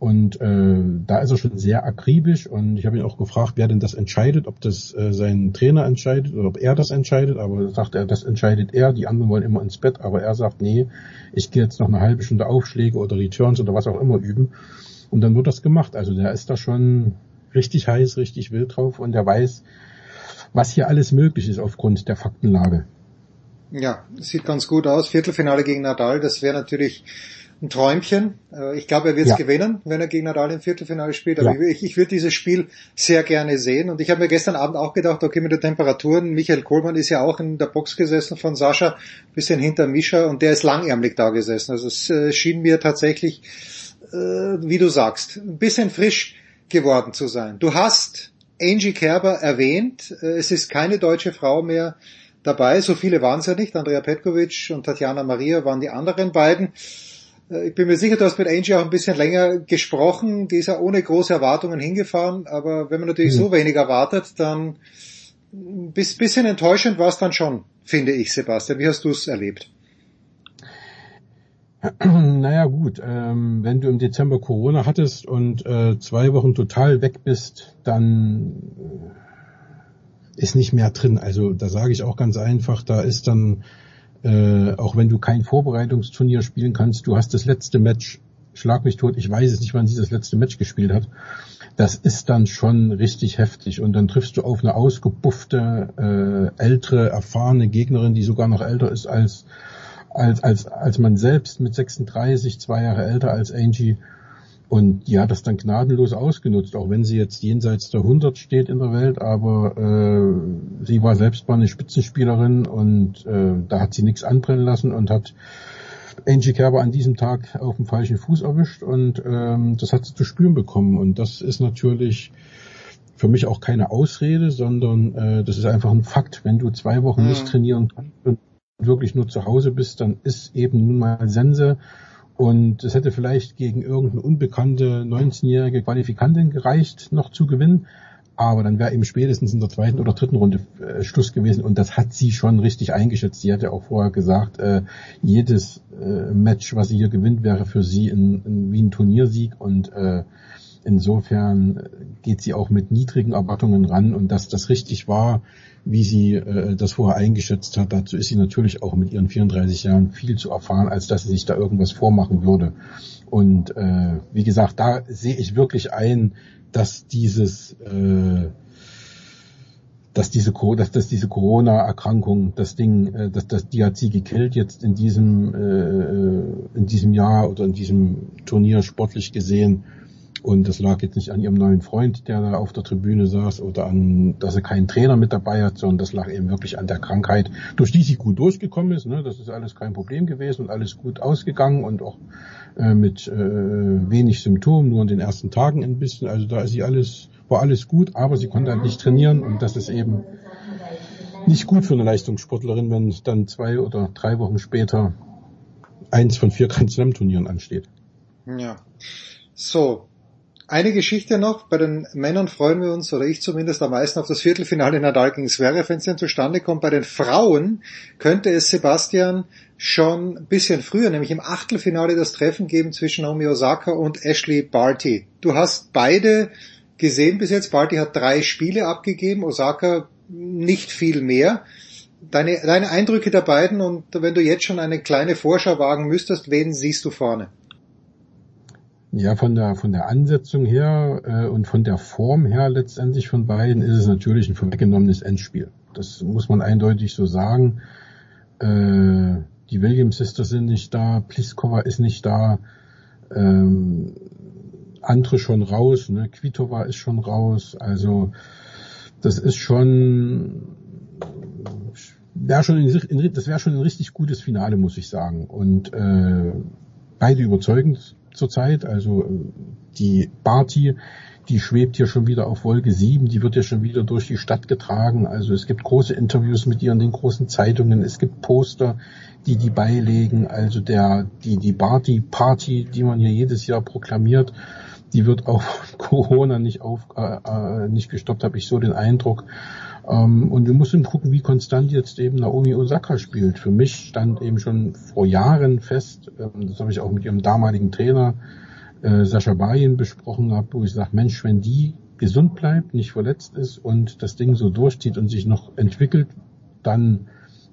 Und äh, da ist er schon sehr akribisch und ich habe ihn auch gefragt, wer denn das entscheidet, ob das äh, sein Trainer entscheidet oder ob er das entscheidet, aber sagt er, das entscheidet er, die anderen wollen immer ins Bett, aber er sagt, nee, ich gehe jetzt noch eine halbe Stunde Aufschläge oder Returns oder was auch immer üben und dann wird das gemacht. Also der ist da schon richtig heiß, richtig wild drauf und der weiß, was hier alles möglich ist aufgrund der Faktenlage. Ja, sieht ganz gut aus. Viertelfinale gegen Nadal, das wäre natürlich ein Träumchen. Äh, ich glaube, er wird es ja. gewinnen, wenn er gegen Nadal im Viertelfinale spielt. Aber ja. ich, ich würde dieses Spiel sehr gerne sehen. Und ich habe mir gestern Abend auch gedacht, okay, mit den Temperaturen, Michael Kohlmann ist ja auch in der Box gesessen von Sascha, bisschen hinter Mischa und der ist langärmlich da gesessen. Also es äh, schien mir tatsächlich, äh, wie du sagst, ein bisschen frisch geworden zu sein. Du hast Angie Kerber erwähnt. Es ist keine deutsche Frau mehr dabei. So viele waren es ja nicht. Andrea Petkovic und Tatjana Maria waren die anderen beiden. Äh, ich bin mir sicher, du hast mit Angie auch ein bisschen länger gesprochen. Die ist ja ohne große Erwartungen hingefahren, aber wenn man natürlich mhm. so wenig erwartet, dann ein bisschen enttäuschend war es dann schon, finde ich, Sebastian. Wie hast du es erlebt? Naja gut, ähm, wenn du im Dezember Corona hattest und äh, zwei Wochen total weg bist, dann äh, ist nicht mehr drin. Also da sage ich auch ganz einfach, da ist dann äh, auch wenn du kein Vorbereitungsturnier spielen kannst, du hast das letzte Match, schlag mich tot, ich weiß es nicht, wann sie das letzte Match gespielt hat. Das ist dann schon richtig heftig und dann triffst du auf eine ausgebuffte, äh, ältere, erfahrene Gegnerin, die sogar noch älter ist als als als als man selbst mit 36, zwei Jahre älter als Angie und die hat das dann gnadenlos ausgenutzt, auch wenn sie jetzt jenseits der 100 steht in der Welt, aber äh, sie war selbst mal eine Spitzenspielerin und äh, da hat sie nichts anbrennen lassen und hat Angie Kerber an diesem Tag auf dem falschen Fuß erwischt und ähm, das hat sie zu spüren bekommen und das ist natürlich für mich auch keine Ausrede, sondern äh, das ist einfach ein Fakt. Wenn du zwei Wochen mhm. nicht trainieren kannst und wirklich nur zu Hause bist, dann ist eben nun mal Sense und es hätte vielleicht gegen irgendeine unbekannte 19-jährige Qualifikantin gereicht, noch zu gewinnen. Aber dann wäre eben spätestens in der zweiten oder dritten Runde äh, Schluss gewesen. Und das hat sie schon richtig eingeschätzt. Sie hat auch vorher gesagt, äh, jedes äh, Match, was sie hier gewinnt, wäre für sie in, in, wie ein Turniersieg. Und äh, insofern geht sie auch mit niedrigen Erwartungen ran. Und dass das richtig war, wie sie äh, das vorher eingeschätzt hat. Dazu ist sie natürlich auch mit ihren 34 Jahren viel zu erfahren, als dass sie sich da irgendwas vormachen würde. Und äh, wie gesagt, da sehe ich wirklich ein, dass dieses äh, dass diese dass, dass diese Corona-Erkrankung, das Ding, äh, dass das die hat sie gekillt jetzt in diesem äh, in diesem Jahr oder in diesem Turnier sportlich gesehen und das lag jetzt nicht an ihrem neuen Freund, der da auf der Tribüne saß, oder an, dass er keinen Trainer mit dabei hat, sondern das lag eben wirklich an der Krankheit, durch die sie gut durchgekommen ist. Ne? Das ist alles kein Problem gewesen und alles gut ausgegangen und auch äh, mit äh, wenig Symptomen, nur in den ersten Tagen ein bisschen. Also da ist sie alles, war alles gut, aber sie konnte halt nicht trainieren und das ist eben nicht gut für eine Leistungssportlerin, wenn dann zwei oder drei Wochen später eins von vier Grand Slam Turnieren ansteht. Ja. So. Eine Geschichte noch. Bei den Männern freuen wir uns, oder ich zumindest am meisten auf das Viertelfinale Nadal gegen Zverev, wenn es denn zustande kommt. Bei den Frauen könnte es Sebastian schon ein bisschen früher, nämlich im Achtelfinale das Treffen geben zwischen Naomi Osaka und Ashley Barty. Du hast beide gesehen bis jetzt. Barty hat drei Spiele abgegeben, Osaka nicht viel mehr. Deine, deine Eindrücke der beiden und wenn du jetzt schon eine kleine Vorschau wagen müsstest, wen siehst du vorne? Ja, von der von der Ansetzung her äh, und von der Form her letztendlich von beiden ist es natürlich ein vorweggenommenes Endspiel. Das muss man eindeutig so sagen. Äh, die Williams Sisters sind nicht da, Pliskova ist nicht da, ähm, andere schon raus, ne? Kvitova ist schon raus. Also das ist schon wäre schon ein, das wäre schon ein richtig gutes Finale, muss ich sagen. Und äh, beide überzeugend zurzeit. Also die Barty, die schwebt hier schon wieder auf Wolke 7, die wird ja schon wieder durch die Stadt getragen. Also es gibt große Interviews mit ihr in den großen Zeitungen, es gibt Poster, die die beilegen. Also der die die Barty Party, die man hier jedes Jahr proklamiert, die wird auch Corona nicht auf äh, äh, nicht gestoppt, habe ich so den Eindruck. Ähm, und wir müssen gucken, wie konstant jetzt eben Naomi Osaka spielt. Für mich stand eben schon vor Jahren fest, ähm, das habe ich auch mit ihrem damaligen Trainer äh, Sascha Bayin besprochen habe, wo ich sage, Mensch, wenn die gesund bleibt, nicht verletzt ist und das Ding so durchzieht und sich noch entwickelt, dann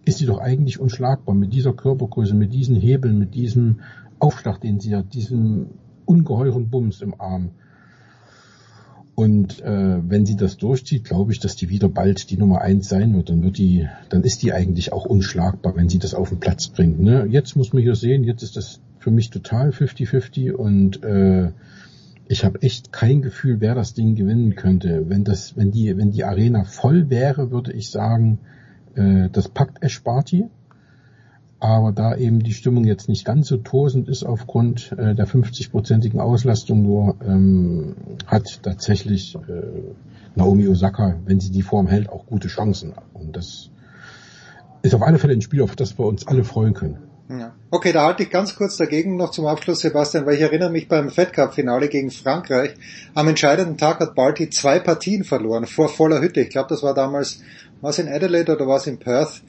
ist sie doch eigentlich unschlagbar mit dieser Körpergröße, mit diesen Hebeln, mit diesem Aufschlag, den sie hat, diesem ungeheuren Bums im Arm. Und äh, wenn sie das durchzieht, glaube ich, dass die wieder bald die Nummer eins sein wird. Dann wird die, dann ist die eigentlich auch unschlagbar, wenn sie das auf den Platz bringt. Ne? Jetzt muss man hier sehen, jetzt ist das für mich total 50-50 und äh, ich habe echt kein Gefühl, wer das Ding gewinnen könnte. Wenn das, wenn die, wenn die Arena voll wäre, würde ich sagen, äh, das packt Ash Barty. Aber da eben die Stimmung jetzt nicht ganz so tosend ist aufgrund äh, der 50-prozentigen Auslastung nur, ähm, hat tatsächlich äh, Naomi Osaka, wenn sie die Form hält, auch gute Chancen. Und das ist auf alle Fälle ein Spiel, auf das wir uns alle freuen können. Ja. Okay, da halte ich ganz kurz dagegen noch zum Abschluss, Sebastian, weil ich erinnere mich beim Fed Cup Finale gegen Frankreich. Am entscheidenden Tag hat Barty zwei Partien verloren vor voller Hütte. Ich glaube, das war damals, was in Adelaide oder was in Perth.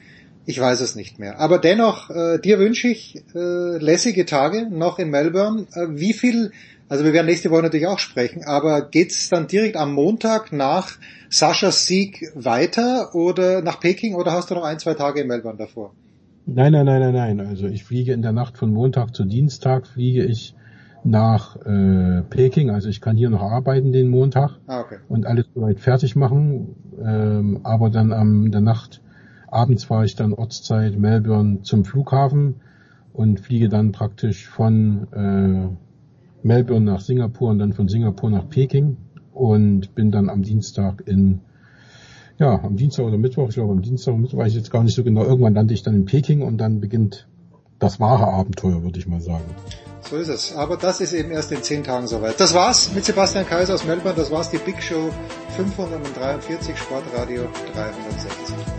Ich weiß es nicht mehr. Aber dennoch, äh, dir wünsche ich äh, lässige Tage noch in Melbourne. Äh, wie viel, also wir werden nächste Woche natürlich auch sprechen, aber geht's dann direkt am Montag nach Saschas Sieg weiter oder nach Peking oder hast du noch ein, zwei Tage in Melbourne davor? Nein, nein, nein, nein, nein. Also ich fliege in der Nacht von Montag zu Dienstag, fliege ich nach äh, Peking. Also ich kann hier noch arbeiten den Montag ah, okay. und alles soweit fertig machen. Ähm, aber dann am der Nacht Abends fahre ich dann Ortszeit Melbourne zum Flughafen und fliege dann praktisch von äh, Melbourne nach Singapur und dann von Singapur nach Peking und bin dann am Dienstag in ja, am Dienstag oder Mittwoch, ich glaube am Dienstag oder Mittwoch weiß ich jetzt gar nicht so genau, irgendwann lande ich dann in Peking und dann beginnt das wahre Abenteuer, würde ich mal sagen. So ist es. Aber das ist eben erst in zehn Tagen soweit. Das war's mit Sebastian Kaiser aus Melbourne. Das war's, die Big Show 543 Sportradio 360.